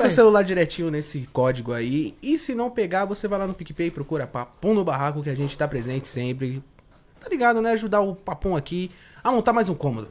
seu celular direitinho nesse código aí. E se não pegar, você vai lá no PicPay, procura Papum no Barraco, que a gente tá presente sempre. Tá ligado, né? Ajudar o Papum aqui a montar mais um cômodo.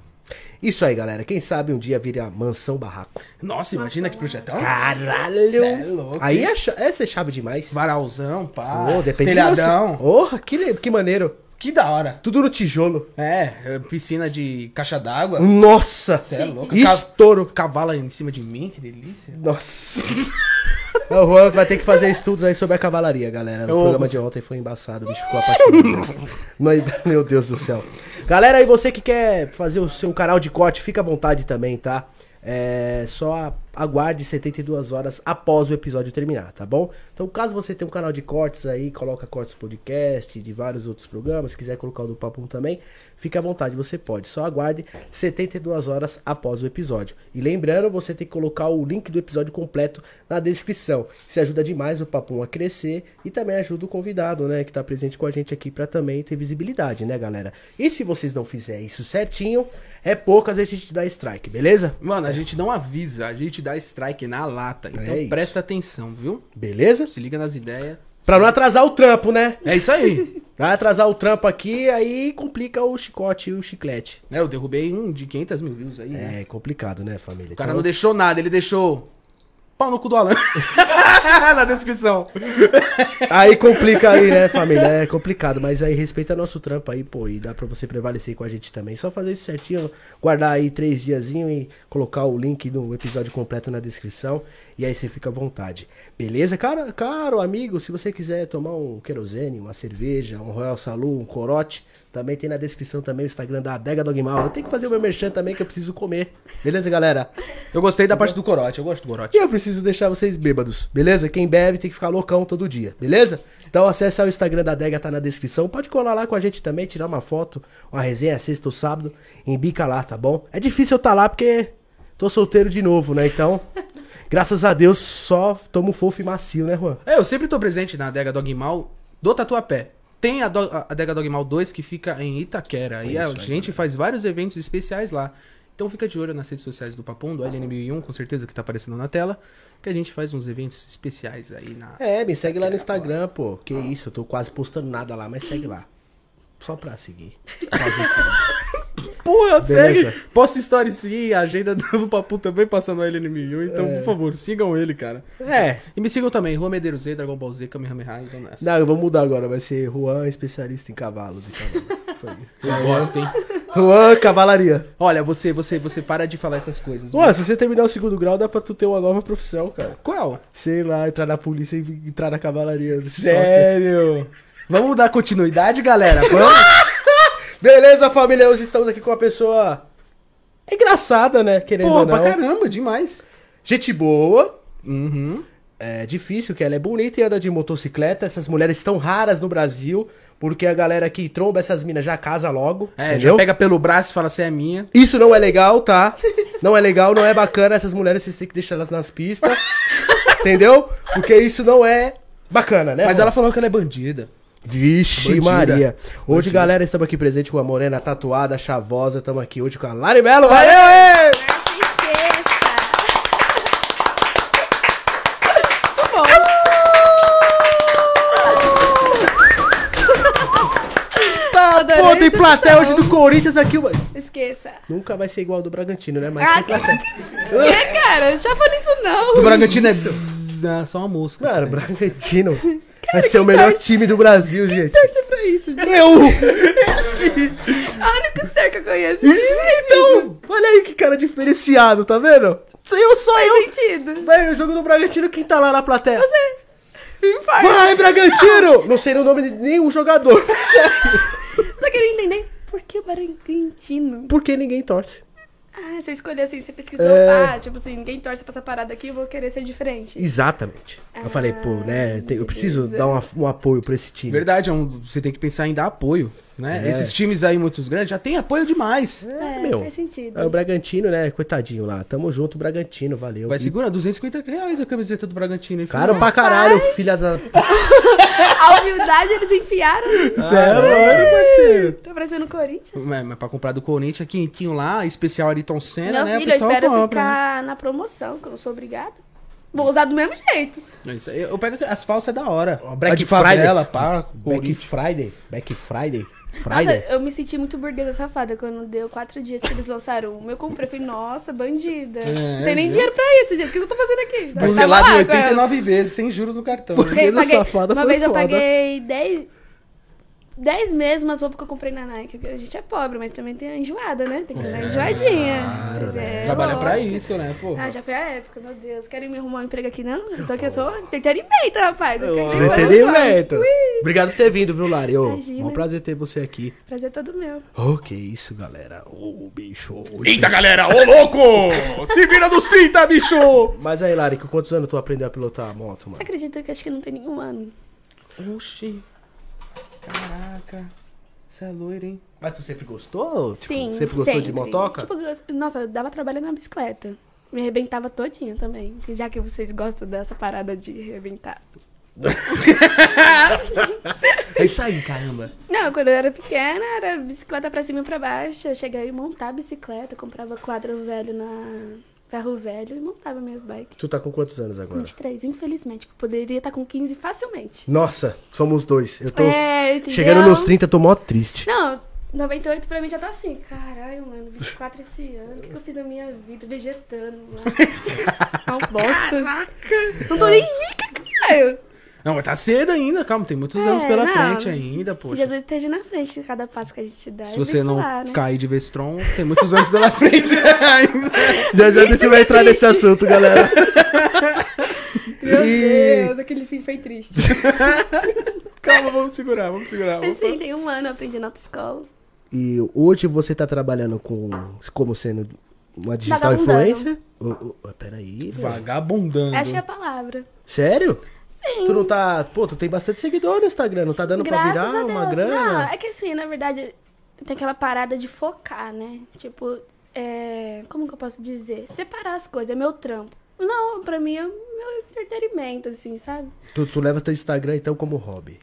Isso aí, galera. Quem sabe um dia vira mansão barraco. Nossa, imagina que projetão. Caralho! Cê é louco, aí é, essa é chave demais. Varalzão, pá. Depende telhadão. Porra, que, le- que maneiro. Que da hora. Tudo no tijolo. É, é, piscina de caixa d'água. Nossa! Cê é louco. Estouro. Cavalo em cima de mim, que delícia. Nossa. o Juan vai ter que fazer estudos aí sobre a cavalaria, galera. O Eu- programa de ontem foi embaçado, o bicho ficou apaixonado. Mas, Meu Deus do céu. Galera, aí você que quer fazer o seu canal de corte, fica à vontade também, tá? É, só aguarde 72 horas após o episódio terminar, tá bom? Então, caso você tenha um canal de cortes aí, coloca cortes podcast, de vários outros programas, se quiser colocar o do Papum também, fica à vontade, você pode. Só aguarde 72 horas após o episódio. E lembrando, você tem que colocar o link do episódio completo na descrição. Isso ajuda demais o Papum a crescer e também ajuda o convidado, né, que tá presente com a gente aqui pra também ter visibilidade, né, galera? E se vocês não fizerem isso certinho, é poucas a gente dá strike, beleza? Mano, a gente não avisa, a gente dá strike na lata. Então É presta atenção, viu? Beleza? Se liga nas ideias. Pra não atrasar o trampo, né? É isso aí. Vai atrasar o trampo aqui, aí complica o chicote e o chiclete. é, eu derrubei um de 500 mil views aí, né? É complicado, né, família? O cara Então- não deixou nada, ele deixou pau no cu do Alan. na descrição. Aí complica aí, né, família? É complicado, mas aí respeita nosso trampo aí, pô, e dá pra você prevalecer com a gente também. Só fazer isso certinho, guardar aí três diazinho e colocar o link do episódio completo na descrição. E aí você fica à vontade. Beleza? Cara, caro amigo, se você quiser tomar um querosene, uma cerveja, um Royal Salu, um corote, também tem na descrição também o Instagram da Adega Dogmal. Eu tenho que fazer o meu merchan também, que eu preciso comer. Beleza, galera? Eu gostei da parte do corote, eu gosto do corote. E eu preciso deixar vocês bêbados, beleza? Quem bebe tem que ficar loucão todo dia, beleza? Então acessa o Instagram da Adega, tá na descrição. Pode colar lá com a gente também, tirar uma foto, uma resenha sexta ou sábado, embica lá, tá bom? É difícil eu estar lá porque tô solteiro de novo, né? Então, graças a Deus, só tomo fofo e macio, né, Juan? É, eu sempre tô presente na Adega Dogmal do Tatuapé. Tem a, do, a Adega Dogmal 2 que fica em Itaquera. e a aí, gente faz vários eventos especiais lá. Então fica de olho nas redes sociais do Papum, do LN1001, com certeza que tá aparecendo na tela. Que a gente faz uns eventos especiais aí na. É, me segue lá no Instagram, pô. Que isso, eu tô quase postando nada lá, mas segue lá. Só pra seguir. Porra, Beleza. segue! Posta story sim, a agenda do Papu também passa no LN1001. Então, por favor, sigam ele, cara. É. E me sigam também, Rua Medeiros Z, Dragon Ball Z, Kamehameha, então nessa. Não, eu vou mudar agora. Vai ser Juan, especialista em cavalos e cavalos. Eu gosto, hein? Juan, cavalaria. Olha, você, você, você para de falar essas coisas. Ué, se você terminar o segundo grau, dá pra tu ter uma nova profissão, cara. Qual? Sei lá, entrar na polícia e entrar na cavalaria. Sério? Vamos dar continuidade, galera? Vamos? Beleza, família? Hoje estamos aqui com uma pessoa engraçada, né? Querendo Pô, ou pra não. caramba, demais. Gente boa. Uhum. É difícil, que ela é bonita e anda de motocicleta. Essas mulheres estão raras no Brasil, porque a galera que tromba essas minas já casa logo. É, entendeu? já pega pelo braço e fala, você é minha. Isso não é legal, tá? Não é legal, não é bacana. Essas mulheres vocês têm que deixar elas nas pistas. entendeu? Porque isso não é bacana, né? Mas mano? ela falou que ela é bandida. Vixe, Bandida. Maria. Hoje, Bandida. galera, estamos aqui presente com a morena tatuada, chavosa. Estamos aqui hoje com a Lari Melo. Valeu! Tá, Adorei pô, tem essa plateia hoje do Corinthians aqui. Esqueça. Nunca vai ser igual ao do Bragantino, né? Mas Ah, tem plateia. Que, cara? Não chapa nisso O não. Bragantino é é só uma música. Mano, Bragantino vai ser o melhor time do Brasil, gente. Torce pra isso. gente. Eu! A única ser que eu conheço. Isso, então! Olha aí que cara diferenciado, tá vendo? Eu sou eu! Faz sentido. Vai, o jogo do Bragantino, quem tá lá na plateia? Firme e forte. Vai, Bragantino! Não sei o nome de nenhum jogador. Só queria entender por que o Bragantino. Por que ninguém torce? Ah, você escolheu assim, você pesquisou, É. ah, tipo assim, ninguém torce pra essa parada aqui, eu vou querer ser diferente. Exatamente. Eu falei, pô, né? tem- eu preciso beleza. dar uma- um apoio pra esse time. Verdade, é um- você tem que pensar em dar apoio, né? É. Esses times aí muitos grandes já tem apoio demais. É, É, meu. faz sentido. É o Bragantino, né? Coitadinho lá. Tamo junto, Bragantino, valeu. Vai E segurar 250 reais a camiseta do Bragantino. hein, Caro pra caralho, filha da. A humildade eles enfiaram. Sério, mano, parceiro. Tá parecendo Corinthians. Mas, mas pra comprar do Corinthians, quintinho lá, especial Ayrton Senna, Meu né? filho, eu espero compra, né? ficar na promoção, que eu não sou obrigada. Vou usar do mesmo jeito. É Isso eu pego as falsas é da hora. Black de favela, Friday. pá. Black... Friday. Black Friday. Nossa, Friday. eu me senti muito burguesa safada quando deu quatro dias que eles lançaram uma. Eu comprei, falei, nossa, bandida. É, não tem nem viu? dinheiro pra isso, gente. O que eu tô fazendo aqui? Parcelado em lá com ela. 89 vezes, sem juros no cartão. Paguei- Burguesa paguei- safada Uma foi vez eu foda. paguei 10, 10 meses umas roupas que eu comprei na Nike. A gente é pobre, mas também tem a enjoada, né? Tem que dar enjoadinha. Claro, né? É, Trabalha pra lógico. isso, né, pô? Ah, já foi a época, meu Deus. Querem me arrumar um emprego aqui, não? Tô aqui, eu sou entretenimento, rapaz. Eu Entretenimento. Obrigado por ter vindo, viu, Lari? Ô, Imagina. um prazer ter você aqui. Prazer todo meu. Oh, que isso, galera. Ô, bicho. Eita, galera! Ô, louco! Se vira dos 30, bicho! Mas aí, Lari, com quantos anos tu aprendeu a pilotar a moto, Você mano? acredita que acho que não tem nenhum ano? Oxi. Caraca. Você é loiro, hein? Mas tu sempre gostou? Tipo, Sim. Sempre gostou de motoca? Tipo, nossa, eu dava trabalho na bicicleta. Me arrebentava todinha também. Já que vocês gostam dessa parada de arrebentar. É isso aí, caramba. Não, quando eu era pequena, era bicicleta pra cima e pra baixo. Eu cheguei a montar a bicicleta, comprava quadro velho na ferro velho e montava minhas bikes. Tu tá com quantos anos agora? 23, infelizmente. Eu poderia estar com 15 facilmente. Nossa, somos dois. Eu tô É, chegando nos 30, tô mó triste. Não, 98 pra mim já tá assim. Caralho, mano, 24 esse ano. O que, que eu fiz na minha vida? Vegetando, mano. Uma bosta. Não tô nem rica, caralho. Não, mas tá cedo ainda, calma, tem muitos anos É, pela não. frente ainda, Que poxa. Jesus esteja na frente de cada passo que a gente dá. Se e você não vacilar, né? cair de Vestron, tem muitos anos pela frente ainda. Já já a gente vai entrar nesse assunto, galera. Meu E- Deus, aquele fim foi triste. Calma, vamos segurar, vamos segurar. Vamos... sim, tem um ano eu aprendi na autoescola. E hoje você tá trabalhando com. como sendo uma digital Vagabundando. influencer? Ô, ô, peraí. Vagabundando. Acho que é a palavra. Sério? Sim. Tu não tá. Pô, tu tem bastante seguidor no Instagram, não tá dando Graças pra virar uma grana? Não, é que assim, na verdade, tem aquela parada de focar, né? Tipo, é... como que eu posso dizer? Separar as coisas, é meu trampo. Não, pra mim é meu entretenimento, assim, sabe? Tu, tu leva teu Instagram então como hobby.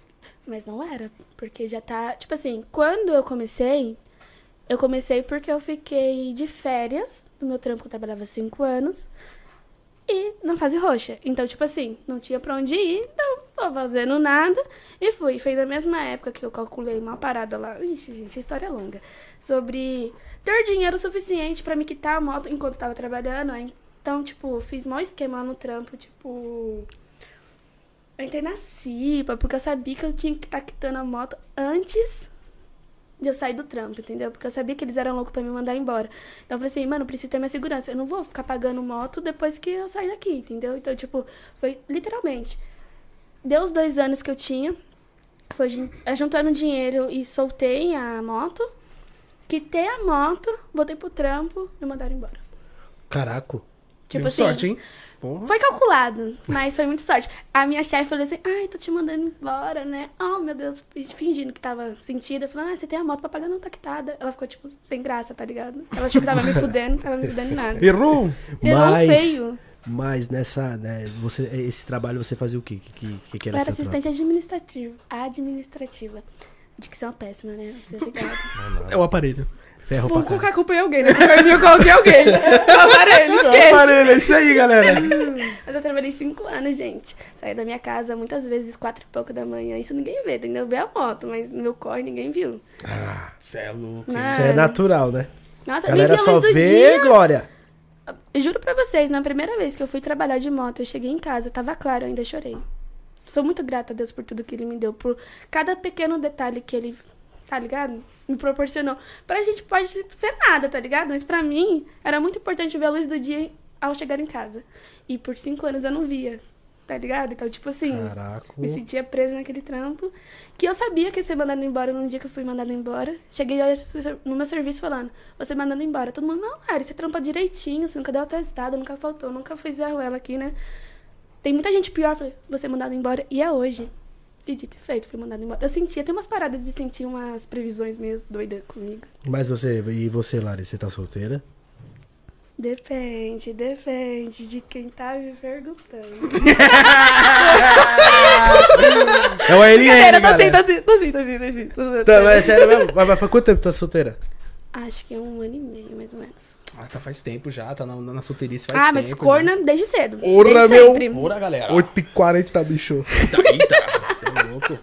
Mas não era, porque já tá. Tipo assim, quando eu comecei, eu comecei porque eu fiquei de férias do meu trampo, eu trabalhava cinco anos, e na fase roxa. Então, tipo assim, não tinha pra onde ir, então tô fazendo nada. E fui. Foi na mesma época que eu calculei uma parada lá. Ixi, gente, história longa. Sobre ter dinheiro suficiente pra me quitar a moto enquanto tava trabalhando. Então, tipo, fiz maior esquema lá no trampo, tipo. Eu entrei na CIPA, porque eu sabia que eu tinha que estar quitando a moto antes de eu sair do trampo, entendeu? Porque eu sabia que eles eram loucos pra me mandar embora. Então eu falei assim, mano, preciso ter minha segurança. Eu não vou ficar pagando moto depois que eu sair daqui, entendeu? Então, tipo, foi literalmente. Deu os dois anos que eu tinha. Foi eh, juntando dinheiro e soltei a moto. Quitei a moto, voltei pro trampo e me mandaram embora. Caraca. Tipo Deu assim. sorte, hein? Porra. Foi calculado, mas foi muito sorte. A minha chefe falou assim: ai, tô te mandando embora, né? Oh, meu Deus, fingindo que tava sentida. Falando, ah, você tem a moto pra pagar, não tá quitada. Ela ficou, tipo, sem graça, tá ligado? Ela achou que tava me fudendo, tava me fudendo em nada. Errou? Errou Mas- feio. Mas nessa, né, você, esse trabalho você fazia o quê? Que, que, que, que Eu era era assistente administrativo. Administrativa. Dicção péssima, né? É o aparelho. Ferro Vou colocar a culpa em alguém, né? Eu coloquei alguém. O aparelho, É o esquece. aparelho, é isso aí, galera. Mas eu trabalhei cinco anos, gente. Saí da minha casa muitas vezes, quatro e pouco da manhã. Isso ninguém vê, entendeu? Vê a moto, mas no meu corre ninguém viu. Ah, cê é louco. Mas- Isso é natural, né? Nossa, A galera só vê dia. glória. Eu juro pra vocês, na primeira vez que eu fui trabalhar de moto, eu cheguei em casa, tava claro, eu ainda chorei. Sou muito grata a Deus por tudo que ele me deu, por cada pequeno detalhe que ele, tá ligado? Me proporcionou. Pra gente pode ser nada, tá ligado? Mas pra mim, era muito importante ver a luz do dia ao chegar em casa. E por cinco anos eu não via, tá ligado? Então, tipo assim, Caraca. me sentia presa naquele trampo. Que eu sabia que ia ser mandado embora no dia que eu fui mandada embora. Cheguei no meu serviço falando, você mandando embora. Todo mundo, não, Ari, você trampa direitinho, você nunca deu atestado, nunca faltou, nunca fez ela aqui, né? Tem muita gente pior, falei, você mandado embora, e é hoje. E dito e feito, fui mandada embora. Eu sentia, tem umas paradas de sentir umas previsões meio doidas comigo. Mas você, e você, Lari, você tá solteira? Depende, depende de quem tá me perguntando. É o LN, Brincadeira, tô assim, tô assim, tô assim, tô assim, tô assim. tô assim. Tá, mas é sério mesmo? Mas, mas faz quanto tempo tu tá solteira? Acho que é um ano e meio, mais ou menos. Ah, tá faz tempo já, tá na, na solteirice faz ah, tempo. mas corna desde cedo. Porra, desde meu. Né? Ora, galera. 8h40, bicho. Eita, eita. Você é louco.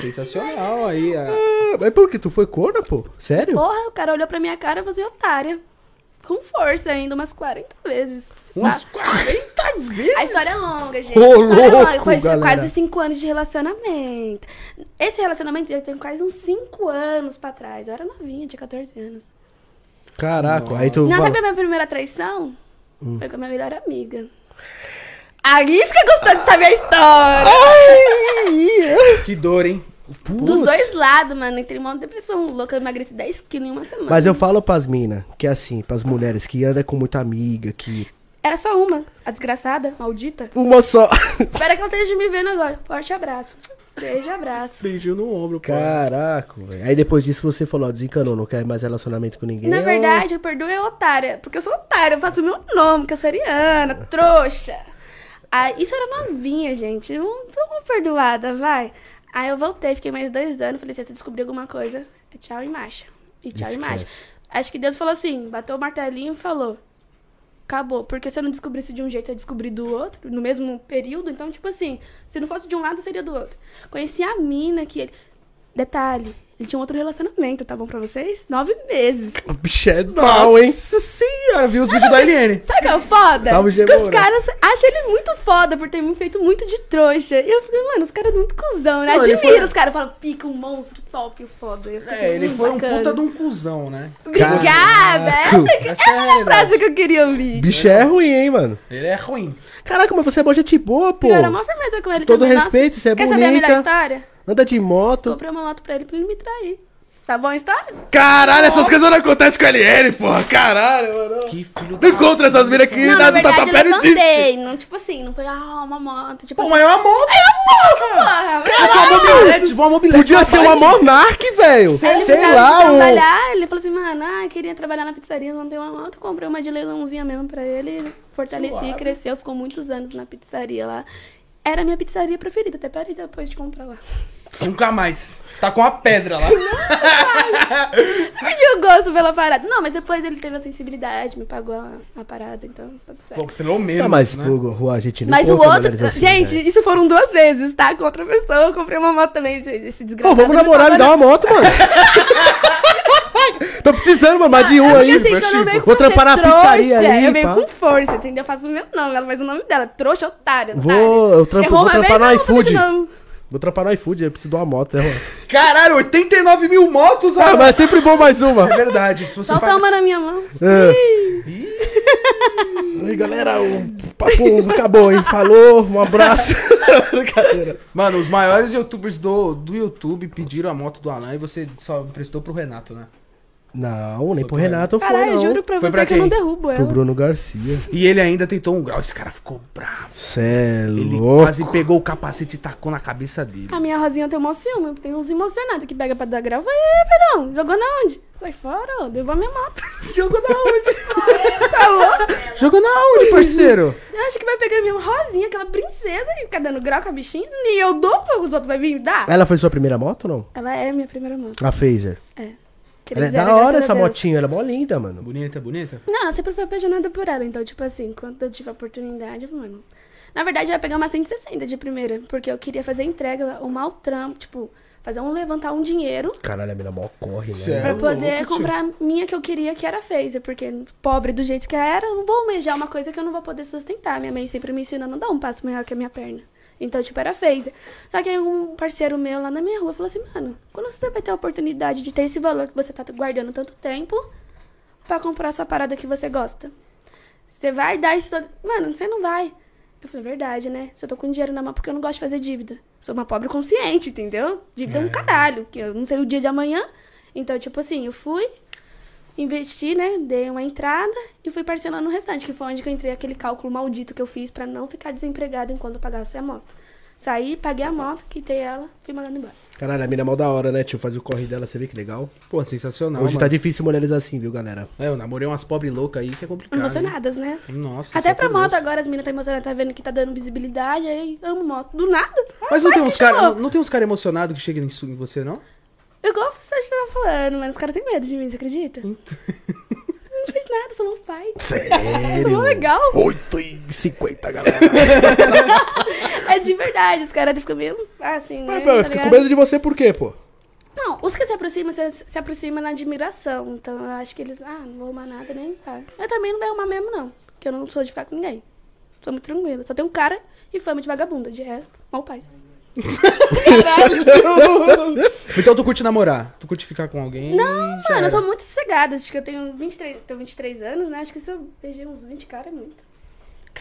Sensacional aí. A... Ah, Mas por que? Tu foi corna, pô? Sério? Porra, o cara olhou pra minha cara e falou assim, otária. Com força ainda, umas 40 vezes. Umas Tá? 40 vezes. A história é longa, gente. Ô, é louco, longa. Foi galera. quase 5 anos de relacionamento. Esse relacionamento já tem quase uns 5 anos pra trás. Eu era novinha, tinha 14 anos. Caraca, aí tu. Não, sabe a minha primeira traição? Hum. Foi com a minha melhor amiga. Aí fica gostando de saber a história. Que dor, hein? Dos dois lados, mano. Entrei uma depressão louca. Eu emagreci 10 quilos em uma semana. Mas eu falo pras minas, que é assim, pras mulheres que andam com muita amiga, que. Era só uma. A desgraçada, maldita. Uma só. Espero que ela esteja me vendo agora. Forte abraço. Beijo e abraço. Beijinho no ombro, pô. Caraca, velho. Aí depois disso você falou, ó, desencanou, não quer mais relacionamento com ninguém. Na Eu- verdade, eu perdoei a otária. Porque eu sou otária, eu faço meu nome, canceriana, trouxa. Aí, isso era novinha, gente. Não tô perdoada, vai. Aí eu voltei, fiquei mais dois anos. Falei, se você descobrir alguma coisa, é tchau e marcha. E tchau e marcha. Esquece. Acho que Deus falou assim, bateu o martelinho e falou. Acabou. Porque se eu não descobrisse de um jeito, eu descobri do outro, no mesmo período. Então, tipo assim, se não fosse de um lado, seria do outro. Conheci a mina que ele. Detalhe, ele tinha um outro relacionamento, tá bom pra vocês? Nove meses. O bicho é mal, hein? Nossa senhora, viu os vídeos da Eliane. Sabe o que é o foda? Salve, que os caras acham ele muito foda por ter me feito muito de trouxa. E eu falei, mano, os caras são muito cuzão, né? Não, Admiro foi- os caras, falam, pica, um monstro top, o foda. É, ele "Hum, foi um bacana." puta de um cuzão, né? Obrigada! Caraca. Essa, que, Essa essa é a é frase que eu queria ouvir. Bicho é ruim, hein, mano? Ele é ruim. Caraca, mas você é mó gente boa, pô. Eu era uma firmeza com ele Todo também. respeito, você é Quer saber a melhor bonita. história? Anda de moto. Comprei uma moto pra ele pra ele me trair. Tá bom a história? Caralho, essas coisas não acontecem com a LN, porra. Caralho, mano. Que filho Não encontra essas minas aqui não, na na do verdade, Tatuapé eu não existe. Não, tipo assim, não foi, ah, uma moto. Tipo Pô, assim, mas é uma moto. porra, É só uma mobilete, uma mobilete. Podia ser uma Monark, velho. Sei ele precisava lá, trabalhar, ele falou assim, mano, ah, queria trabalhar na pizzaria, não tem uma moto, comprei uma de leilãozinha mesmo pra ele, fortaleci, Suave. cresceu, ficou muitos anos na pizzaria lá. Era a minha pizzaria preferida, até parei depois de comprar lá. Nunca mais. Tá com a pedra lá. Perdi o gosto pela parada. Não, mas depois ele teve a sensibilidade, me pagou a, a parada, então tá certo. Pô, pelo menos, Ah, mas, né? Rua, a gente não Mas o outro. assim, gente, velho. isso foram duas vezes, tá? Com outra pessoa. Eu comprei uma moto também, esse, esse Pô, desgraçado. vamos namorar, me tava dá uma moto, mano. Tô precisando, mano, mais de um É aí. assim, venho Vou trampar na pizzaria ali, Eu venho pá. com força, entendeu? Eu faço o meu nome, ela faz o nome dela. Trouxa, otária, Vou- eu trampo- Errou vou trampar no iFood. Vou trampar no iFood, eu preciso de uma moto, né? Caralho, 89 mil motos, Ah, ó. mas é sempre bom mais uma. É verdade. Se você Solta paga- uma na minha mão. É. Aí, galera, o papo acabou, hein? Falou, um abraço. Brincadeira. Mano, os maiores youtubers do, do YouTube pediram a moto do Alan e você só emprestou pro Renato, né? Não, nem Foi pro pro Renato foi, Caralho, não. juro pra Foi você pra que eu não derrubo Pro ela. Bruno Garcia. E ele ainda tentou um grau. Esse cara ficou bravo. Cê é Ele louco. quase pegou o capacete e tacou na cabeça dele. A minha rosinha tem um ciúme, tem uns emocionados que pega pra dar grau. Vai, "Ê, filhão, jogou na onde? Sai fora, ó, devolve minha moto. Jogou na onde? tá louco? Jogou na onde, parceiro? Eu acho que vai pegar minha rosinha, aquela princesa, e ficar dando grau com a bichinha. E eu dou, os outros vai vir dar. Ela foi sua primeira moto ou não? Ela é minha primeira moto. A Phaser. É. Ela é da hora essa motinha, ela é mó linda, mano. Bonita, bonita. Não, eu sempre fui apaixonada por ela. Então, tipo assim, quando eu tive a oportunidade, mano. Na verdade, eu ia pegar uma 160 de primeira. Porque eu queria fazer entrega, um mau trampo, tipo, fazer um levantar um dinheiro. Caralho, a mina mó corre, né? Cê é Pra louco, poder tio. comprar a minha que eu queria, que era a Phaser. Porque pobre do jeito que eu era, eu não vou almejar uma coisa que eu não vou poder sustentar. Minha mãe sempre me ensinou a não dar um passo maior que a minha perna. Então, tipo, era Phaser. Só que aí um parceiro meu lá na minha rua falou assim, mano, quando você vai ter a oportunidade de ter esse valor que você tá guardando tanto tempo pra comprar sua parada que você gosta? Você vai dar isso todo... Mano, você não vai. Eu falei, verdade, né? Se eu tô com dinheiro na mão, porque eu não gosto de fazer dívida. Sou uma pobre consciente, entendeu? Dívida é um caralho, que eu não sei o dia de amanhã. Então, tipo assim, eu fui, investi, né? Dei uma entrada e fui parcelando o restante, que foi onde que eu entrei aquele cálculo maldito que eu fiz pra não ficar desempregada enquanto eu pagasse a moto. Saí, paguei a moto, quitei ela, fui mandando embora. Caralho, a mina é mó da hora, né, tio? Fazer o corre dela, você vê que legal. Pô, sensacional, Hoje mano. tá difícil mulheres assim, viu, galera? É, eu namorei umas pobres loucas aí que é complicado. Emocionadas, né? Nossa, Até pra moto Deus. agora, as meninas estão emocionadas, tá vendo que tá dando visibilidade, aí amo moto. Do nada. Mas não tem uns caras chegou. não tem uns cara emocionados que chegam em, su- em você, não? Igual você tava falando, mas os caras têm medo de mim, você acredita? Eu não fiz nada, sou meu pai. Sou Sério? mó legal. 8 e 50, galera. É de verdade, os caras ficam meio assim, né? Mas, tá pô, fica com medo de você por quê, pô? Não, os que se aproximam, se, se aproximam na admiração. Então eu acho que eles, ah, não vou arrumar nada nem pá. Eu também não vou arrumar mesmo, não. Porque eu não sou de ficar com ninguém. Sou muito tranquila. Só tenho um cara e fama de vagabunda. De resto, mal paz. Então tu curte namorar? Tu curte ficar com alguém? Não, Mano, eu era. sou muito sossegada. Acho que eu tenho 23, tenho 23 anos, né? Acho que se eu beijei uns 20 caras é muito.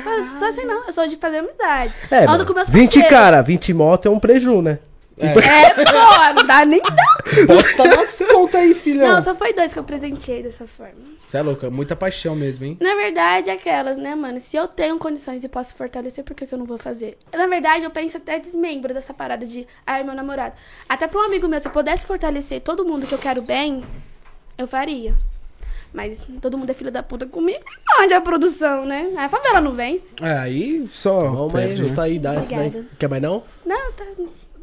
Só, só assim não, eu sou de fazer amizade. É, Ando mano, com meus 20 parceiros. cara, 20 moto é um preju, né? É. É, pô, não dá nem dá. Bota nas contas aí, filhão. Não, só foi dois que eu presenteei dessa forma. Você é louca, muita paixão mesmo, hein? Na verdade, é aquelas, né, mano? Se eu tenho condições e posso fortalecer, por que, que eu não vou fazer? Na verdade, eu penso até desmembro dessa parada de, ai, meu namorado. Até pra um amigo meu, se eu pudesse fortalecer todo mundo que eu quero bem, eu faria. Mas todo mundo é filho da puta comigo, onde é a produção, né? A favela não vence. É, aí só. Vamos aí, né? junta aí, dá essa daí. Obrigada. Quer mais não? Não, tá.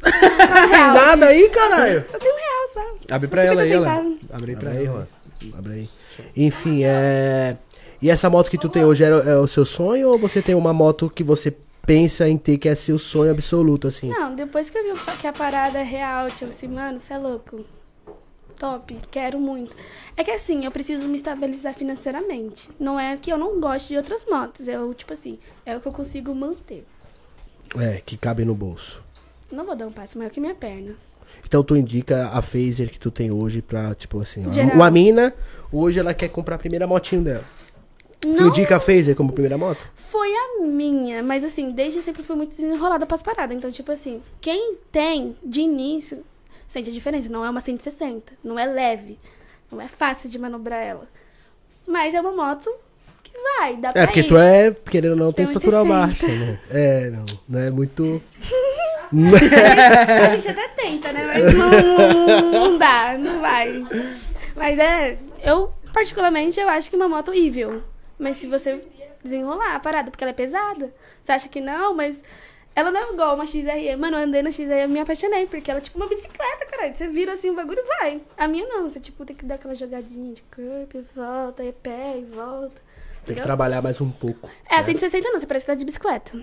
Tem nada aí, caralho. Só tem um real, só. Abre pra ela aí, 50 ela. Abre pra Abre aí, ela. mano. Abre aí. Enfim, é... E essa moto que tu tem hoje era, é o seu sonho ou você tem uma moto que você pensa em ter que é seu sonho absoluto, assim? Não, depois que eu vi que a parada é real, tipo assim, mano, você é louco. Top, quero muito. É que assim, eu preciso me estabilizar financeiramente. Não é que eu não gosto de outras motos. Eu, tipo assim, é o que eu consigo manter. É, que cabe no bolso. Não vou dar um passo maior que minha perna. Então tu indica a Phaser que tu tem hoje pra, tipo assim, Geral. uma mina, hoje ela quer comprar a primeira motinho dela. Tu Não indica a Phaser como primeira moto? foi a minha, mas assim, desde sempre fui muito desenrolada pras paradas. Então, tipo assim, quem tem de início sente a diferença. Não é uma 160, não é leve, não é fácil de manobrar ela. Mas é uma moto que vai, dá pra É, porque ir. tu é, querendo ou não, tem Tem estrutura 1,60. baixa, né? É, não, não é muito... A gente até tenta, né? Mas não, não, não dá, não vai. Mas é, eu particularmente eu acho que uma moto evil. Mas se você desenrolar a parada, porque ela é pesada. Você acha que não, mas ela não é igual uma XRE. Mano, eu andei na XRE e me apaixonei, porque ela é tipo uma bicicleta, caralho. Você vira assim o bagulho e vai. A minha não, você tipo tem que dar aquela jogadinha de corpo e volta, e pé e volta. Tem que trabalhar mais um pouco. É, a 160 não, você parece que tá de bicicleta.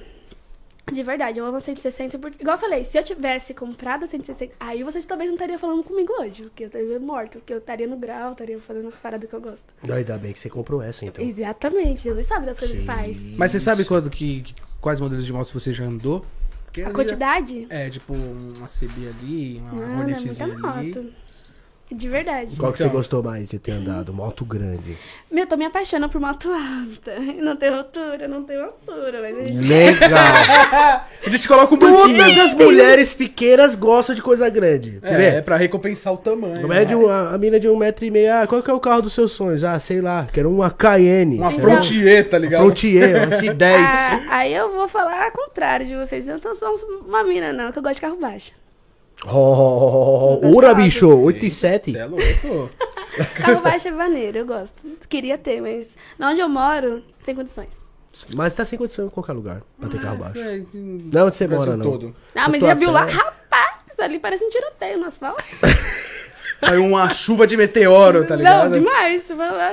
De verdade, eu amo a 160, porque, igual eu falei, se eu tivesse comprado a 160, aí vocês talvez não estariam falando comigo hoje, porque eu estaria morto, porque eu estaria no grau, estaria fazendo as paradas que eu gosto. Ainda bem que você comprou essa, então. Exatamente, Jesus sabe das coisas que faz. Mas você sabe quando que, que- quais modelos de motos você já andou? Porque A quantidade? É, tipo, uma CB ali, uma Não, é muita Hornetzinha ali. moto. De verdade. Qual que você Então. gostou mais de ter andado? Moto grande. Meu, eu tô me apaixonando por moto alta. Não tenho altura, não tenho altura, mas a gente... Legal! A gente coloca um Todas banquinho. as mulheres pequenas gostam de coisa grande. É, vê? é pra recompensar o tamanho. Como é de uma, a mina de um metro e meio, ah, qual que é o carro dos seus sonhos? Ah, sei lá, quero uma Cayenne. Uma Então- Frontier, tá ligado? Frontier, uma C10. Ah, aí eu vou falar ao contrário de vocês. Eu não sou uma mina, não, que eu gosto de carro baixo. Oh, ura, bicho, 8 e 7. Você é louco. Carro baixo é maneiro, eu gosto. Queria ter, mas na onde eu moro, sem condições. Mas tá sem condição em qualquer lugar pra ter carro baixo. É, Não, onde você mora, não. todo. Ah, mas já viu lá? Rapaz, ali parece um tiroteio no asfalto. Aí uma chuva de meteoro, tá ligado? Não, demais.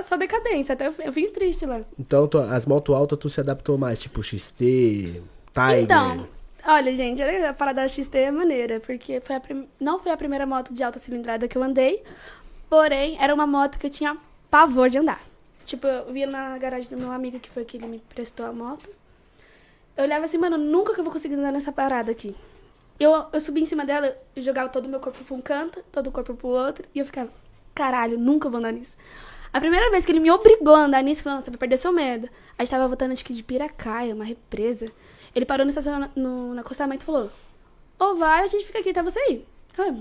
Só decadência. Até eu, eu vim triste lá. Então, tu- as motos altas tu se adaptou mais, tipo XT, Tiger. Então, olha, gente, a parada da XT é maneira, porque foi prim- não foi a primeira moto de alta cilindrada que eu andei, porém, era uma moto que eu tinha pavor de andar. Tipo, eu via na garagem do meu amigo, que foi que ele me prestou a moto. Eu olhava assim, mano, nunca que eu vou conseguir andar nessa parada aqui. Eu, eu subi em cima dela e jogava todo o meu corpo pra um canto, todo o corpo pro outro, e eu ficava, caralho, nunca vou andar nisso. A primeira vez que ele me obrigou a andar nisso, falando, você vai perder seu medo. A gente tava voltando, acho que de Piracaia, uma represa. Ele parou no, estaciona- no, no acostamento e falou: Ô, vai, a gente fica aqui até você ir.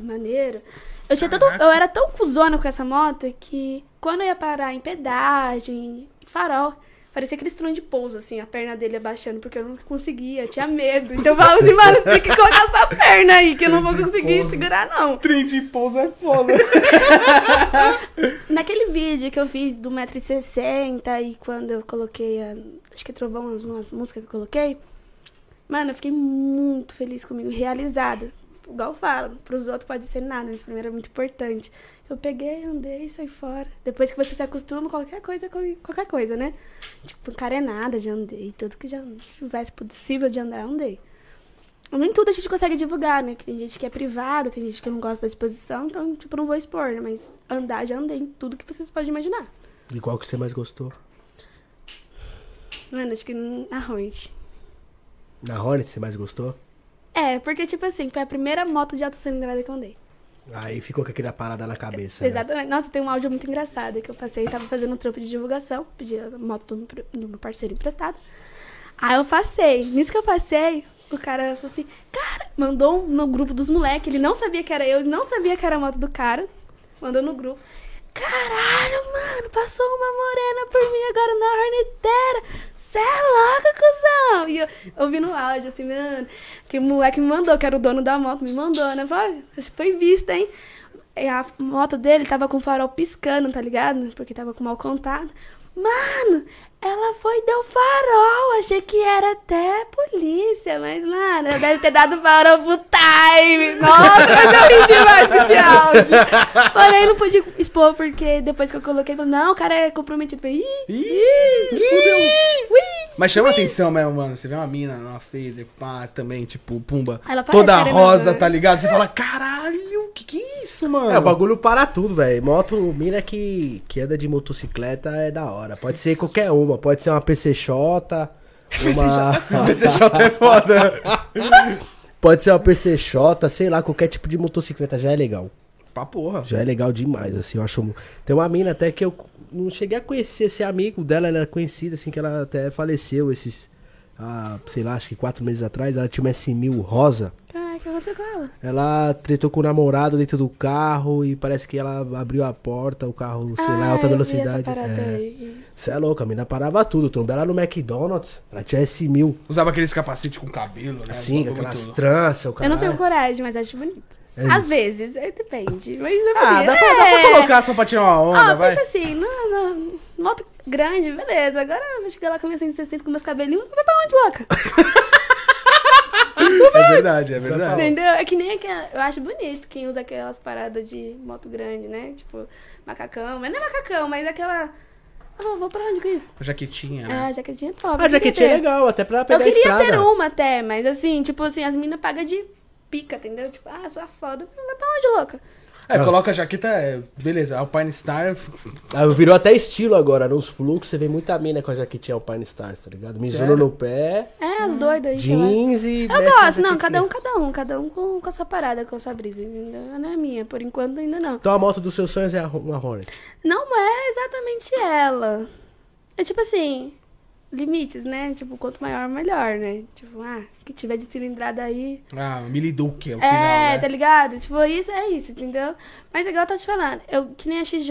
Maneiro. Eu, tinha todo, eu era tão cuzona com essa moto que quando eu ia parar em pedágio, em farol, parecia aquele trem de pouso, assim, a perna dele abaixando, porque eu não conseguia, eu tinha medo. Então eu falava assim, mano, tem que colocar essa perna aí, que eu não vou conseguir segurar, não. Trem de pouso é foda. Naquele vídeo que eu fiz do 1,60m e quando eu coloquei a. Acho que é trovão, umas, umas músicas que eu coloquei. Mano, eu fiquei muito feliz comigo, realizada. igual eu falo, pros outros pode ser nada, mas mim era muito importante. Eu peguei, andei, saí fora. Depois que você se acostuma, qualquer coisa, é qualquer coisa, né? Tipo, encarenada, já andei. Tudo que já tivesse possível de andar, eu andei. Nem tudo a gente consegue divulgar, né? Tem gente que é privada, tem gente que não gosta da exposição, então, tipo, não vou expor, né? Mas andar, já andei em tudo que vocês podem imaginar. E qual que você mais gostou? Mano, acho que na Hornet. Na Hornet você mais gostou? É, porque, tipo assim, foi a primeira moto de alta cilindrada que eu andei. Aí ficou com aquela parada na cabeça. né? Exatamente. Nossa, tem um áudio muito engraçado que eu passei, tava fazendo um trampo de divulgação, pedi a moto do, do meu parceiro emprestado. Aí eu passei. Nisso que eu passei, o cara falou assim, cara, mandou no grupo dos moleques, ele não sabia que era eu, ele não sabia que era a moto do cara. Mandou no grupo. Caralho, mano, passou uma morena por mim agora na horneteira. Cê é louca, cuzão! E eu ouvindo áudio, assim, mano, que o moleque me mandou, que era o dono da moto, me mandou, né? Foi vista, hein? E a moto dele tava com o farol piscando, tá ligado? Porque tava com mal contato. Mano, ela foi deu farol. Achei que era até polícia, mas, mano, ela deve ter dado farol pro time. Nossa, mas eu ri demais com esse áudio. Porém, não pude expor, porque depois que eu coloquei, eu falei, não, o cara é comprometido. Eu falei, ih, Ih, fudeu. ui. Mas chama atenção mesmo, mano. Você vê uma mina numa phaser, pá, também, tipo, pumba. Ela parece Toda Ariana rosa, tá ligado? Você fala, caralho, que que é isso, mano? É, o bagulho para tudo, velho. Moto, mina que, que anda de motocicleta é da hora. Pode ser qualquer uma. Pode ser uma PCX, uma... PCJ é foda. Pode ser uma PCX, sei lá, qualquer tipo de motocicleta já é legal. Pá, porra. Já é legal demais, assim, eu acho. Tem uma mina até que eu não cheguei a conhecer esse amigo dela, ela era conhecida, assim, que ela até faleceu esses, ah, sei lá, acho que quatro meses atrás. Ela tinha uma S1000 rosa. Caraca, o que aconteceu com ela? Ela tretou com o namorado dentro do carro e parece que ela abriu a porta, o carro, sei lá, Ah, alta vi essa velocidade. parada É. Você é louca, a mina parava tudo. Trombei ela no McDonald's, ela tinha S1000. Usava aqueles capacete com cabelo, né? Bagulho aquelas tranças, o cara. Eu não tenho coragem, mas acho bonito. É. Às vezes, é, depende. Mas eu Ah, dá pra, dá pra É. colocar só pra tirar uma onda, Ah, vai. pensa assim, não, não, moto grande, beleza. Agora eu vou chegar lá com a minha 160 com meus cabelinhos. Vai pra onde, louca? É verdade, é verdade. Entendeu? É que nem aquela. Eu acho bonito quem usa aquelas paradas de moto grande, né? Tipo, macacão. Mas não é macacão, mas aquela. Ah, vou pra onde com isso? Jaquetinha, né? a jaquetinha é top. A eu queria jaquetinha é legal, até pra Eu pegar a queria estrada. ter uma até, mas assim, tipo assim, as minas pagam de pica, entendeu? Tipo, ah, sou a foda. Vai pra onde, louca? É, Ah. coloca a jaqueta, é, beleza. Alpine Star, Ah, virou até estilo agora. Nos fluxos você vê muita mina com a jaquetinha Alpine Stars, tá ligado? Mizuno Sério? no pé, É, as doidas aí. jeans e. Eu gosto, não, cada um, cada um, cada um com, com a sua parada, com a sua brisa, entendeu? Não é minha, por enquanto ainda não. Então a moto dos seus sonhos é a- uma Hornet. Não é exatamente ela. É tipo assim, limites, né? Tipo, quanto maior, melhor, né? Tipo, ah, que tiver de cilindrada aí. ah, Mili Duke é o é, final, né? tá ligado? Tipo, isso é isso, entendeu? Mas igual eu tô te falando, eu que nem a XJ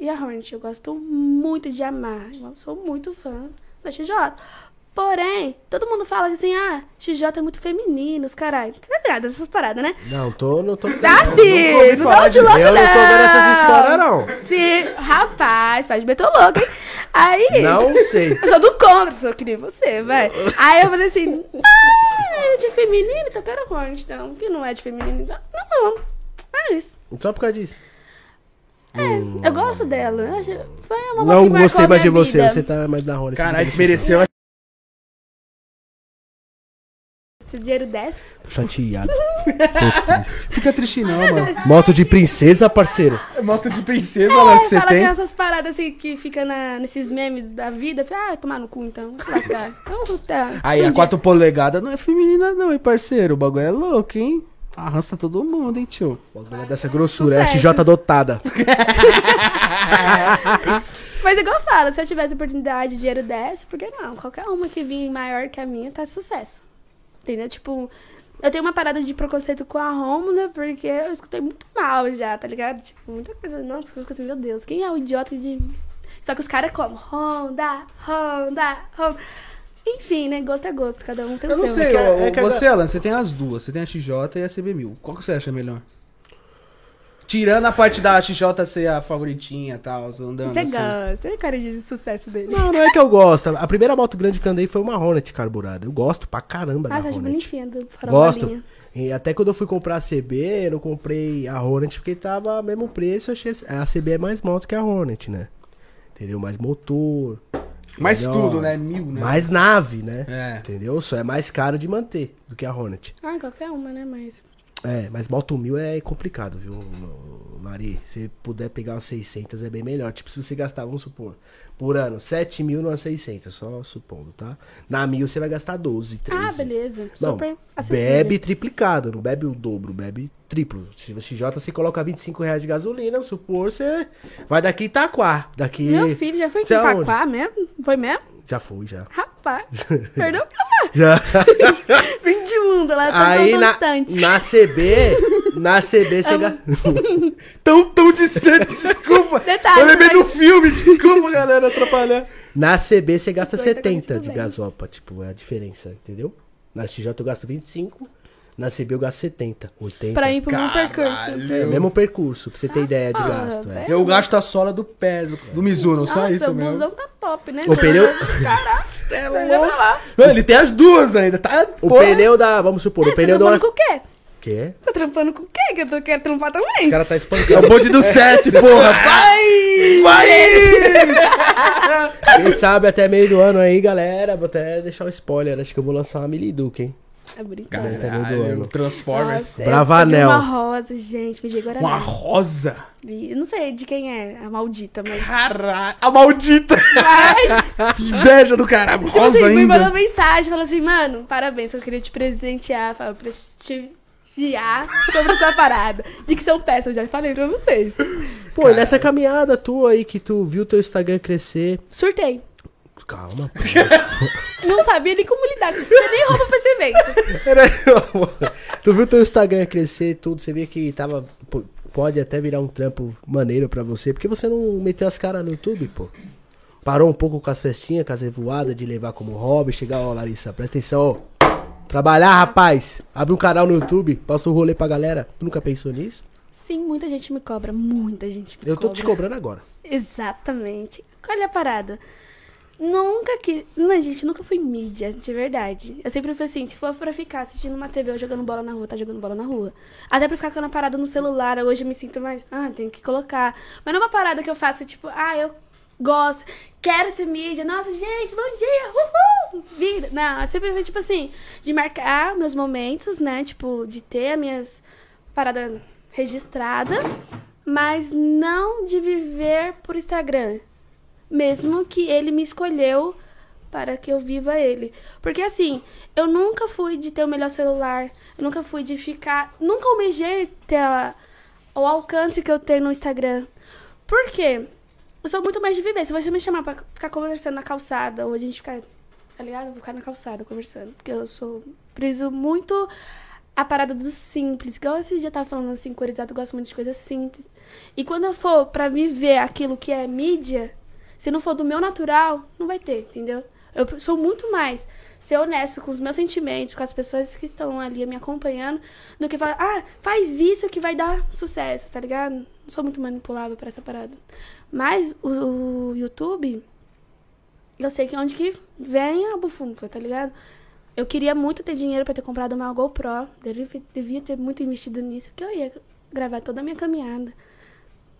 e a Hornet, eu gosto muito de amar. Eu sou muito fã da XJ. Porém, todo mundo fala assim, ah, XJ é muito feminino, os caralho. Tá ligado? Essas paradas, né? Não, tô, não tô. Ah, não, sim! ouvi Não falar dá de louco, Eu não tô vendo não. essas histórias, não. Sim, rapaz, faz meter o louco, hein? Aí. Não sei. Eu sou do contra, sou que nem você, vai. Aí eu falei assim, ah, é de feminino, então eu quero Hornet, então. Que não é de feminino, então. Não, é isso. Só por causa disso. É, eu gosto dela. Foi uma Não que marcou gostei mais de minha você. vida. Você tá mais na Hornet. Caralho, desmereceu. Se o dinheiro desce. Chateado. Tô triste. Fica triste não, mano. Moto de princesa, parceiro. É moto de princesa, olha o que você fala tem. que essas paradas assim que fica na, nesses memes da vida. Fala, ah, tomar no cu então. Se lascar. Então, tá. Aí, Se um a dia- 4 polegadas não é feminina não, hein, parceiro. O bagulho é louco, hein? Arrasta todo mundo, hein, tio. O bagulho é dessa grossura. É. XJ dotada. Mas igual eu falo, se eu tivesse oportunidade, dinheiro desce, por que não? Qualquer uma que vir maior que a minha tá sucesso. Entendeu? Tipo, eu tenho uma parada de preconceito com a Rômula, porque eu escutei muito mal já, tá ligado? Tipo, muita coisa. Nossa, eu fico assim, meu Deus, quem é o idiota de. Só que os caras como? Honda, Honda, Honda. Enfim, né? Gosto é gosto, cada um tem Eu o não seu. sei, É que- ô, é que você, Alan, você tem as duas. Você tem a XJ e a CB1000. Qual que você acha melhor? Tirando a parte da XJ ser a favoritinha e tal, andando Você assim. gosta, você é cara de sucesso dele. Não, não é que eu gosto. A primeira moto grande que eu andei foi uma Hornet carburada. Eu gosto pra caramba Ah, da tá de Hornet. bonitinha do farol Gosto. E até quando eu fui comprar a CB, eu não comprei a Hornet porque tava mesmo preço. Achei a CB é mais moto que a Hornet, né? Entendeu? Mais motor. Mais melhor, tudo, né? Mil, né? Mais nave, né? É. Entendeu? Só é mais caro de manter do que a Hornet. Ah, qualquer uma, né? Mas. É, mas moto mil é complicado, viu, Lari? Se puder pegar umas 600 é bem melhor. Tipo, se você gastar, vamos supor, por ano, 7 mil numa 600, só supondo, tá? Na mil você vai gastar 12, 13. Ah, beleza. Não, Super acessível. bebe triplicado, não bebe o dobro, bebe triplo. Se você XJ, você coloca 25 reais de gasolina, vamos supor, você vai daqui Itaquá. Daqui. Meu filho já foi em aonde? Itaquá mesmo? Foi mesmo? Já fui, já. Rapaz, perdeu pra lá. Já. Fim de mundo, lá tá Aí tão na, distante. na CB, na CB você gasta. Tão, tão distante, desculpa. Detalhe, eu lembrei mas- do filme, desculpa, galera, atrapalhar. Na CB você gasta Doida, 70 tudo de gasopa, tipo, é a diferença, entendeu? Na XJ eu gasto 25, na CB eu gasto 70, 80. Pra ir pro meu percurso. É o mesmo percurso, pra você ter ideia de ah, gasto. É. é. Eu gasto a sola do pé do, do Mizuno, só Nossa, isso o mesmo. busão tá top, né? O pneu, Caraca, É perdeu pra lá. Não, ele tem as duas ainda, tá? o Porra. pneu da, vamos supor, o Tá pneu da trampando uma... com o quê? Quê? Tá trampando com o quê? Que eu tô, quero trampar também. O cara tá É o espancando. bonde do 7, porra. Vai! Vai! Quem sabe até meio do ano aí, galera, vou até deixar um spoiler, acho que eu vou lançar uma Miliduca, hein? É brincadeira. Caralho. Transformers. Nossa, eu- Bravanel. uma rosa, gente, me diga Uma rosa. Eu não sei de quem é, a maldita, mas... Caralho. A maldita. Mas, Inveja do caralho. tipo Rosa assim, me mandou ainda. mensagem, falou assim, mano, parabéns, eu queria te presentear, falou, prestigiar sobre essa parada. De que são peças, eu já falei pra vocês. Pô, e nessa caminhada tua aí que tu viu teu Instagram crescer. Surtei. Calma, pô. Não sabia nem como lidar. Você nem roupa pra esse evento. tu viu teu Instagram crescer e tudo, você via que tava. pô, Pode até virar um trampo maneiro pra você, porque você não meteu as caras no YouTube, pô. Parou um pouco com as festinhas, com as revoadas de levar como hobby, chegar, ó, Larissa, presta atenção, ó. Trabalhar, rapaz. Abre um canal no YouTube, posta um rolê pra galera. Tu nunca pensou nisso? Sim, muita gente me cobra. Muita gente me Eu tô cobra. te cobrando agora. Exatamente. Olha a parada. Nunca que. Não, gente, nunca fui mídia, de verdade. Eu sempre fui assim, se for pra ficar assistindo uma TV ou jogando bola na rua, tá jogando bola na rua. Até pra ficar com a parada no celular, hoje eu me sinto mais. Ah, tenho que colocar. Mas não é uma parada que eu faço, tipo, ah, eu gosto, quero ser mídia. Nossa, gente, bom dia! Uhul! Vida. Não, eu sempre fui, tipo assim, de marcar meus momentos, né? Tipo, de ter as minhas paradas registradas, mas não de viver por Instagram mesmo que ele me escolheu para que eu viva ele. Porque assim, eu nunca fui de ter o melhor celular, eu nunca fui de ficar, nunca almejei ter a- o alcance que eu tenho no Instagram. Por quê? Eu sou muito mais de viver. Se você me chamar pra ficar conversando na calçada, ou a gente ficar, tá ligado? Vou ficar na calçada conversando. Porque eu sou preso muito a parada do simples. Igual esses dias eu tava falando assim, corizado, eu gosto muito de coisas simples. E quando eu for pra viver aquilo que é mídia, se não for do meu natural, não vai ter, entendeu? Eu sou muito mais ser honesto com os meus sentimentos, com as pessoas que estão ali me acompanhando, do que falar, ah, faz isso que vai dar sucesso, tá ligado? Não sou muito manipulável pra essa parada. Mas o, o YouTube, eu sei que onde que vem a bufunfa, tá ligado? Eu queria muito ter dinheiro pra ter comprado uma GoPro. Devia, devia ter muito investido nisso, que eu ia gravar toda a minha caminhada.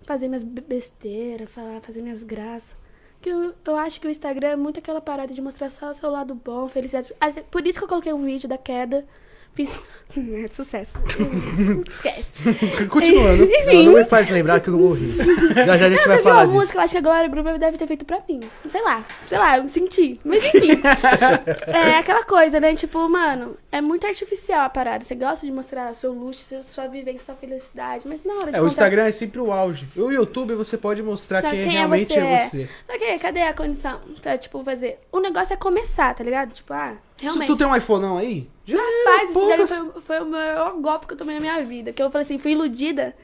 Fazer minhas be- besteiras, falar, fazer minhas graças. Que eu, eu acho que o Instagram é muito aquela parada de mostrar só o seu lado bom, felicidade. Por isso que eu coloquei um vídeo da queda. Fiz. É de sucesso. Esquece. Continuando. Não, Enfim. não me faz lembrar que eu morri. Já já a gente Você vai viu falar disso. música? Eu acho que a Glória Groove deve ter feito pra mim. Sei lá. Sei lá, eu senti. Mas enfim. é aquela coisa, né? Tipo, mano, é muito artificial a parada. Você gosta de mostrar seu luxo, sua- vivência, sua felicidade. Mas na hora de É, o contar- Instagram é sempre o auge. O YouTube você pode mostrar quem, quem é realmente você, é é. você. Só que cadê a condição? Tá, tipo, fazer. O negócio é começar, tá ligado? Tipo, ah, Se realmente. tu tem um iPhone não aí? Já Rapaz, esse daí foi, foi o maior golpe que eu tomei na minha vida. Que eu falei assim, fui iludida.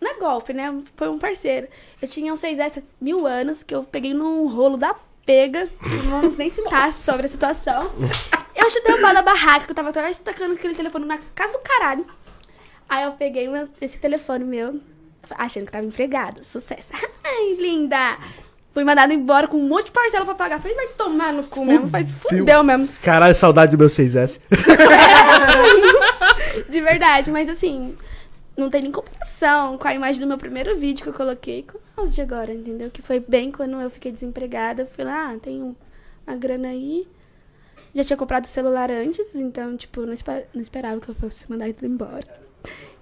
Não é golpe, né? Foi um parceiro. Eu tinha um 6S mil anos, que eu peguei num rolo da pega. Não vamos nem citar sobre a situação. Eu chutei o pau da barraca, que eu tava até tacando aquele telefone na casa do caralho. Aí eu peguei esse telefone meu, achando que tava empregada. Sucesso. Ai, linda! Fui mandada embora com um monte de parcela pra pagar. Falei, vai tomar no cu mesmo. Faz fudeu mesmo. Caralho, saudade do meu 6S. De verdade, mas assim, não tem nem comparação com a imagem do meu primeiro vídeo que eu coloquei com os de agora, entendeu? Que foi bem quando eu fiquei desempregada. Eu fui lá, ah, tem um- uma grana aí. Já tinha comprado o celular antes, então, tipo, não, espe- não esperava que eu fosse mandar ele embora.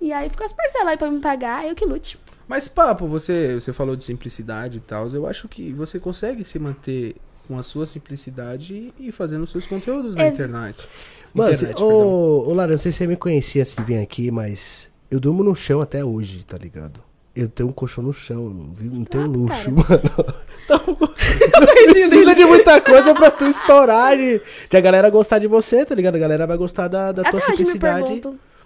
E aí ficou as parcelas aí pra me pagar, eu que lute. Mas, papo, você, você falou de simplicidade e tal. Eu acho que você consegue se manter com a sua simplicidade e fazendo seus conteúdos na Ex- internet. Mano, Internet, ô, ô Lara, não sei se você me conhecia de vir aqui, mas eu durmo no chão até hoje, tá ligado? Eu tenho um colchão no chão, não, não tenho Ah, luxo, cara. mano. Então, precisa de muita coisa pra tu estourar, de, de a galera gostar de você, tá ligado? A galera vai gostar da, da Até tua simplicidade.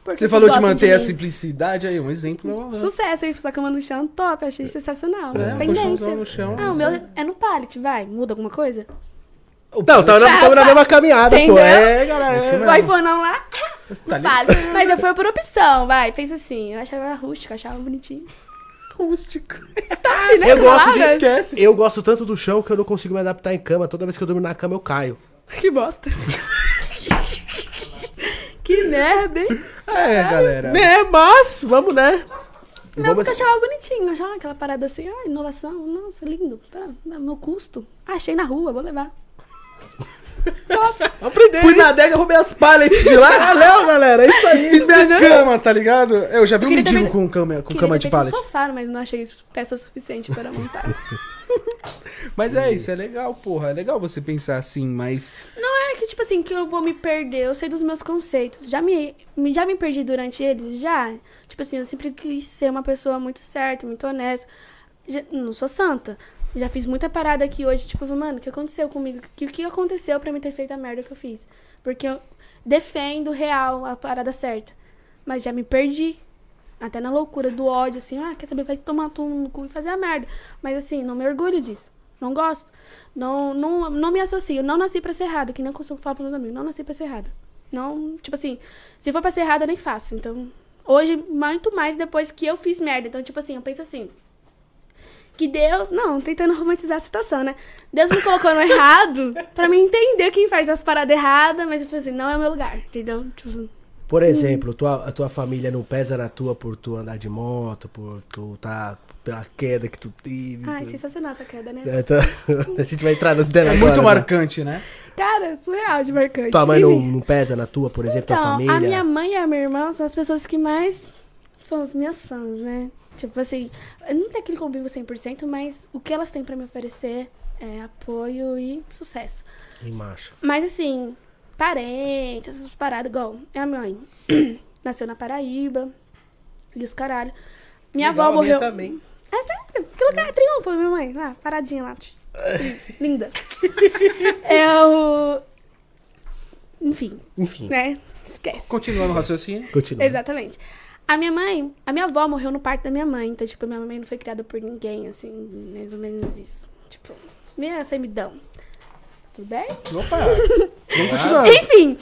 Você falou de manter a mim. simplicidade aí, um exemplo. né? Sucesso, hein? Sua cama no chão, top, achei sensacional. É, Pendência. no chão. Ah, o meu é no pallet, vai. Muda alguma coisa? Não, tamo na, tamo na mesma caminhada, pô. Entendeu? É, galera. Isso é- mesmo. O iPhone não lá, Tá no pallet. Mas eu fui por opção, vai. Pensa assim, eu achava rústico, achava bonitinho. rústico. Tá, né? Eu gosto de Palavra? esquece. Eu gosto tanto do chão que eu não consigo me adaptar em cama. Toda vez que eu durmo na cama, eu caio. Que bosta. que merda, hein? É, galera. Né, mas, vamos, né? Não, vamos... porque eu achava bonitinho, eu achava aquela parada assim, ah, inovação, nossa, lindo. Tá, meu custo. Achei na rua, vou levar. Aprender. Fui na adega, roubei as pallets de lá. Valeu, galera. É isso aí. Fiz minha cama, tá ligado? Eu já vi Eu um ter mendigo feito- com cama, com cama ter de feito um pallet. sofá, mas não achei peça suficiente para montar. Mas é isso, é legal, porra. É legal você pensar assim, mas. Não é que, tipo assim, que eu vou me perder. Eu sei dos meus conceitos. Já me, me- já me perdi durante eles? Já. Tipo assim, eu sempre quis ser uma pessoa muito certa, muito honesta. Já- não sou santa. Já fiz muita parada aqui hoje, tipo, mano, o que aconteceu comigo? O que, que aconteceu pra mim ter feito a merda que eu fiz? Porque eu defendo real a parada certa. Mas já me perdi. Até na loucura do ódio, assim, ah, quer saber, vai tomar tudo no cu e fazer a merda. Mas assim, não me orgulho disso. Não gosto. Não, não, não me associo. Não nasci pra ser errada, que nem eu costumo falar pros meus amigos. Não nasci pra ser errada. Não, tipo assim, se for pra ser errada, eu nem faço. Então, hoje, muito mais depois que eu fiz merda. Então, tipo assim, eu penso assim. Que Deus. Não, tentando romantizar a situação, né? Deus me colocou no errado pra me entender quem faz as paradas erradas, mas eu falei assim, não é o meu lugar, entendeu? Tipo, Por exemplo, tua, a tua família não pesa na tua por tu andar de moto, por tu tá pela queda que tu teve. ai, por- sensacional essa queda, né? É, tá- a gente vai entrar no dela É agora, muito né? marcante, né? Cara, surreal de marcante. Tua mãe não, não pesa na tua, por exemplo, tua Então, família? a minha mãe e a minha irmã são as pessoas que mais são as minhas fãs, né? Tipo assim, não tenho aquele convívio 100%, mas o que elas têm pra me oferecer é apoio e sucesso. E macho. Mas assim, parentes, essas paradas, igual minha mãe nasceu na Paraíba e os caralho. Minha Legal, avó a minha morreu. também. É sério? Que lugar é triunfo, minha mãe? Lá, paradinha lá. Linda. Eu. Enfim, Enfim, né? Esquece. Continuando o raciocínio. continua. Exatamente. A minha mãe, a minha avó morreu no parto da minha mãe. Então, tipo, minha mãe não foi criada por ninguém, assim, mais ou menos isso. Tipo, minha semidão. Tudo bem? Opa! Vamos continuar. Enfim,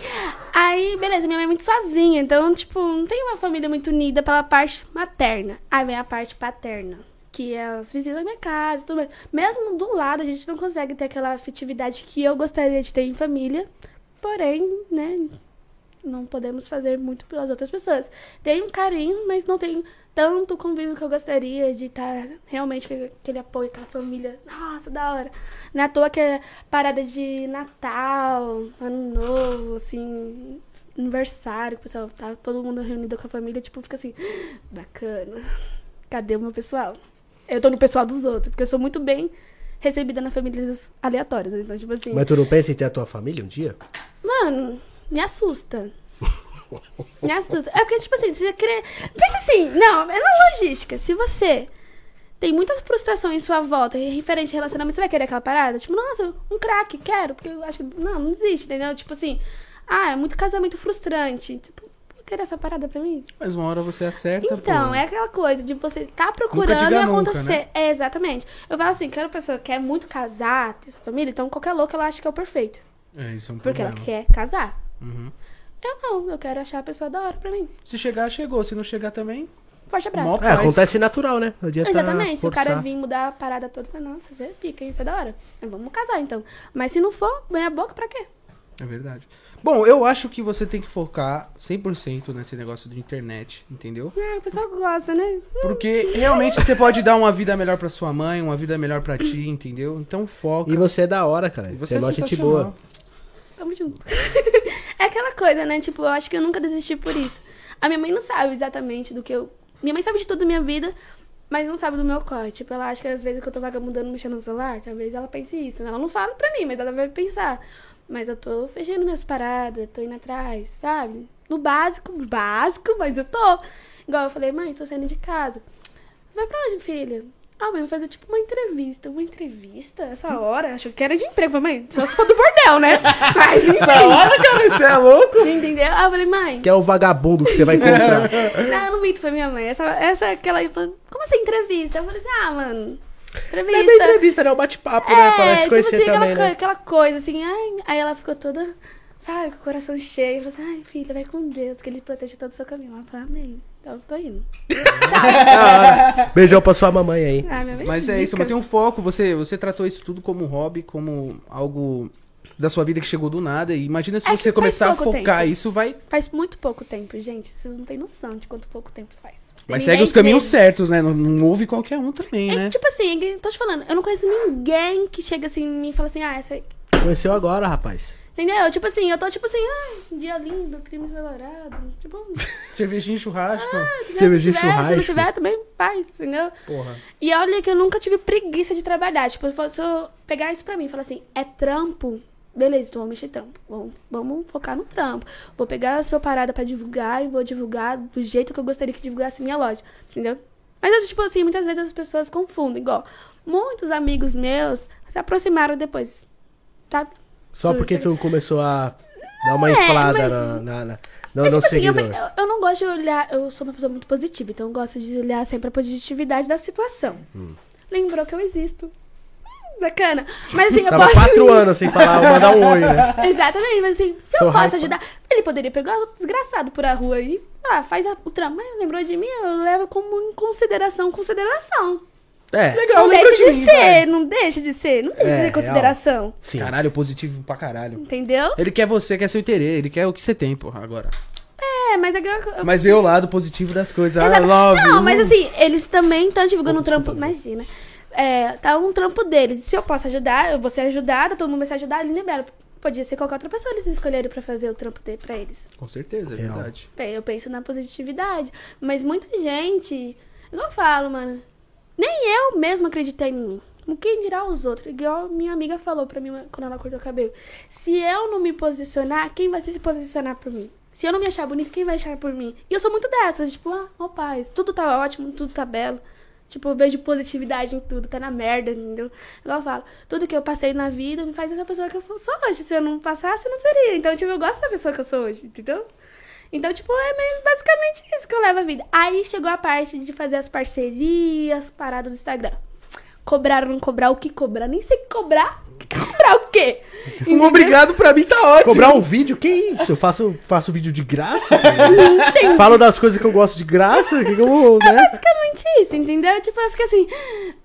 aí, beleza, minha mãe é muito sozinha, então, tipo, não tem uma família muito unida pela parte materna. Aí vem a parte paterna, que é os vizinhos da minha casa e tudo mais. Mesmo do lado, a gente não consegue ter aquela afetividade que eu gostaria de ter em família, porém, né, não podemos fazer muito pelas outras pessoas. Tenho um carinho, mas não tenho tanto convívio que eu gostaria de estar realmente com aquele apoio, aquela família. Nossa, da hora. Não é à toa que é parada de Natal, Ano Novo, assim, aniversário, o pessoal tá todo mundo reunido com a família, tipo, fica assim, bacana. Cadê o meu pessoal? Eu tô no pessoal dos outros, porque eu sou muito bem recebida na famílias aleatórias. Então, tipo assim. Mas tu não pensa em ter a tua família um dia? Mano, me assusta. Me assusta. É porque, tipo assim, você querer. Pensa assim, não, é na logística. Se você tem muita frustração em sua volta referente a relacionamento, você vai querer aquela parada? Tipo, nossa, um craque, quero. Porque eu acho que. Não, não existe, entendeu? Tipo assim, ah, é muito casamento frustrante. Tipo, vou querer essa parada pra mim? Mas uma hora você acerta, Então, pô. é aquela coisa de você tá procurando e nunca, acontecer. né? É, exatamente. Eu falo assim, quero uma pessoa que quer muito casar, ter sua família, então qualquer louca ela acha que é o perfeito. É, isso é um Porque problema. ela quer casar. Uhum. Eu não, eu quero achar a pessoa da hora pra mim. Se chegar, chegou. Se não chegar também, forte abraço. Mó É, Paz. acontece natural, né? Não adianta Exatamente. Se o cara vir mudar a parada toda, eu falo, nossa, você é pica, hein? Isso é da hora. Mas Vamos casar, então. Mas se não for, ganha a boca pra quê? É verdade. Bom, eu acho que você tem que focar 100% nesse negócio de internet, entendeu? Ah, o pessoal gosta, né? Porque realmente você pode dar uma vida melhor pra sua mãe, uma vida melhor pra ti, entendeu? Então foca. E você é da hora, cara. E Você, é é mó gente boa. Tamo junto. é aquela coisa, né? Tipo, eu acho que eu nunca desisti por isso. A minha mãe não sabe exatamente do que eu. Minha mãe sabe de tudo da minha vida, mas não sabe do meu corre. Tipo, ela acha que às vezes que eu tô vagabundando mexendo no celular, talvez ela pense isso. Ela não fala pra mim, mas ela vai pensar. Mas eu tô fechando minhas paradas, tô indo atrás, sabe? No básico, básico, mas eu tô. Igual eu falei, mãe, tô saindo de casa. Você vai pra onde, filha? Ah, mãe, vou fazer tipo uma entrevista. Uma entrevista? Essa hora? Achou que era de emprego. Eu Falei, mãe, só se for do bordel, né? Mas enfim. Olha, cara, você é louco? Entendeu? Ah, eu falei, mãe. Que é o vagabundo que você vai encontrar. Não, eu não minto pra minha mãe. Essa, essa aquela aí falou, como assim entrevista? Eu falei assim, ah, mano. Entrevista. É bem entrevista, né? O bate-papo, né? Parece tipo conhecer assim, aquela, também, coi- né? aquela coisa assim, ai. Aí ela ficou toda, sabe, com o coração cheio. Eu falei assim, ai, filha, vai com Deus, que ele protege todo o seu caminho. Ela falou, amém. Então, eu tô indo. Da hora. Beijão pra sua mamãe aí. Ah, Mas é isso, manter um foco. Você, você tratou isso tudo como um hobby, como algo da sua vida que chegou do nada. E imagina se É você começar a focar, tempo. isso vai. Faz muito pouco tempo, gente. Vocês não têm noção de quanto pouco tempo faz. Tem Mas segue os caminhos meses. certos, né? Não, não ouve qualquer um também, É, né? tipo assim, é tô te falando, eu não conheço ninguém que chega assim em mim e fala assim, ah, essa. Conheceu agora, rapaz. Entendeu? Tipo assim, eu tô tipo assim, ai, um dia lindo, crime acelerado. Tipo, Cervejinha e churrasco. se Cervejinha tiver, Se churrasco. não tiver, também faz, entendeu? Porra. E olha que eu nunca tive preguiça de trabalhar. Tipo, se eu- se pegar isso pra mim e falar assim, é trampo. Beleza, então vamos mexer trampo. Vamos, vamos focar no trampo. Vou pegar a sua parada pra divulgar e vou divulgar do jeito que eu gostaria que divulgasse minha loja. Entendeu? Mas, tipo assim, muitas vezes as pessoas confundem. Igual, muitos amigos meus se aproximaram depois. Sabe? Só porque tu começou a dar uma É, inflada mas- na, na, na, no, Mas, no tipo assim, eu, eu- não gosto de olhar. Eu sou uma pessoa muito positiva, então eu gosto de olhar sempre a positividade da situação. Hum. Lembrou que eu existo. Bacana. Mas assim, eu Tava posso. quatro anos sem falar, mandar um oi, né? Exatamente, mas assim, se Sou eu posso hype. ajudar. Ele poderia pegar o desgraçado por a rua aí. Ah, faz a, o trampo. Mas lembrou de mim, eu levo como em consideração, consideração. É. Legal, não deixa de, mim, ser, vai. não deixa de ser, não deixa É, de ser real. consideração. Sim. Caralho, positivo pra caralho. Entendeu? Ele quer você, quer seu interesse, ele quer o que você tem, porra, agora. É, mas é que eu- Mas vê o lado positivo das coisas. Ah, Exato. love. Não, mas assim, eles também estão divulgando um Pouco trampo. Imagina. É, tá um trampo deles. Se eu posso ajudar, eu vou ser ajudada, todo mundo vai ser ajudado, ele libera. Podia ser qualquer outra pessoa eles escolherem pra fazer o trampo dele pra eles. Com certeza, é Real. verdade. Bem, Eu penso na positividade. Mas muita gente. Igual eu falo, mano. Nem eu mesma acreditei em mim. Quem dirá os outros? Igual minha amiga falou pra mim quando ela cortou o cabelo. Se eu não me posicionar, quem vai se posicionar por mim? Se eu não me achar bonita, quem vai achar por mim? E eu sou muito dessas, tipo, ah, ó paz, tudo tá ótimo, tudo tá belo. Tipo, eu vejo positividade em tudo, tá na merda, entendeu? Igual eu falo, tudo que eu passei na vida me faz essa pessoa que eu sou hoje. Se eu não passasse, eu não seria. Então, tipo, eu gosto da pessoa que eu sou hoje, entendeu? Então, tipo, é basicamente isso que eu levo a vida. Aí chegou a parte de fazer as parcerias, paradas do Instagram. Cobrar ou não cobrar, o que cobrar? Nem sei cobrar. Cobrar o quê? Um obrigado pra mim tá ótimo. Cobrar um vídeo? Que isso? Eu faço, faço vídeo de graça? Não tem Falo das coisas que eu gosto de graça? Que que eu vou, né? basicamente isso, entendeu? Tipo, eu fico assim,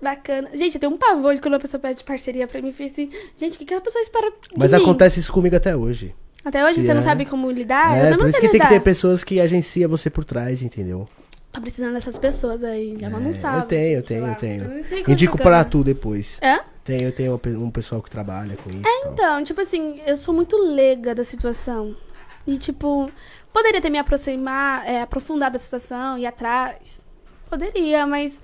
bacana. Gente, eu tenho um pavor de quando a pessoa pede parceria pra mim. Eu fico assim, gente, o que, que a pessoa espera de Mas mim? acontece isso comigo até hoje. Até hoje você não É. sabe como lidar? é, eu por não isso que tem que lidar. ter pessoas que agenciam você por trás, entendeu? Tô precisando dessas pessoas aí, já É, salve. Eu tenho, eu tenho, eu tenho. não como Indico pra tu depois. É? Tenho, eu tenho um pessoal que trabalha com isso. tal. Então, tipo assim, eu sou muito leiga da situação. E, tipo, poderia ter me aproximar, é, aprofundado da situação, ir atrás. Poderia, mas,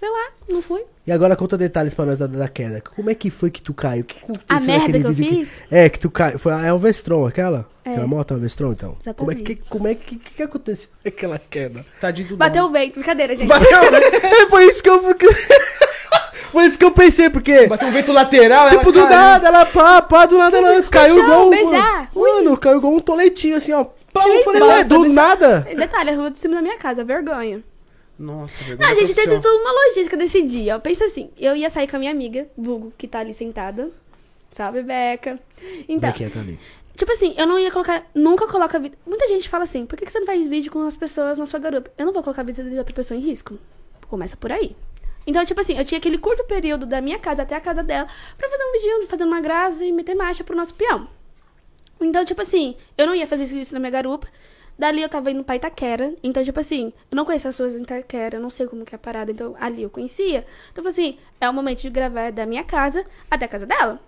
sei lá, não fui. E agora conta detalhes pra nós da, da queda. Como é que foi que tu caiu? O que, que aconteceu A merda que eu fiz? É, que tu caiu. Foi, é o Vestron, aquela? É. Aquela moto é o Vestron, então? Como é que, Exatamente. como é que, que, que aconteceu naquela queda? Tadinho do Bateu o vento, brincadeira, gente. Bateu, né? É, foi isso que eu... foi isso que eu pensei, porque... Bateu um vento lateral, Tipo, do caiu. nada, ela pá, pá, do nada ela caiu chão, igual... um- beijar. Mano, caiu igual um toletinho, assim, ó. Pá, eu falei, ué, do beijar. nada. Detalhe, a rua de cima da minha casa, vergonha. Nossa, vergonha. Não, a gente teve profissão. toda uma logística desse dia. ó. Pensa assim, eu ia sair com a minha amiga, Vulgo, que tá ali sentada. Salve, Beca. Então, Bequinha tá ali. Tipo assim, eu não ia colocar. Nunca coloca vida. Muita gente fala assim: por que que você não faz vídeo com as pessoas na sua garupa? Eu não vou colocar a vida de outra pessoa em risco. Começa por aí. Então, tipo assim, eu tinha aquele curto período da minha casa até a casa dela pra fazer um vídeo, fazendo uma graça e meter marcha pro nosso peão. Então, tipo assim, eu não ia fazer isso na minha garupa. Dali eu tava indo pra Itaquera. Então, tipo assim, eu não conheço as pessoas em Itaquera, eu não sei como que é a parada. Então, ali eu conhecia. Então, eu falei assim, é o momento de gravar da minha casa até a casa dela.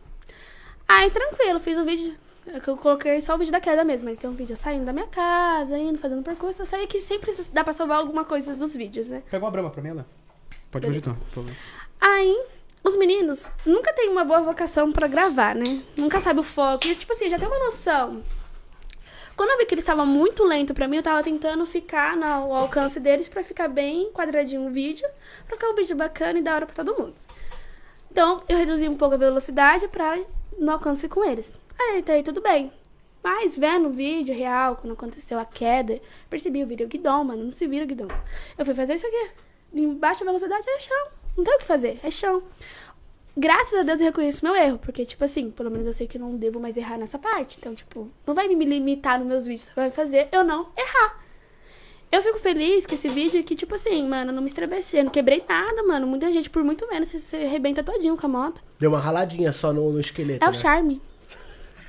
Aí, tranquilo, fiz o vídeo. é que Eu coloquei só o vídeo da queda mesmo, mas tem um vídeo saindo da minha casa, indo, fazendo percurso. Eu sei que sempre dá pra salvar alguma coisa dos vídeos, né? Pega uma brama pra mim, ela. Pode Beleza. continuar, por favor. Aí, os meninos nunca têm uma boa vocação pra gravar, né? Nunca sabe o foco. E, tipo assim, já tem uma noção. Quando eu vi que eles estavam muito lento pra mim, eu tava tentando ficar no alcance deles pra ficar bem quadradinho o vídeo, pra ficar um vídeo bacana e da hora pra todo mundo. Então, eu reduzi um pouco a velocidade pra no alcance com eles. Aí, até aí tudo bem. Mas vendo o vídeo real, quando aconteceu a queda, percebi, o guidão, mano, não se vira o guidão. Eu fui fazer isso aqui. Em baixa velocidade é chão. Não tem o que fazer, é chão. Graças a Deus eu reconheço meu erro, porque, tipo assim, pelo menos eu sei que eu não devo mais errar nessa parte. Então, tipo, não vai me limitar nos meus vídeos, vai fazer eu não errar. Eu fico feliz que esse vídeo que, tipo assim, mano, eu não me estremeci, não quebrei nada, mano. Muita gente, por muito menos, você, você arrebenta todinho com a moto. Deu uma raladinha só no, no esqueleto. É o né? charme.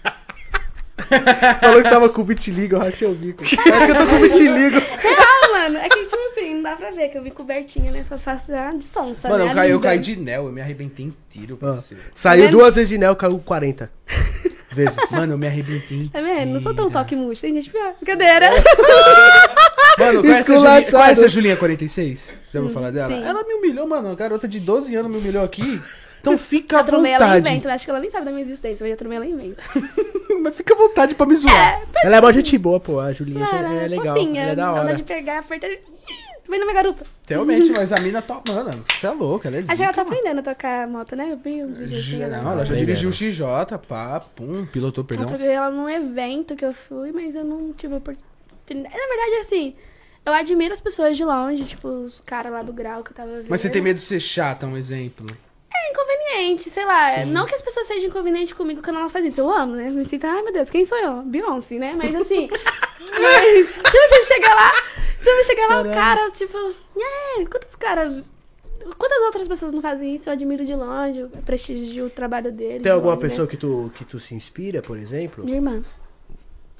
Falou que tava com vitiligo, eu rachei o bico. Parece que eu tô com vitiligo. Real, mano. É que, tipo dá pra ver que eu vi cobertinha, né? Eu faço ah, de sonsa, Mano, né? eu caí, eu caí de Nel, eu me arrebentei inteiro, Ó, parceiro. Saiu vendo? duas vezes de Nel, caiu 40 vezes. Mano, eu me arrebentei Tá vendo? Não sou tão toque murcho, tem gente pior. Brincadeira. Mano, conhece a. Julinha, conhece a Julinha 46? Já vou falar dela? sim. Ela me humilhou, mano. A garota de 12 anos me humilhou aqui. Então fica à A tromei ela vontade. inventa. Eu acho que ela nem sabe da minha existência, mas a tromei ela inventa. Mas fica à vontade pra me zoar. Ela é mó gente boa, pô. A Julinha Ela é é legal. fofinha. Ela é da Ela hora. de pegar, apertar. Vem na minha garupa. Realmente, mas a mina top, mano. Você é louca, ela é zica, Acho que ela tá mano. aprendendo a tocar moto, né? Eu vi uns vídeos assim. Já- ela- Não, ela já dirigiu o XJ, pá, pum, pilotou, Eu perdão. troquei ela num evento que eu fui, mas eu não tive oportunidade. Na verdade, assim, eu admiro as pessoas de longe, tipo, os caras lá do grau que eu tava vendo. Mas você tem medo de ser chata, um exemplo. É inconveniente, sei lá. Não que as pessoas sejam inconvenientes comigo quando elas fazem isso. Eu amo, né? Me sinto, ai meu Deus, quem sou eu? Beyoncé, né? Mas assim. mas, tipo, você chega lá, você vai chegar lá, o cara, tipo, é, quantos caras. Quantas outras pessoas não fazem isso? Eu admiro de longe, eu prestigio o trabalho deles. Tem de alguma longe, né? pessoa que tu, que tu se inspira, por exemplo? Minha irmã.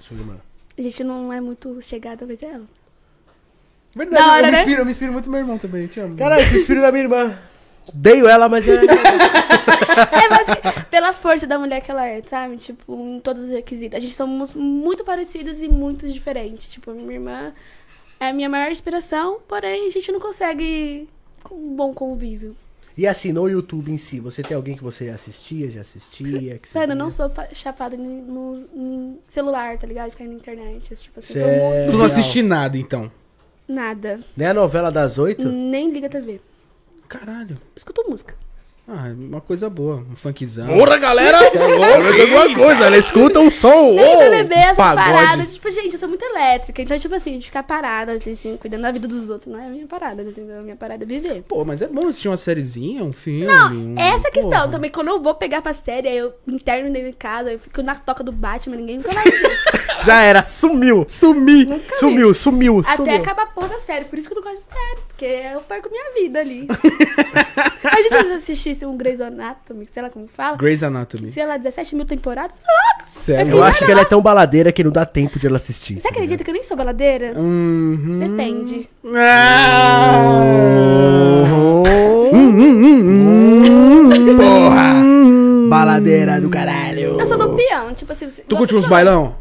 Sua irmã. A gente não é muito chegada, mas é ela. Verdade, Da hora, eu, me né? inspiro, eu me inspiro muito no meu irmão também, te amo. Caralho, te inspiro na minha irmã. Odeio ela, mas é. É, mas que- pela força da mulher que ela é, sabe? Tipo, em todos os requisitos. A gente somos muito parecidas e muito diferentes. Tipo, a minha irmã é a minha maior inspiração, porém a gente não consegue com um bom convívio. E assim, no YouTube em si, você tem alguém que você assistia, já assistia? Que você Mano, eu não sou pa- chapada em- no, celular, tá ligado? Ficar na internet. Tipo assim, muito... Tu não assisti nada, então. Nada. Nem a novela das oito? Nem liga a TV. Caralho. Escuto música. Ah, uma coisa boa, um funkzão. Porra, galera! Menos alguma coisa, ela escuta um som. Nem ô, BBB, essas paradas. Tipo, gente, eu sou muito elétrica. Então, tipo assim, de ficar parada, assim, cuidando da vida dos outros. Não é a minha parada, entendeu? A minha parada é viver. Pô, mas é bom assistir uma sériezinha, um filme. Não, um... essa é a questão. Porra. Também, quando eu vou pegar pra série, aí eu interno dentro de casa, eu fico na toca do Batman, ninguém ver. Já era, sumiu. Sumi! Nunca vi. Sumiu, sumiu, Até sumiu. acabar a porra da série. Por isso que eu não gosto de série. Porque eu perco minha vida ali. Imagina se eu assistisse um Grey's Anatomy, sei lá como fala. Grey's Anatomy. Sei lá, 17 mil temporadas. sei lá. Sério? Eu acho que ela é tão baladeira que não dá tempo de ela assistir. Você acredita que eu nem sou baladeira? Uhum. Depende. Porra! Baladeira do caralho. Eu sou do peão, tipo assim. Tu curte uns bailão?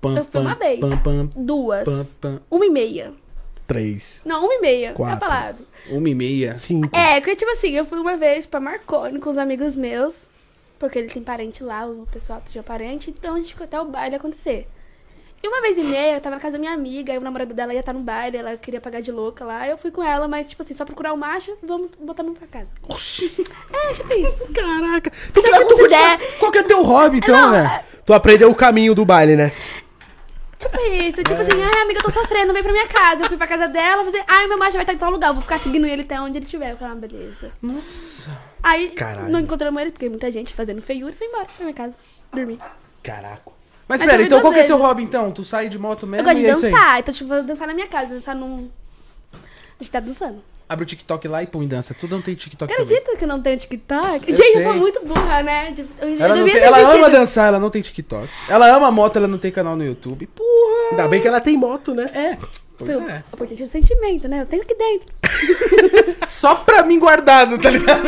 Pam, Eu fui uma pam, vez. Pam, pam, Duas. pam, pam. Uma e meia. Três. Não, uma e meia. É a Quatro. palavra. Uma e meia. Cinco. É, porque tipo assim, eu fui uma vez pra Marconi com os amigos meus, porque ele tem parente lá, o pessoal tinha parente, então a gente ficou até o baile acontecer. E uma vez e meia, eu tava na casa da minha amiga, aí o namorado dela ia estar no baile, ela queria pagar de louca lá, eu fui com ela, mas tipo assim, só procurar o macho, vamos botar pra casa. É, tipo isso. Caraca. Tu, Você tu, não curte- ideia. Qual que é teu hobby, então, Não, né? Tu aprendeu o caminho do baile, né? Tipo isso, tipo assim, ai amiga, eu tô sofrendo, vem pra minha casa. Eu fui pra casa dela, falei, ai, meu macho vai estar em tal lugar, eu vou ficar seguindo ele até onde ele estiver. Eu falei, ah, beleza. Nossa. Aí, Caralho. não encontramos ele, porque muita gente fazendo feiura, fui embora pra minha casa, dormir. Caraca. Mas Mas pera, eu vi então duas qual que é seu vezes. hobby então? Tu sai de moto mesmo Eu gosto de e é isso aí? dançar, então tipo, vou dançar na minha casa, dançar num. A gente tá dançando. Abre o TikTok lá e põe dança. Tu não tem TikTok também. Acredita que eu não tenho TikTok? Eu gente, sei. eu sou muito burra, né? Eu, Ela, não tem- ela ama dançar, ela não tem TikTok. Ela ama moto, ela não tem canal no YouTube. Porra! Ainda bem que ela tem moto, né? É. Pois é. é o sentimento, né? Eu tenho aqui dentro. Só pra mim guardado, tá ligado?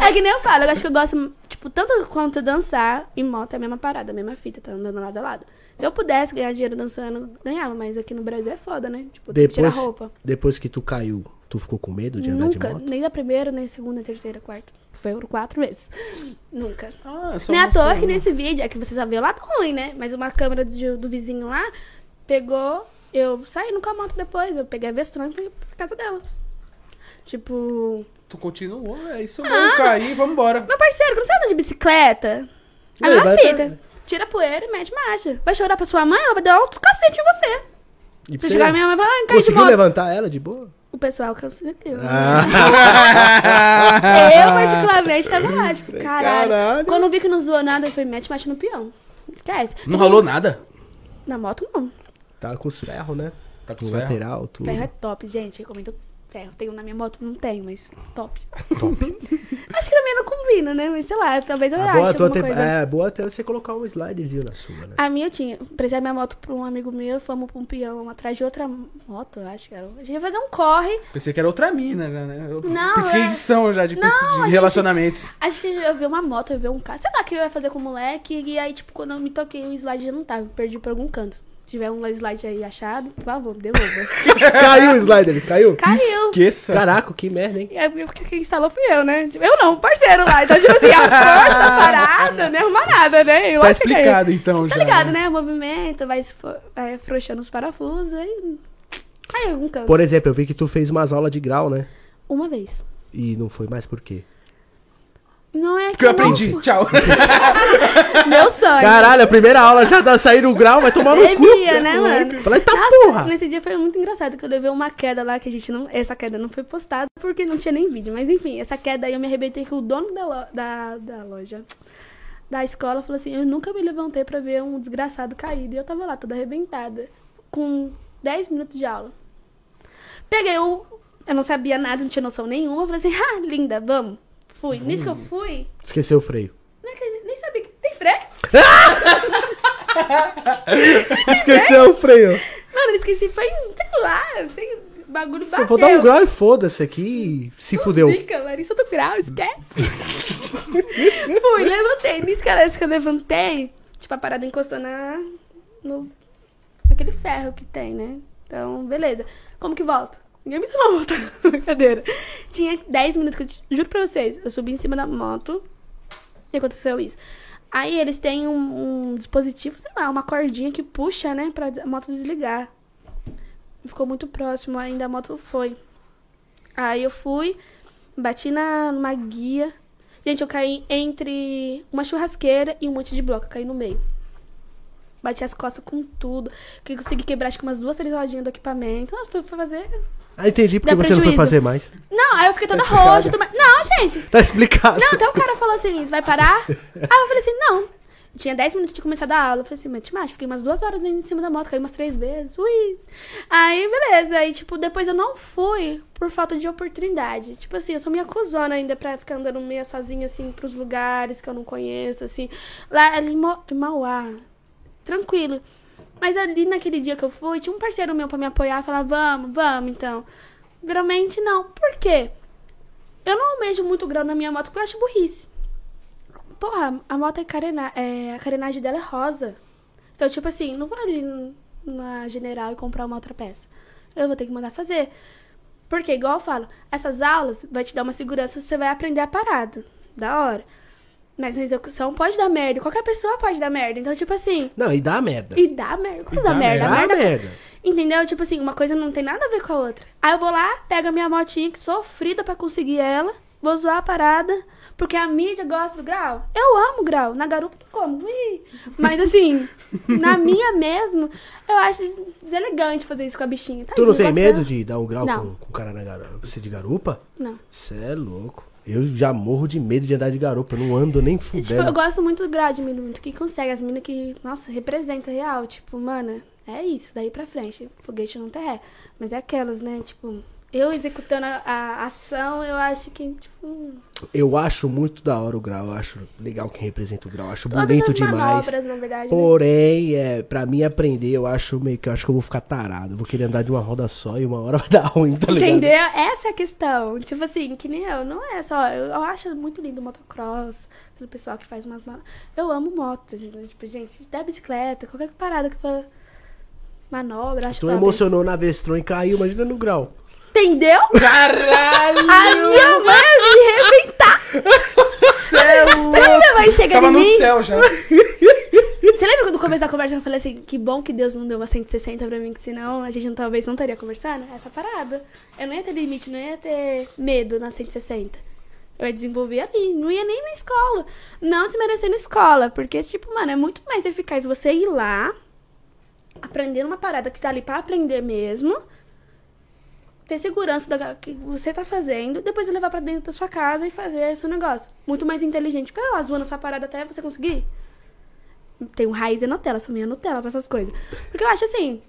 É que nem eu falo, eu acho que eu gosto, tipo, tanto quanto dançar e moto é a mesma parada, a mesma fita, tá andando lado a lado. Se eu pudesse ganhar dinheiro dançando, ganhava, mas aqui no Brasil é foda, né? Tipo, tem que tirar Depois, roupa. depois que tu caiu, tu ficou com medo de andar Nunca, de moto? nem da primeira, nem segunda, terceira, quarta. Foram quatro vezes. Nunca. Ah, Nem à toa que nesse vídeo, é que você só vê o lado ruim, né? Mas uma câmera do, do vizinho lá pegou. Eu saí no com a moto depois. Eu peguei a Vestron e fui pra casa dela. Tipo. Tu continuou, é isso Ah. mesmo, cair, vambora. Meu parceiro, quando você anda de bicicleta, a Ei, mesma vai fita. ter- Tira a poeira e mete marcha. Vai chorar pra sua mãe, ela vai dar outro cacete em você. E Se chegar na minha mãe, vai cair de Conseguiu moto. levantar ela de boa? O pessoal conseguiu. Ah. Eu, particularmente, tava lá, tipo, caralho. Caralho. Quando eu vi que não zoou nada, eu falei, mete marcha no peão. Esquece. Não rolou nada? Na moto, não. Tá com os ferros, né? Tá com os lateral, tudo. Ferro é top, gente. Recomendo ferro. Tenho na minha moto, não tenho, mas top. Acho que também não combina, né? Mas sei lá, talvez eu A ache alguma tem- coisa. É, boa até você colocar um sliderzinho na sua, né? A minha eu tinha. Prestei minha moto pra um amigo meu, fomos pra um peão atrás de outra moto, eu acho que era. A gente ia fazer um corre. Pensei que era outra mina, né? Eu Não, Pensei é- em edição já de, Não, de a gente- relacionamentos. Acho que eu vi uma moto, eu vi um carro. Sei lá o que eu ia fazer com o moleque. E aí, tipo, quando eu me toquei, o slide já não tava. eu Perdi por algum canto. Se tiver um slide aí achado, por favor, devolva. caiu o slider, caiu? Caiu. Esqueça. Caraca, que merda, hein? Aí, porque quem instalou fui eu, né? Tipo, eu não, parceiro lá. Então, tipo assim, a força da parada não arruma nada, né? E Tá caiu. explicado então Tá já. ligado, né? O movimento vai, vai afrouxando os parafusos aí. Caiu um canto. Por exemplo, eu vi que tu fez umas aulas de grau, né? Uma vez. E não foi mais por quê? Não é que Porque eu não- aprendi. Tchau. Meu sonho. Caralho, a primeira aula já tá saindo o grau, vai tomar no cu. Devia, né, mano? Falei, tá Nossa, porra! nesse dia foi muito engraçado, que eu levei uma queda lá que a gente não. Essa queda não foi postada porque não tinha nem vídeo. Mas enfim, essa queda aí eu me arrebentei com o dono da, lo- da, da loja. Da escola falou assim: Eu nunca me levantei pra ver um desgraçado caído. E eu tava lá, toda arrebentada. Com 10 minutos de aula. Peguei o. Eu não sabia nada, não tinha noção nenhuma. Eu falei assim: Ah, linda, vamos. Fui. Nisso que eu fui, Esqueceu o freio. nem sabia que. Tem freio? Esqueceu o freio. Mano, eu esqueci, foi, sei lá, assim, bagulho bateu. Vou dar um grau e foda-se aqui. Se fudeu. Zica, Larissa do grau, esquece. Fui, levantei. Nisso que eu levantei, tipo, a parada encostou na, no, naquele ferro que tem, né? Então, beleza. Como que volta? Ninguém me ensinou a voltar na cadeira. Tinha 10 minutos que eu juro pra vocês, eu subi em cima da moto e aconteceu isso. Aí eles têm um, um dispositivo, sei lá, uma cordinha que puxa, né, pra a moto desligar. Ficou muito próximo, ainda a moto foi. Aí eu fui, bati na, numa guia. Gente, eu caí entre uma churrasqueira e um monte de bloco. Eu caí no meio. Bati as costas com tudo. Que consegui quebrar acho que umas duas, três rodinhas do equipamento. Fui, fui fazer. Ah, entendi porque Dá você não foi fazer mais. Não, aí eu fiquei toda explicado. roxa. Toda... Não, gente. Tá explicado. Não, até o cara falou assim: vai parar? Aí eu falei assim: não. Tinha 10 minutos de começar a aula. Eu falei assim, mete macho, fiquei umas duas horas em cima da moto, caí umas três vezes. Ui. Aí, beleza. Aí, tipo, depois eu não fui por falta de oportunidade. Tipo assim, eu sou minha cuzona ainda pra ficar andando meio sozinha, assim, pros lugares que eu não conheço, assim. Lá em Mauá. Tranquilo. Mas ali naquele dia que eu fui, tinha um parceiro meu pra me apoiar, falar, vamos, vamos, então. Geralmente não. Por quê? Eu não almejo muito grau na minha moto, porque eu acho burrice. Porra, a moto é, carena, é a carenagem dela é rosa. Então, tipo assim, não vou ali na general e comprar uma outra peça. Eu vou ter que mandar fazer. Porque, igual eu falo, essas aulas vai te dar uma segurança, você vai aprender a parada. Da hora. Mas na execução pode dar merda. Qualquer pessoa pode dar merda. Então, tipo assim. Não, e dá merda. E dá merda. Coisa dá dá merda. Dá merda. merda. Entendeu? Tipo assim, uma coisa não tem nada a ver com a outra. Aí eu vou lá, pego a minha motinha, que sofrida pra conseguir ela, vou zoar a parada, porque a mídia gosta do grau. Eu amo grau. Na garupa tem como. Ui. Mas assim, na minha mesmo, eu acho des- deselegante fazer isso com a bichinha. Tu não tem medo dela. de dar um grau com, com o cara na garupa? Você de garupa? Não. Você é louco. Eu já morro de medo de andar de garupa. Eu não ando nem Tipo, eu fudendo. gosto muito do grau, admiro muito quem consegue. As minas que, nossa, representa real. Tipo, mano, é isso, daí pra frente. Foguete não tem ré. Mas é aquelas, né? Tipo, eu executando a, a ação, eu acho que, tipo, hum, Eu acho muito da hora o grau. Eu acho legal quem representa o grau. Eu acho todas bonito as demais. manobras, na verdade. né? Porém, é, pra mim aprender, eu acho meio que eu acho que eu vou ficar tarado. Eu vou querer andar de uma roda só e uma hora vai dar ruim, tá ligado? Entendeu? Essa é a questão. Tipo assim, que nem eu. Não é só. Eu, eu acho muito lindo o motocross. Aquele pessoal que faz umas malas. Eu amo moto. Tipo, gente, até bicicleta, qualquer parada que for manobra. Acho Tu emocionou na Vestron e caiu, imagina no grau. Entendeu? Caralho! A minha mãe ia me arrebentar. Sabe minha mãe chega Tava no mim? céu já. Você lembra quando começou a conversa eu falei assim, que bom que Deus não deu uma 160 pra mim, que senão a gente não, talvez não estaria conversando? Essa parada. Eu não ia ter limite, não ia ter medo na 160. Eu ia desenvolver ali, não ia nem na escola. Não desmerecendo escola, porque, tipo, mano, é muito mais eficaz você ir lá, aprender uma parada que tá ali pra aprender mesmo, ter segurança do que você tá fazendo, depois levar pra dentro da sua casa e fazer seu negócio. Muito mais inteligente. Fica lá zoando sua parada até você conseguir. Tem um raiz e Nutella, sou meio Nutella pra essas coisas. Porque eu acho assim,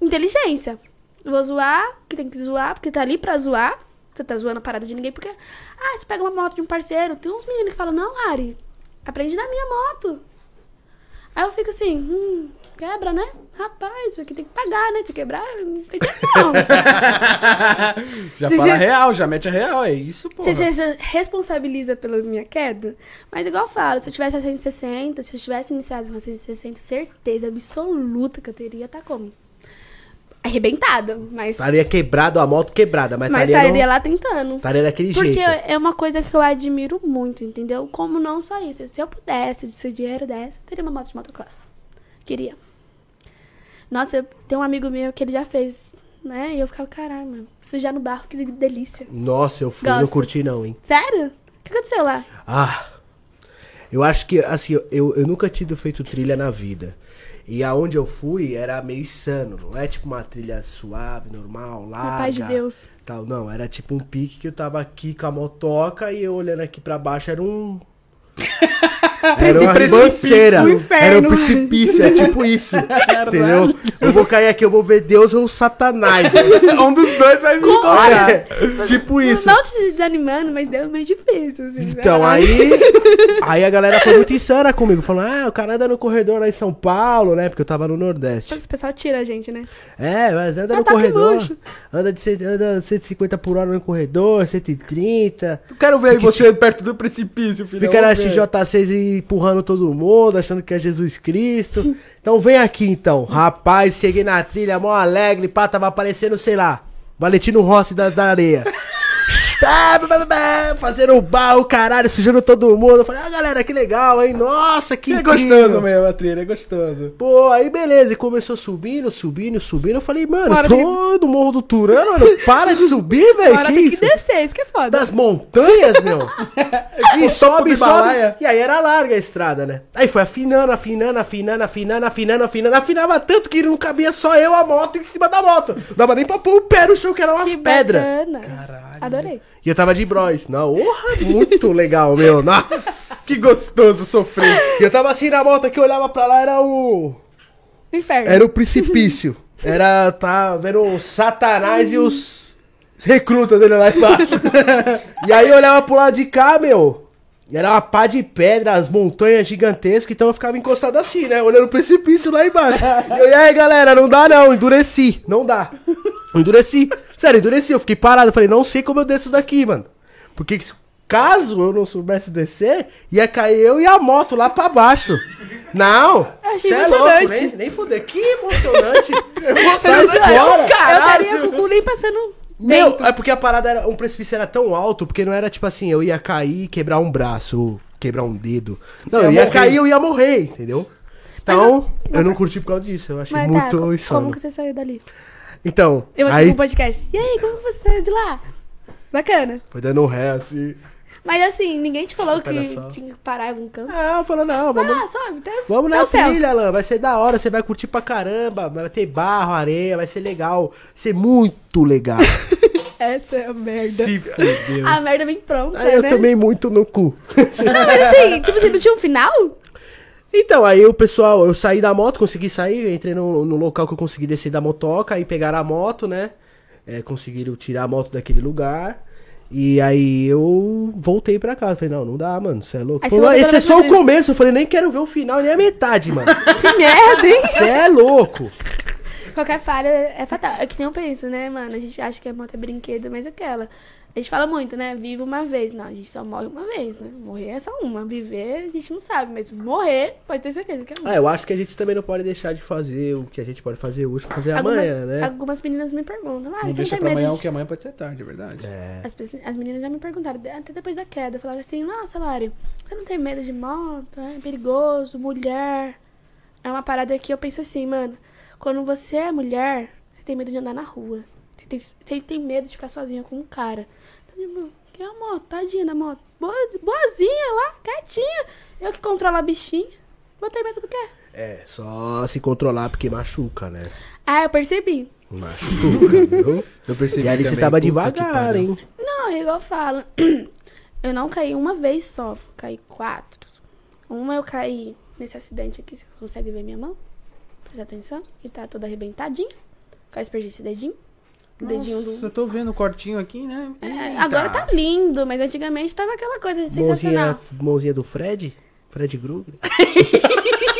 inteligência. Vou zoar, que tem que zoar, porque tá ali pra zoar. Você tá zoando a parada de ninguém, porque. Ah, você pega uma moto de um parceiro. Tem uns meninos que falam, não, Lari, aprende na minha moto. Aí eu fico assim, hum, quebra, né? Rapaz, isso aqui tem que pagar, né? Se quebrar, não tem dinheiro não. já fala já- real, já mete a real, é isso, pô. Você se responsabiliza pela minha queda? Mas igual eu falo, se eu tivesse a 160, se eu tivesse iniciado com a 160, certeza absoluta que eu teria tá como? Arrebentada, mas, Estaria quebrado a moto quebrada, mas, mas estaria, lá tentando. estaria daquele Porque jeito. é uma coisa que eu admiro muito, entendeu? Como não só isso. Se eu pudesse, se o dinheiro desse, eu teria uma moto de motocross. Queria. Nossa, tenho um amigo meu que ele já fez, né? E eu ficava, caralho, mano, sujar no barro, que delícia. Nossa, eu fui, não Gosto. curti não, hein. Sério? O que aconteceu lá? Ah, eu acho que, assim, eu, eu nunca tinha feito trilha na vida. E aonde eu fui era meio insano, não é tipo uma trilha suave, normal, larga. Na paz de Deus. Tal, não, era tipo um pique que eu tava aqui com a motoca e eu olhando aqui pra baixo era um... Era uma Precipício. ribanceira. Um inferno. Era um precipício, é tipo isso. entendeu? Eu vou cair aqui, eu vou ver Deus ou Satanás. um dos dois vai vir embora. É, tipo isso. Não te desanimando, mas deu meio difícil. Assim, Então, né? aí. Aí a galera foi muito insana comigo, falando, ah, o cara anda no corredor lá em São Paulo, né? Porque eu tava no Nordeste. O pessoal tira a gente, né? É, mas anda no Ataque corredor. Anda de anda 150 por hora no corredor, 130. Eu quero ver você perto do precipício, filho. Fica na Vamos ver. XJ6 empurrando todo mundo, achando que é Jesus Cristo. Então vem aqui então. Rapaz, cheguei na trilha, mó alegre, pá, tava aparecendo, sei lá, Valentino Rossi da, da areia. Bá, Fazendo barro, caralho, sujando todo mundo. Eu falei, ah, galera, que legal, hein? Nossa, que É incrível. gostoso mesmo a trilha, é gostoso. Pô, aí beleza, e começou subindo, subindo, subindo. Eu falei, mano, tô no Morro do Turano, mano, para de subir, velho. Agora Que tem isso? que descer, isso que é foda. das montanhas, meu. e sobe, sobe. Himalaia. E aí era larga a estrada, né? Aí foi afinando, afinando, afinando, afinando, afinando, afinando. Afinava tanto que não cabia só eu, a moto, em cima da moto. Não dava nem pra pôr o pé no chão, que eram umas Que pedras. bacana. Caralho. Adorei. E eu tava de bros. Não, porra, muito legal, meu. Nossa. Que gostoso sofrer. E eu tava assim na moto que eu olhava pra lá, era o. Inferno. Era o precipício. Era, tá vendo o Satanás e os recrutas dele lá embaixo. e aí eu olhava pro lado de cá, meu. Era uma pá de pedra, as montanhas gigantescas, então eu ficava encostado assim, né? Olhando o precipício lá embaixo. E eu, e aí, galera, não dá não, endureci. Não dá. Eu endureci. Sério, endureci. Eu fiquei parado. Eu falei, não sei como eu desço daqui, mano. Porque caso eu não soubesse descer, ia cair eu e a moto lá pra baixo. Não! Achei Cê é louco, emocionante. nem, nem fuder. Que emocionante! Sai Eu- fora! Eu estaria com o cu nem passando Meu, dentro. é porque a parada era. Um precipício era tão alto, porque não era tipo assim, eu ia cair e quebrar um braço, ou quebrar um dedo. Não, Você eu ia ia cair eu ia morrer, entendeu? Então, eu não curti por causa disso. Eu achei Mas muito tá, co- insano. como que você saiu dali? Então, Eu aqui aí no podcast. E aí, como você saiu de lá? Bacana. foi dando um ré assim. Mas assim, ninguém te falou que tinha que parar em algum canto. Ah, falou, não, vamos. Ah, sobe. Tá, Vamos tá na trilha, Alan. Vai ser da hora, você vai curtir pra caramba. Vai ter barro, areia, vai ser legal. Vai ser muito legal. Essa é a merda. Se fudeu. A merda vem pronta, Aí eu né? tomei muito no cu. Não, mas assim, tipo assim, não tinha um final? Então, aí o pessoal, eu saí da moto, consegui sair, entrei no, no local que eu consegui descer da motoca, aí pegaram a moto, né? É, conseguiram tirar a moto daquele lugar. E aí eu voltei pra casa. Falei, não, não dá, mano, você é louco. Aí você Falou, voltou esse é só o começo. Eu falei, nem quero ver o final, nem a metade, mano. Que merda, hein? Você é louco. Qualquer falha é fatal. É que nem eu penso, né, mano? A gente acha que a moto é brinquedo, mas é aquela. A gente fala muito, né? Vive uma vez. Não, a gente só morre uma vez, né? Morrer é só uma. Viver, a gente não sabe. Mas morrer, pode ter certeza que é uma. Ah, eu acho que a gente também não pode deixar de fazer o que a gente pode fazer hoje pra fazer algumas, amanhã, né? algumas meninas me perguntam, ah, Não você deixa não pra tem amanhã, medo o de... que amanhã pode ser tarde, é verdade. É. As, as meninas já me perguntaram, até depois da queda, falaram assim, nossa, Lari, você não tem medo de moto? É perigoso, mulher. É uma parada que eu penso assim, mano, quando você é mulher, você tem medo de andar na rua. Você tem, você tem medo de ficar sozinha com um cara. Que é a moto? Tadinha da moto. Boa, boazinha lá, quietinha. Eu que controlo a bichinha. Vou ter medo do quê? É, só se controlar porque machuca, né? Ah, eu percebi. Machuca, viu? Eu percebi E ali você tava puta devagar, hein? Não, é igual eu falo. Eu não caí uma vez só, caí quatro. Uma eu caí nesse acidente aqui, você consegue ver minha mão? Presta atenção, que tá toda arrebentadinha. Quase perdi esse dedinho. Dedinho Nossa, do. eu tô vendo o cortinho aqui, né? É, agora tá lindo, mas antigamente tava aquela coisa sensacional. Mãozinha, mãozinha do Fred? Fred Krueger?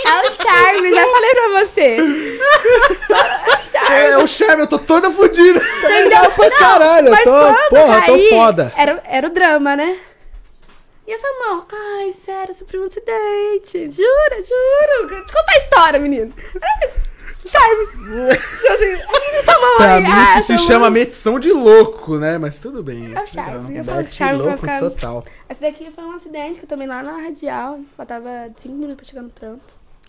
É o charme, já falei pra você. É o charme. É, o Charme, eu tô toda fodida. Entendeu? pra caralho, eu Mas tô- porra, eu tô foda. Era, era o drama, né? E essa mão? Ai, sério, sofri um acidente. Jura, juro. Contar a história, menino. Ai, Charme. Assim, essa mão Pra mim ah, isso se essa chama medição de louco, né? Mas tudo bem. É o charme. Eu falo charme pra louco ficar... total. Esse daqui foi um acidente que eu tomei lá na radial. Faltava 5 minutos pra chegar no trampo.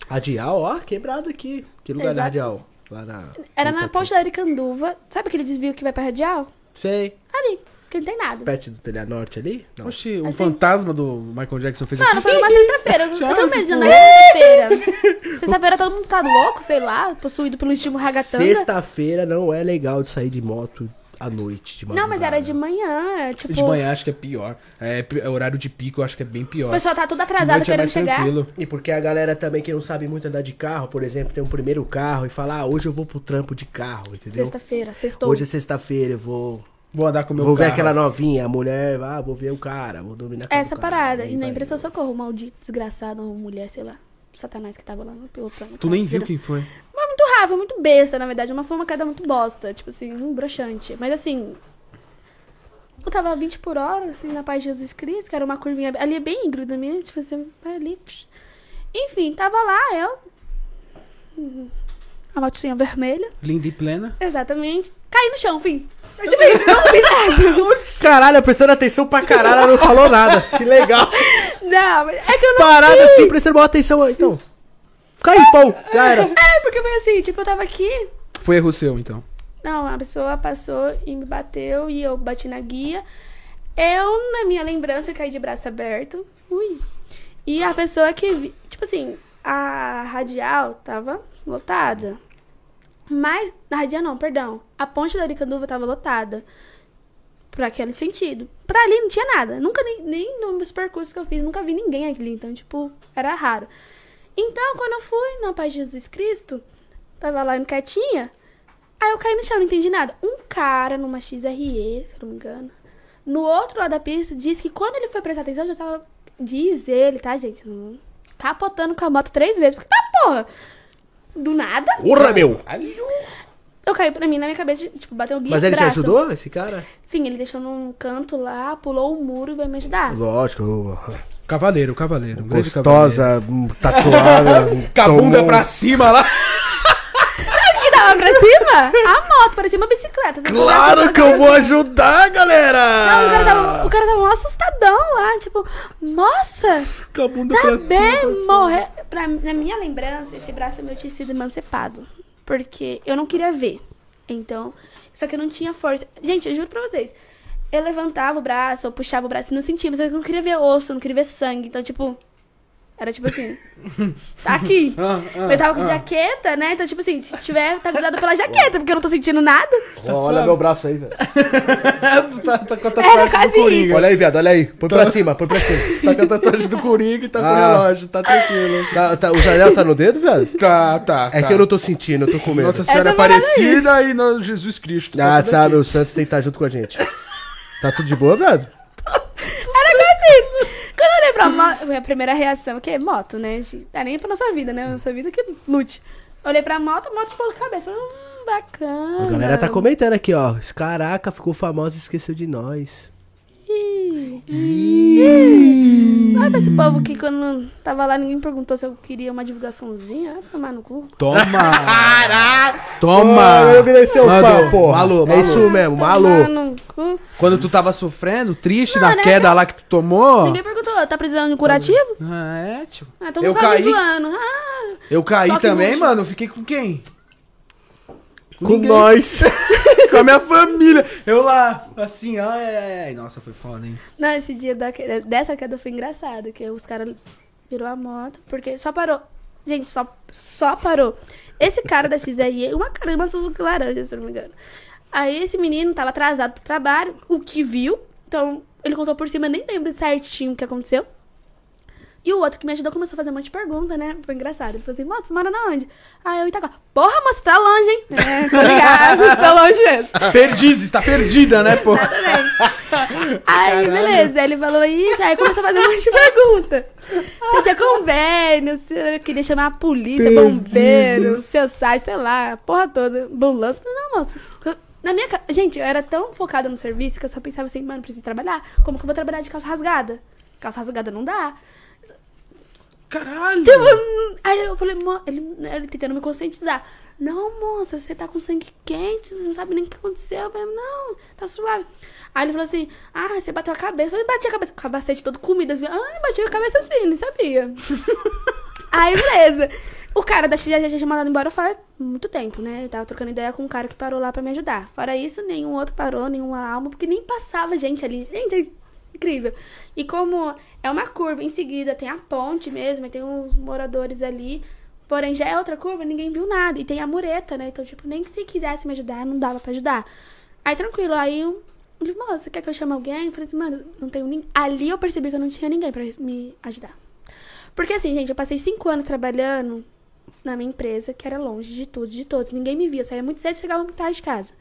Radial, ó, quebrado aqui. Que lugar da Exato. radial? Lá na. Era na ponte da Aricanduva. Sabe aquele desvio que vai pra radial? Sei. Ali, que não tem nada. Perto do Telha Norte ali? Não. Oxi, o Assim. fantasma do Michael Jackson fez Mano, assim. foi numa sexta-feira. Eu, eu tenho medo de andar na sexta-feira. Sexta-feira todo mundo tá louco, sei lá, possuído pelo estímulo ragatanga. Sexta-feira não é legal de sair de moto à noite. De Não, mas era de manhã, tipo... De manhã acho que é pior. É, é horário de pico, eu acho que é bem pior. O pessoal tá tudo atrasado é querendo mais chegar. tranquilo. E porque a galera também que não sabe muito andar de carro, por exemplo, tem um primeiro carro e fala, ah, hoje eu vou pro trampo de carro, entendeu? Sexta-feira, sextou. Hoje é sexta-feira, eu vou. Vou andar com o meu vou ver carro. aquela novinha, a mulher, ah, vou ver o cara, vou dormir na casa Essa parada. Aí E na vai. impressão socorro, o maldito, desgraçado, uma mulher, sei lá. Satanás que tava lá no pilotando. Tu nem viu quem foi. Mas muito raro, foi muito besta, na verdade. Uma foi uma queda muito bosta. Tipo assim, um broxante. Mas assim. Eu tava 20 por hora, assim, na paz de Jesus Cristo, que era uma curvinha. Ali é bem íngreme mesmo. Tipo assim, vai ali. Enfim, tava lá, eu. A motinha vermelha. Linda e plena. Exatamente. Caí no chão, fim. Eu tipo isso, não vi nada. Caralho, prestando atenção pra caralho, ela não falou nada. Que legal. Não, mas é que eu não Parada vi. assim, prestando boa atenção. Então. Cai, pão, já era. É, porque foi assim, tipo, eu tava aqui. Foi erro seu, então. Não, a pessoa passou e me bateu e eu bati na guia. Eu, na minha lembrança, caí de braço aberto. Ui. E a pessoa que. vi- Tipo assim, a radial tava lotada. Mas. Na radial não, perdão. A ponte da Aricanduva tava lotada. Por aquele sentido. Pra ali não tinha nada. Nunca, nem, nem nos percursos que eu fiz, nunca vi ninguém ali. Então, tipo, era raro. Então, quando eu fui na paz de Jesus Cristo, tava lá quietinha. Aí eu caí no chão, não entendi nada. Um cara numa XRE, se eu não me engano, no outro lado da pista, disse que quando ele foi prestar atenção, já tava. Diz ele, tá, gente? Capotando com a moto três vezes. Porque tá, porra! Do nada, Porra, meu. eu caí pra mim na minha cabeça, tipo, bateu o guia Mas ele braço. te ajudou, esse cara? Sim, ele deixou num canto lá, pulou o muro e veio me ajudar. Lógico. Cavaleiro, cavaleiro. um grande Gostosa, hum, tatuada. cavaleiro. Com a bunda tomou- pra cima lá. O que tava pra cima? A moto, parecia uma bicicleta. Claro que eu vou ajudar, galera! Não, o cara tava, o cara tava um assustadão lá, tipo, nossa, Com a bunda Tá bem, morrer. Pra, na minha lembrança, esse braço meu tinha sido emancipado. Porque eu não queria ver. Então, só que eu não tinha força. Gente, eu juro pra vocês. Eu levantava o braço, eu puxava o braço e não sentia, mas eu não queria ver osso, eu não queria ver sangue. Então, tipo, Era tipo assim, tá aqui. Ah, ah, eu tava com ah. jaqueta, né? Então, tipo assim, se tiver, tá cuidado pela jaqueta, porque eu não tô sentindo nada. Olha meu braço aí, velho. tá, tá com a Era tatuagem quase do Coringa. isso. Olha aí, viado, olha aí. Põe pra cima, põe pra cima. Tá com a tatuagem do Coringa e tá com o Ah. relógio, tá tranquilo. Tá, tá, o Janel tá no dedo, viado? Tá, tá. É tá. que eu não tô sentindo, eu tô com medo. Nossa Senhora parada Aparecida e no Jesus Cristo. Ah, Tá tudo sabe, aqui. o Santos tem que estar junto com a gente. Tá tudo de boa, viado? Era quase isso. Quando eu olhei pra moto, a primeira reação, que é moto, né? Tá nem pra nossa vida, né? Nossa vida que lute. Olhei pra moto, moto a cabeça. Falei, hum, bacana. A galera tá comentando aqui, ó. Caraca, ficou famosa e esqueceu de nós. Ih. Olha pra esse povo que quando tava lá, ninguém perguntou se eu queria uma divulgaçãozinha. Vai tomar no cu. Toma! Ô, Toma! eu virei seu Mandou. fã, porra. Malu, É isso mesmo, Tomar malu. no cu. Quando tu tava sofrendo, triste Não, na né, queda que- lá que tu tomou. Ninguém perguntou, tá precisando de um curativo? Ah, é, tio. Ah, então Eu caí. zoando. Ah, Eu caí também, mano. Fiquei com quem? Com Ninguém. nós. com a minha família. Eu lá, assim, ai. Nossa, foi foda, hein? Não, esse dia da, dessa queda foi engraçado, que os caras virou a moto, porque só parou. Gente, só, só parou. Esse cara da XRE, uma caramba com laranja, se eu não me engano. Aí esse menino tava atrasado pro trabalho, o que viu, então ele contou por cima, nem lembro certinho o que aconteceu. E o outro que me ajudou começou a fazer um monte de pergunta, né? Foi engraçado. Ele falou assim, moça, você mora na onde? Aí eu Itaquá. Porra, moça, tá longe, hein? É, tô ligado, tá longe mesmo. Perdizes, tá perdida, né, pô? Exatamente. Aí, beleza, ele falou isso, aí começou a fazer um monte de pergunta. Se tinha convênio, se eu queria chamar a polícia, bombeiro, seu site, sei lá, porra toda, ambulância. Eu Falei, não, moço. Na minha ca... Gente, eu era tão focada no serviço que eu só pensava assim, mano, preciso trabalhar. Como que eu vou trabalhar de calça rasgada? Calça rasgada não dá. Caralho! Tipo, aí eu falei, ele, ele tentando me conscientizar. Não, moça, você tá com sangue quente, você não sabe nem o que aconteceu. Eu falei, não, tá suave. Aí ele falou assim, ah, você bateu a cabeça. Eu falei, bati a cabeça, com o capacete todo comido. Assim, ah, bati a cabeça assim, nem sabia. Aí, beleza. O cara da XG já tinha mandado embora faz muito tempo, né? Eu tava trocando ideia com um cara que parou lá pra me ajudar. Fora isso, nenhum outro parou, nenhuma alma, porque nem passava gente ali. Gente, incrível. E como é uma curva, em seguida tem a ponte mesmo, e tem uns moradores ali. Porém, já é outra curva, ninguém viu nada. E tem a mureta, né? Então, tipo, nem que se quisesse me ajudar, não dava pra ajudar. Aí, tranquilo. Aí, eu falei, moça, quer que eu chame alguém? Eu falei assim, mano, não tenho ninguém. Ali eu percebi que eu não tinha ninguém pra me ajudar. Porque assim, gente, eu passei cinco anos trabalhando na minha empresa, que era longe de tudo, de todos. Ninguém me via. Eu saía muito cedo e chegava muito tarde de casa.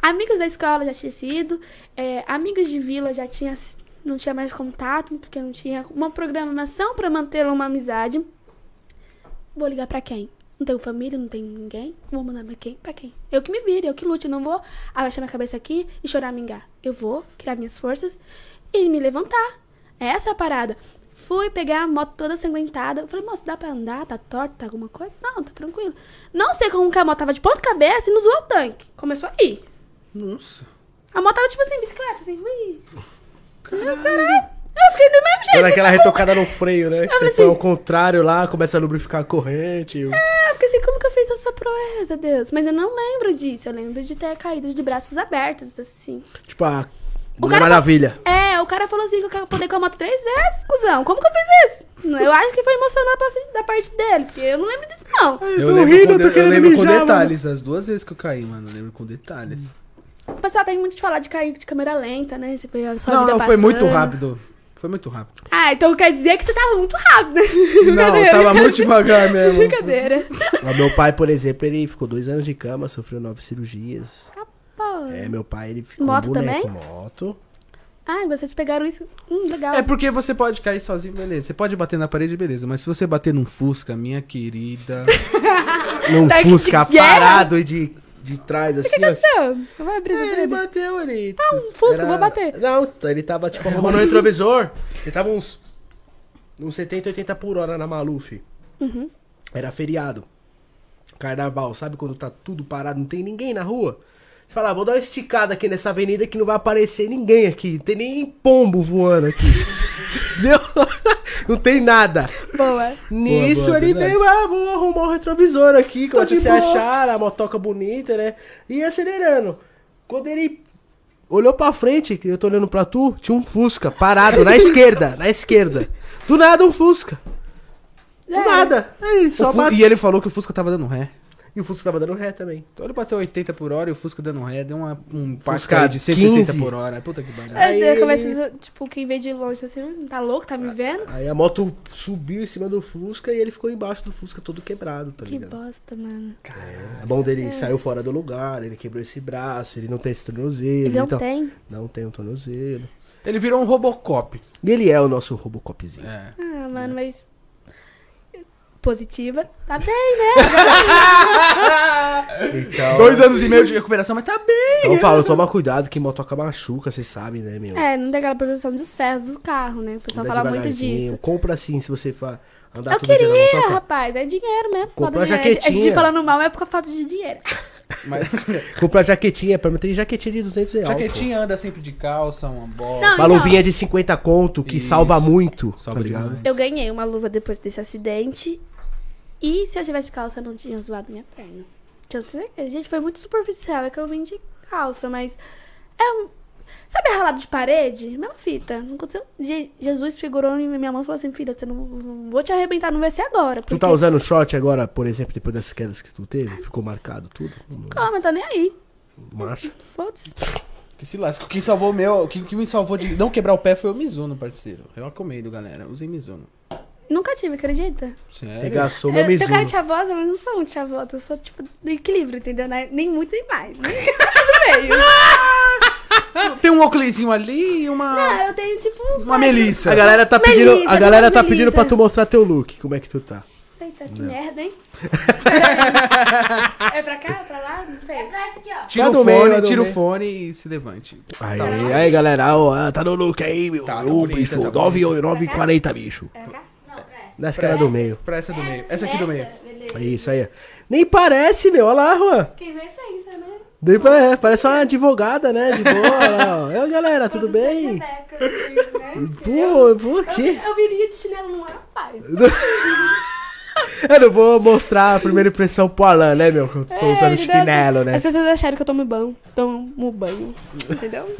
Amigos da escola já tinha sido. é, amigos de vila já tinha. Não tinha mais contato, porque não tinha uma programação pra manter uma amizade. Vou ligar pra quem? Não tenho família, não tenho ninguém. Vou mandar pra quem? Pra quem? Eu que me vire, eu que lute. Eu não vou abaixar minha cabeça aqui e chorar mingar. Eu vou criar minhas forças e me levantar. Essa é a parada. Fui pegar a moto toda sanguentada. Falei, moço, dá pra andar? Tá torto? Tá alguma coisa? Não, tá tranquilo. Não sei como que a moto tava de ponta cabeça e não zoou o tanque. Começou a ir. Nossa. A moto tava tipo assim, bicicleta, assim, ui. Eu, caralho. Eu fiquei do mesmo jeito. Dando aquela retocada no freio, né? Que você põe assim- ao contrário lá, começa a lubrificar a corrente. o- É, eu fiquei assim, como que eu fiz essa proeza, Deus? Mas eu não lembro disso. Eu lembro de ter caído de braços abertos, assim. Tipo, a O cara Maravilha. É, o cara falou assim que eu quero poder com a moto três vezes, cuzão. Como que eu fiz isso? Eu acho que foi emocionante da parte dele, porque eu não lembro disso, não. Eu tô lembro, rindo, com, eu tô de- eu querendo lembro com mijar, mano. detalhes. As duas vezes que eu caí, mano. Eu lembro com detalhes. O pessoal tem muito de falar de cair de câmera lenta, né? Você foi a sua não, vida não, foi muito rápido. Foi muito rápido. Ah, então quer dizer que você tava muito rápido, né? Não, Brincadeira. tava muito devagar mesmo. Brincadeira. O meu pai, por exemplo, ele ficou dois anos de cama, sofreu nove cirurgias. Pô. É, meu pai, ele ficou Moto boneco. também? Moto. Ah, vocês pegaram isso. Hum, legal. É porque você pode cair sozinho, beleza. Você pode bater na parede, beleza. Mas se você bater num Fusca, minha querida. Num de Fusca parado de, de trás, assim, ó. Não, vai brisa É, ele bateu, ele. Ah, um Fusca, vou bater. Não, ele tava, tipo, arrumando o retrovisor. Ele tava uns. Uns 70, 80 por hora na Maluf. Uhum. Era feriado. Carnaval, sabe quando tá tudo parado, não tem ninguém na rua? Você fala, ah, vou dar uma esticada aqui nessa avenida que não vai aparecer ninguém aqui. Não tem nem pombo voando aqui. Entendeu? Não tem nada. Boa. Nisso boa, ele verdade. veio, ah, vou arrumar o retrovisor aqui, se boa. achar, a motoca bonita, né? E acelerando. Quando ele olhou pra frente, que eu tô olhando pra tu, tinha um Fusca parado na esquerda, na esquerda. Do nada um Fusca. Do nada. Aí, só bate. E ele falou que o Fusca tava dando ré. E o Fusca tava dando ré também. Então ele bateu 80 por hora e o Fusca dando ré, deu uma, um aí de 160 15. por hora. Puta que pariu. Aí Aí ele- começa, tipo, quem vê de longe assim, tá louco, tá me vendo? Aí a moto subiu em cima do Fusca e ele ficou embaixo do Fusca todo quebrado, tá Que ligado? bosta, mano. A mão dele saiu fora do lugar, ele quebrou esse braço, ele não tem esse tornozelo. Ele não então, tem? Não tem um tornozelo. Ele virou um Robocop. E ele é o nosso Robocopzinho. É. Ah, mano, mas. Positiva. Tá bem, né? Então, Dois anos e meio de recuperação, mas tá bem. então eu falo, toma cuidado que motoca machuca, vocês sabem, né, meu? É, não tem aquela proteção dos ferros do carro, né? O pessoal Anda fala muito disso. Compra assim, se você fa... andar Eu queria, rapaz. É dinheiro mesmo. Compra falta uma de dinheiro. A gente jaquetinha. falando mal é por falta de dinheiro. Mas, Compra jaquetinha, pra mim tem jaquetinha de 200 reais. jaquetinha anda sempre de calça, uma bola. Não, Uma então, luvinha de 50 conto, que Isso. salva muito, Salva tá. Eu ganhei uma luva depois desse acidente. E se eu tivesse calça, eu não tinha zoado minha perna. Tinha certeza. Gente, foi muito superficial. É que eu vim de calça, mas. É um. Sabe ralado de parede? Mesma fita. Não aconteceu. Je- Jesus segurou em minha mão e falou assim: Filha, você não, vou te arrebentar, não vai ser agora. Tu tá usando short agora, por exemplo, depois das quedas que tu teve? Ficou marcado tudo? Calma, eu tô nem aí. Marcha. Foda-se. Que se lasca. Quem salvou o meu, o que, que me salvou de não quebrar o pé foi o Mizuno, parceiro. Eu recomendo, galera. Usem Mizuno. Nunca tive, acredita? Sério? Regaçou meu Eu tenho cara Mizuno. de chavosa, mas não sou muito chavosa. Eu sou, tipo, do equilíbrio, entendeu? Né? Nem muito, nem mais. Nem tudo meio. Tem um óculosinho ali e uma. Não, eu tenho, tipo, uns Uma melissa. A galera tá pedindo, Melissa, a galera tá Melissa. pedindo pra tu mostrar teu look. Como é que tu tá? Eita, que merda, hein? É pra cá, pra lá? Não sei. Tira Tá o do meio, fone, tá do tira o meio. fone e se levante. Aí, aí, galera, ó, ah, tá no look aí, meu. Tá, tá Ô, bonita, bicho, tá 9 9,40, bicho. É pra cá? Dá essa cara do meio. Pra essa do meio. Essa aqui do meio. Beleza. É isso aí. Nem parece, meu. Olha lá, Juan. Quem vê pensa, né? Nem é, parece uma advogada, né? De boa. olha lá, ó. É, galera, tudo Produção bem? Rebeca, assim, né? Pô, por quê? Eu, eu viria de chinelo ar, rapaz. Eu não vou mostrar a primeira impressão pro Alan, né, meu? Que eu tô É, usando chinelo, né? As pessoas acharam que eu tomo banho. Tomo banho. Entendeu?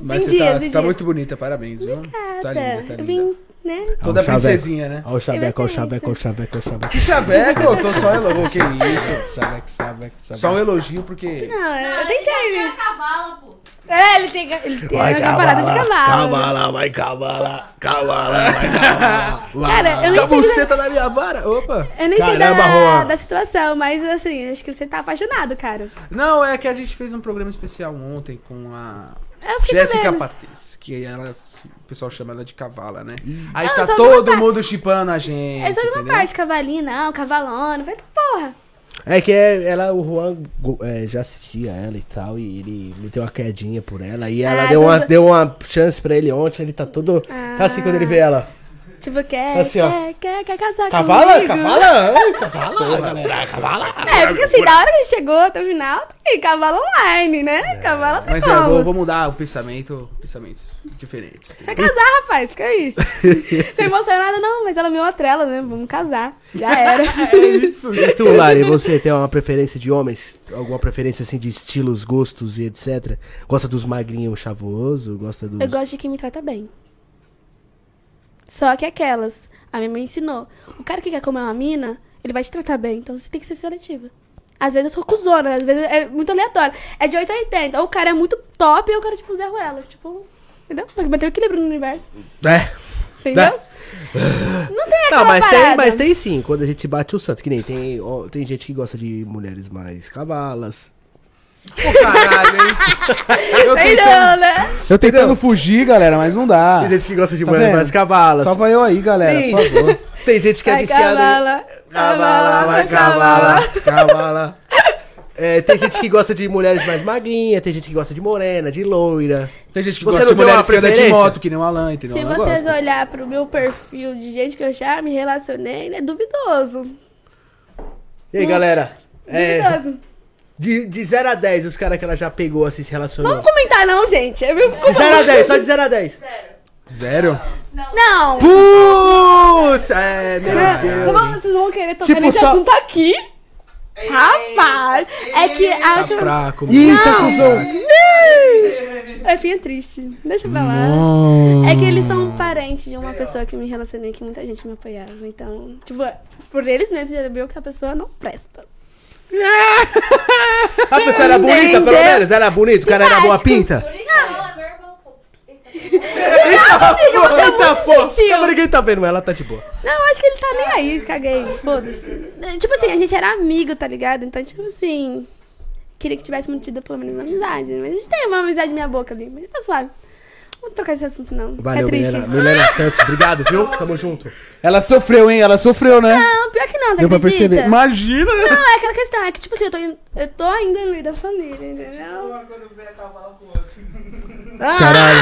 Mas Tem você tá, você tá muito bonita, parabéns, viu? Tá linda, tá Eu linda. vim, né? Toda princesinha, né? Olha o chaveco, olha o chaveco, olha o chaveco, olha o chaveco. Que chaveco, eu tô só elogio. Que isso? Chaveco, chaveco, chaveco. Só um elogio porque. Não, eu tentei, né? cavalo, pô. É, ele tem, ele tem uma parada de cavalo. Cavala, vai cavala, cavala, vai cavala. Cara, eu a nem sei, da, buceta na minha vara. Opa! eu nem sei Caramba, da, Juan. da situação, mas assim, acho que você tá apaixonado, cara. Não, é que a gente fez um programa especial ontem com a Jéssica sabendo. Que ela, o pessoal chama ela de cavala, né? Aí Não, tá todo uma mundo chipando a gente. É só uma entendeu? parte, cavalinho, não, cavalona. Vai, porra. É que é, ela, o Juan é, já assistia ela e tal, e ele me deu uma quedinha por ela, e ela Ah, deu, uma, deu uma chance pra ele ontem, ele tá todo... Tá assim quando ele vê ela. Tipo, quer, Assim, quer, quer, quer casar Cavala, comigo? cavala, ai, cavala, galera, cavala. É, porque assim, da hora que a gente chegou até o final, tá aí, cavalo online, né? É. Cavalo tem Mas é, como. vou, vou mudar o pensamento, pensamentos diferentes. Você vai casar, rapaz, fica aí. Sem emocionada, não, mas ela me atrela, né? Vamos casar. Já era. É isso. E tu, Lari, você tem uma preferência de homens? Alguma preferência, assim, de estilos, gostos e etc? Gosta dos magrinhos chavoso? Gosta dos... Eu gosto de quem me trata bem. Só que aquelas. A minha mãe ensinou. O cara que quer comer uma mina, ele vai te tratar bem. Então você tem que ser seletiva. Às vezes eu sou cuzona, às vezes é muito aleatório. É de 8 a 80. Ou o cara é muito top, ou o cara, tipo, zero ela. Tipo, entendeu? Tem que manter o equilíbrio no universo. É. Entendeu? Não tem aquela Não, mas tem, mas tem sim, quando a gente bate o santo. Que nem tem, ó, tem gente que gosta de mulheres mais cavalas. Pô, caralho, hein? Eu Entendeu, tentando, né? eu tentando fugir, galera, mas não dá. Tem gente que gosta de Tá mais cavalas. Salva eu aí, galera, Tem, por favor. tem gente que é viciada. em- cavala. Cavala, vai cavala, cavala. É, tem gente que gosta de mulheres mais magrinhas, tem gente que gosta de morena, de loira. Tem gente que Você gosta de mulheres que de moto, que nem o Alan, entendeu? Se vocês gosto. olhar pro meu perfil de gente que eu já me relacionei, é duvidoso. E aí, galera? É, Duvidoso. De, de 0 a 10, os caras que ela já pegou assim, se relacionou. Vamos comentar não, gente. É meu... De 0 a 10, só de 0 a 10. Zero? Não. Putz! É, meu Deus. Como vocês vão querer tocar Tipo, nesse só- assunto aqui? Rapaz, é que a Tá última... fraco, Ih, mano. tá cuzão. É fim é triste. Deixa pra lá. É que eles são parentes de uma pessoa que me relacionei que muita gente me apoiava. Então, tipo, por eles mesmos já viu que a pessoa não presta. A pessoa era bonita, pelo menos? Era bonito? O cara era boa pinta? Não, é meu irmão, pô. Eita, pô. gentil. Ninguém tá vendo, mas ela tá de boa. Não, acho que ele tá nem aí, caguei, foda-se. Tipo assim, a gente era amigo, tá ligado? Então, tipo assim, queria que tivesse mantido pelo menos uma amizade. Mas a gente tem uma amizade minha boca ali, mas tá suave. Não vou trocar esse assunto, não. Valeu, é triste. Milena, Milena Santos. Obrigado, viu? Tamo junto. Ela sofreu, hein? Ela sofreu, né? Não, pior que não, você Deu pra acredita? perceber. Imagina! Não, é aquela questão, é que, tipo assim, eu tô, in- eu tô ainda no meio da família, entendeu? Caralho.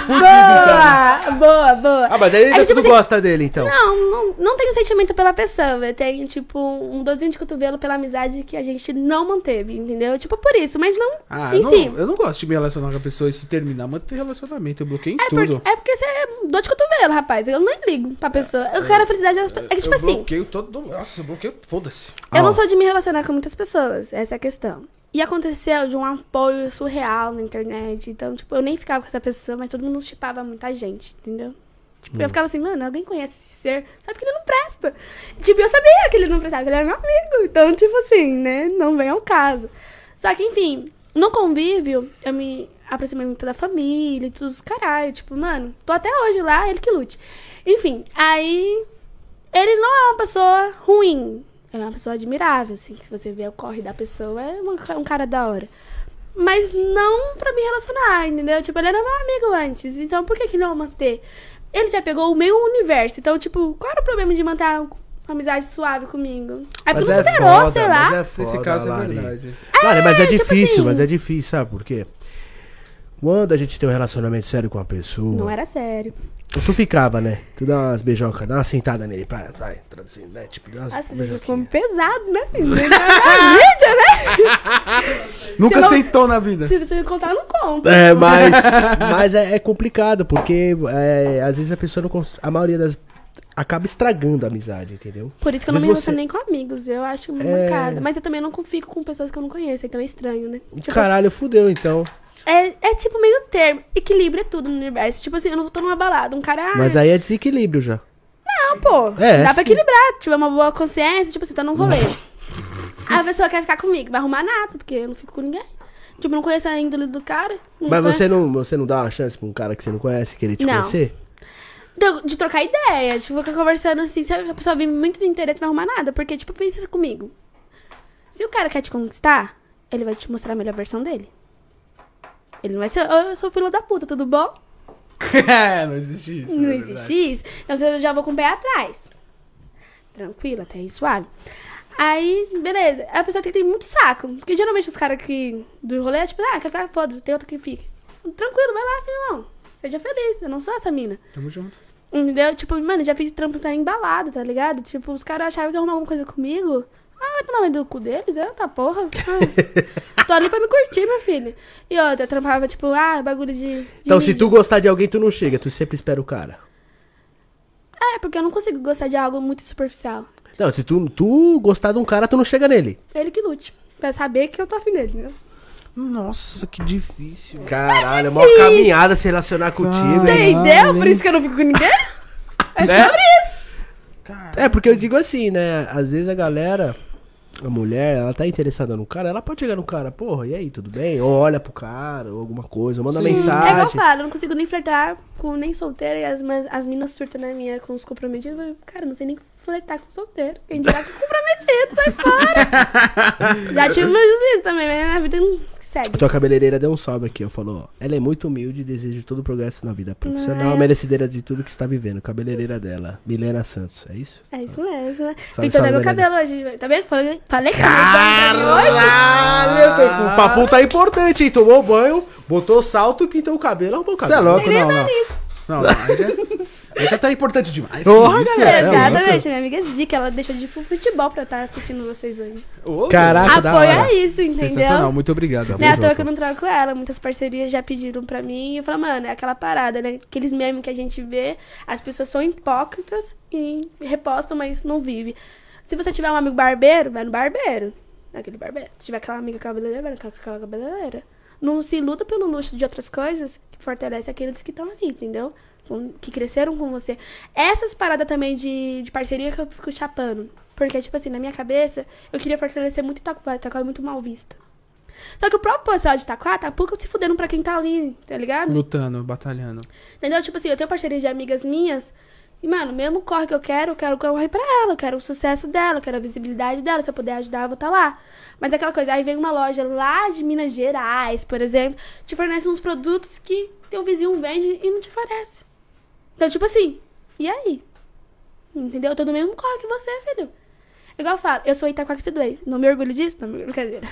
Tô fudido. Boa, boa, boa. Ah, mas aí É você tipo não assim, gosta dele, então. Não, não, não tenho sentimento pela pessoa. Eu tenho, tipo, um dozinho de cotovelo pela amizade que a gente não manteve, entendeu? Tipo, por isso, mas não Ah, em eu não, si. eu não gosto de me relacionar com a pessoa e se terminar, manter relacionamento. Eu bloqueio em É tudo. porque, é porque você é dor de cotovelo, rapaz. Eu nem ligo pra pessoa. Eu quero a felicidade das pessoas. É que, tipo eu assim, bloqueio todo. Nossa, eu bloqueio. Foda-se. eu não Ó. sou de me relacionar com muitas pessoas. Essa é a questão. E aconteceu de um apoio surreal na internet. Então, tipo, eu nem ficava com essa pessoa, mas todo mundo chipava muita gente, entendeu? Tipo, eu ficava assim, mano, alguém conhece esse ser, sabe que ele não presta. Tipo, eu sabia que ele não prestava, que ele era meu amigo. Então, tipo assim, né? Não vem ao caso. Só que, enfim, no convívio, eu me aproximei muito da família e tudo os caralho. Tipo, mano, tô até hoje lá, ele que lute. Enfim, aí. Ele não é uma pessoa ruim. Ele é uma pessoa admirável, assim. que Se você vê o corre da pessoa, é uma- um cara da hora. Mas não pra me relacionar, entendeu? Tipo, ele era meu amigo antes. Então, por que que não manter? Ele já pegou o meu universo. Então, tipo, qual era o problema de manter uma amizade suave comigo? É porque não superou, sei lá. mas é foda, caso é Lari. verdade. Lari, mas é tipo difícil, assim- mas é difícil, sabe por quê? Quando a gente tem um relacionamento sério com uma pessoa, Não era sério. tu ficava, né? Tu dá umas beijocas, dá uma sentada nele, pra, vai, traduzindo, né? Tipo, dá umas Nossa, você ficou pesado, né? filho? Você na mídia, né? Nunca não- sentou na vida. Se você me contar, eu não conta. É, mas, mas é, é complicado, porque é, às vezes a pessoa não A maioria das. acaba estragando a amizade, entendeu? Por isso que eu não me você- relaciono nem com amigos. Eu acho É. mancada. Mas eu também não fico com pessoas que eu não conheço, então é estranho, né? Tipo, Caralho, fudeu então. É, é tipo meio termo. Equilíbrio é tudo no universo. Tipo assim, eu não tô numa balada. Um cara. ah, Mas aí é desequilíbrio já. Não, pô. É, dá sim. pra equilibrar. Tiver uma boa consciência, tipo assim, tá num rolê. a pessoa quer ficar comigo, vai arrumar nada, porque eu não fico com ninguém. Tipo, não conheço a índole do cara. não Mas conheço- você não, você não dá uma chance pra um cara que você não conhece querer te Não. conhecer? De, de trocar ideia. Tipo, ficar conversando assim, se a pessoa vir muito de interesse, vai arrumar nada. Porque, tipo, pensa comigo. Se o cara quer te conquistar, ele vai te mostrar a melhor versão dele. Ele não vai ser, "Ô, eu sou filho da puta, tudo bom? é, não existe isso. Não é existe isso. Então eu já vou com o pé atrás. Tranquilo, até aí suave. Aí, beleza. A pessoa tem que ter muito saco. Porque geralmente os caras que do rolê é tipo, ah, quer ficar foda, tem outro que fica. Tranquilo, vai lá, filhão. Seja feliz. Eu não sou essa mina. Tamo junto. Entendeu? Tipo, mano, já fiz trampo tá embalado, tá ligado? Tipo, os caras achavam que ia arrumar alguma coisa comigo. Ah, vai tomar medo do cu deles? Eu, tá porra. Ah, tô ali pra me curtir, meu filho. E outra, eu trampava, tipo, ah, bagulho de. de Então, se tu gostar de alguém, tu não chega, tu sempre espera o cara. É, porque eu não consigo gostar de algo muito superficial. Não, se tu, tu gostar de um cara, tu não chega nele. Ele que lute. Pra saber que eu tô afim dele, né? Nossa, que difícil. Caralho, é uma caminhada se relacionar contigo, hein? Entendeu? Por isso que eu não fico com ninguém? É Né? sobre isso. É, porque eu digo assim, né? Às vezes a galera, a mulher, ela tá interessada no cara, ela pode chegar no cara, porra, e aí, tudo bem? Ou olha pro cara, ou alguma coisa, ou manda Sim. É igual eu mensagem. falo, eu não consigo nem flertar com nem solteira e as, as minas surtam na minha com os comprometidos. Eu falo, Cara, não sei nem flertar com solteiro. Quem dirá com comprometido, sai fora. Já tive meus deslizes também, mas minha vida não segue. Tua cabeleireira deu um salve aqui, ó. Falou, ó, ela é muito humilde e deseja todo o progresso na vida profissional, Não é? merecedora de tudo que está vivendo. Cabeleireira dela, Milena Santos, é isso? É isso mesmo? Salve, Pintou até meu cabelo hoje. Tá vendo? Falei, falei que eu hoje. O papo tá importante, hein? Tomou banho, botou salto e pintou o cabelo, arrumou o Você é louco, não, não. Não, não. Já, já tá importante demais. Que isso, galera, é, Exatamente, minha amiga Zica, ela deixou de ir pro futebol pra estar assistindo vocês hoje. Ô, Caraca, da Apoia hora. isso, entendeu? Sensacional, muito obrigado. Não é à toa que eu não troco ela. Muitas parcerias já pediram pra mim. E eu falo, mano, é aquela parada, né? Aqueles memes que a gente vê, as pessoas são hipócritas e repostam, mas não vive. Se você tiver um amigo barbeiro, vai no barbeiro. Naquele barbeiro. Se tiver aquela amiga cabeleireira, vai naquela cabeleireira. Não se luta pelo luxo de outras coisas que fortalece aqueles que estão ali, entendeu? Que cresceram com você. Essas paradas também de, de parceria que eu fico chapando. Porque, tipo assim, na minha cabeça, eu queria fortalecer muito Itaquá. Itaquá é muito mal vista. Só que o próprio pessoal de Itaquá tá pouco se fudendo pra quem tá ali, tá ligado? Lutando, batalhando. Entendeu? Tipo assim, eu tenho parceria de amigas minhas. E, mano, mesmo corre que eu quero, eu quero correr pra ela. Eu quero o sucesso dela, eu quero a visibilidade dela. Se eu puder ajudar, eu vou estar lá. Mas é aquela coisa, aí vem uma loja lá de Minas Gerais, por exemplo, te fornece uns produtos que teu vizinho vende e não te fornece. Então, tipo assim, e aí? Entendeu? Eu tô no mesmo corre que você, filho. Igual eu falo, eu sou Itaquaquece. Não me orgulho disso? Não me orgulho, brincadeira.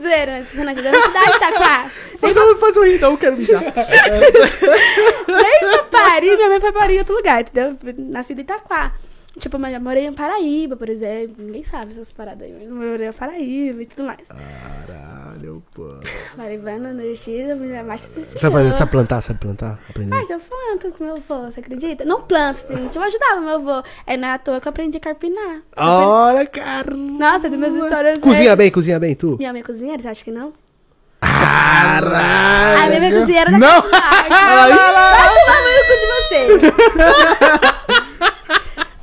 Zoeira, mas você nasceu na cidade de Itaquá. Faz um, faz um então, eu quero mijar. Nem pra Paris, minha mãe foi parir em outro lugar, entendeu? Nascida em Itaquá. Tipo, mas já morei em Paraíba, por exemplo. Ninguém sabe essas paradas aí. mas Eu morei em Paraíba e tudo mais. Caralho, pô. Paraibana, nordestina, mulher mais Sabe, fazer, sabe plantar? Sabe plantar? Aprender. Parça, eu planto com meu avô, você acredita? Não planto, gente. Eu ajudava meu avô. É na toa que eu aprendi a carpinar. Olha, cara. Nossa, das minhas histórias. Cozinha é... bem, cozinha bem, tu? Minha mãe é cozinheira, você acha que não? Caralho. A minha mãe é cozinheira da Não. Vai tomar no cu de vocês.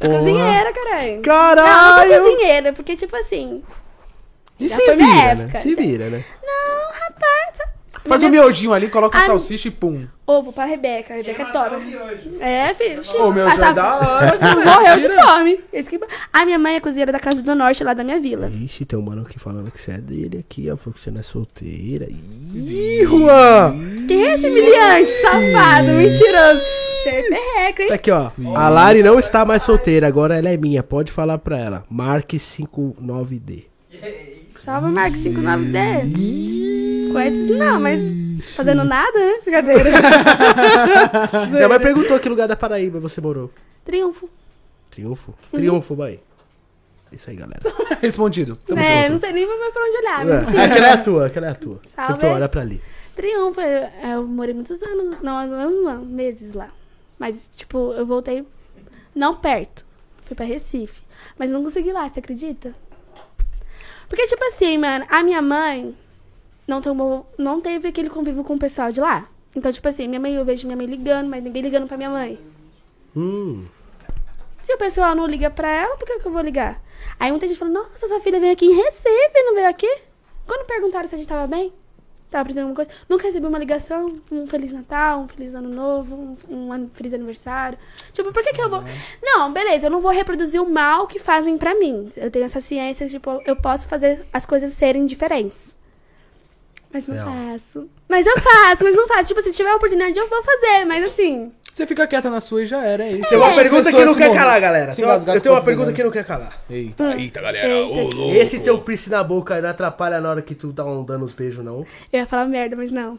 Sou cozinheira, caralho. Não, não Caralho. sou cozinheira, porque, tipo assim. E se vira, época, né? Se já. vira, né? Não, rapaz. Faz um miojinho ali, coloca Ah, salsicha e pum. Ovo pra Rebeca. A Rebeca é top. É, filho. Ô, meu, já Passava- da hora. Morreu de fome. Esse que- A minha mãe é cozinheira da Casa do Norte, lá da minha vila. Ixi, tem um mano aqui falando que você é dele aqui, ó. Falou que você não é solteira. Ih, Juan! Quem é esse humilhante, safado, mentiroso? Você é perreco, hein? Tá aqui, ó. A Lari não está mais solteira, agora ela é minha. Pode falar pra ela. Marque 59D. Salve, Marco 59D. Conhece não, mas fazendo nada, né? Brincadeira. Minha mãe perguntou que lugar da Paraíba você morou. Triunfo. Triunfo? Uhum. Triunfo, mãe. Isso aí, galera. Respondido. Tamo é, junto. não sei nem mais pra onde olhar, mas enfim. É, aquela é a tua, aquela é a tua. Salve. Olha pra ali. Triunfo, eu, eu morei muitos anos, não, anos não, meses lá. Mas, tipo, eu voltei, não perto, fui pra Recife. Mas não consegui ir lá, você acredita? Porque, tipo assim, mano, a minha mãe não, tomou, não teve aquele convívio com o pessoal de lá. Então, tipo assim, minha mãe, eu vejo minha mãe ligando, mas ninguém ligando pra minha mãe. Hum. Se o pessoal não liga pra ela, por que, que eu vou ligar? Aí muita gente falou, nossa, sua filha veio aqui em Recife, não veio aqui? Quando perguntaram se a gente tava bem, tava precisando de alguma coisa, nunca recebi uma ligação, um Feliz Natal, um Feliz Ano Novo, um, um Feliz Aniversário. Tipo, por que que eu vou... Não, beleza, eu não vou reproduzir o mal que fazem pra mim. Eu tenho essa ciência, tipo, eu posso fazer as coisas serem diferentes. Mas não Real. faço. Mas eu faço, mas não faço. Tipo, se tiver a oportunidade, eu vou fazer, mas assim... Você fica quieta na sua e já era, é isso. Tem uma As pergunta que pessoas não se quer calar, galera. Se Tem uma- engasgar eu tenho uma pergunta que não quer calar. Eita, eita, galera. Eita. Ô, louco. Esse teu piercing na boca aí não atrapalha na hora que tu tá dando os beijos, não? Eu ia falar merda, mas não.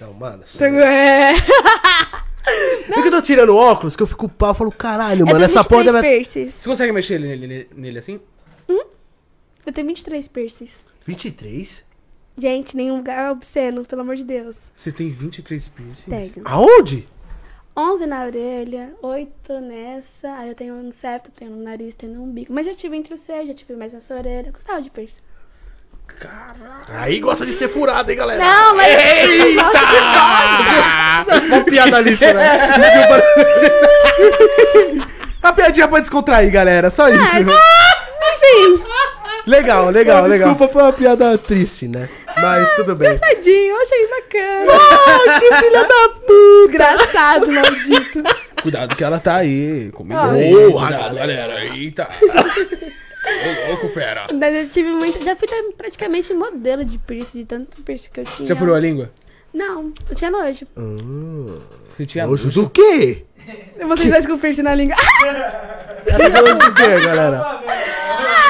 Não, mano. É. Por que eu tô tirando óculos? Que eu fico pau, eu falo, caralho, Eu mano, tenho essa 23 porra deve... piercings. Você consegue mexer nele, nele, nele assim? Eu tenho 23 piercings. 23? Gente, nenhum lugar obsceno, pelo amor de Deus. Você tem 23 piercings? Tenho. Aonde? 11 na orelha, 8 nessa, aí eu tenho um no septo, tenho no nariz, tenho no umbigo. Mas já tive entre os seios, já tive mais nessa orelha. Gostava de piercing. Caraca. Aí gosta de ser furado, hein, galera? Não, mas... Eita! Uma piada lixo, né? A piadinha pra descontrair, galera. Só isso. Enfim, Legal, legal, legal. Desculpa, foi uma piada triste, né? Mas tudo bem. tadinho, eu achei bacana. Ah, que filha da puta! Engraçado, maldito. Cuidado que ela tá aí. Comigo. Ah. Ô, cuidado, galera. Eita. Ô, louco, fera. Mas eu tive muito... Já fui praticamente modelo de piercing, de tanto piercing que eu tinha. Já furou a língua? Não, eu tinha nojo. Hum, Você tinha nojo do quê? Vocês dois com piercing na língua. Ela tá com nojo do quê, galera?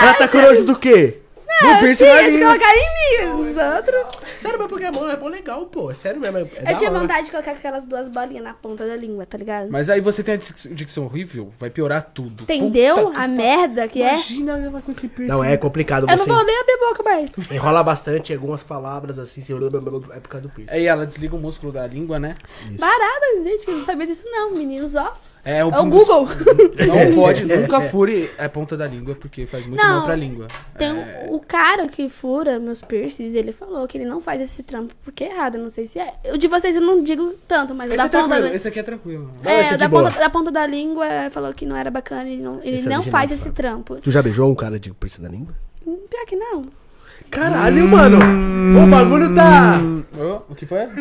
Ela tá com nojo do quê? Do piercing na língua. colocar em mim, outros. Sério, mas porque é bom, legal, pô. É sério mesmo. É, Eu da tinha hora. vontade de colocar aquelas duas bolinhas na ponta da língua, tá ligado? Mas aí você tem a dic- dicção horrível, vai piorar tudo. Entendeu Puta que a merda que é? Imagina ela com esse piercing. Não, é complicado. Eu não Você vou nem abrir a boca mais. enrola bastante algumas palavras assim, você... é por causa do piercing. Aí ela desliga o músculo da língua, né? Barada, gente, que não sabia disso não. Meninos, ó. É, É o um dos- Google. Não pode, nunca fure a ponta da língua, porque faz muito Não, mal pra língua. Tem É, o cara que fura meus piercings, ele falou que ele não faz esse trampo porque é errado. Não sei se é. O de vocês eu não digo tanto, mas o Esse da é ponta. da- esse aqui é tranquilo. Não, É, é o da ponta, da ponta da língua é, falou que não era bacana, ele não, ele Esse é não faz esse trampo. Tu já beijou um cara de piercing da língua? Hum, Pior que não. Caralho, mano. O bagulho tá. Ô, o que foi?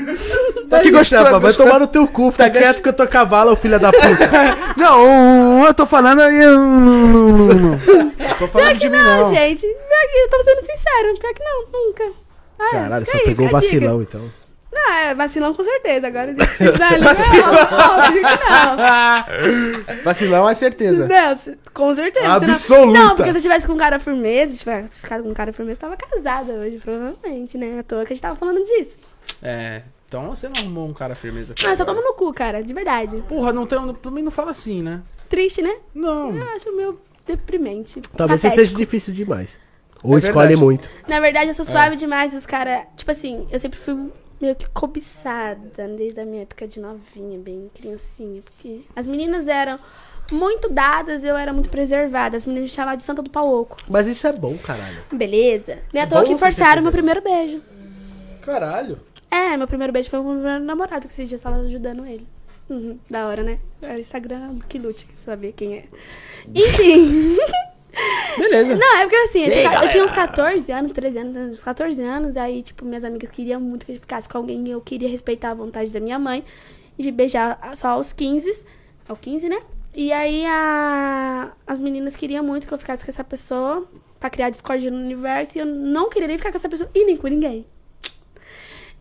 Tá que que gostoso, vai tomar no teu cu, fica quieto que eu tô cavalo, filha da puta. Não, eu tô falando aí. tô falando de mim, Não, não. gente. Pior que eu tô sendo sincero. Pior que não, nunca. Ah, é, Caralho, fica só aí, pegou fica a dica. vacilão, então. Não, é vacilão com certeza. Agora, isso da língua, óbvio que não. Vacilão é certeza. Não, com certeza. Absoluta. Não, porque se eu tivesse com um cara firmeza, se tivesse ficado com um cara firmeza, eu tava casada hoje, provavelmente, né? À toa que a gente tava falando disso. É, então você não arrumou um cara firmeza. Não, eu só tomo no cu, cara, de verdade. Porra, não tem, pra mim não fala assim, né? Triste, né? Não. Eu acho meio deprimente. Talvez você seja difícil demais. Ou É escolhe verdade. muito. Na verdade, eu sou suave demais, os caras. Tipo assim, eu sempre fui meio que cobiçada desde a minha época de novinha, bem criancinha. Porque as meninas eram muito dadas, eu era muito preservada. As meninas me chamavam de Santa do Pau Oco. Mas isso é bom, caralho. Beleza. Nem à É toa que forçaram meu primeiro beijo. Caralho. É, meu primeiro beijo foi o meu primeiro namorado, que esses dias tava ajudando ele. Uhum, da hora, né? É o Instagram que lute, que saber quem é. Enfim. Beleza. Não, é porque assim, eu tinha, eu tinha uns 14 anos, 13 anos, uns 14 anos, aí, tipo, minhas amigas queriam muito que eu ficasse com alguém e eu queria respeitar a vontade da minha mãe de beijar só aos 15, ao 15, né? E aí a, as meninas queriam muito que eu ficasse com essa pessoa pra criar discórdia no universo e eu não queria nem ficar com essa pessoa e nem com ninguém.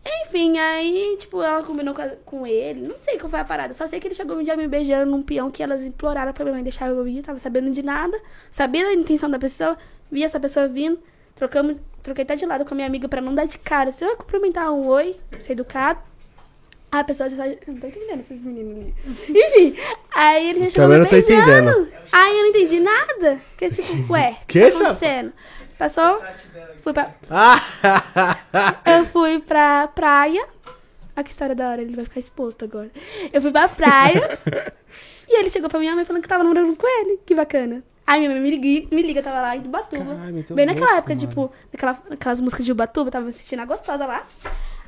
Enfim, aí, tipo, ela combinou com, ele. Não sei qual foi a parada. Só sei que ele chegou um dia me beijando num peão que elas imploraram pra minha mãe deixar eu ir. Tava sabendo de nada. Sabia da intenção da pessoa. Vi essa pessoa vindo. Trocamos, troquei até de lado com a minha amiga pra não dar de cara. Se eu cumprimentar um oi, ser educado. A pessoa já sabe. Não tô entendendo esses meninos ali. Enfim, aí ele já chegou Também me não tô beijando. entendendo. Aí eu não entendi nada. Porque, tipo, ué, o Que, que tá acontecendo? Passou, fui pra, Ah, eu fui pra praia. Olha que história da hora, ele vai ficar exposto agora. Eu fui pra praia. e ele chegou pra minha mãe falando que tava namorando com ele. Que bacana. Aí minha mãe me liga, me liga tava lá em Ubatuba. Caralho, muito Bem naquela louco, época, mano. tipo, naquela, naquelas músicas de Ubatuba, tava assistindo a gostosa lá.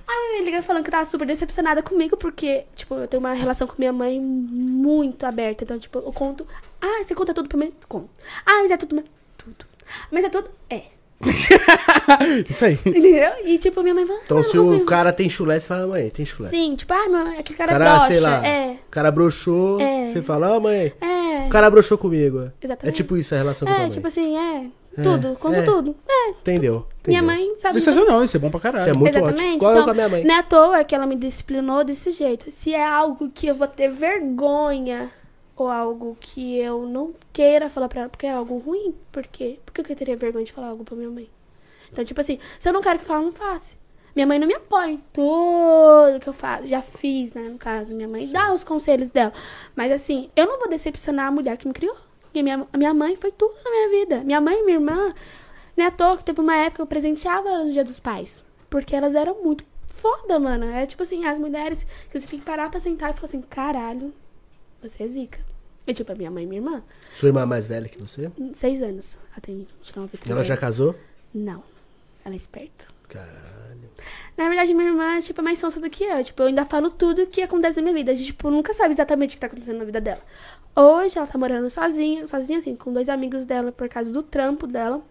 Aí minha mãe me liga falando que tava super decepcionada comigo, porque, tipo, eu tenho uma relação com minha mãe muito aberta. Então, tipo, eu conto. Ah, você conta tudo pra mim? Conto. Ah, mas é tudo. Tudo. Mas é tudo. É. Isso aí. Entendeu? E, tipo, minha mãe fala. então ah, se não o cara tem chulé, você fala, mãe, tem chulé. Sim, tipo, ah, meu, aquele cara, cara, é broxa. sei lá, É, o cara broxou, É. você fala, ah, mãe, é. o cara broxou comigo. É Exatamente. tipo isso a relação com a É, mãe. tipo assim, é. Tudo, conta é. tudo. É. Entendeu? Minha entendeu. mãe sabe. Sensacional, isso é bom pra Isso caralho. é muito Exatamente. ótimo. Eu então, com a minha mãe. Não é à toa que ela me disciplinou desse jeito. Se é algo que eu vou ter vergonha ou algo que eu não queira falar pra ela, porque é algo ruim, por quê? Por que eu teria vergonha de falar algo pra minha mãe? Então, tipo assim, se eu não quero que fale, não faça. Minha mãe não me apoia em tudo que eu faço. Já fiz, né, no caso. Minha mãe dá os conselhos dela. Mas assim, eu não vou decepcionar a mulher que me criou. Porque minha, minha mãe foi tudo na minha vida. Minha mãe e minha irmã, não é à toa que teve uma época que eu presenteava elas no dia dos pais. Porque elas eram muito foda, mano. É tipo assim, as mulheres que você tem que parar pra sentar e falar assim, caralho, você é zica. E tipo, a minha mãe e minha irmã, Sua irmã é mais velha que você? seis anos. Ela tem 29, 30 Ela já casou? Não. Ela é esperta. Caralho. Na verdade, minha irmã é, tipo, mais sonsa do que eu. Tipo, eu ainda falo tudo que acontece na minha vida. A gente, tipo, nunca sabe exatamente o que tá acontecendo na vida dela. Hoje, ela tá morando sozinha, sozinha assim, com dois amigos dela, por causa do trampo dela.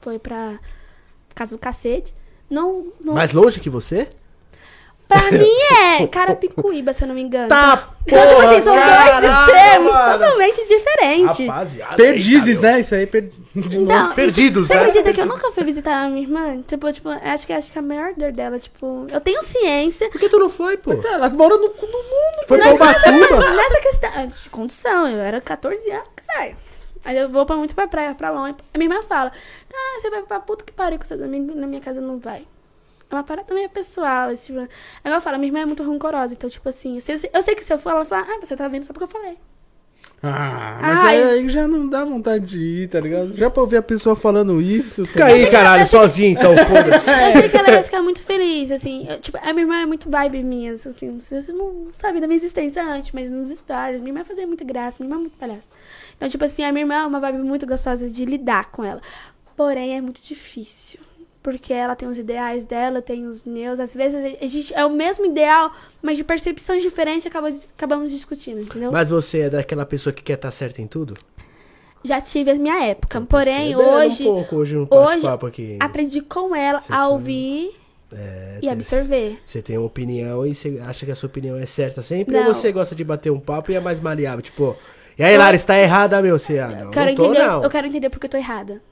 Foi pra casa do cacete. Não, não... Mais longe que você? Pra mim é Carapicuíba, se eu não me engano. Tá, Então, tipo assim, são caralho, dois extremos mano. totalmente diferentes. Rapaziada. Perdizes, né? Isso aí, per... Então, Perdidos, Você né? acredita que eu nunca fui visitar a minha irmã? Tipo, tipo, acho que acho que a maior dor dela, tipo, eu tenho ciência. Por que tu não foi, pô? Ela mora no do mundo. Foi pra Ubatuba? Nessa questão de condição, eu era 14 anos, caralho. Aí eu vou pra muito pra praia, pra longe. A minha irmã fala, cara, você vai pra puta que pariu com seus amigos, na minha casa não vai. É uma parada meio pessoal. Esse, tipo... Agora eu falo, minha irmã é muito rancorosa, então, tipo assim, eu sei, eu sei que se eu for, ela vai falar, ah, você tá vendo só porque eu falei. Ah, mas Ai. aí já não dá vontade de ir, tá ligado? Já pra ouvir a pessoa falando isso. tá Fica aí, caralho, sozinho então, foda-se. Eu sei que ela ia ficar muito feliz, assim. Eu, tipo, a minha irmã é muito vibe minha, assim. Vocês não sabem da minha existência antes, mas nos stories. Minha irmã fazia muita graça, minha irmã é muito palhaça. Então, tipo assim, a minha irmã é uma vibe muito gostosa de lidar com ela. Porém, é muito difícil. Porque ela tem os ideais dela, tem os meus. Às vezes a gente é o mesmo ideal, mas de percepções diferentes acaba, acabamos discutindo, entendeu? Mas você é daquela pessoa que quer estar certa em tudo? Já tive a minha época. Porém, Percebendo hoje, um pouco hoje um hoje aqui. aprendi com ela Você a tá- ouvir É, e absorver. Você tem uma opinião e você acha que a sua opinião é certa sempre? Ou Não. você gosta de bater um papo e é mais maleável? Tipo, e aí, Lara, está errada, meu? Você, ah, não, Eu quero, não tô, entender, não. eu quero entender porque eu tô errada.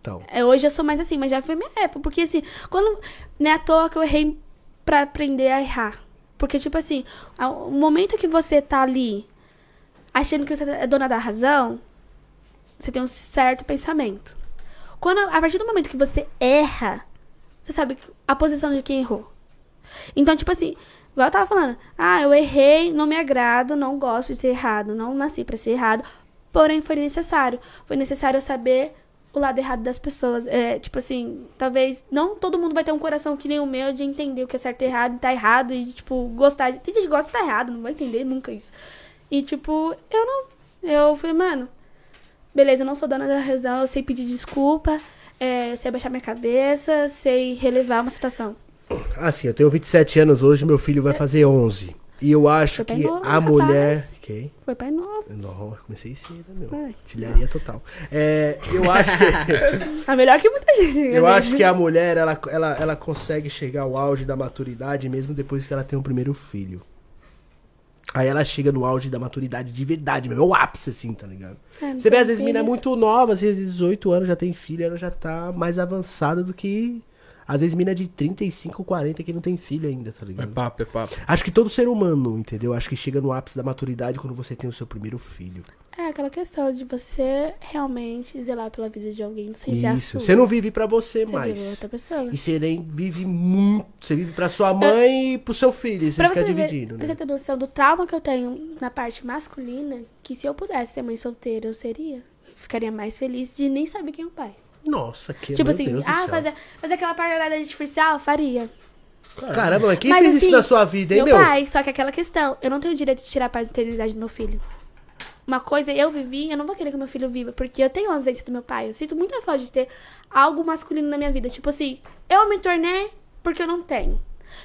Então, É, hoje eu sou mais assim, mas já foi minha época. Porque assim, quando. Não é à toa que eu errei pra aprender a errar. Porque, tipo assim, o momento que você tá ali achando que você é dona da razão, você tem um certo pensamento. Quando, a partir do momento que você erra, você sabe a posição de quem errou. Então, tipo assim, igual eu tava falando, ah, eu errei, não me agrado, não gosto de ser errado, não nasci pra ser errado, porém foi necessário. Foi necessário saber o lado errado das pessoas. É, tipo assim, talvez não todo mundo vai ter um coração que nem o meu de entender o que é certo e errado, e tá errado, e, tipo, gostar. de- Tem gente que gosta de tá errado, não vai entender nunca isso. E, tipo, eu não. Eu falei, mano, beleza, eu não sou dona da razão, eu sei pedir desculpa, é, sei abaixar minha cabeça, sei relevar uma situação. assim, eu tenho 27 anos hoje, meu filho vai fazer 11. E eu acho que novo, a mulher... Ok? Foi pai novo. Não, comecei cedo, meu. Ai. Artilharia total. É, eu acho que... Ah, melhor que muita gente. Eu acho que a mulher, ela, ela, ela consegue chegar ao auge da maturidade mesmo depois que ela tem o primeiro filho. Aí ela chega no auge da maturidade de verdade mesmo. É o ápice, assim, tá ligado? É, Você vê, às vezes, mina é muito nova, às vezes 18 anos já tem filho, ela já tá mais avançada do que. Às vezes, mina de 35, 40 que não tem filho ainda, tá É ligado? papo, é papo. Acho que todo ser humano, entendeu? Acho que chega no ápice da maturidade quando você tem o seu primeiro filho. É aquela questão de você realmente zelar pela vida de alguém sem ser a Isso. sua. Você não vive pra você Você vive mais. outra pessoa. E você nem vive muito. Você vive pra sua mãe e pro seu filho. E você Pra fica você, dividindo, você né? ter noção do trauma que eu tenho na parte masculina, que se eu pudesse ser mãe solteira, eu seria. Eu ficaria mais feliz de nem saber quem é o pai. Nossa, que tipo assim, ah, fazer, fazer aquela parada artificial, faria. Caramba, mas quem Mas, fez isso assim, na sua vida, hein, meu, meu? pai, só que aquela questão, eu não tenho o direito de tirar a paternidade do meu filho. Uma coisa eu vivi, eu não vou querer que meu filho viva, porque eu tenho a ausência do meu pai. Eu sinto muita falta de ter algo masculino na minha vida. Tipo assim, eu me tornei porque eu não tenho.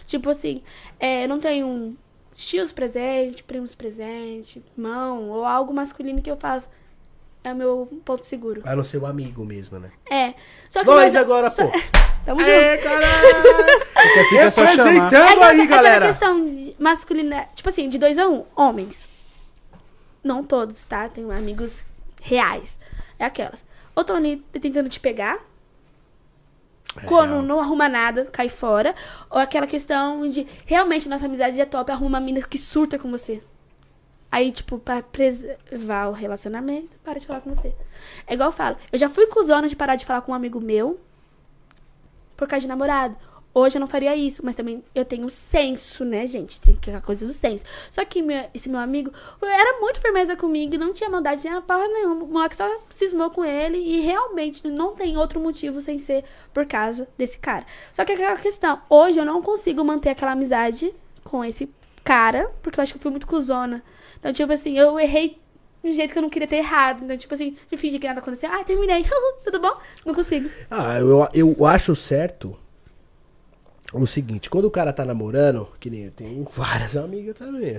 Tipo assim, é, eu não tenho tios presente, primos presente, irmão, ou algo masculino que eu faço. É o meu ponto seguro. A não ser o amigo mesmo, né? É. Só que Nós mas- agora, só- pô. Tamo junto. É, caralho! Fica só chamar. Representando É aquela, aí, aquela galera! questão de masculina, tipo assim, de dois a um, homens. Não todos, tá? Tenho amigos reais. É aquelas. Ou estão ali tentando te pegar, quando real. não arruma nada, cai fora. Ou aquela questão de realmente nossa amizade é top, arruma uma mina que surta com você. Aí, tipo, pra preservar o relacionamento, para de falar com você. É igual eu falo, eu já fui cuzona de parar de falar com um amigo meu por causa de namorado. Hoje eu não faria isso, mas também eu tenho senso, né, gente? Tem aquela coisa do senso. Só que meu- esse meu amigo era muito firmeza comigo, não tinha maldade, tinha porra nenhuma. O moleque só cismou com ele e realmente não tem outro motivo sem ser por causa desse cara. Só que aquela questão, hoje eu não consigo manter aquela amizade com esse cara, porque eu acho que eu fui muito cuzona. Então, tipo assim, eu errei de um jeito que eu não queria ter errado. Então, tipo assim, de fingir que nada aconteceu. Ah, terminei. Tudo bom? Não consigo. Ah, eu, eu acho certo o seguinte, quando o cara tá namorando, que nem eu tenho várias amigas também.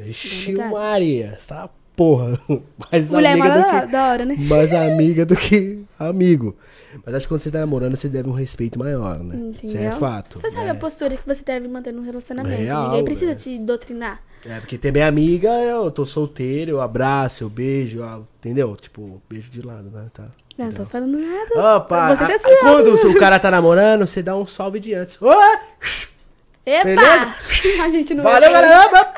Ligado. Maria, tá porra. Mais Mulher amiga do da, que, da hora, né? mais amiga do que amigo. Mas acho que quando você tá namorando, você deve um respeito maior, né? Isso é Entendeu? fato. Você sabe né? a postura que você deve manter no relacionamento. Real, Ninguém precisa é. te doutrinar. É, porque tem minha amiga, eu tô solteiro, eu abraço, eu beijo, eu- entendeu? Tipo, beijo de lado, né? Tá. Não, Entendeu? tô falando nada. Opa, Você a- tá a- quando o cara tá namorando, você dá um salve de antes. Ô! Epa! Beleza? A gente não Valeu, caramba!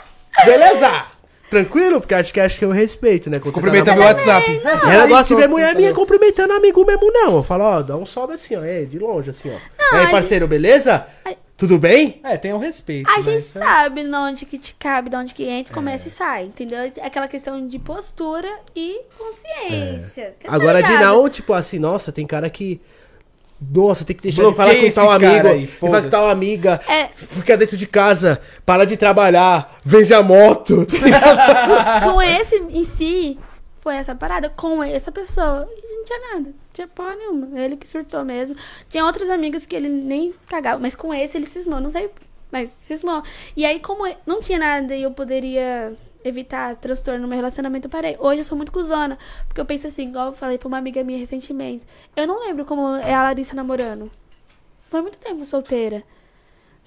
Beleza! Tranquilo? Porque acho que acho que eu respeito, né? Tá Cumprimenta meu namorando. WhatsApp. Eu não gosto de ver mulher minha cumprimentando amigo mesmo, não. Eu falo, ó, dá um salve assim, ó, é, de longe, assim, ó. e aí, parceiro, beleza? Tudo bem? É, tem o respeito. A mas gente isso é- sabe de onde que te cabe, de onde que entra, começa e sai, entendeu? É Aquela questão de postura e consciência. Você tá Agora de ligado? não, tipo assim, nossa, tem cara que. Nossa, tem que deixar de Bloqueia falar com tal amigo. aí, vai com tal amiga. É. Fica dentro de casa, para de trabalhar, vende a moto. tá? Com esse em si, foi essa parada. Com essa pessoa, e não tinha nada. Não tinha porra nenhuma. Ele que surtou mesmo. Tinha outros amigos que ele nem cagava, mas com esse ele cismou, não sei. Mas cismou. E aí, como não tinha nada e eu poderia evitar transtorno no meu relacionamento, eu parei. Hoje eu sou muito cuzona. Porque eu penso assim, igual eu falei pra uma amiga minha recentemente. Eu não lembro como é a Larissa namorando. Foi muito tempo solteira.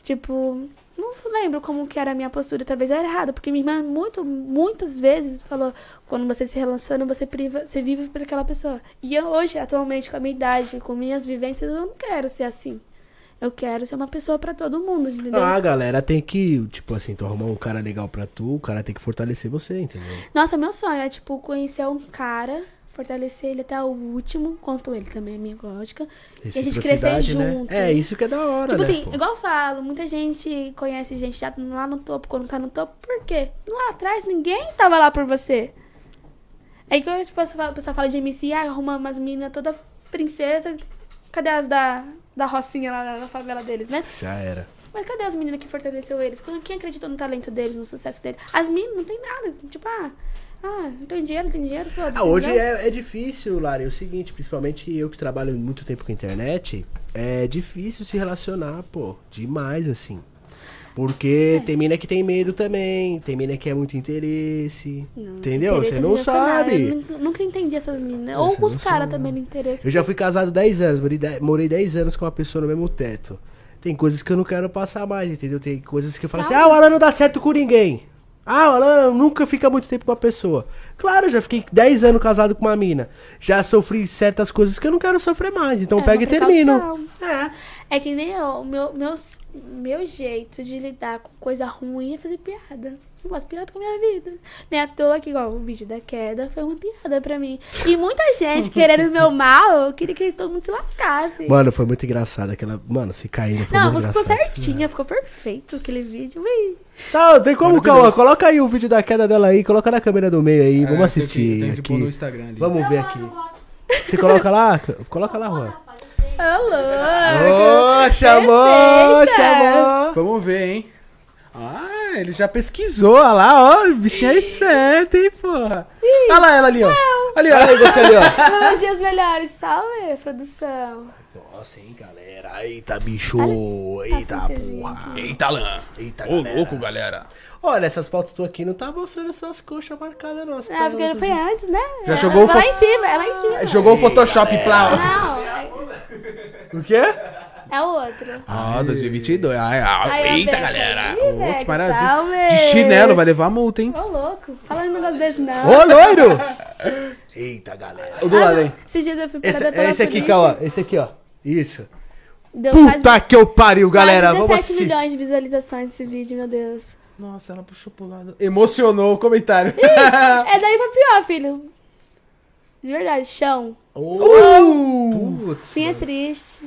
Tipo, não lembro como que era a minha postura, talvez eu era errada, porque minha irmã muito, muitas vezes falou, quando você se relaciona, você priva, você vive por aquela pessoa. E eu hoje, atualmente, com a minha idade, com minhas vivências, eu não quero ser assim. Eu quero ser uma pessoa pra todo mundo, entendeu? Ah, galera, tem que, tipo assim, tu arrumar um cara legal pra tu, o cara tem que fortalecer você, entendeu? Nossa, meu sonho é, tipo, conhecer um cara, fortalecer ele até o último, quanto ele também é minha lógica. E a gente crescer né? junto. É, isso que é da hora, Tipo né? assim, pô? igual eu falo, muita gente conhece gente já lá no topo, quando tá no topo, por quê? Lá atrás ninguém tava lá por você. Aí que tipo, o pessoal fala de MC, ah, arruma umas meninas toda princesa. Cadê as da, da Rocinha lá na favela deles, né? Já era. Mas cadê as meninas que fortaleceu eles? Quem acreditou no talento deles, no sucesso deles? As meninas não tem nada. Tipo, ah, ah, não tem dinheiro, tem dinheiro, foda-se. Ah, hoje entendeu? é, é difícil, Lari. É o seguinte, principalmente eu que trabalho muito tempo com internet, é difícil se relacionar, pô. Demais, assim. Porque tem mina que tem medo também, tem mina que é muito interesse. Não, entendeu? interesse Você não relacionado. sabe. Eu nunca, entendi essas meninas. É, Ou não os caras também no interesse. Eu já fui casado 10 anos, morei 10, morei 10 anos com uma pessoa no mesmo teto. Tem coisas que eu não quero passar mais, entendeu? Tem coisas que eu falo assim, Calma. ah, o Alan não dá certo com ninguém. Ah, Alan nunca fica muito tempo com uma pessoa. Claro, já fiquei 10 anos casado com uma mina. Já sofri certas coisas que eu não quero sofrer mais. Então É, pega e termino. precaução. É que nem eu, o meu, meu, meu jeito de lidar com coisa ruim é fazer piada. Eu de piada com a minha vida. Nem à toa que, igual, o vídeo da queda foi uma piada pra mim. E muita gente querendo o meu mal, eu queria que todo mundo se lascasse. Mano, foi muito engraçado aquela. Mano, se caindo foi Não, muito ficou engraçado. certinha, ficou perfeito aquele vídeo. Ui. Tá, tem como, calma. Coloca aí o vídeo da queda dela aí, coloca na câmera do meio aí. É, Vamos tem assistir que- tem que aqui. pôr no Instagram ali. Vamos ver aqui. Você coloca lá? Coloca lá, Juan. Alô! Ô, chamou, chamou. Vamos ver, hein? Ah, ele já pesquisou, olha lá, ó. O bichinho é esperto, hein, porra. Olha lá ela ali, ó. Ali, ó. Olha aí você ali, ó. Meus dias melhores. Salve, produção. Nossa, hein, galera. Eita, bicho. Olha Eita, princesinha porra. Eita, Lan. Eita, Ô, galera. louco, galera. Olha, essas fotos tu aqui não tá mostrando suas coxas marcadas, não. As Ah, porque não foi antes, né? Já É, jogou o vai lá fo- em cima, é lá em cima. Jogou o Photoshop pra... Não, é, O quê? É o outro. Ah, 2022. Ai, ai, Aí, eita, Beca. galera. Ih, Beca, que maravilha. salve. De chinelo, vai levar multa, hein? Ô, louco. Fala um negócio desse, não. Ô, loiro! Eita, galera. O do Ah, lado aí. Esses dias eu fui Esse, pela esse aqui, ó. Esse aqui, ó. Isso. Deu Puta quase, que eu pariu, galera. quase Vamos 17 assistir. milhões de visualizações esse vídeo, meu Deus. Nossa, ela puxou pro lado. Emocionou o comentário. É daí pra pior, filho. De verdade, chão. Uh! Putz. Sim, é triste.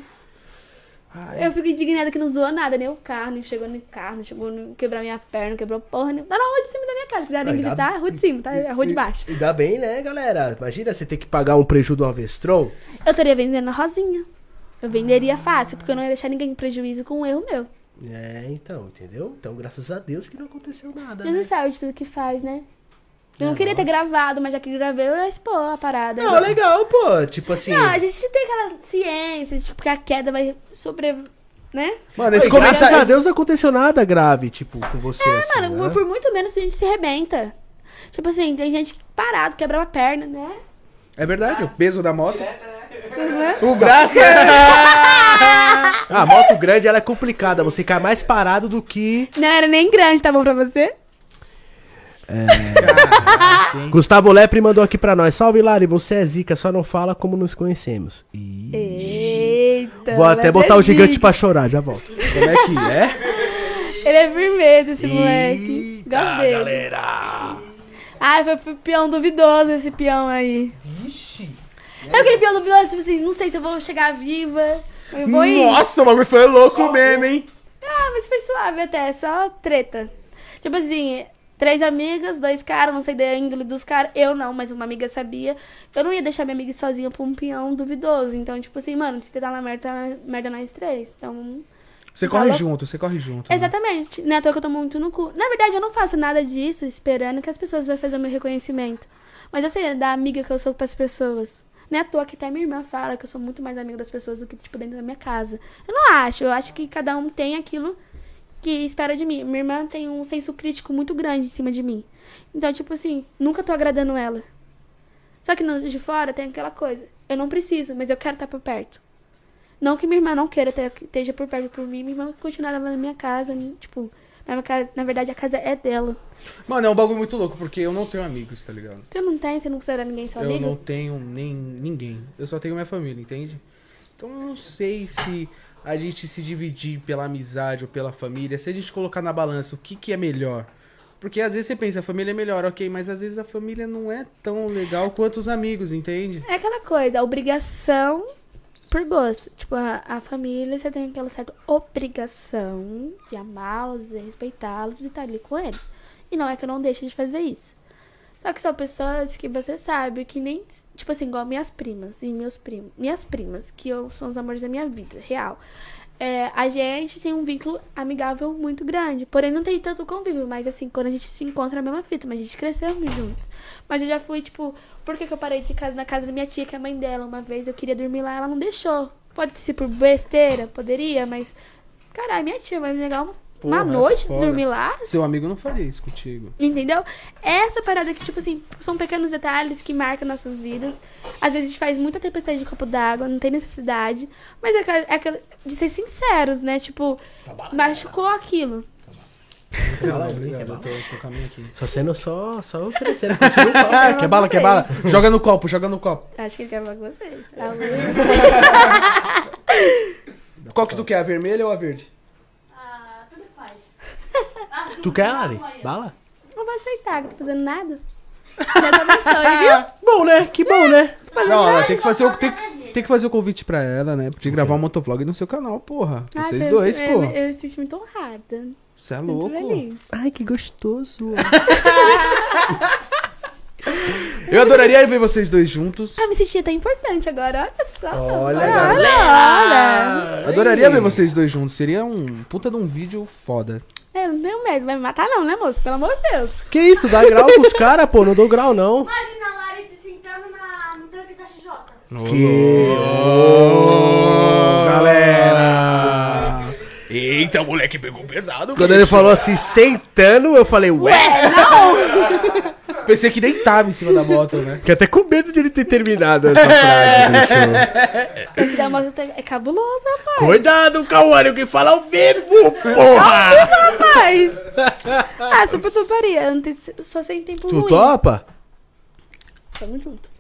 Eu fico indignada que não zoou nada, nem o carro, nem chegou no carro, não chegou no quebrar minha perna, quebrou porra nenhuma. Tá na rua de cima da minha casa. Se quiserem Ainda- visitar, é rua de cima, tá? É a rua de baixo. Ainda bem, né, galera? Imagina você ter que pagar um prejuízo de uma Vestron. Eu estaria vendendo a rosinha. Eu venderia fácil, porque eu não ia deixar ninguém em prejuízo com um erro meu. É, então, entendeu? Então, graças a Deus que não aconteceu nada, Jesus né? sabe de tudo que faz, né? Eu não queria ter gravado, mas já que gravei, eu ia expor a parada. Não, legal, pô. Tipo assim. Não, a gente tem aquela ciência, tipo, que a queda vai sobre... Né? Mano, esse Oi, graças a Deus não aconteceu nada grave, tipo, com você, assim, É, Mano, né? por, por muito menos a gente se rebenta. Tipo assim, tem gente que parado, quebra a perna, né? É verdade, o peso da moto. Uhum. O braço A moto grande, ela é complicada. Você cai mais parado do que... Não era nem grande, tá bom pra você? Gustavo Lepre mandou aqui pra nós. Salve, Lari, você é zica, só não fala como nos conhecemos. Ih. Eita. Vou até mas botar é o gigante zica. pra chorar, já volto. Como é que é? Ele é firmeza, esse moleque. Eita, Gosto dele. galera. Ai, foi, foi peão duvidoso esse peão aí. Vixe. Sabe aquele peão duvidoso, tipo assim, não sei se eu vou chegar viva. Eu vou ir. Nossa, o bagulho foi louco mesmo, hein? Ah, mas foi suave até, só treta. Tipo assim, três amigas, dois caras, não sei da índole dos caras. Eu não, mas uma amiga sabia. Eu não ia deixar minha amiga sozinha pra um peão duvidoso. Então, tipo assim, mano, se você tá na merda, tá na merda nós três. Então. Você Tá corre junto, você corre junto. né? Exatamente. Não é à toa que eu tô muito no cu. Na verdade, eu não faço nada disso esperando que as pessoas vão fazer o meu reconhecimento. Mas eu sei da amiga que eu sou pras pessoas. Não é à toa que até minha irmã fala que eu sou muito mais amiga das pessoas do que, tipo, dentro da minha casa. Eu não acho. Eu acho que cada um tem aquilo que espera de mim. Minha irmã tem um senso crítico muito grande em cima de mim. Então, tipo assim, nunca tô agradando ela. Só que de fora tem aquela coisa. Eu não preciso, mas eu quero estar por perto. Não que minha irmã não queira ter, esteja por perto por mim, minha irmã continua levando minha casa, tipo, na, minha casa, na verdade a casa é dela. Mano, é um bagulho muito louco, porque eu não tenho amigos, tá ligado? Você não tem, você não considera ninguém seu eu amigo? não tenho nem ninguém. Eu só tenho minha família, entende? Então eu não sei se a gente se dividir pela amizade ou pela família, se a gente colocar na balança o que, que é melhor. Porque às vezes você pensa, a família é melhor, ok, mas às vezes a família não é tão legal quanto os amigos, entende? É aquela coisa, a obrigação por gosto. Tipo, a, a família, você tem aquela certa obrigação de amá-los, e respeitá-los e estar ali com eles. E não é que eu não deixe de fazer isso. Só que são pessoas que você sabe que nem. Tipo assim, igual minhas primas e meus primos. Minhas primas, que eu, são os amores da minha vida, real. É, a gente tem um vínculo amigável muito grande. Porém, não tem tanto convívio. Mas assim, quando a gente se encontra na mesma fita, mas a gente cresceu juntos. Mas eu já fui, tipo, por que, que eu parei de casa na casa da minha tia, que é a mãe dela? Uma vez eu queria dormir lá, ela não deixou. Pode ser por besteira, poderia, mas. Caralho, minha tia vai me negar uma, uma Porra, noite foda. dormir lá? Seu amigo não faria isso contigo. Entendeu? Essa parada que, tipo assim, são pequenos detalhes que marcam nossas vidas. Às vezes a gente faz muita tempestade de copo d'água, não tem necessidade. Mas é aquela, é aquela de ser sinceros, né? Tipo, machucou aquilo. Não, obrigado, eu tô, tô com a minha aqui. Só sendo só, só oferecendo. Papo. Ah, quer bala, quer bala? Joga no copo, joga no copo. Acho que ele quer falar com vocês. Tá Qual que tu quer, a vermelha ou a verde? Ah, tudo faz. Ah, Tu quer, Lari? Bala? Não vou aceitar, que eu tô fazendo nada. Deus abençoe, viu? Bom, né? Que bom, né? Não, ela tem que fazer o, tem, tem que fazer o convite pra ela, né? De gravar um motovlog no seu canal, porra. Ah, Vocês eu- dois, eu, pô. Eu, eu me senti muito honrada. Você é louco. feliz. Ai, que gostoso. Eu adoraria ver vocês dois juntos. Ah, me senti até importante agora, olha só. Olha, olha, olha. Adoraria ver vocês dois juntos. Seria um puta de um vídeo foda. Eu não tenho medo, vai me matar não, né, moço? Pelo amor de Deus. Que isso? Dá grau pros caras, pô. Não dou grau, não. Imagina a Lari se sentando na, no tanque da XJ. Que... galera! Eita, o moleque pegou pesado. Quando ele falou assim, sentando, eu falei, ué? Pensei que deitava em cima da moto, né? Fiquei até com medo de ele ter terminado essa frase, bicho. Dar uma... É cabuloso, rapaz. Cuidado, Cauane, o que fala é o mesmo, porra! Rapaz. Ah, super toparia. Eu não tenho... Só sem tempo Tu ruim. topa? Tamo junto.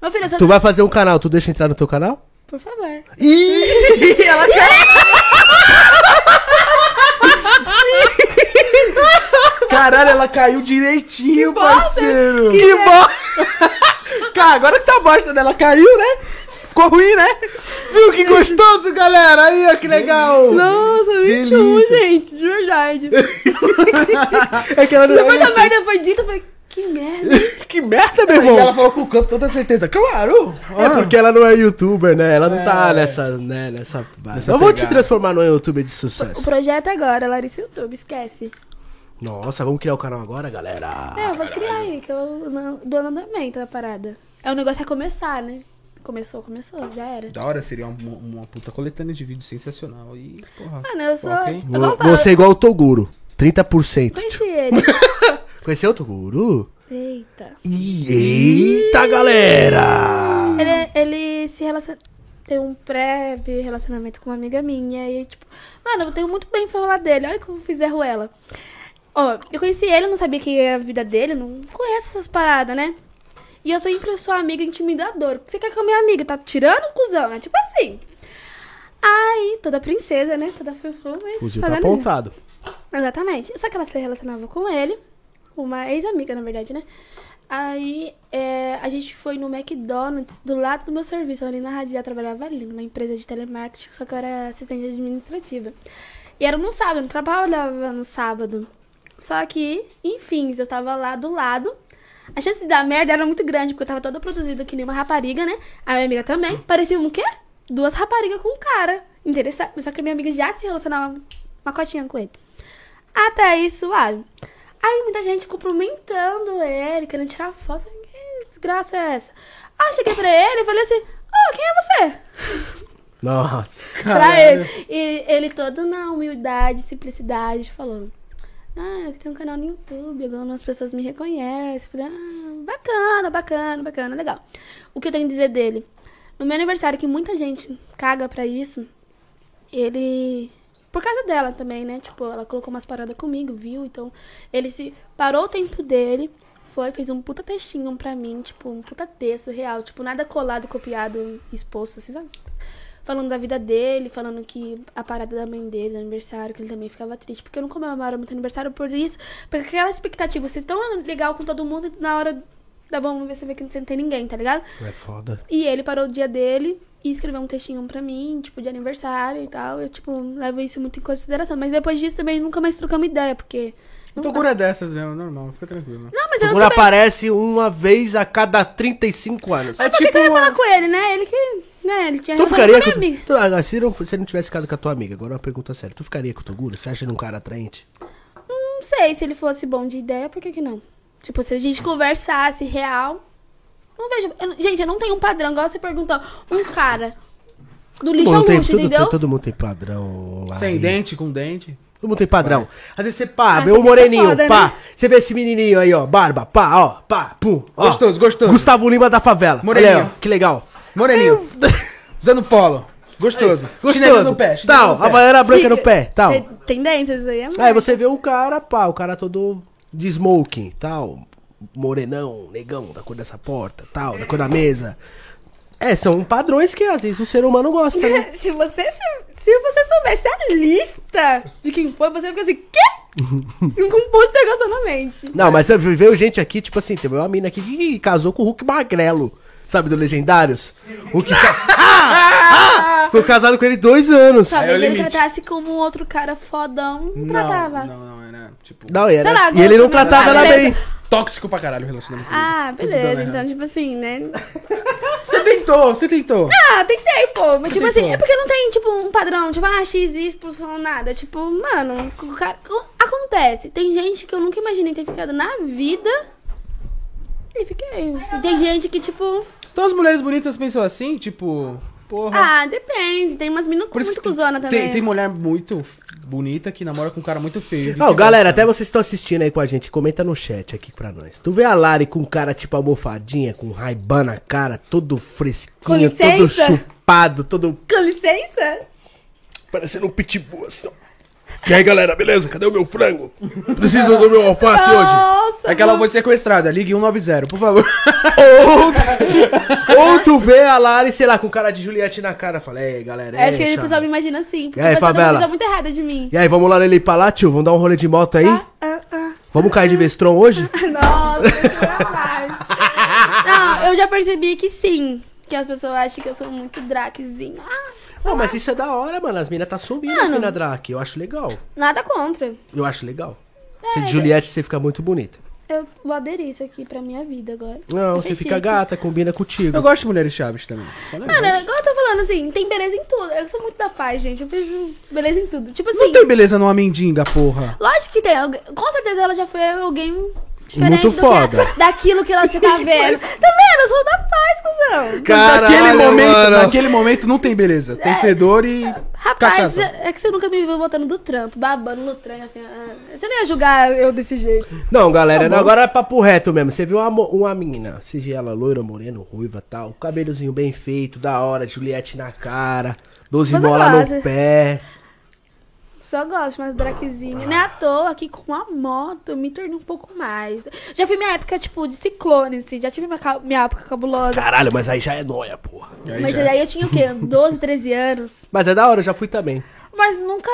Meu filho, eu só... Tu vai fazer um canal, tu deixa entrar no teu canal? Por favor. Ih, ela quer. Caralho, ela caiu direitinho, parceiro. Que bom! Cara, agora que tá a bosta dela caiu, né? Ficou ruim, né? Viu que gostoso, galera? Aí, ó, que legal! Nossa, 21, gente. De verdade. É que ela não Depois da merda foi dita, eu falei... Que merda. Que merda, meu E irmão! ela falou com tanta certeza. Claro! É porque ela não é youtuber, né? Ela não tá É. nessa, né, nessa... Nessa Eu vou te pegada. transformar num youtuber de O sucesso. projeto é agora, Larissa YouTube, esquece. Nossa, vamos criar o canal agora, galera? É, eu vou criar aí, que eu não- dou andamento da parada. É o negócio é começar, né? Começou, começou, já era. Da hora seria uma, uma puta coletânea de vídeo sensacional. E, porra. Mano, eu sou. Igual eu Vou, falo, vou ser igual o Toguro. 30%. Conheci ele. Conheceu o Toguro? Eita. Eita, galera! Ele, ele se relaciona. Tem um breve relacionamento com uma amiga minha. E, tipo, mano, eu tenho muito bem pra falar dele. Olha como eu fiz erro ela. Ó, eu conheci ele, eu não sabia que era a vida dele, eu não conheço essas paradas, né? E eu sempre sou amiga intimidadora. Você quer que a minha amiga tá tirando, cuzão? É tipo assim. Aí, toda princesa, né? Toda fufu, mas. Fuzil tá apontado. Exatamente. Só que ela se relacionava com ele, uma ex-amiga, na verdade, né? Aí é, a gente foi no McDonald's, do lado do meu serviço, ali na Radia, eu trabalhava ali, numa empresa de telemarketing, só que eu era assistente administrativa. E era no sábado, eu não trabalhava no sábado. Só que, enfim, eu tava lá do lado. A chance de dar merda era muito grande, porque eu tava toda produzida que nem uma rapariga, né? A minha amiga também. Parecia um quê? Duas raparigas com um cara. Interessante. Só que a minha amiga já se relacionava uma cotinha com ele. Até aí, suave. Aí muita gente cumprimentando ele, querendo tirar foto. Que desgraça é essa? Aí eu cheguei pra ele e falei assim, ô, quem é você? Nossa. pra Caralho. ele. E ele todo na humildade, simplicidade, falou. Ah, tenho um canal no YouTube, algumas pessoas me reconhecem. Falei, ah, bacana, bacana, bacana, legal. O que eu tenho a dizer dele? No meu aniversário, que muita gente caga pra isso, ele. Por causa dela também, né? Tipo, ela colocou umas paradas comigo, viu? Então, ele se. Parou o tempo dele, foi, fez um puta textinho pra mim, tipo, um puta texto real. Tipo, nada colado, copiado, exposto, assim, sabe? Falando da vida dele, falando que a parada da mãe dele, do aniversário, que ele também ficava triste. Porque eu não comemoro muito aniversário por isso. Porque aquela expectativa, você tão legal com todo mundo na hora da vamos ver, você vê que você não tem ninguém, tá ligado? É foda. E ele parou o dia dele e escreveu um textinho pra mim, tipo, de aniversário e tal. Eu, tipo, levo isso muito em consideração. Mas depois disso também nunca mais trocamos ideia, porque. Eu tô cura dessas mesmo, normal, fica tranquilo. Não, mas eu não também... aparece uma vez a cada 35 anos. É Por que tipo que eu ia uma- falar com ele, né? Ele que. Né, ele tinha Tu ficaria com a com. minha amiga. Tu, ah, se, não, se não tivesse ficado com a tua amiga, agora uma pergunta séria. Tu ficaria com o Toguro? Você acha ele um cara atraente? Não sei se ele fosse bom de ideia, por que que não? Tipo, se a gente conversasse real. Não vejo. eu- gente, eu não tenho um padrão. Igual você perguntou, um cara. Do lixo Todo ao mundo tem, luxo, todo, entendeu? todo mundo tem padrão. lá Sem aí. dente, com dente. Todo mundo tem padrão. Às vezes você, pá, Ah, vê um fica moreninho, foda, pá. né? Você vê esse menininho aí, ó, barba, pá, ó, pá, pum. ó. Gostoso, gostoso. Gustavo Lima da favela. Moreninho. Olha aí, ó, que legal. Moreninho. Usando polo. Gostoso. Gostoso. no pé. Tal, no pé. havaiana branca no pé, tal. Tem- Tendências aí, é Aí você vê um cara, pá, o cara todo de smoking, tal, morenão, negão, da cor dessa porta, tal, da cor da mesa. É, são padrões que às vezes o ser humano gosta, né? se você se, se você soubesse a lista de quem foi, você fica assim, quê? Com um ponto de interrogação na mente. Não, mas veio gente aqui, tipo assim, teve uma mina aqui que casou com o Hulk Magrelo, sabe, do Legendários? O que ah, ficou casado com ele dois anos. É Talvez ele limite. tratasse como um outro cara fodão, não, tratava. Não, não, era tipo. Não, era, lá, e ele não mesmo. tratava Ah, ela bem. Tóxico pra caralho o relacionamento Ah, deles. Tudo beleza. Então, errado. tipo assim, né? Você tentou, você tentou. Ah, tentei, pô. Mas, tipo assim, tentou. é porque não tem, tipo, um padrão, tipo, ah, X, Y, nada. Tipo, mano, o cara... acontece. Tem gente que eu nunca imaginei ter ficado na vida. E fiquei. E tem gente que, tipo. Então as mulheres bonitas pensam assim, tipo. Porra. Ah, depende. Tem umas meninas Por isso muito que cuzona também. tem, tem mulher muito bonita que namora com um cara muito feio. Não, galera, até vocês estão assistindo aí com a gente, comenta no chat aqui pra nós. Tu vê a Lari com um cara tipo almofadinha, com raiban na cara, todo fresquinho, todo chupado, todo Com licença? parecendo um pitbull assim, ó. E aí, galera, beleza? Cadê o meu frango? Precisa do meu alface hoje? Nossa, É que ela foi sequestrada. Ligue 190, por favor. Ou, ou tu vê a Lari, sei lá, com cara de Juliette na cara, fala, ei, galera, Acho que chave. pessoal me imagina assim. Porque E aí, o pessoal tem uma favela? visão muito errada de mim. E aí, vamos lá nele pra lá, tio? Vamos dar um rolê de moto aí? Ah, ah. Vamos cair de Vestron hoje? Nossa, isso é. Não, eu já percebi que sim. Que as pessoas acham que eu sou muito draquezinho. Ah, Não, mas isso é da hora, mano. As minas tá subindo, as Mano. minas drag. Eu acho legal. nada contra. Eu acho legal. É, Se de Juliette você fica muito bonita. Eu vou aderir isso aqui pra minha vida agora. Não, Achei você fica chique. gata, combina contigo. Eu gosto de mulheres chaves também. Legal. Mano, é igual eu tô falando assim, tem beleza em tudo. Eu sou muito da paz, gente. Eu vejo beleza em tudo. Tipo assim, Não tem beleza numa mendiga, porra. lógico que tem. Algu- Com certeza ela já foi alguém diferente Muito foda. Que, daquilo que ela, você tá vendo. Tá vendo? Eu sou da paz, cuzão. Caralho, naquele, momento, mano. naquele momento não tem beleza. Tem fedor e. Rapaz, cachaça. é que você nunca me viu voltando do trampo, babando no trem, assim. ah, Você não ia julgar eu desse jeito. Não, galera, Tá agora é papo reto mesmo. Você viu uma, uma menina, seja ela loira, morena, ruiva tal, cabelozinho bem feito, da hora, Juliette na cara, 12 Toda mola base. no pé. Só gosto de umas draquezinhas. Não é à toa que com a moto eu me tornei um pouco mais. Já fui minha época, tipo, de ciclone, assim. Já tive minha, minha época cabulosa. Caralho, mas aí já é noia, porra. Aí Mas já. aí eu tinha o quê? 12, 13 anos. Mas é da hora, eu já fui também. Mas nunca.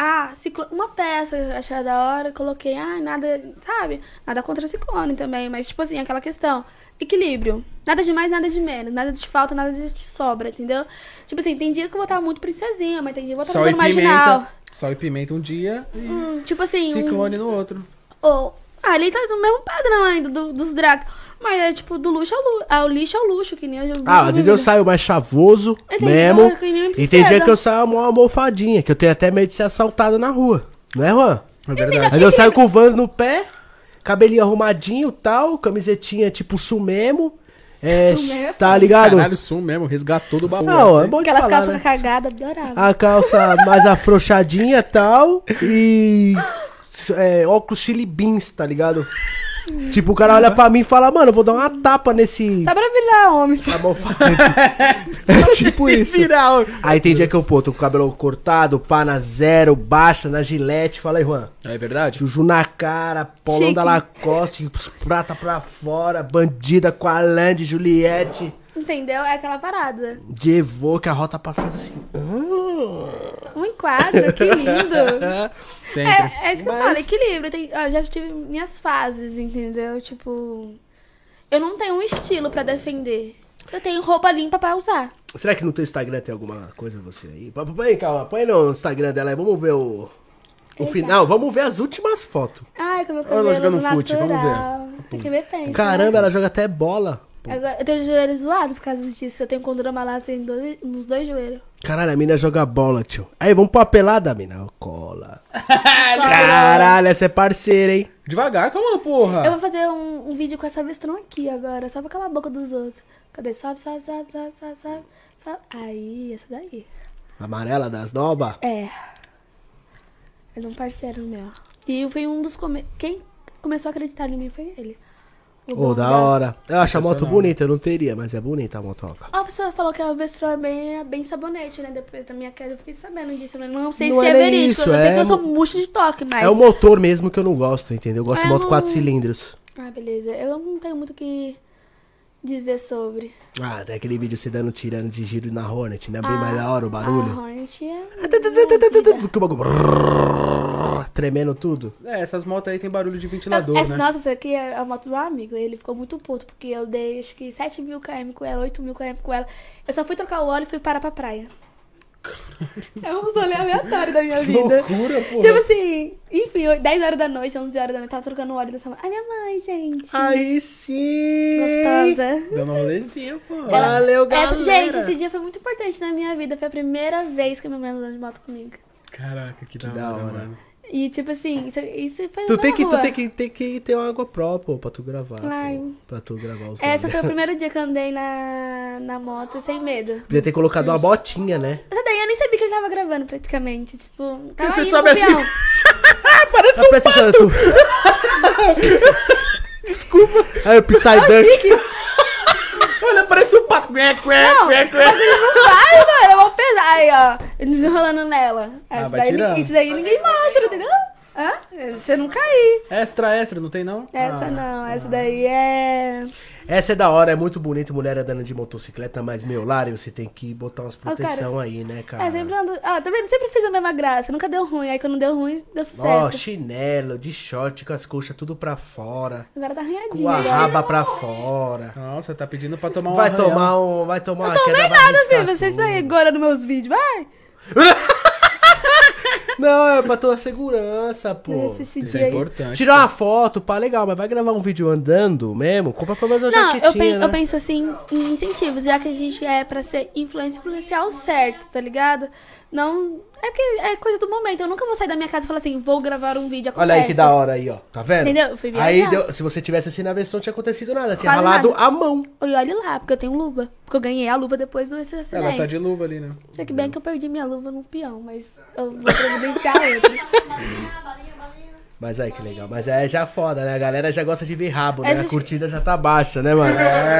Ah, ciclo... uma peça, achei da hora, coloquei, ah, nada, sabe? Nada contra ciclone também, mas tipo assim, aquela questão. Equilíbrio. Nada de mais, nada de menos. Nada de falta, nada de sobra, entendeu? Tipo assim, tem dia que eu vou estar muito princesinha, mas tem dia que eu vou estar marginal. pimenta. Sal e pimenta um dia e Hum, tipo assim, um- ciclone no outro. ou. Ah, ele tá no mesmo padrão ainda do- dos drag. Mas é tipo, do luxo ao luxo. Ah, o lixo ao luxo, que nem eu Ah, às vezes eu saio mais chavoso Eu tenho mesmo. E tem dia que eu saio mó almofadinha, que eu tenho até medo de ser assaltado na rua. Não é, Juan? É verdade. Mas eu saio com o Vans no pé, cabelinho arrumadinho tal, camisetinha tipo sumemo. É, Sumemo é tá ligado? Caralho, sum mesmo, resgatou do baú. Não, assim. é bom Aquelas falar, calças né? cagadas, adorava. A calça mais afrouxadinha tal e é, óculos chili beans, tá ligado? Tipo, o cara olha pra mim e fala, mano, eu vou dar uma tapa nesse... Só pra virar homem. Tá bom, é tipo isso. Aí tem dia que eu, pô, tô com o cabelo cortado, pá na zero, baixa, na gilete. Fala aí, Juan. É verdade? Juju na cara, polão Chique. da Lacoste, prata pra fora, bandida com a Land, Juliette, Entendeu? É aquela parada. de Evoque, a rota pra fora assim. Ah. Enquadro, que lindo. Sempre. É, é isso que eu Mas- falo, equilíbrio. Tem, ó, eu já tive minhas fases, entendeu? Tipo. Eu não tenho um estilo pra defender. Eu tenho roupa limpa pra usar. Será que no teu Instagram tem alguma coisa você aí? Põe- calma, põe no Instagram dela aí, vamos ver o. O Eita. final, vamos ver as últimas fotos. Ai, com meu Olha ela cabelo jogando natural. fute, vamos ver. Tem que ver bem. Caramba, ela joga até bola. Agora, eu tenho o joelho zoado por causa disso. Eu tenho condroma lá assim, dois- nos dois joelhos. Caralho, a mina joga bola, tio. Aí, vamos pra pelada, mina. Ó, Cola. Caralho, essa é parceira, hein? Devagar, calma, porra. Eu vou fazer um, um vídeo com essa vestrão aqui agora, só pra calar a boca dos outros. Cadê? Sobe, sobe, sobe, sobe, sobe, sobe. sobe. Aí, essa daí. Amarela das novas. É. É de um parceiro meu. E foi um dos. Come... Quem começou a acreditar em mim foi ele. Ô, da Bonga. hora. Eu acho a moto bonita, eu não teria, mas é bonita a motoca. Ó, A pessoa falou que a Vestrol é bem, é bem sabonete, né? Depois da minha queda eu fiquei sabendo disso. Mas não sei Não se é é, nem verídico. isso, eu sei é que eu sou murcha de toque, mas. É o motor mesmo que eu não gosto, entendeu? Eu gosto de É, moto não- 4 cilindros. Ah, beleza. Eu não tenho muito o que dizer sobre. Ah, tem aquele vídeo você dando tirando de giro na Hornet, né? Bem Ah, mais da hora o A barulho. Hornet é. Que o bagulho. Tremendo tudo. É, essas motos aí tem barulho de ventilador, Essa- né? Nossa, essa aqui é a moto do meu amigo. Ele ficou muito puto, porque eu dei acho que 7 mil km com ela, 8 mil km com ela. Eu só fui trocar o óleo e fui parar pra praia. É um rolê aleatório da minha Que vida. loucura, porra. Tipo assim, enfim, eu- 10 horas da noite, 11 horas da noite, tava trocando o óleo dessa moto. Ai, minha mãe, gente. Aí sim! Gostosa. Dando um rolezinho, pô. Valeu, Essa- galera! gente, esse dia foi muito importante na minha vida. Foi a primeira vez que minha mãe andou de moto comigo. Caraca, que, da, da hora, hora. mano. E tipo assim, isso, isso foi Tu tem, que, tu, rua. tem que, tem que ter uma água própria pra tu gravar. Ai. pô, pra tu gravar os Essa foi o primeiro dia que eu andei na, na moto sem medo. Podia ter colocado uma botinha, né? Essa daí eu nem sabia que ele tava gravando praticamente. Tipo, tava Você sobe assim. presta atenção, tu... Desculpa. Aí o Psy Dunk. Chique. Olha, parece um pato. Quê, quê, Não, quê, quê. não vai, mano. Eu vou pesar. Aí, ó. Desenrolando nela. Essa vai daí, tirando. isso daí ninguém mostra, entendeu? Hã? Você não cair. Extra, extra, não tem não? Essa Ah. não, essa daí é. Essa é da hora, é muito bonito, mulher andando de motocicleta, mas, meu, Lari, você tem que botar umas proteção aí, né, cara? É, sempre ando. Ó, tá vendo? Sempre fiz a mesma graça. Nunca deu ruim. Aí quando deu ruim, deu Ó, sucesso. chinelo, de short, com as coxas tudo pra fora, Agora tá com arranhadinho. a agora. raba pra fora. Nossa, tá pedindo pra tomar um Vai arranhão. tomar um, vai tomar uma Tomei nada, filho. Vocês aí agora nos meus vídeos. Vai! Não, é pra tua segurança, pô. Esse- esse Isso é aí. importante. Tirar uma foto, pá, legal, mas vai gravar um vídeo andando mesmo? Compra pelo menos uma Não, eu, jaquetinha, pen- né? eu penso assim em incentivos, já que a gente é pra ser influência influenciar o certo, tá ligado? Não. É porque é coisa do momento. Eu nunca vou sair da minha casa e falar assim, vou gravar um vídeo. Olha aí que da acontece. hora aí, ó. Tá vendo? Entendeu? Eu fui Aí, viajar. deu- se você tivesse assim na vez, não tinha acontecido nada. Tinha Quase ralado nada. a mão. E olha lá, porque eu tenho luva. Porque eu ganhei a luva depois desse acidente. Ela tá de luva ali, né? Sei que bem que eu perdi minha luva no peão, mas eu vou providenciar outra. Mas aí que legal. Mas é já foda, né? A galera já gosta de ver rabo, né? É, A curtida já tá baixa, né, mano? O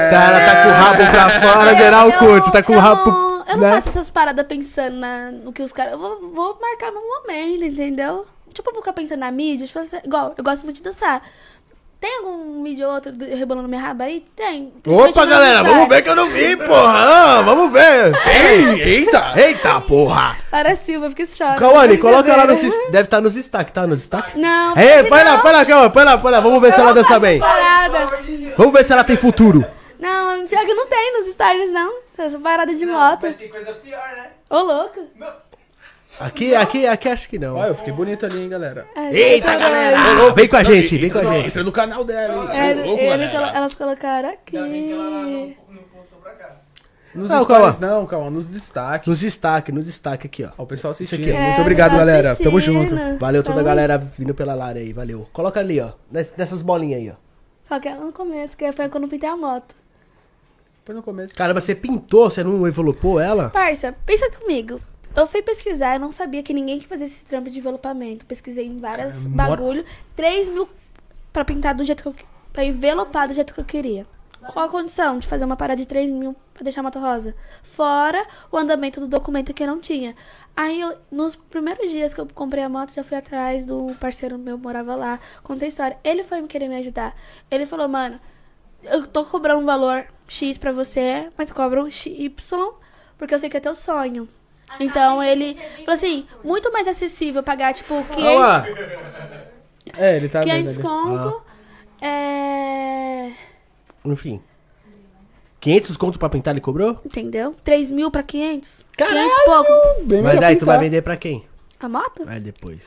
cara tá com o rabo pra fora, geral eu- curte. Tá com o rabo. não- Eu não né? faço essas paradas pensando na, no que os caras. Eu vou, vou marcar meu momento, entendeu? Tipo, eu vou ficar pensando na mídia. Tipo, assim, igual, eu gosto muito de dançar. Tem algum vídeo ou outro rebolando minha raba aí? Tem. Opa, no galera, vamos ver que eu não vi, porra. Ah, vamos ver. Ei, eita. Eita, porra. Lara Silva, fica choque. Cauane, coloca lá nos... des- Deve estar nos destaques, tá? Nos destaques? Não. Ei, põe lá, põe lá, Cauane, põe lá, põe lá. Vamos ver se ela dança bem. Parada. Vamos ver se ela tem futuro. Não, pior que não tem nos stories, não. Essa parada de moto. tem coisa pior, né? Ô, louco. Aqui, aqui, aqui acho que não. Olha, eu fiquei bonito ali, hein, galera. É, Eita, tá galera. doido. Vem com a gente, vem com a gente. Entra no canal dela, hein? É, louco, ele galera. elas colocaram aqui. Nos Não, stories calma. não, calma, nos destaques. Nos destaques, nos destaques aqui, ó. Ó, o pessoal assistindo. aqui, ó. Muito É, obrigado, tá galera. Tamo junto. Valeu toda a galera vindo pela Lara aí, valeu. Coloca ali, ó. ness- Nessas bolinhas aí, ó. Qualquer um no começo, que foi quando eu pintei a moto. Foi no começo. Cara, você pintou, você não envelopou ela? Parça, pensa comigo. Eu fui pesquisar, eu não sabia que ninguém que fazia esse trampo de envelopamento. Pesquisei em várias Cara, mora- bagulho. 3 mil pra pintar do jeito que eu... Pra envelopar do jeito que eu queria. Qual a condição de fazer uma parada de 3 mil pra deixar a moto rosa? Fora o andamento do documento que eu não tinha. Aí, eu, nos primeiros dias que eu comprei a moto, já fui atrás do parceiro meu que morava lá. Contei a história. Ele foi me querer me ajudar. Ele falou, mano, eu tô cobrando um valor X pra você, mas eu cobro Y, porque eu sei que é teu sonho. Então ele falou assim, muito mais acessível pagar, tipo, 500, Olha lá. É, ele tá 500 vendo ali. conto. É. Enfim. 500 conto pra pintar ele cobrou? Entendeu? 3 mil pra 500. Caralho! 500 e pouco. Bem Mas aí tu vai pintar. vender pra quem? A moto? Aí depois.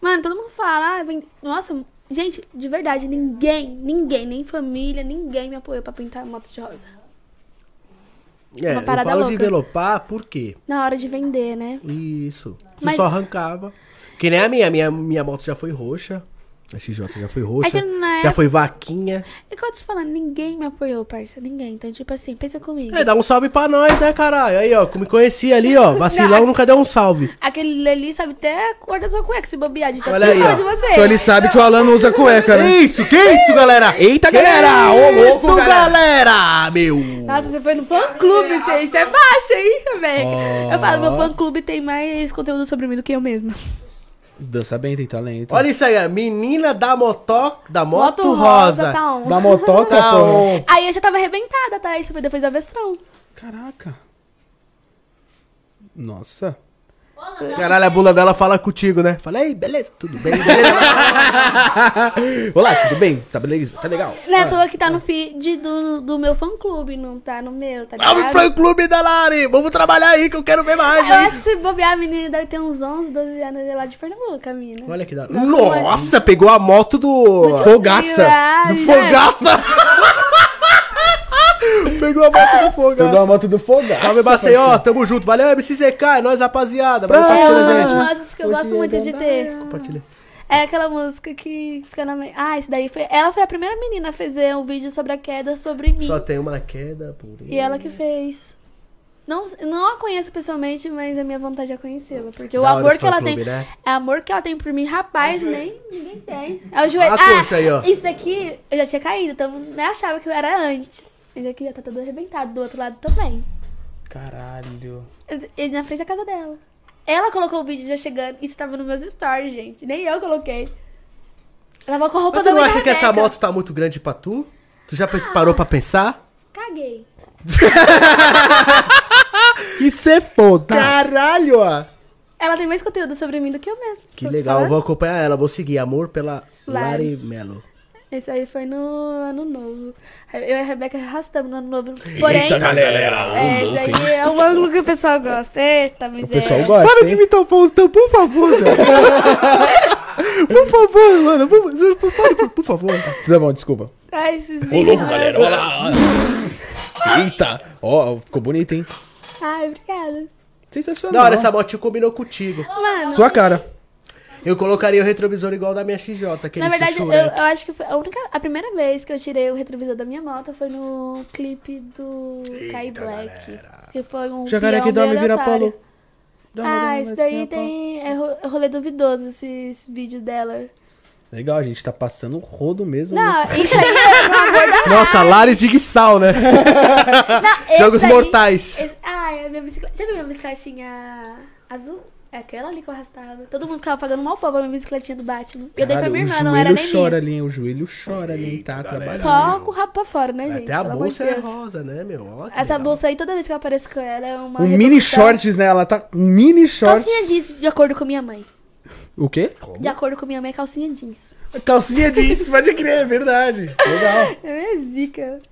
Mano, todo mundo fala, ah, vem... nossa, gente, de verdade, ninguém, ninguém, nem família, ninguém me apoiou pra pintar a moto de rosa. É, Uma eu parada falo de louca. envelopar por quê? Na hora de vender, né? Isso. Tu Mas- só arrancava. Que nem a minha. Minha, minha moto já foi roxa. A XJ já foi roxa. É que na Já época- foi vaquinha. É que eu tô te falando, ninguém me apoiou, parça, ninguém. Então, tipo assim, pensa comigo. É, dá um salve pra nós, né, caralho? Aí, ó, me conheci ali, ó. Vacilão nunca deu um salve. Aquele ali sabe até a cor da sua cueca, se bobear de tanto Olha que aí, ó. de você. Então ele sabe que o Alan não usa cueca, né? Isso, que isso, galera? Eita, Que galera! Ô, louco, isso, galera! Meu! Nossa, você foi no fã clube, isso, isso é baixo, hein, velho? Ó. Eu falo, meu fã clube tem mais conteúdo sobre mim do que eu mesma. Dança bem, tem talento. Olha isso aí, ó. Menina da moto, da moto, Moto rosa. tá on. Da motoca, Tá on. Aí eu já tava arrebentada, tá? Isso foi depois da Vestrão. Caraca. Nossa. Caralho, a bunda dela fala contigo, né? Falei, beleza, tudo bem, beleza. Olá, tudo bem? Tá beleza? Tá legal? Não é à toa que tá no feed do, do meu fã clube, não tá no meu, tá ligado? pro clube da Lari! Vamos trabalhar aí que eu quero ver mais, Eu hein? acho que se bobear, a menina deve ter uns 11, 12 anos é lá de Pernambuco, a mina. Olha que da hora. Nossa, Nossa, pegou a moto do. Fogaça. Ah, Do Fogaça! pegou a moto do Fogaça. Pegou a moto do fogaço. Salve, Maceió, tamo junto. Valeu, MCZK, é nóis, rapaziada. Valeu, É uma das músicas que eu gosto muito de ter. Compartilha. É aquela música que fica na. Ah, isso daí foi. Ela foi a primeira menina a fazer um vídeo sobre a queda sobre mim. Só tem uma queda por E ela que fez. Não, não a conheço pessoalmente, mas a minha vontade é conhecê-la. Porque o Da hora amor que ela fã-clube, tem. né? É amor que ela tem por mim, rapaz, nem ninguém tem. É o joelho. A coxa aí, ó. Isso daqui eu já tinha caído, então nem achava que eu era antes. Esse aqui já tá todo arrebentado, do outro lado também. Caralho. Ele na frente da casa dela. Ela colocou o vídeo já chegando. Isso tava nos meus stories, gente. Nem eu coloquei. Ela tava com a roupa Mas da tu não acha que essa moto tá muito grande pra tu? Tu já parou pra pensar? Caguei. Que cê foda. Caralho, ó. Ela tem mais conteúdo sobre mim do que eu mesmo. Que legal, eu vou acompanhar ela, vou seguir. Amor pela Lari. Lari Melo. Esse aí foi no ano novo. Eu e a Rebeca arrastamos no ano novo. Porém, galera. é, esse aí é o ângulo que o pessoal gosta. Eita, mas O pessoal gosta, Para de hein? imitar o Faustão, por favor, velho. por favor, mano. Por, juro, por, favor, por favor. Tá bom, desculpa. Ai, esses Ô, louco, galera. Olha lá. Eita. Ó, ficou bonito, hein? Ai, obrigada. Sensacional. Da hora, essa motinha combinou contigo. Mano, Sua cara. Eu colocaria o retrovisor igual da minha XJ, aquele na verdade, eu, eu acho que foi a única. A primeira vez que eu tirei o retrovisor da minha moto foi no clipe do Kai Black. Que foi um. Peão que dorme bem vira polo. Dorme, Ah, dorme, isso daí polo. tem. É é rolê duvidoso, esses vídeos dela. Legal, a gente tá passando rodo mesmo. né? Não, isso aí é no amor da Nossa, Lari de Sal, né? Não, esse Jogos aí- mortais. esse- ah, é a minha bicicleta. Já viu minha bicicletinha azul? É aquela ali que eu arrastava. Todo mundo ficava pagando mal pau pra minha bicicletinha do Batman. Eu dei pra minha irmã, o não era joelho nem chora minha. ali, hein? O joelho chora ali, tá? trabalhando. Só com o rabo pra fora, né, gente? Até a Pelo bolsa é rosa, né, meu? Ó, Essa legal. bolsa aí, toda vez que eu apareço com ela, é uma. Um mini shorts, né? Ela tá. Um mini shorts. Calcinha jeans, de acordo com minha mãe. O quê? De acordo com minha mãe, é calcinha jeans. Calcinha jeans, pode crer, é verdade. Legal. É minha zica.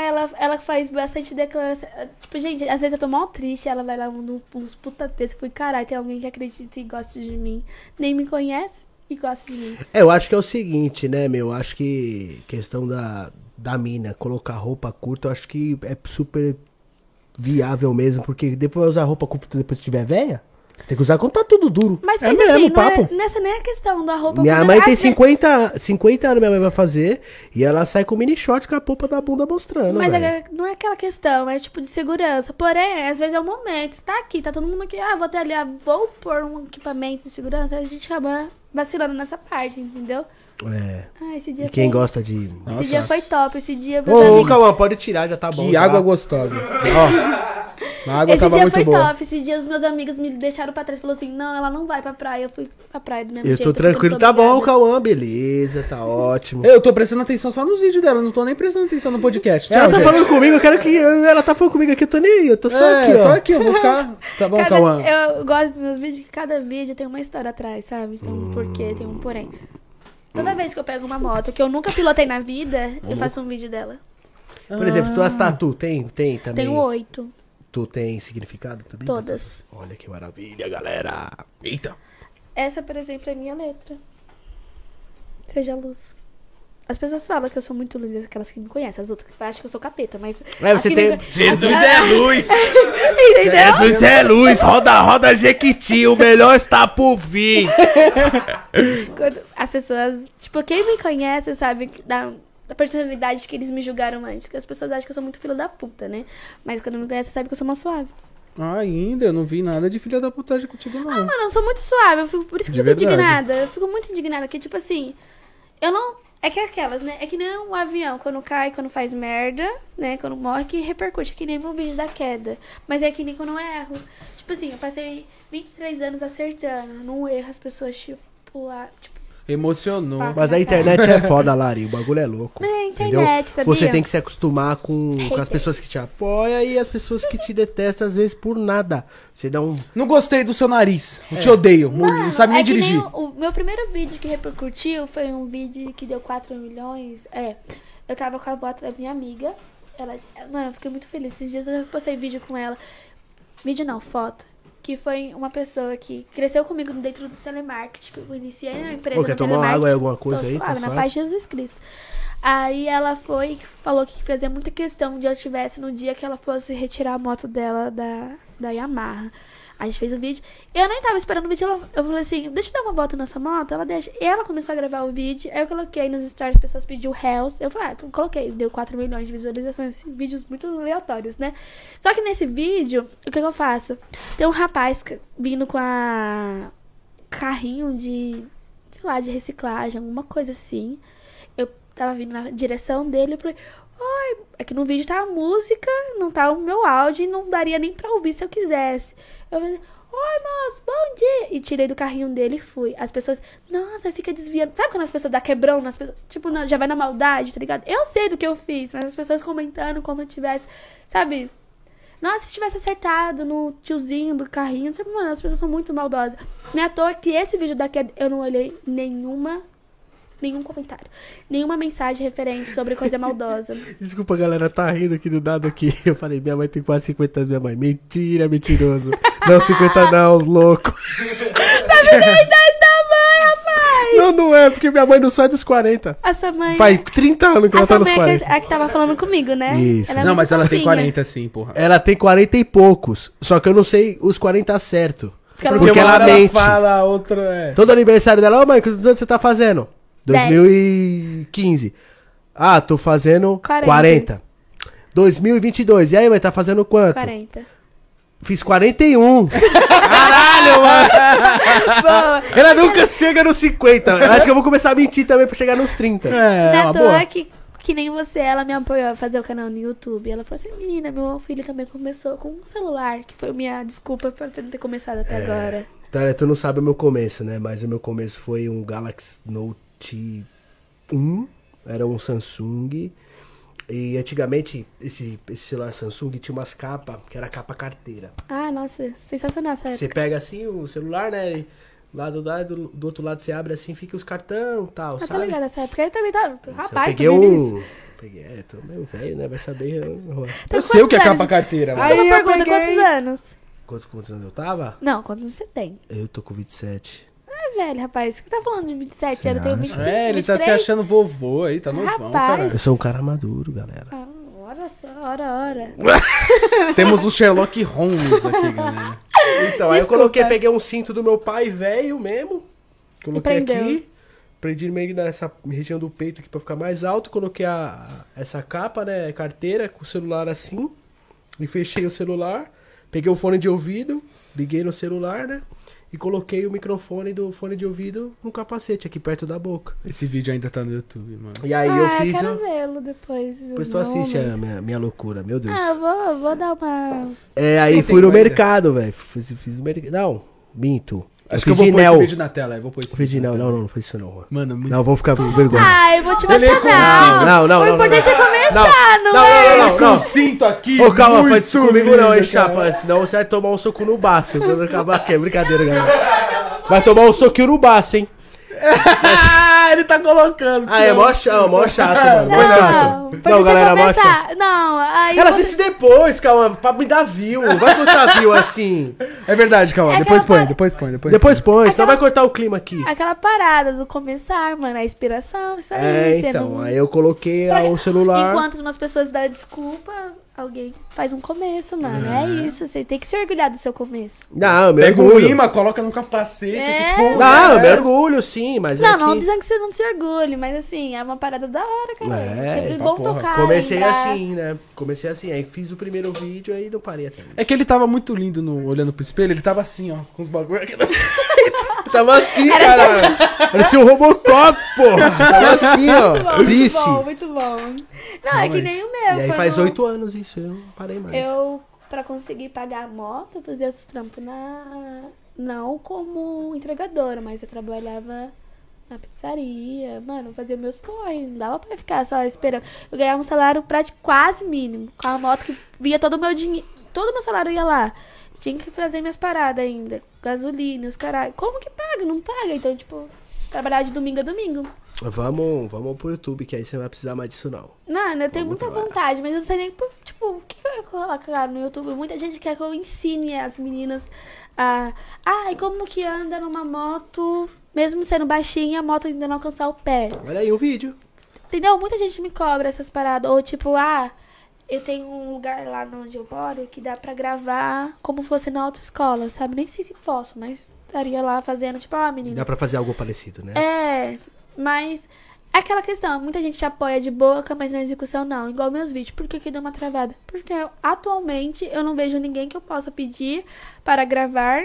Ela, ela faz bastante declaração. Tipo, gente, às vezes eu tô mal triste, ela vai lá um, uns puta texto. Eu fui, caralho, tem alguém que acredita e gosta de mim. Nem me conhece e gosta de mim. É, eu acho que é o seguinte, né, meu? Eu acho que questão da, da mina, colocar roupa curta, eu acho que é super viável mesmo, porque depois vai usar roupa curta depois que tiver velha. Tem que usar quando tá tudo duro. Mas É mesmo, assim, não papo. é, nessa nem é a questão da roupa. Minha mãe às tem ve- 50, 50 anos, minha mãe vai fazer, e ela sai com mini short com a polpa da bunda mostrando, Mas é- não é aquela questão, é tipo de segurança. Porém, às vezes é o momento. Você tá aqui, tá todo mundo aqui. Ah, vou até ali, ah, vou pôr um equipamento de segurança. A gente acaba vacilando nessa parte, entendeu? É. Ah, esse dia E quem foi... gosta de... Esse dia foi top. Esse dia, Ô, ô, amigos... Cauã, pode tirar, já tá bom. Que já. água gostosa. Ó. A água Esse tava dia muito foi boa. top. Esses dias os meus amigos me deixaram pra trás e falaram assim: não, ela não vai pra praia. Eu fui pra praia do mesmo Eu jeito. tô porque não tranquilo, tá bom. Cauã, beleza, tá ótimo. Eu tô prestando atenção só nos vídeos dela, não tô nem prestando atenção no podcast. Ela Tchau, tá gente. falando comigo, eu quero que. Ela tá falando comigo aqui, eu tô nem aí, eu tô só é, aqui, tô ó. aqui, eu vou ficar. Tá bom, Cauã. eu gosto dos meus vídeos que cada vídeo tem uma história atrás, sabe? Tem um porquê, tem um porém. Toda vez que eu pego uma moto que eu nunca pilotei na vida, eu faço um vídeo dela. Por exemplo, tuas tatu tem, tem também. Tenho oito, Tu tem significado também? todas. Olha que maravilha, galera. Eita. Essa, por exemplo, é minha letra. Seja luz. As pessoas falam que eu sou muito luz, aquelas que me conhecem. As outras que acham que eu sou capeta, mas. É, você tem- me Jesus as- é luz! Entendeu? Jesus é luz! Roda, roda Jequiti, o melhor está por vir! Quando as pessoas. Tipo, quem me conhece sabe que da, da personalidade que eles me julgaram antes. Que as pessoas acham que eu sou muito filho da puta, né? Mas quando me conhece, sabe que eu sou uma suave. Ah, ainda, eu não vi nada de filha da putagem contigo, não. Mano, eu sou muito suave. Eu fico, por isso que De eu fico verdade. indignada. Eu fico muito indignada. Que, tipo assim. Eu não. É que é aquelas, né? É que nem um avião, quando cai, quando faz merda, né? Quando morre, que repercute. É que nem meu vídeo da queda. Mas é que nem quando eu erro. Tipo assim, eu passei 23 anos acertando. Num erro, as pessoas, tipo, lá. Tipo, Emocionou. Mas a internet é foda, Lari, o bagulho é louco. É a entendeu? internet, sabia? Você tem que se acostumar com, com as pessoas que te apoiam e as pessoas que te detestam, às vezes, por nada. Você dá um. Não gostei do seu nariz. Eu te odeio. Não, Mano, sabe nem é que dirigir. o, o meu primeiro vídeo que repercutiu foi um vídeo que deu 4 milhões. É, eu tava com a moto da minha amiga. Ela, mano, eu fiquei muito feliz. Esses dias eu postei vídeo com ela. Vídeo não, foto. Que foi uma pessoa que cresceu comigo dentro do telemarketing. Que eu iniciei na empresa Ô, quer tomar água aí, alguma coisa aí? suave, Tá na paz de Jesus Cristo. Aí ela foi e falou que fazia muita questão de eu estivesse no dia que ela fosse retirar a moto dela da, da Yamaha. A gente fez o vídeo. Eu nem tava esperando o vídeo. ela- Eu falei assim, deixa eu dar uma volta na sua moto. Ela deixa. E ela começou a gravar o vídeo. Aí eu coloquei nos stories, as pessoas pediu Hells. Eu falei, ah, então coloquei. Deu 4 milhões de visualizações. Assim, vídeos muito aleatórios, né? Só que nesse vídeo, o que, que eu faço? Tem um rapaz vindo com a carrinho de, sei lá, de reciclagem, alguma coisa assim. Eu tava vindo na direção dele e falei, oi, é que no vídeo tá a música, não tá o meu áudio e não daria nem pra ouvir se eu quisesse. Eu falei, oi, moço, bom dia! E tirei do carrinho dele e fui. As pessoas, nossa, fica desviando. Sabe quando as pessoas dão quebrão nas pessoas? Tipo, não, já vai na maldade, tá ligado? Eu sei do que eu fiz, mas as pessoas comentando como eu tivesse, sabe? Nossa, se tivesse acertado no tiozinho do carrinho, sabe, mano, as pessoas são muito maldosas. Não é à toa que esse vídeo daqui eu não olhei nenhuma. Nenhum comentário. Nenhuma mensagem referente sobre coisa maldosa. Desculpa, galera, tá rindo aqui do dado aqui. Eu falei, minha mãe tem quase 50 anos, minha mãe. Mentira, mentiroso. Não, 50 não, os loucos. Sabe nem a idade da mãe, rapaz! Não, não é, porque minha mãe não sai dos 40. A sua mãe. Faz 30 anos que a ela tá nos mãe é 40. que, a que tava falando comigo, né? Isso. é Não, mas ela tem fofinha. 40 sim, porra. Ela tem 40 e poucos. Só que eu não sei os 40 certo. Porque ela Porque ela mente. fala, a outra é. Todo aniversário dela, ô mãe, quantos anos você tá fazendo? Dez. 2015. Ah, tô fazendo 40. 40. 2022. E aí, mãe, tá fazendo quanto? 40. Fiz 41. Caralho, mano. Boa. Ela nunca chega nos 50. Eu acho que eu vou começar a mentir também pra chegar nos 30. É, é boa. toa que, que nem você, ela me apoiou a fazer o canal no YouTube. Ela falou assim, menina, meu filho também começou com um celular, que foi minha desculpa pra eu não ter começado até agora. Tá, tu não sabe o meu começo, né? Mas o meu começo foi um Galaxy Note 1. Era um Samsung. E antigamente, esse, esse celular Samsung tinha umas capas, que era capa carteira. Ah, nossa, sensacional essa Você pega assim o celular, né? e Lá do, lado, do outro lado você abre assim, fica os cartão e tal, Ah, tá sabe? ligado essa época. Aí também tá. Eu Rapaz, peguei também um. Peguei, é, tô meio velho, né? Vai saber. eu- Eu sei o que é capa carteira, mano. Aí Desculpa a eu pergunta, peguei- quantos anos? Quantos, quantos anos eu tava? Não, quantos anos você tem? Eu tô com 27. Velho, rapaz. Você tá falando de 27 anos, eu tenho 25, É, ele tá 23. se achando vovô aí, tá novão, Rapaz. cara. Eu sou um cara maduro, galera. Ah, ora só, ora, ora. Temos o Sherlock Holmes aqui, galera. Então, aí eu Desculpa. coloquei, peguei um cinto do meu pai velho mesmo. Coloquei prendeu. aqui. Prendi meio nessa região do peito aqui pra ficar mais alto. Coloquei a, a- essa capa, né? Carteira, com o celular assim. E fechei o celular. Peguei o fone de ouvido. Liguei no celular, né? E coloquei o microfone do fone de ouvido no capacete, aqui perto da boca. Esse vídeo ainda tá no YouTube, mano. E aí ah, eu fiz. quero ó, vê-lo depois. Depois tu assiste a minha, minha loucura, meu Deus. Ah, eu vou, eu vou dar uma. É, aí Não fui no coisa. mercado, velho. Fiz, fiz no mercado. Não, minto. Acho que eu vou de pôr esse vídeo na tela, eu vou pôr esse vídeo não, não, não, não foi isso não. mano. Mano, muito... Não, vou ficar com vergonha. Ah, eu vou te é emocionar. Não, não, O não. importante não, é começar, não, não, é? não, não, não. o cinto aqui. Ô, calma, muito faz isso comigo não, hein, chapa. Senão você vai tomar um soco no baço. Quando acabar aqui, é brincadeira, galera. Vai tomar um soquinho no baço, hein? Ah, ele tá colocando. Ah, é mó chato, mó chato, mano. Mó chato. Não, galera, mó chato. Não, aí. Ela você- assiste depois, calma, pra me dar view. Vai botar view assim. É verdade, calma. É depois põe, pa- depois põe, depois Depois põe, senão Aquela- vai cortar o clima aqui. Aquela parada do começar, mano, a inspiração, isso aí. É, então, não- aí eu coloquei Pra- o celular. Enquanto umas pessoas dão desculpa, alguém faz um começo, mano. É isso, você tem que se orgulhar do seu começo. Não, eu me Pega o orgulho. imã, coloca no capacete. É. que, pô, Não, eu é. me orgulho, sim, mas é não, não que... dizendo que você não se orgulhe, mas assim, é uma parada da hora, cara. É, Sempre pra bom porra. tocar. Comecei lembrar. assim, né? Comecei assim, aí fiz o primeiro vídeo aí não parei até. É que ele tava muito lindo no, olhando pro espelho, ele tava assim, ó, com os bagulho aqui. Tava assim, cara. Parecia um Robocop, porra. Tava assim, ó. Muito bom, Triste. muito bom, muito bom. Não, é que nem o meu. E aí quando faz oito anos isso, eu não parei mais. Eu, pra conseguir pagar a moto, eu fazia esses trampos na... Não como entregadora, mas eu trabalhava na pizzaria. Mano, fazia meus corre. Não dava pra ficar só esperando. Eu ganhava um salário praticamente quase mínimo. Com a moto que via todo o meu dinheiro. Todo o meu salário ia lá. Tinha que fazer minhas paradas ainda. Gasolina, os caralho. Como que paga? Não paga. Então, tipo, trabalhar de domingo a domingo. Vamos, vamos pro YouTube, que aí você não vai precisar mais disso, não. Mano, eu tenho Vamos muita trabalhar. vontade, mas eu não sei nem, tipo, o que eu colocar no YouTube? Muita gente quer que eu ensine as meninas a... Ai, como que anda numa moto, mesmo sendo baixinha, a moto ainda não alcançar o pé. Olha aí um vídeo. Entendeu? Muita gente me cobra essas paradas. Ou tipo, ah, eu tenho um lugar lá onde eu moro que dá pra gravar como fosse na autoescola, sabe? Nem sei se posso, mas estaria lá fazendo, tipo, ah, menina, Dá pra fazer algo parecido, né? é, mas é aquela questão, muita gente apoia de boca, mas na execução não, igual meus vídeos. Por que que deu uma travada? Porque atualmente eu não vejo ninguém que eu possa pedir para gravar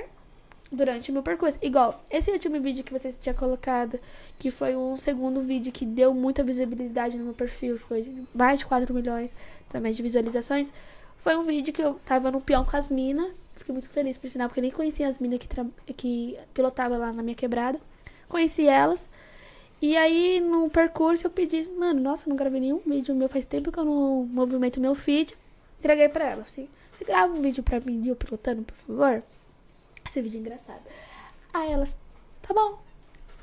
durante o meu percurso. Igual, esse último vídeo que vocês tinham colocado, que foi um segundo vídeo que deu muita visibilidade no meu perfil, foi mais de 4 milhões também de visualizações. Foi um vídeo que eu tava no peão com as minas. Fiquei muito feliz, por sinal, porque eu nem conhecia as minas que, que pilotavam lá na minha quebrada. Conheci elas. E aí, no percurso, eu pedi, mano, nossa, não gravei nenhum vídeo meu, faz tempo que eu não movimento meu feed. Entreguei pra ela, assim, você grava um vídeo pra mim de eu pilotando, por favor? Esse vídeo é engraçado. Aí elas, tá bom.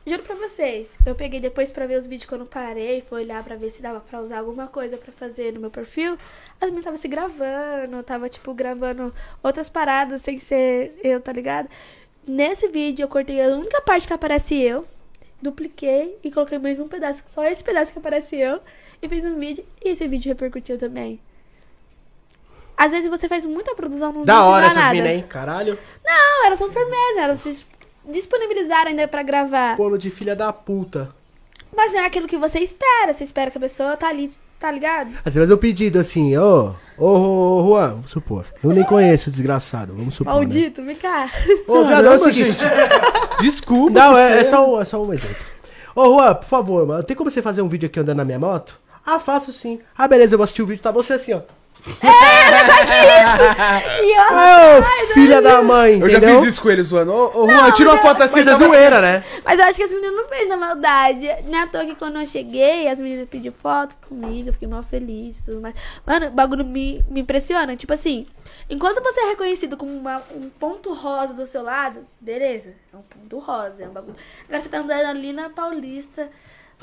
Juro pra vocês, eu peguei depois pra ver os vídeos quando parei, fui olhar pra ver se dava pra usar alguma coisa pra fazer no meu perfil. As meninas estavam se gravando, tava, tipo, gravando outras paradas sem ser eu, tá ligado? Nesse vídeo eu cortei a única parte que aparece eu, dupliquei e coloquei mais um pedaço, só esse pedaço que aparece eu, e fiz um vídeo, e esse vídeo repercutiu também. Às vezes você faz muita produção no Da hora não essas nada. minas, hein? Caralho. Não, elas são firmeza, elas se disponibilizaram ainda pra gravar. Polo de filha da puta. Mas não é aquilo que você espera. Você espera que a pessoa tá ali, tá ligado? Às vezes eu pedido assim, ô, ô, ô, ô, Juan, vamos supor. Eu nem conheço o desgraçado, vamos supor. Né? Maldito, vem cá. Ô, viado, é o seguinte. Desculpa. Não, é, você. é só, um- é só um exemplo. Ô, Juan, por favor, mano, tem como você fazer um vídeo aqui andando na minha moto? Ah, faço sim. Ah, beleza, eu vou assistir o vídeo, tá você assim, ó. E eu, Ô, filha da mãe, Eu já entendeu? fiz isso com ele zoando. Ô, ô Juan, tira uma foto assim. Mas é tava- zoeira, né? Mas eu acho que as meninas não fez na maldade. Não é à toa que quando eu cheguei, as meninas pediram foto comigo, eu fiquei mal feliz e tudo mais. Mano, o bagulho me, me impressiona. Tipo assim, enquanto você é reconhecido como uma- um ponto rosa do seu lado, beleza, é um ponto rosa, é um bagulho. Agora você tá andando ali na Paulista,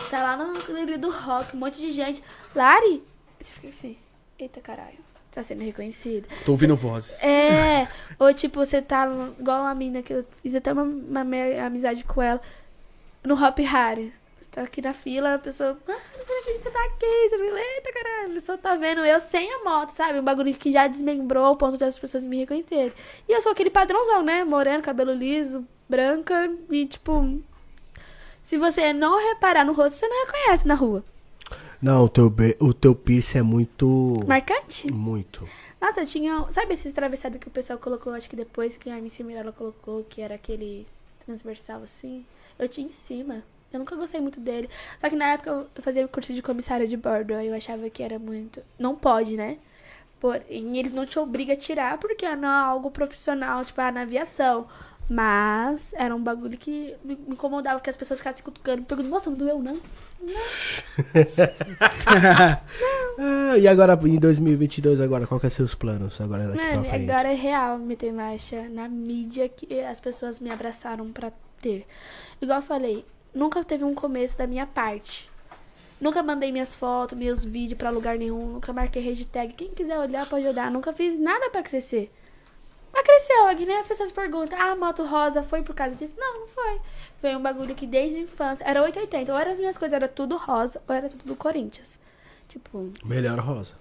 tá lá no Clube do Rock, um monte de gente. Lari, você fica assim, eita caralho, tá sendo reconhecido. Tô ouvindo vozes. É, ou tipo, você tá igual uma mina que eu fiz até uma, uma amizade com ela no Hop Harry. Você tá aqui na fila, a pessoa, ah, o você tá aqui, você fica, eita caralho, a pessoa tá vendo eu sem a moto, sabe? Um bagulho que já desmembrou ao ponto das pessoas me reconhecerem. E eu sou aquele padrãozão, né? Moreno, cabelo liso, branca e tipo. Se você não reparar no rosto, você não reconhece na rua. Não, o teu, o teu piercing é muito... Marcante? Muito. Nossa, tinha. Sabe esses travessados que o pessoal colocou, acho que depois que a MC Mirella colocou, que era aquele transversal assim? Eu tinha em cima. Eu nunca gostei muito dele. Só que na época eu fazia curso de comissária de bordo, aí eu achava que era muito. Não pode, né? Porém, eles não te obrigam a tirar porque não é algo profissional, tipo, ah, na aviação. Mas era um bagulho que me me incomodava, que as pessoas ficassem cutucando, perguntando, nossa, não doeu não? Ah, e agora, em 2022, agora, qual que é seus planos agora daqui Mano, pra frente? agora é real meter marcha na mídia que as pessoas me abraçaram pra ter. Igual eu falei, nunca teve um começo da minha parte. Nunca mandei minhas fotos, meus vídeos pra lugar nenhum, nunca marquei hashtag. Quem quiser olhar pode olhar, nunca fiz nada pra crescer. Mas cresceu, é que nem as pessoas perguntam, ah, a moto rosa foi por causa disso? Não, não foi. Foi um bagulho que desde a infância, era 880, ou era as minhas coisas, era tudo rosa, ou era tudo do Corinthians. Tipo, Melhor rosa.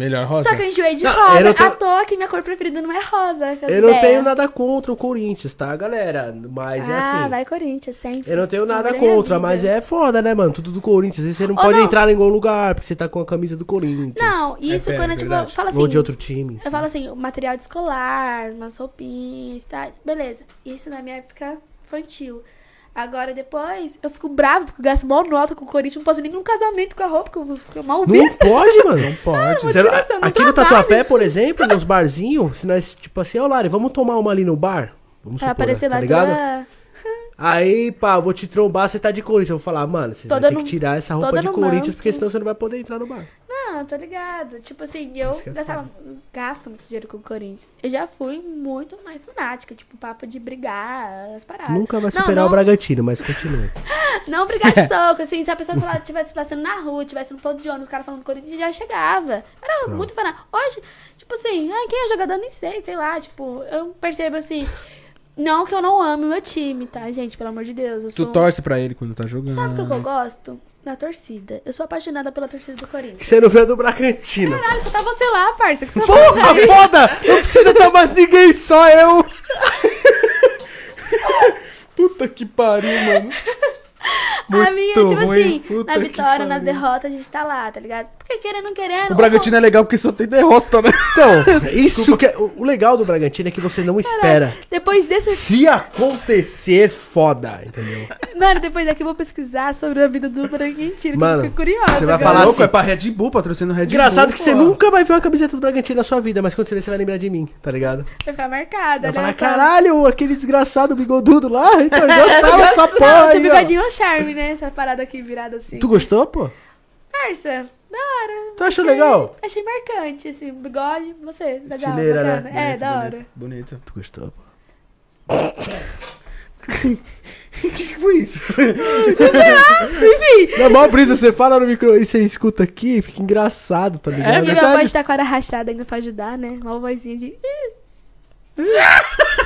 Melhor rosa. só que eu enjoei de Não, eu rosa. não tô- À toa que minha cor preferida não é rosa. Eu não tenho nada contra o Corinthians, tá, galera? Mas é ah, assim. vai Corinthians, sempre. Eu não tenho nada contra, vida. mas é foda, né, mano? Tudo do Corinthians. E você não Ou pode não. entrar em algum lugar porque você tá com a camisa do Corinthians. Não, isso É, é quando eu tipo, falo assim. Ou de outro time. Eu falo assim, o material de escolar, umas roupinhas, tá? Beleza. Isso na minha época infantil. Agora, depois, eu fico bravo porque eu gasto mal nota com o Corinthians. Não posso nem num casamento com a roupa, que eu vou ficar mal Não vista. pode, mano. Não pode. Você- tiração do aqui no. Tatuapé, por exemplo, nos barzinhos, se nós, tipo assim, ó, Lari, vamos tomar uma ali no bar? Vamos supor, aparecer tá lá ligado? toda... Aí, pá, vou te trombar, você tá de Corinthians. Eu vou falar, mano, você Toda vai ter no- que tirar essa roupa de Corinthians, manto. porque senão você não vai poder entrar no bar. Não, tô ligado. Tipo assim, eu Isso que é gastava, gasto muito dinheiro com o Corinthians. Eu já fui muito mais fanática, tipo, papo de brigar, as paradas. Nunca vai Não, superar não- o Bragantino, mas continua. Não brigar de soco, assim, se a pessoa falar, tivesse passando na rua, tivesse no ponto de ônibus, o cara falando do Corinthians, já chegava. Era muito fanático. Hoje, tipo assim, ai, quem é jogador, nem sei, sei lá, tipo, eu percebo assim, não que eu não ame o meu time, tá, gente, pelo amor de Deus. Eu Tu sou... torce pra ele quando tá jogando. Sabe o que eu gosto? Da torcida. Eu sou apaixonada pela torcida do Corinthians. você não veio do Bragantino. Caralho, só tá você lá, parça. Que você Porra, foda! Não precisa estar mais ninguém, só eu! Puta que pariu, mano. a minha, Muito tipo ruim. assim, Puta na vitória, na derrota, a gente tá lá, tá ligado? Porque querendo querendo. O Bragantino é legal porque só tem derrota, né? Então, isso que é, o legal do Bragantino é que você não espera. Depois desse. Se acontecer, foda, entendeu? Mano, depois daqui eu vou pesquisar sobre a vida do Bragantino, Mano, que eu fico curiosa. você vai cara. falar louco, assim- é pra Red Bull, patrocínio Red Bull. Engraçado que você pô. nunca vai ver uma camiseta do Bragantino na sua vida, mas quando você ver, você vai lembrar de mim, tá ligado? Vai ficar marcada, Vai né? falar, caralho, aquele desgraçado bigodudo lá, então eu gostava dessa porra Não, esse aí, ó. bigodinho é um charme, né? Essa parada aqui virada assim. Tu gostou, pô? Parça, da hora. Tu achou Achei- legal? Achei marcante, assim, bigode, você, legal, Estileira, né? É, Bonito, da bonito, hora. Bonito. Tu gostou, pô? O que, que foi isso? Enfim, Na maior brisa, você fala no micro e você escuta aqui, fica engraçado, tá ligado? e minha verdade. voz tá com a hora arrastada ainda pra ajudar, né? Uma vozinha de...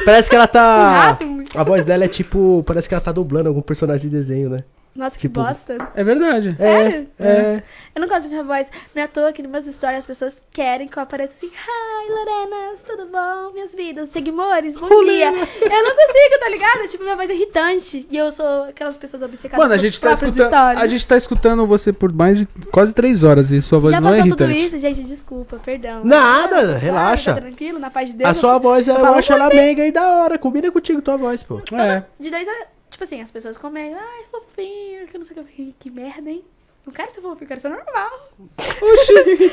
Parece que ela tá. A voz dela é tipo. Parece que ela tá dublando algum personagem de desenho, né? Nossa, que Tipo- bosta. É verdade. Sério? É. Eu não gosto da minha voz. Não é à toa que nas minhas histórias as pessoas querem que eu apareça assim. Hi, Lorenas, tudo bom? Minhas vidas, seguidores, bom dia. Eu não consigo, tá ligado? Tipo, minha voz é irritante. E eu sou aquelas pessoas obcecadas Mano, a gente, tá escutando, a gente tá escutando você por mais de quase três horas e sua voz Já não é passou tudo irritante. isso, gente? Desculpa, perdão. Nada, relaxa. Tá tranquilo, na paz de Deus. A sua voz, eu, eu acho ela meiga e da hora. Combina contigo tua voz, pô. É. De dois a... Tipo assim, as pessoas comentam, ai, fofinho, que não sei o que. Que merda, hein? Não quero ser fofa, eu quero ser normal. Oxi.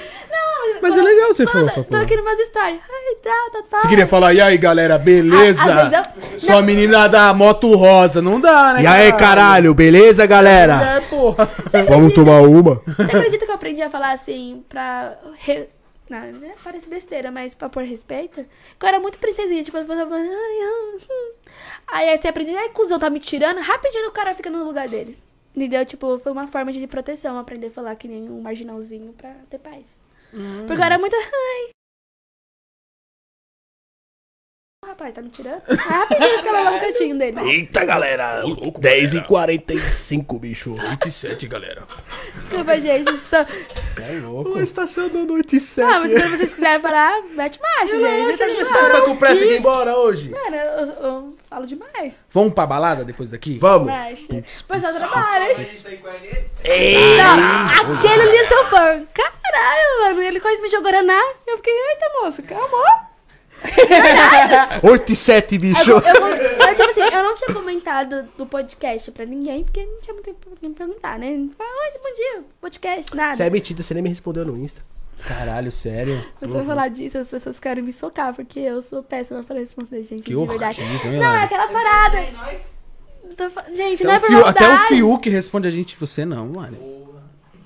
Mas é legal ser fofa, pô. tô aqui numas histórias. Ai, tá, tá, tá. Você queria falar, e aí, galera, beleza? Vezes eu- Sou a menina da moto rosa. Não dá, né, E aí, caralho, beleza, galera? É, porra. Vamos tomar uma? Você acredita que eu aprendi a falar assim pra. Re... Não, né? parece besteira, mas pra pôr respeito? Que eu era muito princesinha, tipo, as pessoas falam, ai, ai, hum. Aí você aprende, ai, cuzão, tá me tirando, rapidinho o cara fica no lugar dele. Entendeu? Tipo, foi uma forma de proteção aprender a falar que nem um marginalzinho pra ter paz. Porque eu era muito. Ai. Rapaz, tá me tirando? Rapidinho os caras lá no cantinho dele. Eita, galera. 10 e 45, bicho. 8 e 7, galera. Desculpa, gente. Estou... É louco. Pô, estacionando 8 e 7. Ah, mas quando vocês quiserem falar, mete marcha, gente. Tá de boa. tá com pressa de ir embora hoje? Mano, eu, eu falo demais. Vamos pra balada depois daqui? Vamos. Marcha. Mas eu trabalho, hein? Ei. Não, aquele ali é seu fã. Caralho, mano. Ele quase me jogou na. Eu fiquei, eita, moça, calma. 8 e 7, bicho. Eu, eu, eu, tipo assim, eu não tinha comentado do podcast pra ninguém, porque não tinha muito tempo pra me perguntar, né? Fala, oi, bom dia, podcast, nada. Você é metida, você nem me respondeu no Insta. Caralho, sério? Eu falar disso, as pessoas querem me socar, porque eu sou péssima pra responder, gente, Que de verdade. horrível, Não, é aquela parada. Tô Gente, não é Até, por até o. Fiuk responde a gente, você não, mano.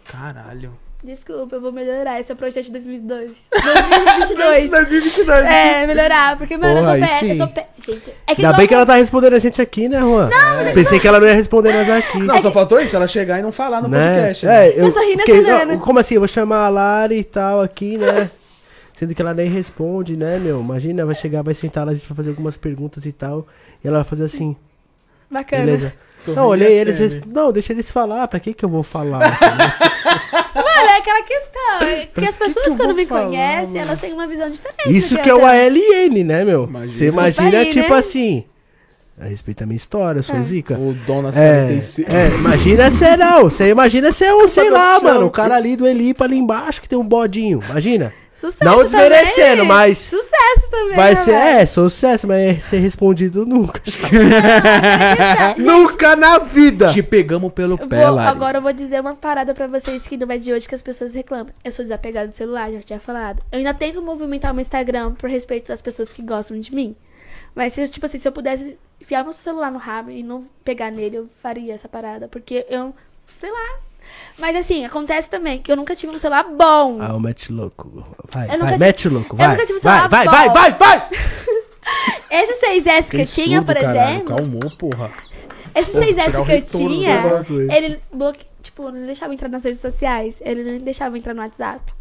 Caralho. Desculpa, eu vou melhorar. Esse é o projeto de 2002. 2022. 2022. É, melhorar, porque, mano, Porra, eu sou pé. Eu sou pé. Gente, é que Ainda bem que ela tá respondendo a gente aqui, né, Juan? Não, Pensei que ela não ia responder nós aqui. Não, só faltou isso, ela chegar e não falar no né? podcast. né? É, eu, Eu só ri fiquei, grana. não, Como assim? Eu vou chamar a Lari e tal aqui, né? Sendo que ela nem responde, né, meu? Imagina, vai chegar, vai sentar lá, a gente vai fazer algumas perguntas e tal. E ela vai fazer assim, Bacana. beleza? Sorri Não, olhei e eles. acene. res- Não, deixa eles falar. Pra que que eu vou falar? Mano, é aquela questão. É que as pessoas, que vou me falar, conhecem, mano? elas têm uma visão diferente. Isso que é o. ALN, né, meu? Você imagina, aí, tipo né? assim. A respeito da minha história, eu sou É. zica. O Donas É, 46. é, imagina ser não. Você imagina ser um, sei lá, mano. O cara ali do Elipa ali embaixo que tem um bodinho. Imagina. Sucesso Não desmerecendo, também. mas- Sucesso também. Vai né, ser, velho? é, sucesso, mas é ser respondido nunca. Gente, nunca na vida. Te pegamos pelo eu pé, vou- Lari. agora eu vou dizer uma parada pra vocês que não é de hoje que as pessoas reclamam. Eu sou desapegada do celular, já tinha falado. Eu ainda tento movimentar o meu Instagram por respeito das pessoas que gostam de mim. Mas, se, tipo assim, se eu pudesse enfiar meu celular no rabo e não pegar nele, eu faria essa parada. Porque eu, sei lá. Mas assim, acontece também que eu nunca tive um celular bom. Ah, o mete louco. Vai, Eu vai, tive- mete o louco, eu vai. nunca tive um vai, celular vai, bom. vai, vai, vai. Esse 6S que eu tinha, surdo, por caralho. exemplo. Calmou, porra. Esse Porra, 6S tirar o que eu retorno tinha, ele bloque... tipo, não deixava entrar nas redes sociais, ele não deixava entrar no WhatsApp.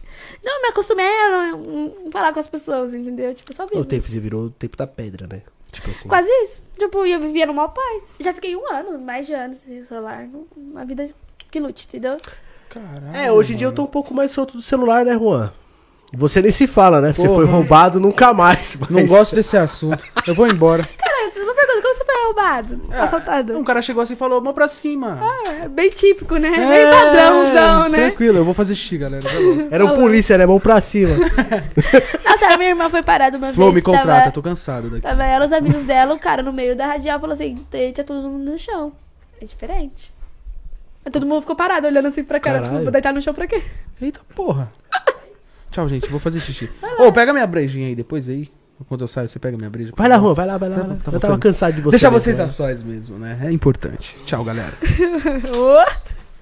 Não, me acostumei a não, não falar com as pessoas, entendeu? Tipo, só O vivo. tempo, você virou o tempo da pedra, né? Tipo assim. Quase isso. Tipo, eu vivia no mau paz. Já fiquei um ano, mais de anos sem celular. Uma vida que lute, entendeu? Caralho. É, hoje em dia eu tô um pouco mais solto do celular, né, Juan? Você nem se fala, né? Você Porra. foi roubado nunca mais. mas- Não gosto desse assunto. Eu vou embora. Cara, você não pergunta como você foi roubado? Assaltado? Um cara chegou assim e falou, mão pra cima. É, bem típico, né? É, Bem padrãozão, né? Tranquilo, eu vou fazer xixi, galera. Tá. Era um Falou. polícia, né? Mão pra cima. Nossa, a minha irmã foi parada uma Flow, vez. me contrata, tava- tô cansado daqui. Tava ela, os amigos dela, o cara no meio da radial falou assim: deita todo mundo no chão. É diferente. Aí todo mundo ficou parado olhando assim pra cara, Caralho. tipo, vou deitar no chão pra quê? Eita porra. Tchau, gente, vou fazer xixi. Ô, pega minha brejinha aí depois aí. Quando eu saio, você pega minha breja. Vai lá, Juan, vai lá, vai lá. Tá vai lá. bom, tá eu tava tá cansado de você. Deixa vocês a sós mesmo, né? É importante. Tchau, galera.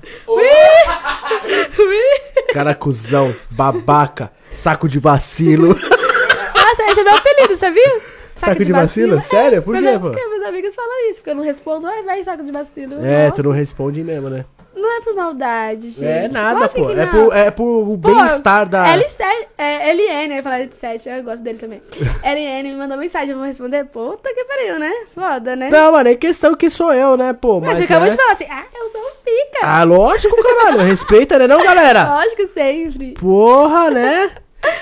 Cara cuzão, babaca, saco de vacilo. Nossa, esse é meu apelido, sabia? Saco de vacilo? Sério? Por quê, é pô? porque meus amigos falam isso, porque eu não respondo, ai, vai, saco de vacilo. É, Nossa, tu não responde mesmo, né? Não é por maldade, gente. É nada, pô. É por, é por o bem-estar da. L7, é, LN, eu ia falar L7, eu gosto dele também. LN me mandou mensagem, eu vou responder. Puta que pariu, né? Foda, né? Não, mano, é questão que sou eu, né, pô? Mas Mas, você acabou é... de falar assim, ah, eu sou um pica. Ah, lógico, caralho. Respeita, né, não, galera? Lógico, sempre. Porra, né?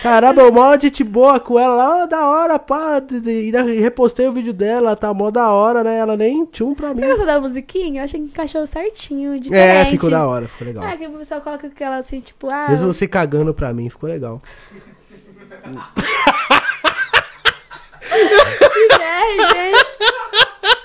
Caramba, o mó gente boa com ela lá, da hora, pá. de- de- Ainda repostei o vídeo dela, tá mó da hora, né? Ela nem tchum pra mim. Você gostou da musiquinha? Eu achei que encaixou certinho, É, diferente. ficou da hora, ficou legal. Ah, que o pessoal coloca aquela assim, tipo, ah... Mesmo você cagando pra mim, ficou legal. é, gente.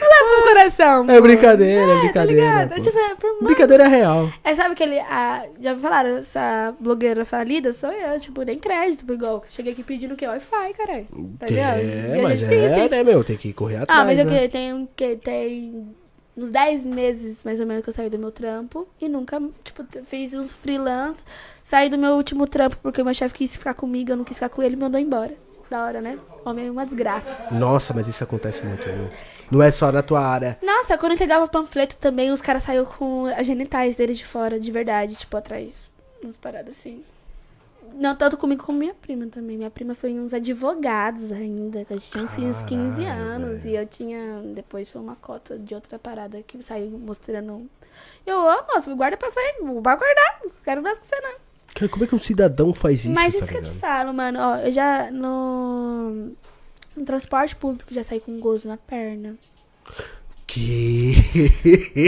Olha pro coração. É pô. brincadeira, é tá brincadeira. ligado? pô. Tipo, é por Brincadeira é real. É, sabe aquele. A, já me falaram, essa blogueira falida sou eu, tipo, nem crédito, igual. Cheguei aqui pedindo o quê? Wi-Fi, caralho. Tá ligado? É, Dias mas é, né, meu? Tem que correr atrás. Ah, mas eu né? que tem, que tem uns 10 meses, mais ou menos, que eu saí do meu trampo. E nunca, tipo, fiz uns freelance. Saí do meu último trampo porque o meu chefe quis ficar comigo, eu não quis ficar com ele e mandou embora. Da hora, né? Homem é uma desgraça. Nossa, mas isso acontece muito, viu? Não é só na tua área. Nossa, quando eu entregava panfleto também, os caras saíram com as genitais dele de fora, de verdade, tipo, atrás. Umas paradas assim. Não tanto comigo como minha prima também. Minha prima foi uns advogados ainda. A gente tinha uns 15 Caralho, anos. velho. E eu tinha. Depois foi uma cota de outra parada que saiu mostrando. Eu, ô moço, guarda pra frente. Vai guardar. Não quero nada com você, não. Cara, Como é que um cidadão faz isso, Mas tá isso que eu te falo, mano. Ó, eu já. No. No transporte público já saí com gozo na perna. Que...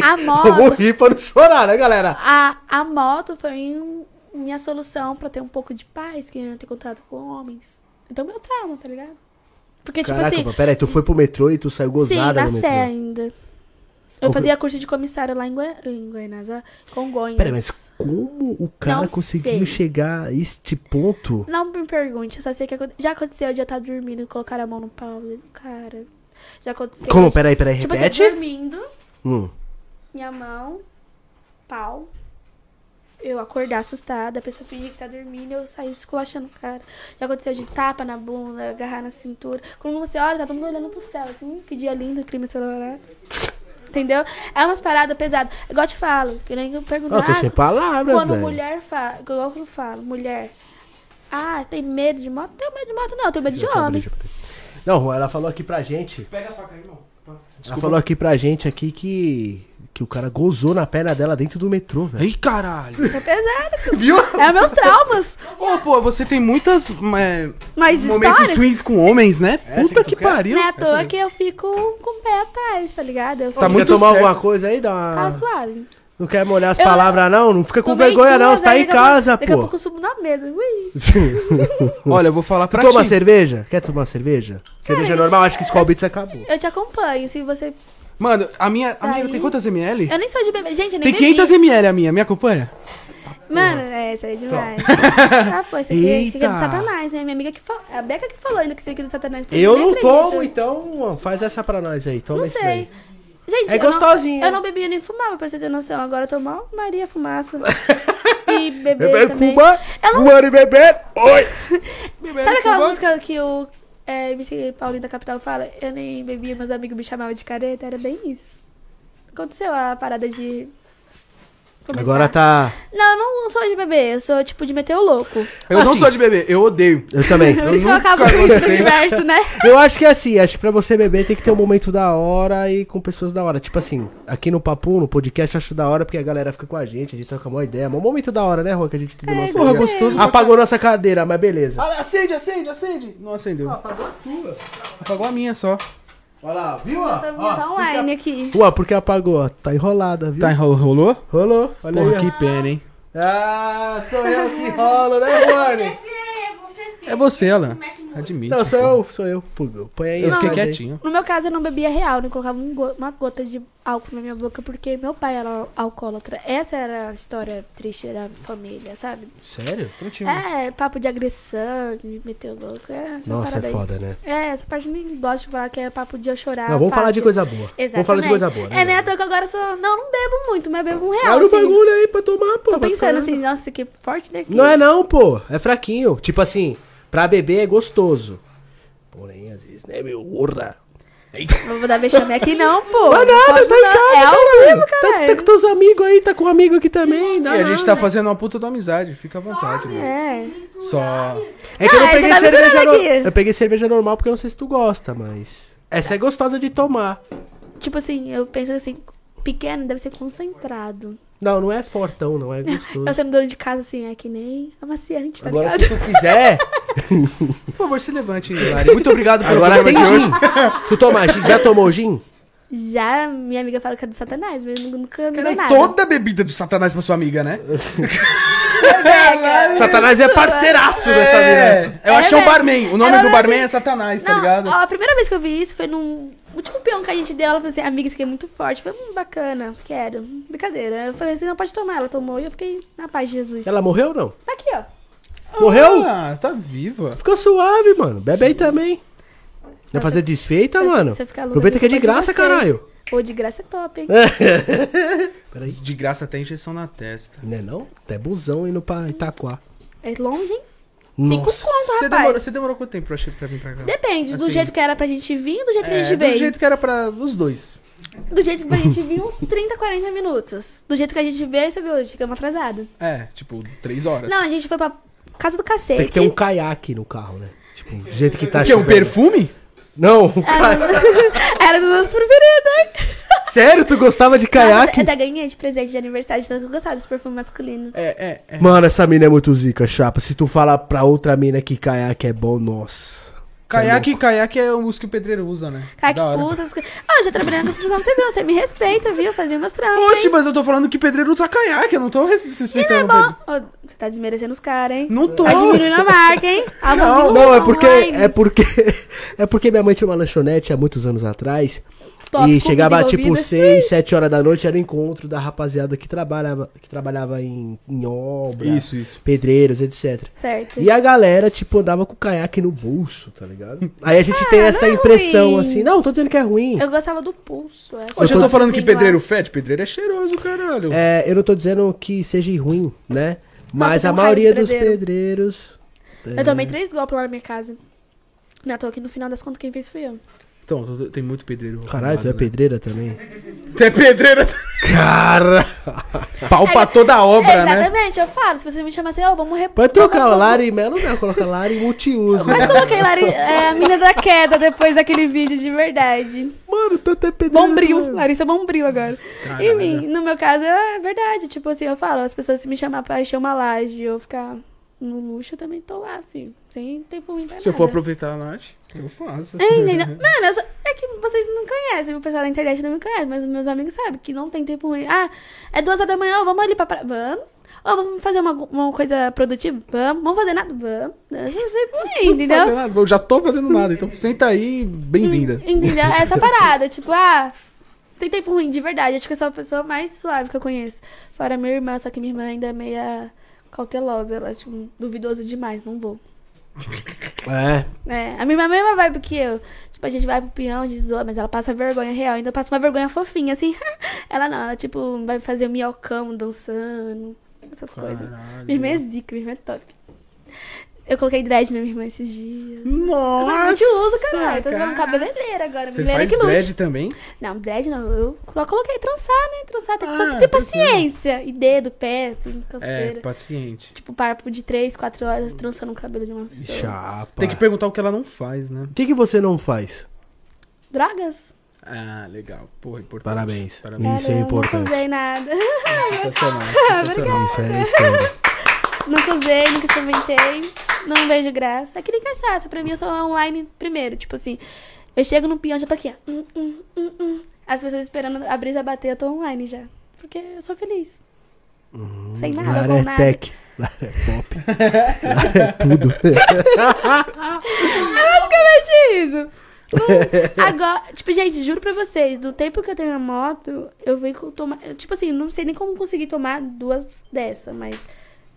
A Eu moto. vou rir pra não chorar, né, galera? A, a moto foi minha solução pra ter um pouco de paz, que eu não ter contato com homens. Então, meu trauma, tá ligado? Porque, tipo Caraca, assim, pô, peraí, tu foi pro metrô e tu saiu sim, gozada na no metrô. Ainda. Eu fazia curso de comissário lá em, Goi em Goiânia, Congonhas. Peraí, mas como o cara Não conseguiu sei. chegar a este ponto? Não me pergunte, eu só sei que já aconteceu de eu estar dormindo e colocar a mão no pau do cara. Já aconteceu. Como? de- Peraí, peraí, Tipo repete. assim, dormindo, Hum. minha mão, pau. Eu acordar assustada, a pessoa fingir que tá dormindo, eu sair esculachando o cara. Já aconteceu de tapa na bunda, agarrar na cintura. Quando você olha, tá todo mundo olhando pro céu, assim, que dia lindo, crime celular. Entendeu? É umas paradas pesadas. Igual eu te falo, que nem eu pergunto. Eu tô sem palavras, Quando velho. mulher fala, igual eu falo, mulher. Ah, tem medo de moto? Não tenho medo de moto, não, eu tenho medo de homem. abrir. Não, ela falou aqui pra gente. Pega a faca aí, irmão. Ela falou aqui pra gente aqui que. Que o cara gozou na perna dela dentro do metrô, velho. Ai, caralho. Isso é pesado, filho. Viu? É meus traumas. Ô, pô, você tem muitas é, Mas momentos história. swings com homens, né? Essa Puta que que tu pariu. Não é à Essa toa que eu fico com o pé atrás, tá ligado? Eu Tá muito quer tomar certo. alguma coisa aí? Dá uma... Tá suave. Não quer molhar as Eu- palavras, não? Não fica com vergonha, não. Você tá aí em daqui a pouco- casa, Daqui a pô. pouco eu subo na mesa. Ui. Olha, eu vou falar Tu pra toma ti. cerveja? Quer tomar cerveja? Cerveja normal? Acho que Skull Beats acabou. Eu te acompanho. Se você. Mano, a minha, a minha tem quantas ml? Eu nem sou de bebê. Gente, eu nem Tem bebi. 500 ml a minha, me acompanha? Mano, é, isso aí é demais. ah, pô, isso aqui, é- isso aqui é do. Satanás, né? Minha amiga que falou. A Beca que falou ainda que isso aqui é do Satanás. Eu não tomo, então faz essa pra nós aí. Toma Não sei. daí. Gente, É eu não- gostosinho. Eu não bebia nem fumava, pra você ter noção. Agora eu tô mal Maria Fumaça. e beber Beber também. Cuba, Eu não- fumando e beber. Oi! Sabe aquela música que o é, MC Paulinho da Capital fala? Eu nem bebia, meus amigos me chamavam de careta. Era bem isso. Aconteceu a parada de. Começar. Agora tá. Não, eu não sou de beber. Eu sou tipo de meter o louco. Eu não Assim. sou de beber, eu odeio. Eu também. Por isso que eu acabo com isso no universo, né? Eu acho que é assim, acho que pra você beber tem que ter um momento da hora e com pessoas da hora. Tipo assim, aqui no Papo, no podcast, eu acho da hora porque a galera fica com a gente, a gente troca uma ideia. Um momento da hora, né, Rô? Que a gente tem nossa Porra, liga. gostoso Apagou nossa cadeira, mas beleza. Ah, acende, acende, acende. Não acendeu. apagou a tua. Apagou a minha só. Olha lá, viu? Ó, Tá, tá online aqui. Ué, porque apagou, ó. Tá enrolada, viu? Tá, enro- rolou? Rolou, olha Porra, aí. que pena, hein? ó. Ah, sou eu que rolo, né, Rony? É você, Alan. Admite. Não, sou eu, sou eu. Põe aí. Eu fiquei quietinho. No meu caso, eu não bebia real, não colocava um go- uma gota de álcool na minha boca, porque meu pai era alcoólatra. Essa era a história triste da família, sabe? Sério? É, papo de agressão, de meter o louco. É essa Nossa, é aí. foda, né? É, essa parte eu nem gosto de falar que é papo de eu chorar. Não, vamos falar de fácil. coisa boa. Exatamente. Vamos falar de coisa boa, né? É, né? Que agora eu sou. Não, não bebo muito, mas bebo um real. Abre o assim. bagulho aí pra tomar, pô. Tô pensando ficar- assim, nossa, que forte, né? que- Não é não, pô. É fraquinho. Tipo assim, pra beber é gostoso. Porém, às vezes, né, meu? Urra. Não vou dar vexame aqui, não, pô. Não é Não nada, tá em casa, É ao vivo, Tá, caralho. tá com teus amigos aí, tá com um amigo aqui também. E Não, a não, gente tá né? fazendo uma puta da amizade. Fica à vontade, mano. É. Só. É que eu não peguei tá cerveja no... Eu peguei cerveja normal porque eu não sei se tu gosta, mas... Essa é gostosa de tomar. Tipo assim, eu penso assim, pequeno deve ser concentrado. Não, não é fortão, não. É gostoso. Eu sendo dona de casa, assim, é que nem amaciante, tá Agora, ligado? se tu quiser... Por favor, se levante, Lari. Muito obrigado pelo Agora tem programa de gin. hoje. Tu toma gin? Já tomou gin? Já minha amiga fala que é do satanás, mas nunca me Cara, deu é nada. toda bebida do satanás pra sua amiga, né? Satanás é parceiraço dessa vida. É, eu acho que é o velho. barman. O nome Ela do não barman assim- é satanás, tá Não, ligado? ó, a primeira vez que eu vi isso foi num. o último peão que a gente deu, ela falou assim, amiga, isso aqui é muito forte. Eu falei, hum, bacana, quero. Brincadeira. Eu falei assim, não, pode tomar. Ela tomou e eu fiquei na paz de Jesus. Ela morreu ou não? Tá aqui, ó. Morreu? Ah, tá viva. Ficou suave, mano. Bebe aí também. Vai fazer desfeita, Você- mano? você fica Aproveita que é de graça, vocês. caralho. Ou de graça é top, hein? Peraí. De graça até injeção na testa. Não é não? Até busão indo pra Itaquá. É longe, hein? Cinco Nossa. conto, Você rapaz. demorou, você demorou quanto tempo pra, pra vir pra cá? Depende, do Assim, jeito que era pra gente vir, do jeito que a É, gente do veio. jeito que era pra os dois. Do jeito que pra gente vir, uns 30, 40 minutos. Do jeito que a gente veio, você viu, chegamos atrasado. É, tipo, três horas. Não, a gente foi pra casa do cacete. Tem que ter um caiaque no carro, né? Tipo, do jeito que tá O quê? Um chovendo. perfume? Não, um ca... Era do nosso preferido, hein? Sério? Tu gostava de caiaque? Eu até ganhei de presente de aniversário, que eu gostava desse perfume masculino. É, é, é. Mano, essa mina é muito zica, chapa. Se tu falar pra outra mina que caiaque é bom, nossa. Caiaque, caiaque é o uso que o pedreiro usa, né? Cara, que Da hora. usa. essas coisas. Ah, eu já trabalhei na construção, você viu? Você me respeita, viu? Fazia umas trampas. Oxe, mas eu tô falando que pedreiro usa caiaque, eu não tô res- Não é bom. você tá desmerecendo os caras, hein? Não tô. Tá diminuindo a marca, hein? Ah, Não, não, é porque é porque é porque minha mãe tinha uma lanchonete há muitos anos atrás. Top, e chegava tipo envolvida. 6, 7 horas da noite, era o encontro da rapaziada que trabalhava, que trabalhava em, em obra, Isso, isso. pedreiros, etc. Certo. E a galera, tipo, andava com o caiaque no bolso, tá ligado? Aí a gente tem essa não é impressão, ruim. assim, não, tô dizendo que é ruim. Eu gostava do pulso. é. Hoje eu tô falando que Assim, pedreiro lá. fede, pedreiro é cheiroso, caralho. É, eu não tô dizendo que seja ruim, né? Mas Nossa, a eu maioria dos pedreiro. pedreiros. Eu tomei três golpes lá na minha casa. Não, tô aqui no final das contas quem fez fui eu. Então, tô- tem muito pedreiro. Caralho, tu é né? pedreira também? Tu é pedreiro. Cara! Pau pra toda a obra, né? Exatamente, eu falo. Se você me chamar assim, ó, vamos repor. Pode trocar o Lari Melo, não, coloca Lari multiuso. Mas coloquei Lari, é, a mina da queda depois daquele vídeo de verdade. Mano, tu até pedreira. Bombril, mano. Larissa Bombril agora. Caralho. Enfim, no meu caso é verdade. Tipo assim, eu falo, as pessoas se me chamar pra encher uma laje ou ficar no luxo, eu também tô lá, filho. Sem tempo ruim pra Se eu for aproveitar a laje, eu faço. É, entendeu? Mano, eu só- é que vocês não conhecem, o pessoal da internet não me conhece, mas meus amigos sabem que não tem tempo ruim. Ah, é duas horas da manhã, ó, vamos ali pra praia. Vamos. Ou vamos fazer uma, uma coisa produtiva? Vamos. Vamos fazer nada? Vamos. Eu ser ruim, Não entendeu? fazer nada, Eu já tô fazendo nada, então senta aí, bem-vinda. Entendeu? Essa parada, tipo, ah, tem tempo ruim, de verdade. Acho que eu sou a pessoa mais suave que eu conheço. Fora minha irmã, só que minha irmã ainda é meia cautelosa. Ela é, tipo, duvidosa demais, não vou. É. É, a minha mesma vibe que eu. Tipo, a gente vai pro peão, a gente zoa, mas ela passa vergonha real. Ainda passa uma vergonha fofinha, assim. ela não, ela, tipo, vai fazer o minhocão dançando, essas coisas. Caralho. Minha irmã é zica, minha irmã é top. Eu coloquei dread na minha irmã esses dias. Eu Nossa! realmente uso, caralho. Tô cara. usando cabeleireira agora. Você faz que lute. dread também? Não, dread não. Eu só coloquei trançar, né? Trançar. Tem que só Ah, que ter tranquilo. paciência. E dedo, pé, assim, É, canseira. paciente. Tipo, papo de 3, 4 horas trançando o cabelo de uma pessoa. Chapa. Tem que perguntar o que ela não faz, né? O que, que você não faz? Drogas? Ah, legal. Porra, importante. Parabéns. Parabéns. Isso é Cara, eu importante. Nunca usei nada. Sensacional, sensacional. Isso é história. Nunca usei, nunca experimentei. Não vejo graça. É que nem cachaça. Pra mim, eu sou online primeiro. Tipo assim, eu chego no peão, já tô aqui, ó. Hum, hum, hum, hum. As pessoas esperando a brisa bater, eu tô online já. Porque eu sou feliz. Sem nada, Lara com é nada. tech. Lara é pop. Lara é tudo. basicamente isso. Não, Agora, tipo, gente, juro pra vocês, do tempo que eu tenho a moto, eu venho com tomar. Tipo assim, não sei nem como conseguir tomar duas dessa, mas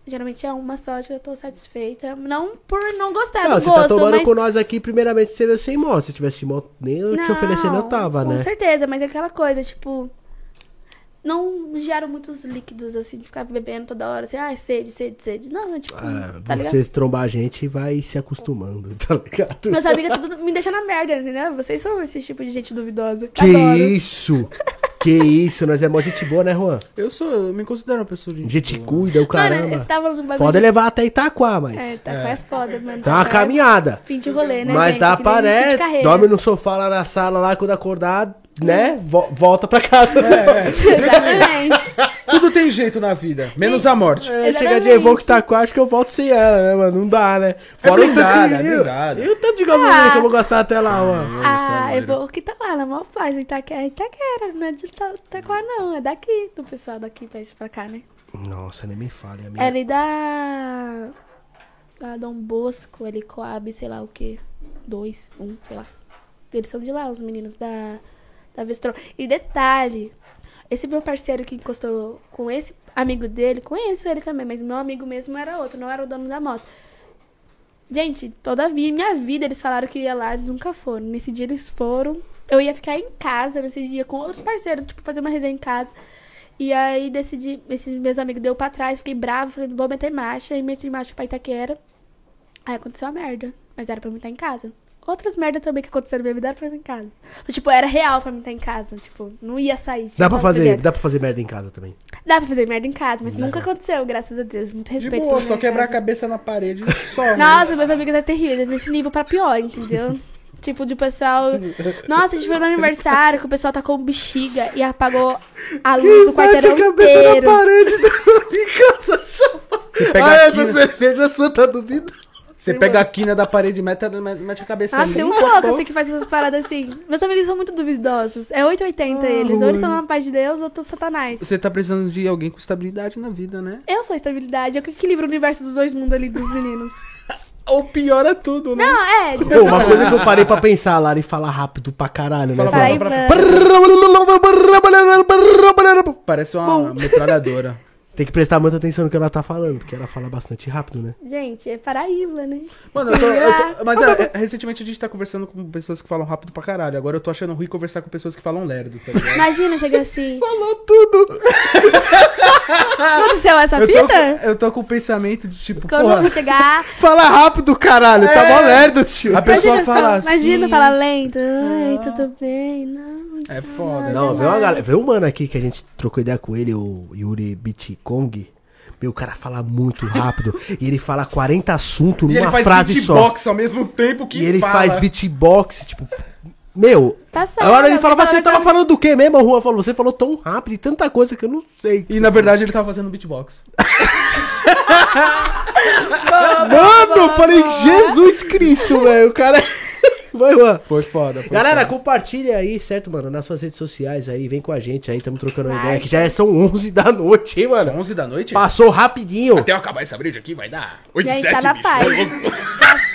geralmente é uma só que eu tô satisfeita. Não por não gostar Não, do você gosto, tá tomando mas. com nós aqui, primeiramente, você veio sem moto. Se tivesse moto, nem eu te oferecendo, eu tava, com né? certeza, mas é aquela coisa, tipo. Não gero muitos líquidos, assim, de ficar bebendo toda hora, assim, ai, sede, sede, sede. Não, é tipo, Ah, tá ligado? você trombar a gente vai se acostumando, tá ligado? Meus amigos me deixam na merda, entendeu? Vocês são esse tipo de gente duvidosa. Que Adoro. isso? Que isso? Nós é mó gente boa, né, Juan? Eu sou, eu me considero uma pessoa de A gente boa. cuida, o caramba. você tava bagulho Foda é de... levar até Itaquá, mas. É, tá, é. foda, mano. Dá uma Tá caminhada. Fim de rolê, né, Mas gente? dá pra, né? Dorme no sofá lá na sala, lá quando acordar, né? vo- volta pra casa. É, Exatamente. Tudo tem jeito na vida, menos a morte. É, chega de Evoque Itaquá, acho que eu volto sem ela, né, mano? Não dá, né? É o tanto blindada, que- é blindada. E o tanto de gasolina Ah. que eu vou gastar até lá, mano. Ah, Nossa, eu vou que tá lá, na maior paz, Itaquera, Itaquera, não é de Ita- Itaquá não, é daqui, do pessoal daqui pra isso pra cá, né? Nossa, nem me fale, É amiga. ali da... da Dom Bosco, ali Coab, sei lá o que, dois, um, sei lá. Eles são de lá, os meninos da, da Vestron. E detalhe, esse meu parceiro que encostou com esse amigo dele, conheço ele também, mas meu amigo mesmo era outro, não era o dono da moto. Gente, todavia, em minha vida, eles falaram que ia lá, nunca foram. Nesse dia eles foram. Eu ia ficar em casa nesse dia com outros parceiros, tipo, fazer uma resenha em casa. E aí decidi, esses meus amigos deu pra trás, fiquei bravo, falei, vou meter marcha, e meti marcha pra Itaquera. Aí aconteceu a merda, mas era pra mim estar em casa. Outras merdas também que aconteceram na minha vida era pra estar em casa. Mas, tipo, era real pra mim estar em casa. Tipo, não ia sair. Dá pra tipo, fazer, dá pra fazer merda em casa também. Dá pra fazer merda em casa, mas nunca aconteceu, graças a Deus. Muito De respeito boa, pela só minha quebrar a casa. cabeça na parede só. né? Nossa, meus amigos é terrível, é nesse nível pra pior, entendeu? tipo, de pessoal. Nossa, a gente foi no aniversário que o pessoal tacou bexiga e apagou a luz do quarteirão inteiro. parede em casa. Você pega, Ah, a essa cerveja santa duvida. Você pega a quina da parede e mete, mete a cabeça ali. tem uns loucos assim que fazem essas paradas assim. Meus amigos são muito duvidosos. É 880 eles. Ou eles são na paz de Deus ou estão satanás. Você tá precisando de alguém com estabilidade na vida, né? Eu sou a estabilidade. Eu que equilibro o universo dos dois mundos ali dos meninos. Ou pior é tudo, né? Não, é. Pô, uma coisa que eu parei pra pensar, Lari, falar rápido pra caralho, né? Fala, velho? Paraíba. Parece uma metralhadora. Tem que prestar muita atenção no que ela tá falando, porque ela fala bastante rápido, né? Gente, é Paraíba, né? Mano, eu tô, eu tô- mas é, é, recentemente a gente tá conversando com pessoas que falam rápido pra caralho. Agora eu tô achando ruim conversar com pessoas que falam lerdo, tá ligado? Imagina, chega assim. Falou tudo! Aconteceu essa Eu tô, fita? com- eu tô com o pensamento de tipo, Quando porra, eu chegar. Fala rápido, caralho! Tá mó lerdo, tio. a pessoa fala assim. Imagina, fala lento. Ai, tudo bem? Não. É foda. Não, veio uma galera. Veio um mano aqui que a gente trocou ideia com ele, o Yuri Bitcong. Meu, o cara fala muito rápido. e ele fala 40 assuntos E ele numa faz frase só. beatbox ao mesmo tempo que E ele fala. faz beatbox, tipo. Meu. Tá certo. Agora ele alguém fala, você tava que- falando do que mesmo? A Rua falou, você falou tão rápido e tanta coisa que eu não sei. E na verdade ele tava fazendo beatbox. Mano, eu falei, Jesus Cristo, velho. O cara. Vai, Juan. Foi foda. Foi Galera, foda. compartilha aí, certo, mano? Nas suas redes sociais aí, vem com a gente aí, tamo trocando uma Vai. ideia, que já é- são 11 da noite, hein, mano? São 11 da noite? Passou rapidinho. Até eu acabar essa brilha aqui vai dar 8 Gente, 7, tá na bicho. paz.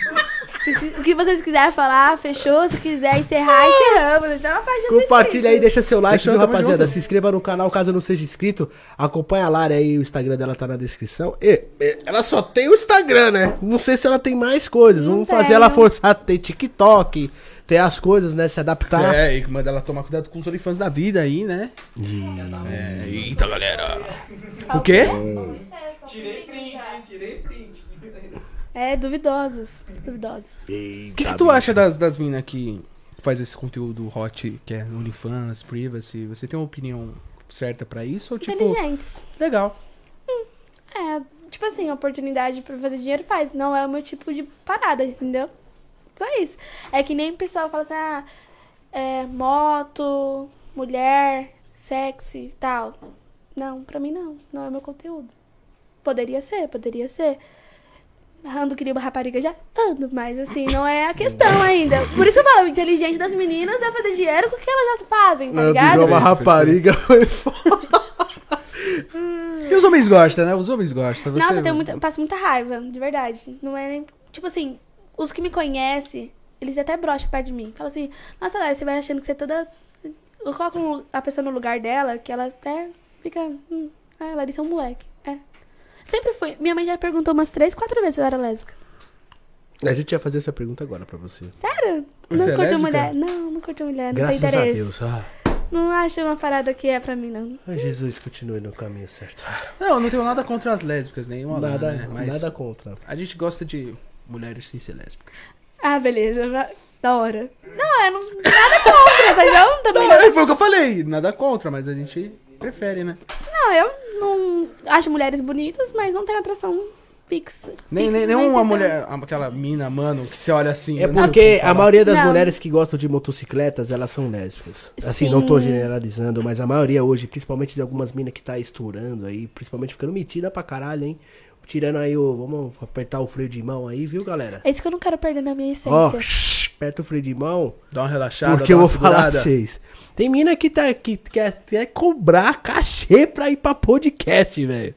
O que vocês quiserem falar, fechou. Se quiser encerrar, encerramos. Isso é uma de Compartilha aí, deixa seu like, viu, rapaziada? junto. Se inscreva no canal caso não seja inscrito. Acompanha a Lara aí, o Instagram dela tá na descrição. E, e, ela só tem o Instagram, né? Não sei se ela tem mais coisas. Não Vamos fazer tenho. ela forçar a ter TikTok, ter as coisas, né? Se adaptar. É, e manda ela tomar cuidado com os OnlyFans da vida aí, né? É, eita, galera. O quê? É, duvidosos. muito Duvidosos. O que, que tu acha das, das minas que faz esse conteúdo hot, que é OnlyFans, Privacy? Você tem uma opinião certa pra isso? Ou tipo, Inteligentes. legal. É, tipo assim, oportunidade pra fazer dinheiro faz. Não é o meu tipo de parada, entendeu? Só isso. É que nem o pessoal fala assim, ah, é, moto, mulher, sexy, tal. Não, pra mim não. Não é meu conteúdo. Poderia ser, poderia ser. Ando que nem uma rapariga já ando, mas assim, não é a questão ainda. Por isso eu falo, o inteligente das meninas é fazer dinheiro com o que elas já fazem, tá Ela ligado? virou uma rapariga. foi foda. E os homens gostam, né? Os homens gostam. Você... Nossa, eu muita, passo muita raiva, de verdade. Não é nem. Tipo assim, os que me conhecem, eles até brocham perto de mim. Falam assim, nossa, Léo, você vai achando que você é toda. Eu coloco a pessoa no lugar dela, que ela até fica. Hum, ah, Larissa é um moleque. Sempre foi. Minha mãe já perguntou umas três, quatro vezes se eu era lésbica. A gente ia fazer essa pergunta agora pra você. Sério? Você não é curto lésbica? mulher. Não, não curto mulher. Não Graças tem a interesse. Deus. Ah, Não acho uma parada que é pra mim, não. Ai, Jesus, continue no caminho certo. Não, eu não tenho nada contra as lésbicas, nenhuma lá, Nada, né? Mas nada contra. a gente gosta de mulheres sem ser lésbicas. Ah, beleza. Da hora. Não, eu não. Nada contra, tá ligado? Também não. Não, foi o que eu falei, nada contra, mas a gente prefere, né? Não, eu não acho mulheres bonitas, mas não tenho atração fixa. Nem, nem, nem uma é- mulher, aquela mina, mano, que você olha assim. É porque que a maioria das Não. mulheres que gostam de motocicletas, elas são lésbicas. Assim, não tô Sim. generalizando, mas a maioria hoje, principalmente de algumas minas que tá estourando aí, principalmente ficando metida pra caralho, hein? Tirando aí o. Vamos apertar o freio de mão aí, viu, galera? É isso que eu não quero perder na minha Ó, essência. Aperta o freio de mão, Dá uma relaxada, porque dá eu uma vou falar pra segurada. vocês. Tem mina que, tá, que quer, quer cobrar cachê pra ir pra podcast, velho.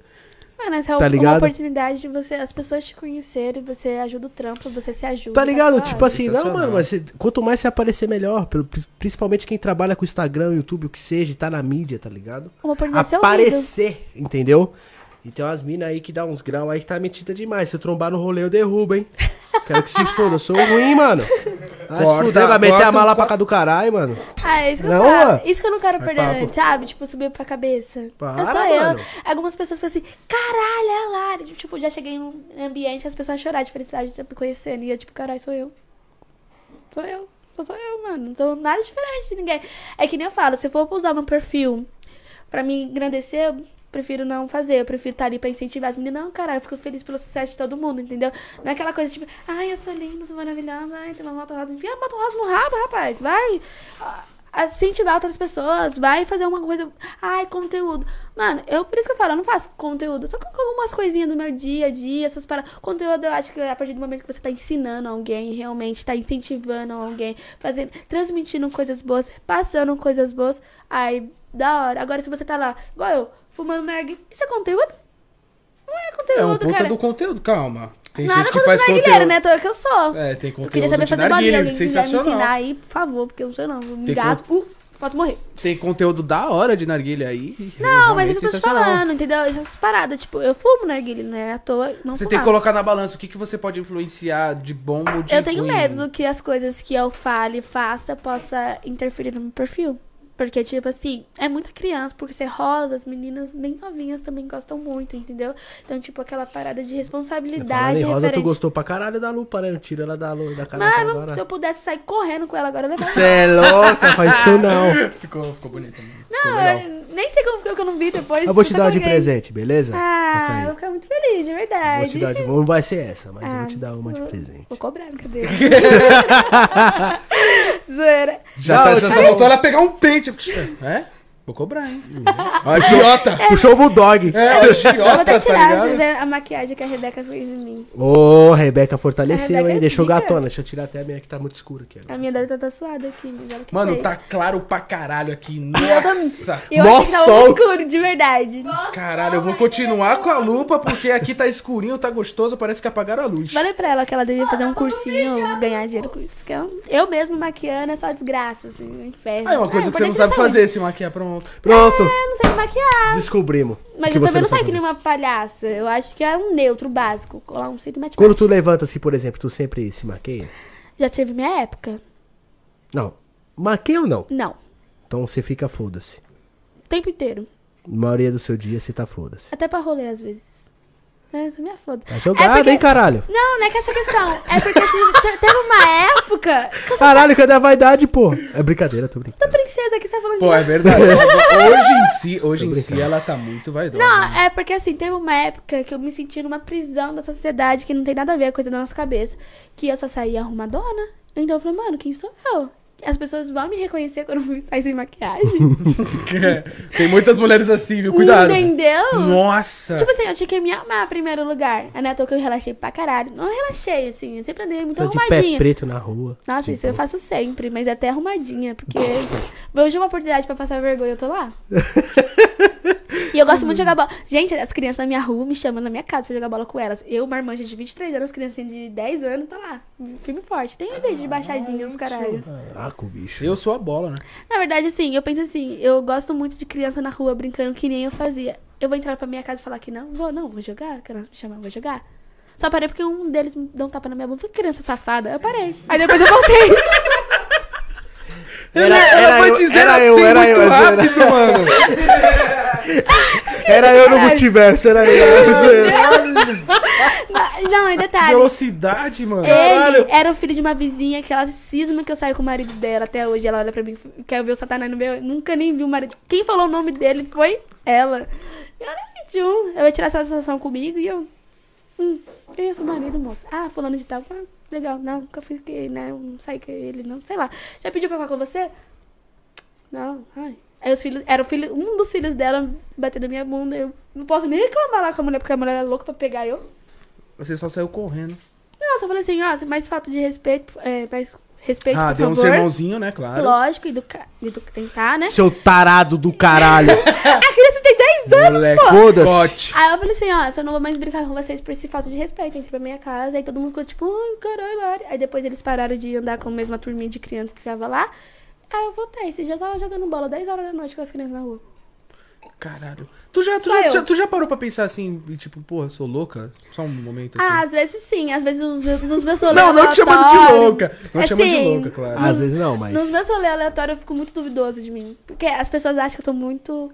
Mano, essa é Tá uma ligado? oportunidade de você, as pessoas te conhecerem, você ajuda o trampo, você se ajuda. Tá ligado? suave. Tipo assim, não, mano, mas você- quanto mais você aparecer, melhor. Pelo- Principalmente quem trabalha com Instagram, YouTube, o que seja, tá na mídia, tá ligado? Uma oportunidade de ser ouvido. Aparecer, entendeu? E tem umas minas aí que dá uns graus aí que tá metida demais. Se eu trombar no rolê, eu derrubo, hein? Quero que se foda, eu sou ruim, mano. Ah, se fuder, vai meter corta a mala pra cá do caralho, mano. Ah, é isso que Não, eu ó. Isso que eu não quero perder, papo. antes, sabe? Tipo, subir pra cabeça. Para, eu sou mano. eu. Algumas pessoas falam assim, caralho, é a Lari. Tipo, já cheguei em um ambiente que as pessoas chorar de felicidade de estar me conhecendo. E eu, tipo, caralho, sou eu. Sou eu. Só sou eu, mano. Não sou nada diferente de ninguém. É que nem eu falo, se eu for usar meu perfil pra me engrandecer, prefiro não fazer. Eu prefiro estar ali pra incentivar as meninas. Não, caralho, eu fico feliz pelo sucesso de todo mundo, entendeu? Não é aquela coisa tipo, ai, eu sou linda, sou maravilhosa, ai, tem uma moto rosa. Enfia a moto rosa no rabo, rapaz. Vai incentivar outras pessoas, vai fazer uma coisa. Ai, conteúdo. Mano, eu por isso que eu falo, eu não faço conteúdo. Só coloco algumas coisinhas do meu dia a dia, essas paradas. Conteúdo eu acho que a partir do momento que você tá ensinando alguém, realmente, tá incentivando alguém, fazendo, transmitindo coisas boas, passando coisas boas. Ai, da hora. Agora, se você tá lá, igual eu, fumando narguilha, isso é conteúdo? Não é É um conteúdo, ponto cara. do conteúdo, calma. Tem Nada gente que faz conteúdo. né? Tô que eu sou. É, tem conteúdo Eu queria saber fazer bolinha. Alguém quiser me ensinar aí, por favor, porque eu não sei não. Me Tem gato, uh, falta morrer. Tem conteúdo da hora de narguilha aí. Não, mas isso que eu tô te falando, entendeu? Essas paradas, tipo, eu fumo narguilha, não é à toa, não Você tem que colocar na balança o que, que você pode influenciar de bom ou de Eu tenho ruim. medo que as coisas que eu fale e faça possa interferir no meu perfil. Porque, tipo assim, é muita criança, porque ser rosa, as meninas bem novinhas também gostam muito, entendeu? Então, tipo, aquela parada de Falando responsabilidade em rosa, tu referente. gostou pra caralho da lupa, né? Tira ela da, lu- da cara Mano, agora. se eu pudesse sair correndo com ela agora, eu. Você é louca, faz isso não. Ficou, ficou bonito. mano. Não, Ficou legal. eu nem sei como ficou que eu não vi depois. Eu vou te dar uma de presente, beleza? Ah, eu vou ficar muito feliz, de verdade. Vou te dar de... Não vai ser essa, mas eu Ah, vou te dar uma de presente. Vou cobrar, brincadeira. Zoeira. Já, Não, tá, eu já só faltou ela pegar um pente. É? Vou cobrar, hein? Ó, agiota. Puxou o bulldog. É, Eu vou agiota, até tá tirar ver a maquiagem que a Rebeca fez em mim. Ô, Rebeca fortaleceu, A Rebeca hein? é Deixou gatona. Deixa eu tirar até a minha que tá muito escura aqui. A agora. minha deve estar suada aqui, Mano, fez. tá claro pra caralho aqui. Nossa! Eu Nossa, muito escuro, de verdade. Caralho, eu vou continuar com a lupa porque aqui tá escurinho, tá gostoso, parece que apagaram a luz. Falei pra ela que ela devia fazer um cursinho, ganhar dinheiro com isso. Que eu, eu mesmo maquiando é só desgraça, assim, um inferno. Ah, é uma coisa Ah, que você não sabe é fazer, se maquiar pronto. Pronto, Eu não sei maquiar. descobrimos. Mas eu também não saio que nem uma palhaça. Eu acho que é um neutro básico. Colar um cinto e mete Quando tu levanta assim, por exemplo, tu sempre se maqueia? Já tive minha época? Não. Maqueia ou não? Não. Então você fica foda-se. O tempo inteiro. Na maioria do seu dia você tá foda-se. Até pra rolê, às vezes. É, isso me é foda. Tá jogado, porque- hein, caralho? Não, não é que essa questão. É porque assim, te- teve uma época. que eu sou Caralho, cadê a vaidade, pô? É brincadeira, tô brincando. princesa que você tá falando Pô, é verdade. Hoje em si, hoje em si ela tá muito vaidosa. Não, né? é porque assim, teve uma época que eu me senti numa prisão da sociedade que não tem nada a ver com a coisa da nossa cabeça. Que eu só saía arrumadona. Então eu falei, mano, quem sou eu? As pessoas vão me reconhecer quando eu sair sem maquiagem. Tem muitas mulheres assim, viu? Cuidado. Entendeu? Nossa! Tipo assim, eu tinha que me amar em primeiro lugar. A Neto que eu relaxei pra caralho. Não relaxei, assim. Eu sempre andei muito Tô de pé arrumadinha. preto na rua. Nossa, Tipo, isso eu faço sempre, mas é até arrumadinha, porque hoje é uma oportunidade pra passar vergonha, eu tô lá. e eu gosto muito de jogar bola. Gente, as crianças na minha rua me chamam na minha casa pra jogar bola com elas. Eu, uma irmã de 23 anos, criancinha de 10 anos, tô lá. Firme e forte. Tem ideia de baixadinha, os caralho. Caraca, o bicho. Eu sou a bola, né? Na verdade, assim, eu penso assim, eu gosto muito de criança na rua brincando que nem eu fazia. Eu vou entrar pra minha casa e falar que não, vou, não, vou jogar, criança me chamar, vou jogar. Só parei porque um deles me deu um tapa na minha bunda. Falei, criança safada. Eu parei. Aí depois eu voltei. Era, ela era foi eu, dizendo era assim eu, era muito eu, era, mano. era eu no multiverso, era eu. era eu. não, e detalhe. Velocidade, mano. Ele era o filho de uma vizinha que ela cisma que eu saio com o marido dela até hoje. Ela olha pra mim, quer ver o Satanás no meu. Nunca nem viu o marido. Quem falou o nome dele foi ela. E ela é tchum. Ela vai tirar essa satisfação comigo e eu. Hum, quem é seu marido, moça? Ah, fulano de tal. Ah, legal. Não, nunca fiquei, né? Não saí com ele, não. Sei lá. Já pediu pra ficar com você? Não, ai. Aí os filhos. Era o filho, um dos filhos dela batendo na minha bunda. Eu não posso nem reclamar lá com a mulher, porque a mulher é louca pra pegar eu. Você só saiu correndo. Não, eu só falei assim, ó, mais fato de respeito, é, mais respeito, Ah, por deu um sermãozinho, né? Claro. Lógico, educar, edu tentar, né? Seu tarado do caralho. A criança tem 10 Moleque, Foda-se. cote. Aí eu falei assim, ó, eu não vou mais brincar com vocês por esse falta de respeito. Entrei pra minha casa, aí todo mundo ficou tipo, ai, caralho, Lari. Aí depois eles pararam de andar com a mesma turminha de crianças que ficava lá. Aí eu voltei. Esse dia eu tava jogando bola 10 horas da noite com as crianças na rua. Caralho. Tu já, tu, já, já- tu já parou pra pensar assim, e tipo, porra, sou louca? Só um momento assim. Ah, às vezes sim, às vezes nos, nos meus rolês não, não te chamando de aleatórios- louca. Não É te chamando de louca, claro. Às vezes não, mas. Nos meus rolês aleatórios eu fico muito duvidosa de mim. Porque as pessoas acham que eu tô muito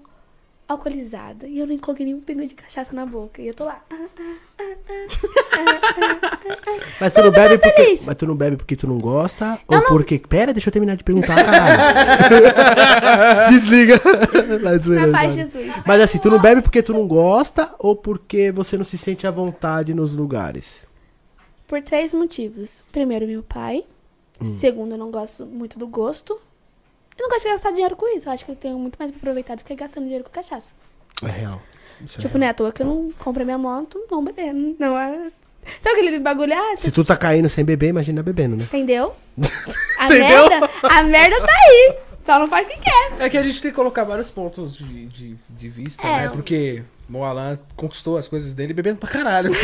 alcoolizada. E eu não coloquei nenhum pingo de cachaça na boca. E eu tô lá. ah, Mas tu não bebe sou porque. Mas tu não bebe porque tu não gosta? ou porque. Pera, deixa eu terminar de perguntar, caralho. Desliga. Jesus. Mas assim, tu não bebe porque tu não gosta ou porque você não se sente à vontade nos lugares? Por três motivos. Primeiro, meu pai. Hum. Segundo, eu não gosto muito do gosto. Eu não gosto de gastar dinheiro com isso. Eu acho que eu tenho muito mais pra aproveitar do que gastando dinheiro com cachaça. É real. Isso é tipo, real. não é à toa que eu não comprei minha moto não bebendo. Não é. Sabe aquele bagulho? Ah, Se tu tá caindo sem beber, imagina bebendo, né? Entendeu? A Entendeu? merda, a merda tá aí. Só não faz quem quer. É que a gente tem que colocar vários pontos de, de, de vista, É. né? Porque o Alan conquistou as coisas dele bebendo pra caralho. Boa,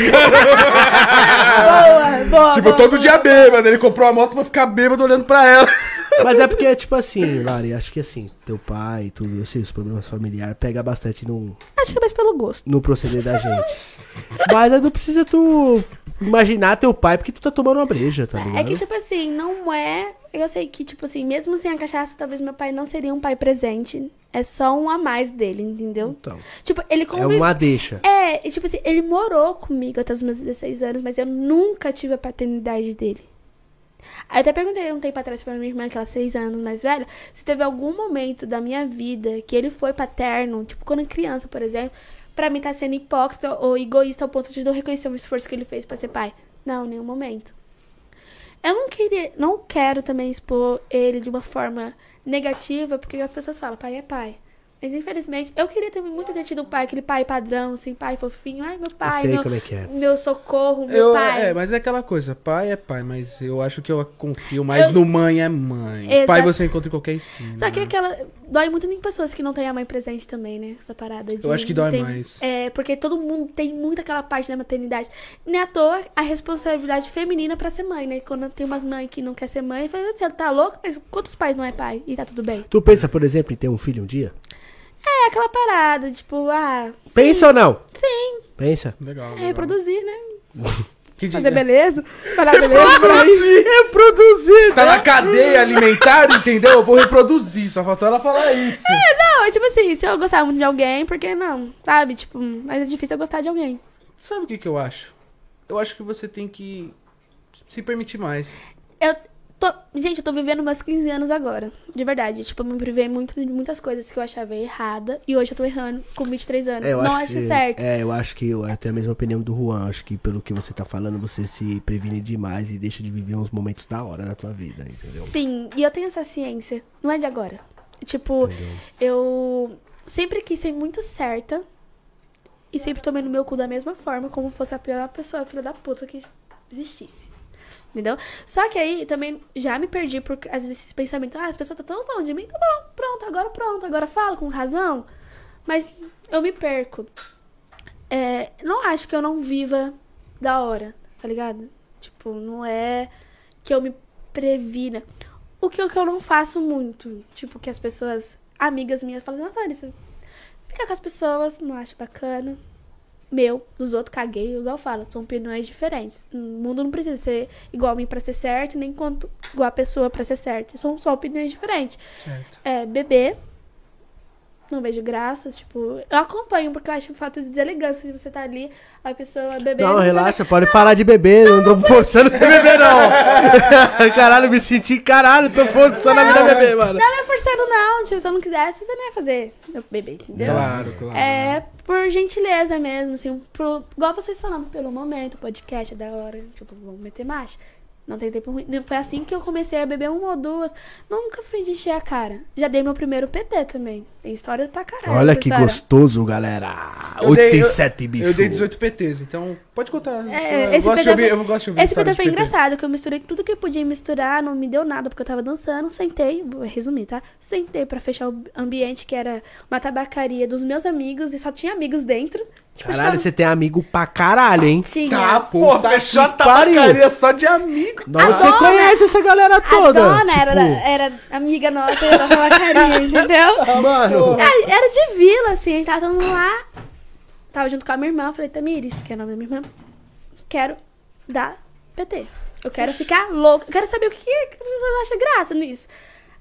boa. tipo, boa, todo boa. dia bêbado. Ele comprou a moto pra ficar bêbado olhando pra ela. Mas é porque, tipo assim, Lari, acho que assim, teu pai, tudo, eu sei, os problemas familiares, pega bastante no, Acho que é mais pelo gosto. no proceder da gente. Mas não precisa tu imaginar teu pai porque tu tá tomando uma breja, tá ligado? É que, tipo assim, não é. Eu sei que, tipo assim, mesmo sem a cachaça, talvez meu pai não seria um pai presente. É só um a mais dele, entendeu? Então, Tipo, ele é convive. uma deixa. É, e, tipo assim, ele morou comigo até os meus 16 anos, mas eu nunca tive a paternidade dele. Aí eu até perguntei um tempo atrás pra minha irmã, que ela é 6 anos mais velha, se teve algum momento da minha vida que ele foi paterno, tipo quando criança, por exemplo, pra mim tá sendo hipócrita ou egoísta ao ponto de não reconhecer o esforço que ele fez pra ser pai. Não, nenhum momento. Eu não queria, não quero também expor ele de uma forma negativa, porque as pessoas falam, pai é pai. Mas infelizmente, eu queria ter muito ter tido um pai, aquele pai padrão, assim, pai fofinho. Ai, meu Eu pai, sei meu, como é que é. meu socorro, meu Eu, pai. é, mas é aquela coisa, pai é pai, mas eu acho que eu confio mais Eu- no mãe é mãe. Exato. Pai você encontra em qualquer esquina. Só que aquela. Dói muito em pessoas que não têm a mãe presente também, né? Essa parada de. Eu acho que dói tem- mais. É, porque todo mundo tem muito aquela parte da maternidade. Nem à toa a responsabilidade feminina pra ser mãe, né? Quando tem umas mães que não quer ser mãe, fala, você tá louco? Mas quantos pais não é pai? E tá tudo bem. Tu pensa, por exemplo, em ter um filho um dia? É aquela parada, tipo, ah. sim, Pensa ou não? Sim. Pensa. Legal. É legal. reproduzir, né? Que Fazer diga. beleza. Falar beleza. Reproduzir, reproduzir. Tá na cadeia alimentar, entendeu? Eu vou reproduzir, só faltou ela falar isso. Não, é tipo assim, se eu gostar muito de alguém, por que não? Sabe? Tipo, mas é difícil eu gostar de alguém. Sabe o que que eu acho? Eu acho que você tem que se permitir mais. Eu tô. Gente, eu tô vivendo meus 15 anos agora. De verdade. Tipo, eu me privei muito de muitas coisas que eu achava errada. E hoje eu tô errando com 23 anos. É, eu não acho acho que, certo. É, eu acho que eu, eu tenho a mesma opinião do Juan. Acho que pelo que você tá falando, você se previne demais e deixa de viver uns momentos da hora na tua vida, entendeu? Sim, e eu tenho essa ciência. Não é de agora. Tipo, Entendeu? eu sempre quis ser muito certa. E sempre tomei no meu cu da mesma forma, como fosse a pior pessoa, filha da puta que existisse. Entendeu? Só que aí também já me perdi por às vezes esses pensamentos. Ah, as pessoas estão tão falando de mim, tá bom, pronto, agora pronto, agora falo com razão. Mas eu me perco. É, não acho que eu não viva da hora, tá ligado? Tipo, não é que eu me previna. O que, o que eu não faço muito. Tipo, que as pessoas, amigas minhas, falam assim, nossa, Larissa, fica com as pessoas, não acho bacana. Meu, dos outros, caguei, igual eu falo, são opiniões diferentes. O mundo não precisa ser igual a mim pra ser certo, nem quanto igual a pessoa pra ser certo. São só opiniões diferentes. Certo. É, beber. Não vejo graça, tipo, eu acompanho porque eu acho o fato de deselegância de você estar ali, a pessoa bebendo. Não, relaxa, pode parar de beber. Não tô forçando você beber, não. caralho, me senti, caralho, tô forçando a mina a beber, mano. Não, não é forçando, não. Tipo, se eu não quisesse, você não ia fazer eu beber, entendeu? Claro, claro. É por gentileza mesmo, assim. Pro, igual vocês falando, pelo momento, o podcast é da hora. Tipo, vamos meter marcha. Não tem tempo ruim. Foi assim que eu comecei a beber uma ou duas. Nunca fui de encher a cara. Já dei meu primeiro PT também. Tem história pra caralho. Olha que história. gostoso, galera. Eu dei- 87 bicho. Eu dei 18 PTs, então Pode contar. É, eu, gosto de ouvir, eu gosto de ouvir Esse foi engraçado, que eu misturei tudo que eu podia misturar, não me deu nada porque eu tava dançando, sentei, vou resumir, tá? Sentei pra fechar o ambiente, que era uma tabacaria dos meus amigos e só tinha amigos dentro. Tipo, Caralho, tava- você tem amigo pra caralho, hein? Tinha. Tá, pô, Puta fechou a pariu. tabacaria só de amigo. Da onde você conhece essa galera A toda? dona era, Tipo, era amiga nossa da tabacaria, entendeu? Mano, Ah, era de vila, assim, a gente tava todo mundo lá. Tava junto com a minha irmã, eu falei, Tamires, que é o nome da minha irmã, quero dar PT. Eu quero ficar louca. Eu quero saber o que, que as pessoas acham graça nisso.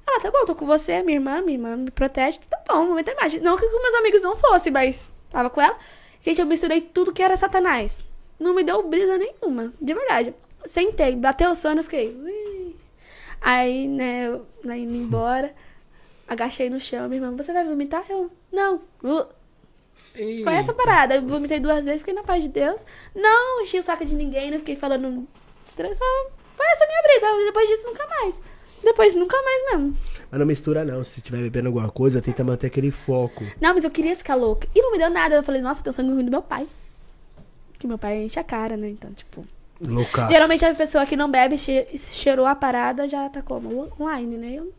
Ah, tá bom, tô com você, minha irmã, minha irmã me protege, tá bom, vou meter mais. Não que com meus amigos não fosse, mas tava com ela. Gente, eu misturei tudo que era satanás. Não me deu brisa nenhuma, de verdade. Sentei, bateu o sono, eu fiquei. "Ui". Aí, né, eu né, indo embora, agachei no chão, minha irmã, você vai vomitar? Eu, não. Uh. Foi essa parada. Eu vomitei duas vezes, fiquei na paz de Deus. Não enchi o saco de ninguém, não fiquei falando. estranho, Só foi essa minha brisa. Depois disso, nunca mais. Depois, nunca mais mesmo. mas não mistura não. Se tiver bebendo alguma coisa, tenta manter aquele foco. Não, mas eu queria ficar louca. E não me deu nada. Eu falei, nossa, tem o sangue ruim do meu pai. Que meu pai enche a cara, né? Então, tipo. Loucaço. Geralmente a pessoa que não bebe, che- cheirou a parada, já tá como? Online, né? Eu,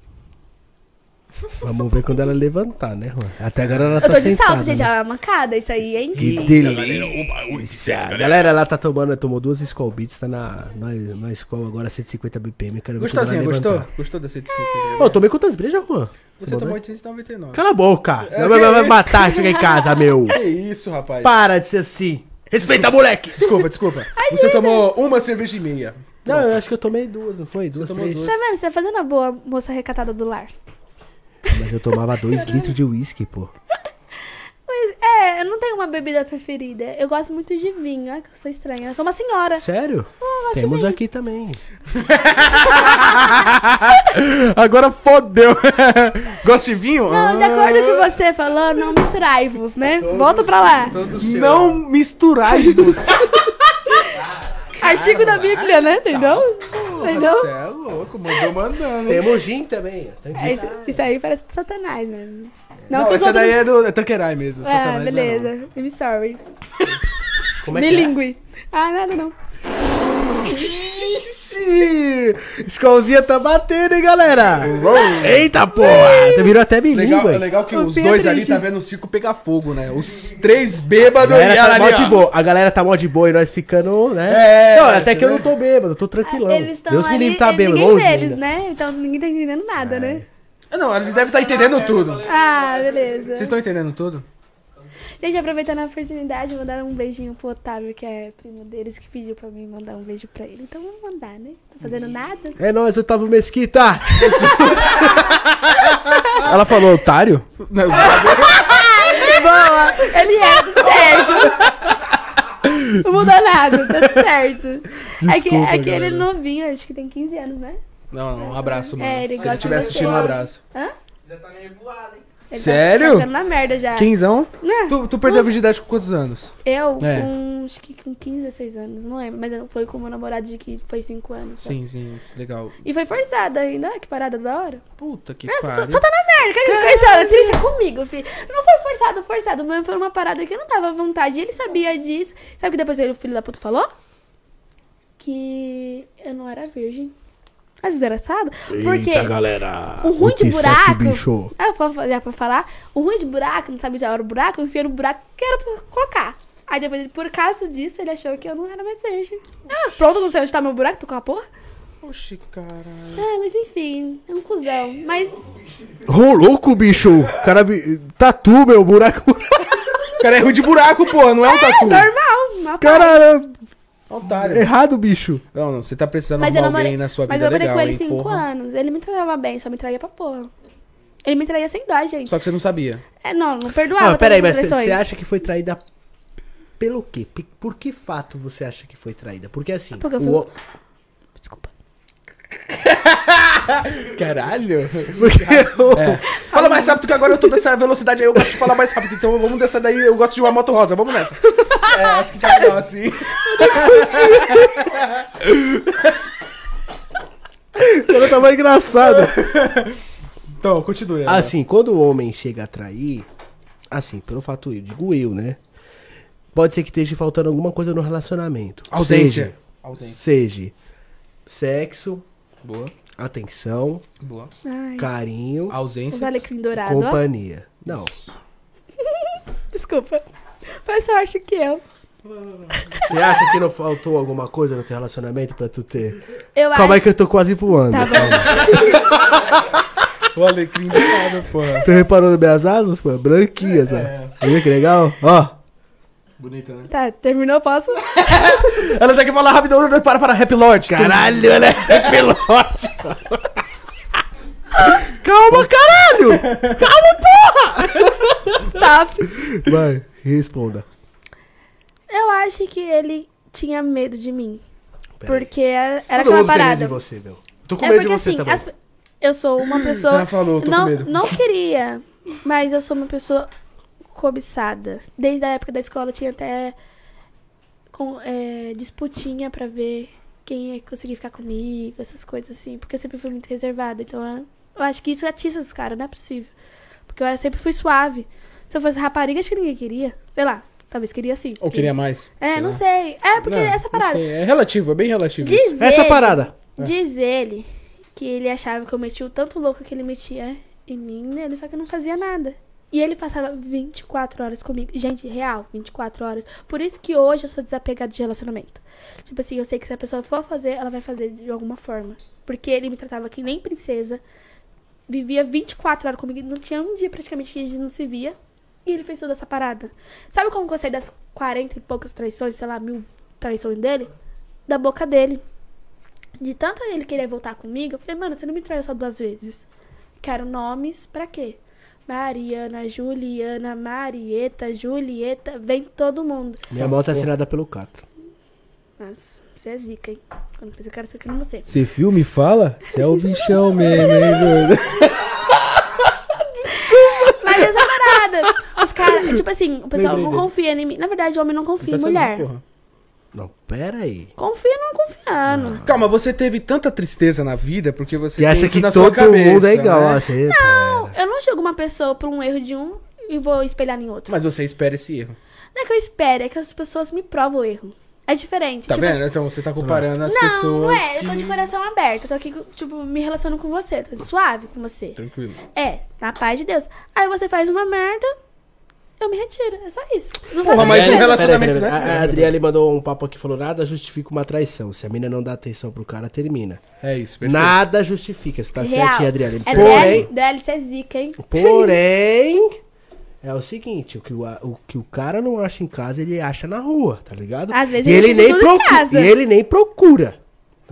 Vamos ver quando ela levantar, né, Juan? Até agora ela tá eu tô de sentada, salto, gente. né? É uma mancada. Isso aí é incrível. Que delícia. Galera, ela tá tomando, tomou duas Skull Beats, tá na, na, na Skull agora 150 BPM. Quero ver quando ela Gostosinha, gostou? Gostou dessa edição? Ô, tomei quantas brejas, Juan? Você tomou 899. Cala a boca. Não vai, matar, chega em casa, meu. Que isso, rapaz? Para de ser assim. Respeita, moleque. Desculpa, desculpa. Você tomou uma cerveja e meia. Não, eu acho que eu tomei duas, não foi? Duas, tomou três. duas. Tá vendo? Você tá fazendo a boa moça recatada do lar. Mas eu tomava dois litros de uísque, pô. Mas, é, eu não tenho uma bebida preferida. Eu gosto muito de vinho. Ai, que eu sou estranha. Eu sou uma senhora. Sério? gosto Temos bem. aqui também. Agora fodeu. Gosta de vinho? Não, de acordo com o que você falou, não misturai-vos, né? Volta pra lá. Não misturai-vos. Artigo da Bíblia, né? Entendeu? Entendeu? Você é louco, mandou mandando. hein? Temos gin também. Tem É, isso, isso aí parece satanás, né? Não, que os essa daí outros- é do é Tanqueray mesmo. Ah, Satanás, não é beleza. I'm sorry. Como é que é? Bilingue. Ah, nada não. Ixi, Skullzinha tá batendo, hein, galera? Eita, porra! Virou até Legal, bilíngue, é hein? legal que os dois ali tá vendo o circo pegar fogo, né? Os três A bêbados e galera tá mó de boa. A galera tá mó de boa e nós ficando, né? É, não, até que eu não tô bêbado, eu tô tranquilão. Eles estão Deus me ali, livre tá bêbado, ninguém longe vê eles, ainda. né? Então ninguém tá entendendo nada, né? Ah, Não, eles devem estar entendendo tudo. Ah, beleza. Vocês estão entendendo tudo? Gente, aproveitando a oportunidade, vou dar um beijinho pro Otávio, que é primo deles, que pediu pra mim mandar um beijo pra ele. Então vamos mandar, né? Tá fazendo nada? É nóis, Otávio Mesquita. Ela falou otário? Não, Boa! Ele é, tudo certo. Não mudou nada, tá certo. é que, Desculpa, é que ele é novinho, acho que tem 15 anos, né? não, um abraço, mano. É, ele Se ele estiver assistindo, um abraço. Hã? Já tá meio voado, hein? Ele Sério? Tá ficando na merda já. Quinzão? Né? Tu, tu perdeu a virgindade com quantos anos? Eu, É. com, acho que com 15, 16 anos, não lembro. Mas foi com o meu namorado de que foi 5 anos. só. Sim, sim, legal. E foi forçado ainda. Ah, que parada da hora. Puta que É, só, pariu. só tá na merda. Que coisa triste é comigo, filho. Não foi forçado, forçado. Mas foi uma parada que eu não tava à vontade. E ele sabia disso. Sabe o que depois ele, o filho da puta falou? Que eu não era virgem. Mas engraçado. Porque galera. o ruim de 87, buraco. bicho. Ah, vou já pra falar. O ruim de buraco, não sabe de hora o buraco, eu enfiei no buraco que era pra colocar. Aí depois, por causa disso, ele achou que eu não era mais virgem. Ah, pronto, não sei onde tá meu buraco, tô com a porra. Oxi, caralho. Ah, mas enfim, é um cuzão. Mas Ô, louco, bicho. O cara. Tatu, meu, buraco. O cara é ruim de buraco, porra, não é um tatu. normal, uma paz. Cara, Otário. errado, bicho. Não, não, você tá precisando Mas arrumar namorei, alguém na sua mas vida eu namorei legal, com ele hein, cinco porra. anos. Ele me tratava bem, só me traía pra porra. Ele me traía sem dó, gente. Só que você não sabia. É, não, não perdoava. Ah, peraí, mas você acha que foi traída pelo quê? Por que fato você acha que foi traída? Porque assim. Porque eu fui- o- Desculpa. Caralho. Porque É. Fala mais rápido que agora eu tô dessa velocidade aí, eu gosto de falar mais rápido. Então vamos dessa daí, eu gosto de uma moto rosa, vamos nessa. É, acho que tá legal assim. Ela tava engraçado. Então, continue. Assim, quando o homem chega a trair, assim, pelo fato eu digo eu, né? pode ser que esteja faltando alguma coisa no relacionamento. Ausência. Seja, Ausência. seja sexo, Boa. atenção, Boa. Ai, carinho, os Ausência. alecrim dourado, ó. companhia. Não. Desculpa. Mais sorte que eu. Você acha que não faltou alguma coisa no teu relacionamento pra tu ter? Eu Calma aí acho. que eu tô quase voando. Tá bom. O alecrim do nada, pô. Tu reparou nas minhas asas, pô? Branquinhas, ó. É. Viu que legal? Ó. Bonita, né? Tá, terminou, posso? Ela já quer falar rápido. Para, para, Rap Lord. Caralho, ela é pelote. Calma, caralho! Stop. Vai, responda. Eu acho que ele tinha medo de mim. Pera aí. Porque era, era Todo aquela tem medo parada. de você, meu. Tô com É medo de porque você assim, também. as- eu sou uma pessoa. Ela falou, tô com não, medo. não queria, mas eu sou uma pessoa cobiçada. Desde a época da escola tinha até com, é, disputinha pra ver quem ia conseguir ficar comigo, essas coisas assim. Porque eu sempre fui muito reservada. Então eu, eu acho que isso atiça os caras, não é possível. Porque eu sempre fui suave. Se eu fosse rapariga, acho que ninguém queria. Sei lá, talvez queria sim. Ou queria mais? É, não lá. sei. É, porque Não, essa parada. É relativo, é bem relativo. Diz Essa ele- parada. Diz ele que ele achava que eu metia o tanto louco que ele metia em mim nele, só que eu não fazia nada. E ele passava 24 horas comigo. Gente, real, 24 horas. Por isso que hoje eu sou desapegado de relacionamento. Tipo assim, eu sei que se a pessoa for fazer, ela vai fazer de alguma forma. Porque ele me tratava que nem princesa. Vivia 24 horas comigo. Não tinha um dia praticamente que a gente não se via. E ele fez toda essa parada. Sabe como eu sei das 40 e poucas traições, sei lá, mil traições dele? Da boca dele. De tanto ele querer voltar comigo, eu falei, mano, você não me traiu só duas vezes. Quero nomes pra quê? Mariana, Juliana, Marieta, Julieta, vem todo mundo. Minha moto é assinada pelo Catra. Mas você é zica, hein? Quando crescer, eu quero ser que nem você. Você filme fala? Você é o bichão mesmo, hein, doido? Mas essa parada. Os caras, tipo assim, o pessoal Lembrei não dele. confia em mim. Na verdade, o homem não confia em mulher. Porra. Não, pera aí. Confia não confiando. Calma, você teve tanta tristeza na vida porque você Você tem acha isso que na sua todo cabeça, mundo é igual né? a você? Não. Eu não julgo uma pessoa por um erro de um e vou espelhar em outro. Mas você espera esse erro. Não é que eu espero, é que as pessoas me provam o erro. É diferente. Tá tipo vendo? Então você tá comparando as Não, pessoas. não é. que... Eu tô de coração aberto. Eu tô aqui, tipo, me relacionando com você. Tô suave com você. Tranquilo. É, na paz de Deus. Aí você faz uma merda, eu me retiro. É só isso. Não Porra, mas mais um relacionamento, né? A a Adriele mandou um papo aqui, falou, nada justifica uma traição. Se a mina não dá atenção pro cara, termina. É isso, perfeito. Nada justifica. Você tá Real. certinho, Adriele. É Porém, DL, DLC é zica, hein? porém, é o seguinte, o que o, o que o cara não acha em casa, ele acha na rua, tá ligado? Às vezes e ele ele tem nem procura. E ele nem procura.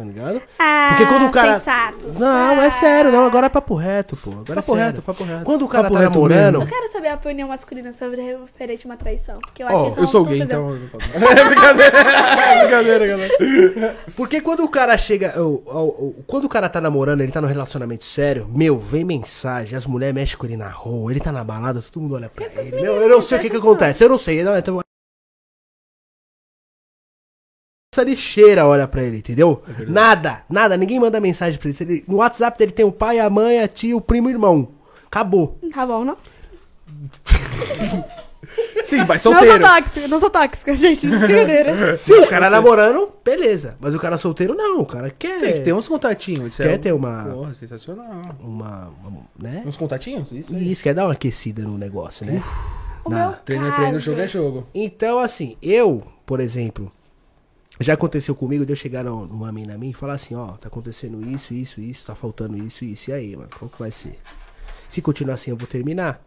Tá ligado? Ah, Porque quando o cara. sensatos. Não, é sério, não. Agora é papo reto, pô. Agora Papo é sério. reto, papo reto. Quando o cara Papo tá reto namorando. Eu quero saber a opinião masculina sobre referente a uma traição. Porque eu acho isso Eu sou gay, então. É brincadeira. É brincadeira, galera. Porque quando o cara chega. quando o cara tá namorando, ele tá num relacionamento sério, meu, vem mensagem, as mulheres mexem com ele na rua, ele tá na balada, todo mundo olha pra ele. Meu, eu não sei o que que acontece, eu não sei. Não, então... Essa lixeira olha pra ele, entendeu? nada, nada, ninguém manda mensagem pra ele. No WhatsApp dele tem o pai, a mãe, a tia, o primo e o irmão. Acabou. Tá bom, não? Sim, mas Não sou tóxica, não sou tóxica, gente. Brincadeira. Se o cara namorando, beleza. Mas o cara solteiro, não. O cara quer. Tem que ter uns contatinhos. isso Quer é- ter uma- Porra, sensacional. uma, uma- Né? Uns contatinhos? Isso aí. Isso, quer dar uma aquecida no negócio, né? O Na- Treino é treino, jogo é jogo. Então, assim, eu, por exemplo, já aconteceu comigo de eu chegar no- numa mina minha e falar assim, ó, tá acontecendo isso, isso, isso, tá faltando isso, isso, e aí, mano, qual que vai ser? Se continuar assim, eu vou terminar.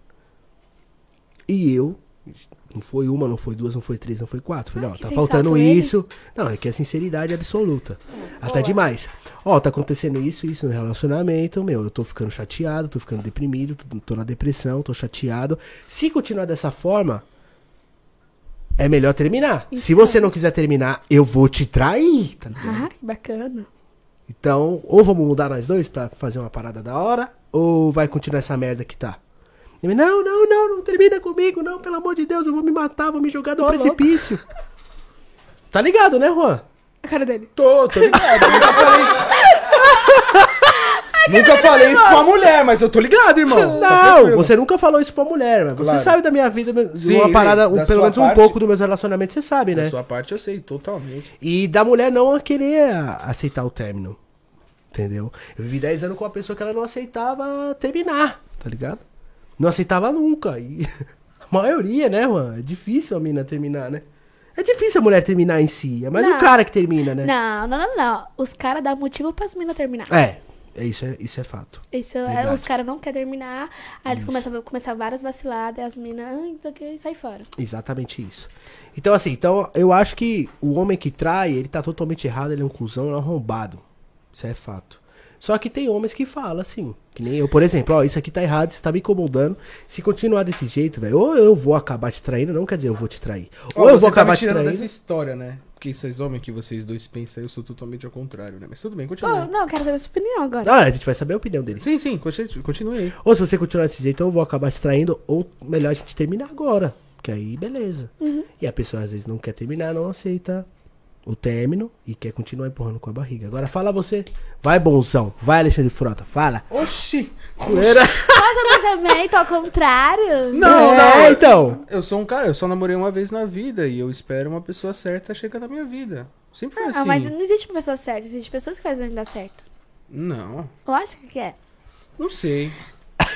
E eu, não foi uma, não foi duas, não foi três, não foi quatro. Falei, Ah, ó, tá faltando isso. Não, é que é sinceridade absoluta. Até boa. demais. Ó, tá acontecendo isso, isso no relacionamento, meu, eu tô ficando chateado, tô ficando deprimido, tô, tô na depressão, tô chateado. Se continuar dessa forma, é melhor terminar. Se você não quiser terminar, eu vou te trair, tá? Ah, que bacana. Então, ou vamos mudar nós dois pra fazer uma parada da hora, ou vai continuar essa merda que tá. Ele, não, não, não, não termina comigo, não, pelo amor de Deus, eu vou me matar, vou me jogar do Ô, precipício. Tá ligado, né, Juan? A cara dele. Tô, tô ligado. Eu já falei. Nunca falei isso com a mulher, mas eu tô ligado, irmão. Tá Não, tranquilo. você nunca falou isso pra mulher, mas você Claro. sabe da minha vida, de Sim, uma parada, um- da pelo sua menos um parte. pouco dos meus relacionamentos, você sabe, né? Da sua parte eu sei, totalmente. E da mulher não querer aceitar o término. Entendeu? Eu vivi 10 anos com uma pessoa que ela não aceitava terminar, tá ligado? Não aceitava nunca. E a maioria, né, mano? É difícil a mina terminar, né? É difícil a mulher terminar em si. É mais o Não. cara que termina, né? Não, não, não, não. Os caras dão motivo pras meninas terminar. É isso, é, isso é fato. Isso é, os caras não querem terminar, aí eles começam a começar várias vaciladas, as minas, ah, então que sai fora. Exatamente isso. Então, assim, então eu acho que o homem que trai, ele tá totalmente errado, ele é um cuzão, ele é um arrombado. Isso é fato. Só que tem homens que falam assim, que nem eu, por exemplo, ó, isso aqui tá errado, isso tá me incomodando. Se continuar desse jeito, velho, ou eu vou acabar te traindo, não quer dizer eu vou te trair. Ou Ó, eu você vou tá acabar me te tirando traindo. dessa história, né? Porque esses homens que vocês dois pensam, eu sou totalmente ao contrário, né? Mas tudo bem, Oh, continue. não, eu quero saber a sua opinião agora. Não, a gente vai saber a opinião dele. Sim, sim, continue, continue aí. Ou se você continuar desse jeito, ou eu vou acabar te traindo, ou melhor a gente terminar agora. Que aí, beleza. Uhum. E a pessoa às vezes não quer terminar, não aceita o término e quer continuar empurrando com a barriga. Agora fala você. Vai, bonzão. Vai, Alexandre Frota. Fala. Oxi! Zoeira. Nossa, pensamento ao contrário. Não, É, não. então. Eu sou um cara, eu só namorei uma vez na vida e eu espero uma pessoa certa chegar na minha vida. Sempre foi assim. Ah, mas não existe uma pessoa certa, existe pessoas que fazem dar certo. Não, Lógico que é. não sei.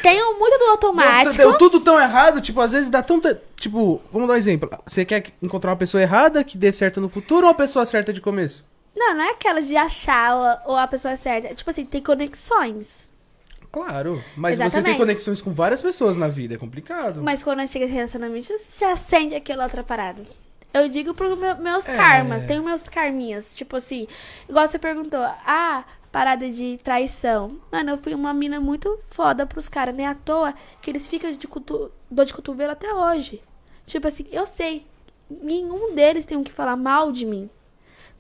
Tem um muito do automático. Deu, deu tudo tão errado, tipo, às vezes dá tanta. Tipo, vamos dar um exemplo. Você quer encontrar uma pessoa errada que dê certo no futuro ou uma pessoa certa de começo? Não, não é aquelas de achar ou, a pessoa certa. Tipo assim, tem conexões. Claro, mas você tem Exatamente. conexões com várias pessoas na vida, é complicado. Mas quando chega esse relacionamento, você já acende aquela outra parada. Eu digo pros meu, meus É. karmas, tenho meus karminhas. Tipo assim, igual você perguntou, ah, parada de traição. Mano, eu fui uma mina muito foda pros caras, nem à toa que eles ficam de cotu dor de cotovelo até hoje. Tipo assim, eu sei, nenhum deles tem o que falar mal de mim.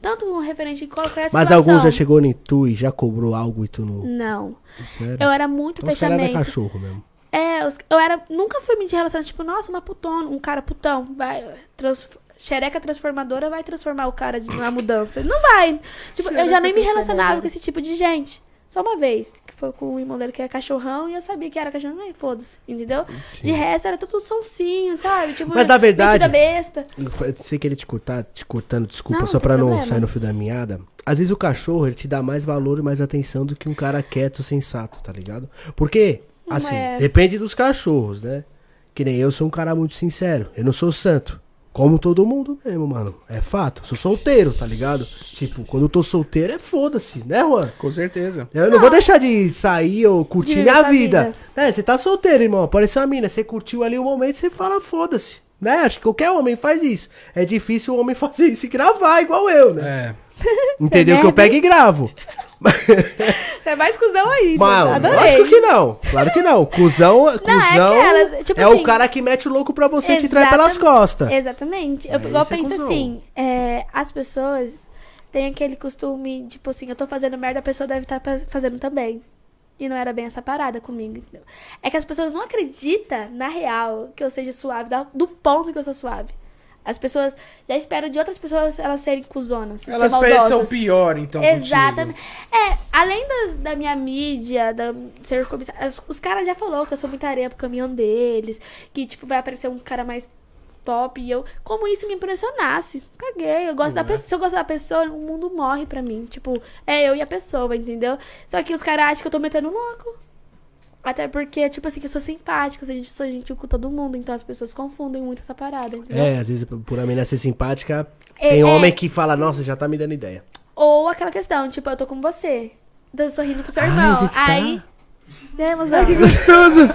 Tanto um referente em qualquer situação. Mas alguns já chegou em tu e já cobrou algo e tu não. Não. Sério? Eu era muito Então, os cara era fechamento. cachorro mesmo. É, eu era. Nunca fui me de relacionar, tipo, nossa, uma putona, um cara putão. Vai. Trans, xereca transformadora vai transformar o cara de, na mudança. Não vai. Tipo, eu já nem me relacionava com esse tipo de gente. Só uma vez, que foi com o irmão dele que é cachorrão, e eu sabia que era cachorrão, ai, foda-se, entendeu? De resto, era tudo sonsinho, sabe? Tipo, Mas, na verdade- besta. Eu sei que ele te cortar, te cortando, desculpa, Não, só não pra tem não problema. sair no fio da meada. Às vezes o cachorro, ele te dá mais valor e mais atenção do que um cara quieto, sensato, tá ligado? Porque, assim, é. depende dos cachorros, né? Que nem eu sou um cara muito sincero. Eu não sou santo. Como todo mundo mesmo, mano. É fato. Sou solteiro, tá ligado? Tipo, quando eu tô solteiro é foda-se, né, Juan? Com certeza. Eu não, vou deixar de sair ou curtir minha vida. vida. É, você tá solteiro, irmão. Apareceu uma mina, você curtiu ali o momento, você fala, foda-se. Né? Acho que qualquer homem faz isso. É difícil o homem fazer isso e gravar igual eu, né? É. Entendeu? Que eu pego e gravo. Você é mais cuzão aí, Mas, lógico que não. Claro que não. Cuzão, cuzão é, aquela, tipo o assim- cara que mete o louco pra você e te trai pelas costas. Exatamente. Eu, É, isso é penso cuzão. assim, é, as pessoas têm aquele costume, tipo assim, eu tô fazendo merda, a pessoa deve estar fazendo também. E não era bem essa parada comigo. entendeu? É que as pessoas não acreditam, na real, que eu seja suave, do ponto que eu sou suave. As pessoas já esperam de outras pessoas elas serem cuzonas. Elas pensam pior, então. Exatamente. É, além das- da, minha mídia, da ser comissário, as- os caras já falou que eu sou muita areia pro caminhão deles, que tipo vai aparecer um cara mais top e eu, como isso me impressionasse. Caguei, eu gosto da é? pessoa, se eu gosto da pessoa, o mundo morre pra mim, tipo, é eu e a pessoa, entendeu? Só que os caras acham que eu tô metendo louco. Até porque, tipo assim, que eu sou simpática, a gente sou gentil com todo mundo, então as pessoas confundem muito essa parada, entendeu? É, às vezes por a menina ser simpática, É, tem é. homem que fala, nossa, já tá me dando ideia. Ou aquela questão, tipo, eu tô com você. Tô sorrindo pro seu Ai, irmão. gente, tá. Aí. É, mas olha que gostoso.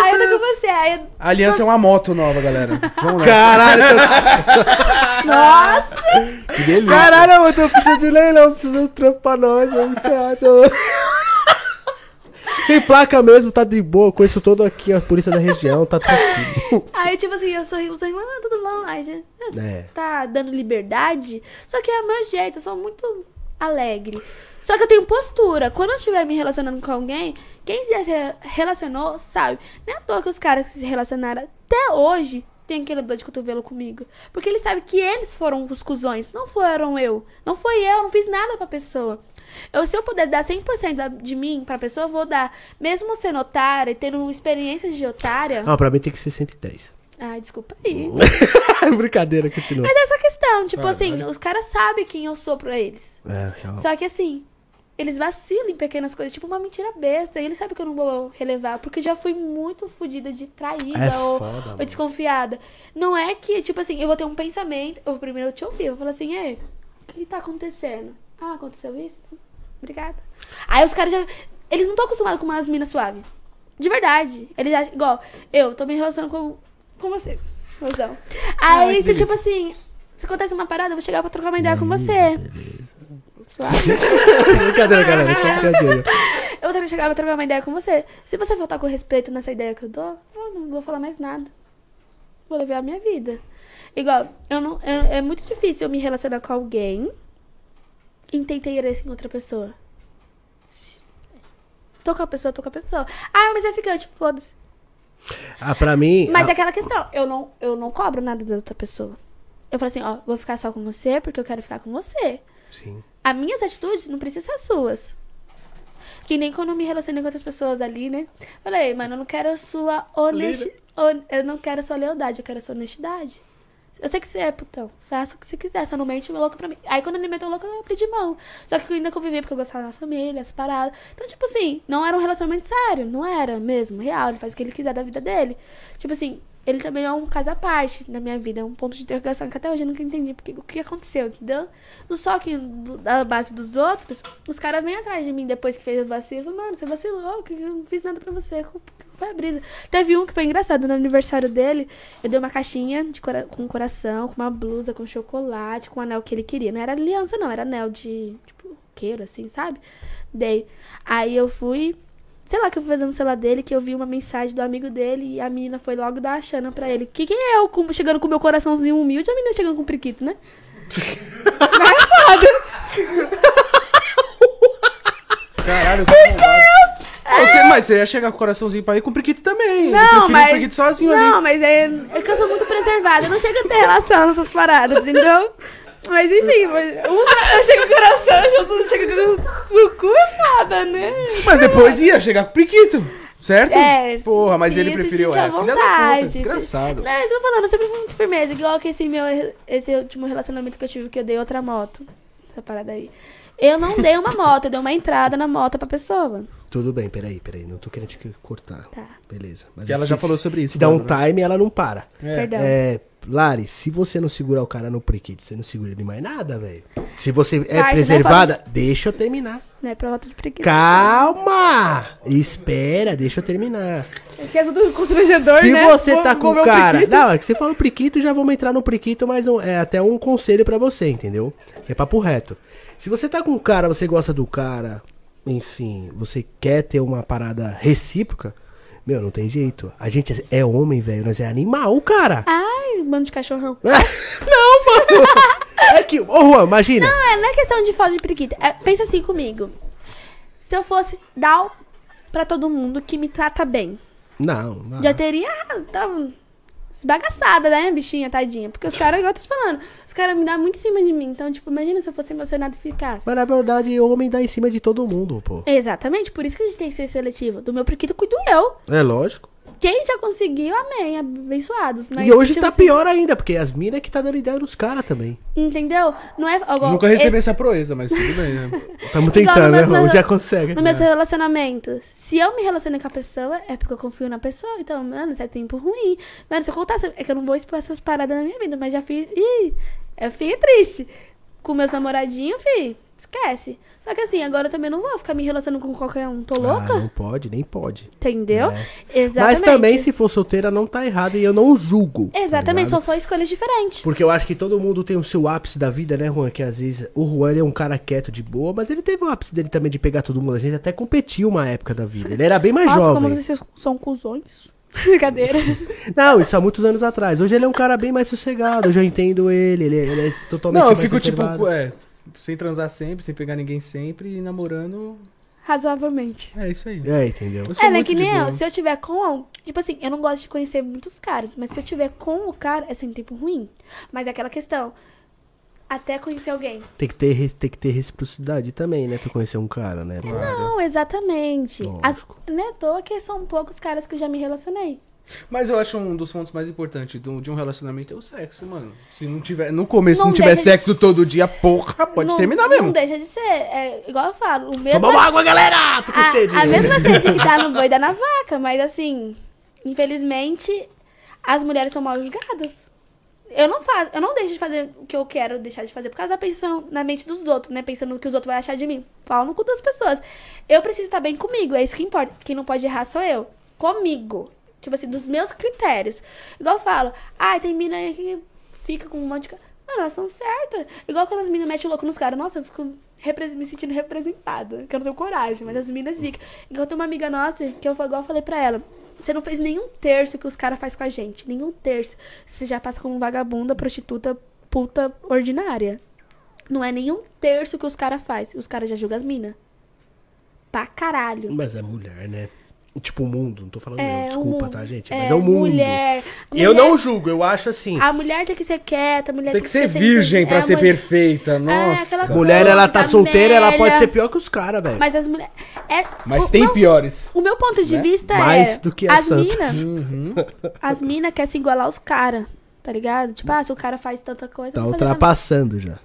Aí eu tô com você. Aí A aliança é uma moto nova, galera. Vamos lá. Caralho, Nossa! que delícia. Caralho, eu tô precisando de leilão, precisando trampar nós. eu não sei, acha? Sem placa mesmo, tá de boa. eu Conheço todo aqui a polícia da região, tá tranquilo. Aí, tipo assim, eu sorri, vocês falam, ah, tudo bom? Aí, É. tá dando liberdade. Só que é meu jeito, eu sou muito alegre. Só que eu tenho postura. Quando eu estiver me relacionando com alguém, quem já se relacionou sabe. Não é à toa que os caras que se relacionaram até hoje tem aquele dor de cotovelo comigo. Porque ele sabe que eles foram os cuzões, não foram eu. Não foi eu, não fiz nada pra pessoa. Eu, se eu puder dar 100% da- de mim pra pessoa, eu vou dar. Mesmo sendo otária e tendo experiências de otária. Não, pra mim tem que ser 110. Ai, desculpa aí. Brincadeira, continua. Mas essa questão, tipo assim, os caras sabem quem eu sou pra eles. É, real. Só que assim, eles vacilam em pequenas coisas, tipo uma mentira besta. E eles sabem que eu não vou relevar, porque já fui muito fodida de traída É ou, foda, ou desconfiada. Não é que, tipo assim, eu vou ter um pensamento. Eu primeiro eu te ouvir, eu vou falar assim, ei, o que tá acontecendo? Ah, aconteceu isso? Obrigada. Aí os caras já. Eles não estão acostumados com umas minas suaves. De verdade. Eles acham. Igual, eu tô me relacionando com, com você. Mozão. Ai, Aí, se delícia. tipo assim, se acontece uma parada, eu vou chegar pra trocar uma ideia com você. Suave. Brincadeira, galera. Só brincadeira. Eu vou chegar pra trocar uma ideia com você. Se você faltar com respeito nessa ideia que eu dou, eu não vou falar mais nada. Vou levar a minha vida. Igual, eu não, é, é muito difícil eu me relacionar com alguém e ter interesse em outra pessoa. Tô com a pessoa, tô com a pessoa. Ah, mas é ficante, foda-se. Ah, pra mim. Mas a- é aquela questão, eu não, eu não cobro nada da outra pessoa. Eu falo assim, ó, vou ficar só com você porque eu quero ficar com você. Sim. As minhas atitudes não precisam ser as suas. Que nem quando eu me relacionei com outras pessoas ali, né? Falei, mano, eu não quero a sua honestidade. Eu não quero a sua lealdade, eu quero a sua honestidade. Eu sei que você é putão. Faça o que você quiser, só não mente louco pra mim. Aí quando ele meteu louco, eu pedi mão. Só que eu ainda convivia porque eu gostava da família, as paradas. Então, tipo assim, não era um relacionamento sério. Não era mesmo, real. Ele faz o que ele quiser da vida dele. Tipo assim, ele também é um caso à parte na minha vida. É um ponto de interrogação que até hoje eu nunca entendi porque, o que aconteceu, entendeu? No que da base dos outros, os caras vêm atrás de mim depois que fez o vacilo. Mano, você vacilou, que eu não fiz nada pra você. Foi a brisa? Teve um que foi engraçado. No aniversário dele, eu dei uma caixinha de cora- com coração, com uma blusa, com chocolate, com o anel que ele queria. Não era aliança, não. Era anel de, tipo, queiro, assim, sabe? Dei. Aí eu fui... Sei lá que eu fui fazendo no celular dele, que eu vi uma mensagem do amigo dele e a menina foi logo dar a chana pra ele. Que que é eu com- chegando com meu coraçãozinho humilde a menina chegando com priquito, né? Caralho, que arrombado. Você, mas você ia chegar com o coraçãozinho pra ir com o priquito também. Não, prefere o mas. priquito sozinho não, ali. mas é, é que eu sou muito preservada. Eu não chego a ter relação nessas paradas, entendeu? Mas enfim, mas um eu chego com o coração, o outro chega com o cu, é foda, né? Mas depois ia chegar com o priquito. Certo? É, Porra, mas ele preferiu. É, filha da puta, desgraçado. Não, eu tô falando, eu sempre fui muito firmeza. Igual que esse meu esse último relacionamento que eu tive, que eu dei outra moto. Essa parada aí. Eu não dei uma moto, eu dei uma entrada na moto pra pessoa. Tudo bem, peraí, peraí. Não tô querendo te cortar. Tá. Beleza. Mas Que ela é já falou sobre isso, Se dá um Bárbara. time, ela não para. É. Perdão. É, Lari, se você não segurar o cara no priquito, você não segura ele mais nada, velho. Se você é né, preservada, deixa eu terminar. Não é pra volta de preguiça. Calma! Espera, deixa eu terminar. Que é tudo constrangedor, Se né? você Vou- tá com o cara. priquito. Não, é que você fala o priquito, já vamos entrar no priquito, mas não- é até um conselho pra você, entendeu? É papo reto. Se você tá com um cara, você gosta do cara, enfim, você quer ter uma parada recíproca, meu, não tem jeito. A gente é homem, velho, nós é animal, cara. Ai, bando de cachorrão. não, mano. É que, ô Juan, imagina. Não, é, não é questão de falta de preguiça. É, pensa assim comigo. Se eu fosse dar pra todo mundo que me trata bem, Não, não. já teria. Tava esbagaçada, né, bichinha, tadinha? Porque os caras, igual eu tô te falando, os caras me dão muito em cima de mim. Então, tipo, imagina se eu fosse emocionado e ficasse. Mas na verdade, o homem dá em cima de todo mundo, pô. Exatamente, por isso que a gente tem que ser seletivo. Do meu prequito cuido eu. É lógico. Quem já conseguiu, amém, abençoados. Mas, e hoje tipo tá assim, pior ainda, porque as minas que tá dando ideia nos caras também. Entendeu? Não é. igual- Nunca recebi é- essa proeza, mas tudo bem, né? Tamo Igual tentando, né? Já consegue. No meu relacionamento, se eu me relacionei com a pessoa, é porque eu confio na pessoa. Então, mano, isso é tempo ruim. Mano, se eu contasse, é que eu não vou expor essas paradas na minha vida, mas já fiz. Ih, eu fiquei triste. Com meus namoradinhos, fi, esquece. Só que assim, agora eu também não vou ficar me relacionando com qualquer um. Tô louca? Ah, não pode, nem pode. Entendeu? É. Exatamente. Mas também, se for solteira, não tá errado e eu não julgo. tá Exatamente, ligado? são só escolhas diferentes. Porque eu acho que todo mundo tem o seu ápice da vida, né, Juan? Que às vezes o Juan é um cara quieto, de boa, mas ele teve o ápice dele também de pegar todo mundo. A gente até competiu uma época da vida. Ele era bem mais Nossa, jovem. como vocês são cuzões. Brincadeira. Não, isso há muitos anos atrás. Hoje ele é um cara bem mais sossegado. Eu já entendo ele. Ele, é- ele é totalmente Não, eu mais fico tipo, reservado. é, sem transar sempre, sem pegar ninguém sempre e namorando. razoavelmente. É isso aí. É, entendeu? Eu sou É, né? muito Que nem eu. Se eu tiver com. Tipo assim, eu não gosto de conhecer muitos caras, mas se eu tiver com o cara, é sempre tempo ruim. Mas é aquela questão. Até conhecer alguém. Tem que ter, tem que ter reciprocidade também, né? Tu conhecer um cara, né? Não, exatamente. As, não é à toa que são poucos caras que eu já me relacionei. Mas eu acho um dos pontos mais importantes do- de um relacionamento é o sexo, mano. Se não tiver. No começo Não não tiver de sexo s- todo dia, porra, pode não, terminar Não mesmo. deixa de ser. É, igual eu falo, o mesmo. Toma uma água, galera! Tô com sede. A, a mesma sede que dá no boi dá na vaca, mas assim, infelizmente, as mulheres são mal julgadas. Eu não faço, eu não deixo de fazer o que eu quero deixar de fazer por causa da pensão na mente dos outros, né? Pensando no que os outros vão achar de mim. Falo no cu das pessoas. Eu preciso estar bem comigo, é isso que importa. Quem não pode errar sou eu. Comigo. Tipo assim, dos meus critérios. Igual eu falo, ai, tem mina aí que fica com um monte de. ca-" Mano, elas estão certas. Igual quando as minas metem o louco nos caras. Nossa, eu fico me sentindo representada. Que eu não tenho coragem, mas as minas zica. Igual tem uma amiga nossa, que eu igual eu falei pra ela. Você não fez nenhum terço que os caras fazem com a gente. Nenhum terço. Você já passa como vagabunda, prostituta, puta ordinária. Não é nenhum terço que os caras fazem. Os caras já julgam as minas. Pra caralho. Mas é mulher, né? Tipo o mundo, não tô falando É, eu, desculpa, mundo. tá, gente? É, Mas é o mundo. Mulher, Eu mulher- não julgo, eu acho assim. A mulher tem que ser quieta, a mulher Tem que ser virgem pra é, ser mulher- perfeita, nossa. aquela A mulher, ela tá coisa solteira, ela pode ser pior que os caras, velho. Mas as mulheres. É, Mas o tem meu- piores. O meu ponto de Né? vista Mais é. do que as santas. minas. Uhum. As minas querem se igualar aos caras. Tá ligado? Tipo, ah, se o cara faz tanta coisa. Tá eu ultrapassando já.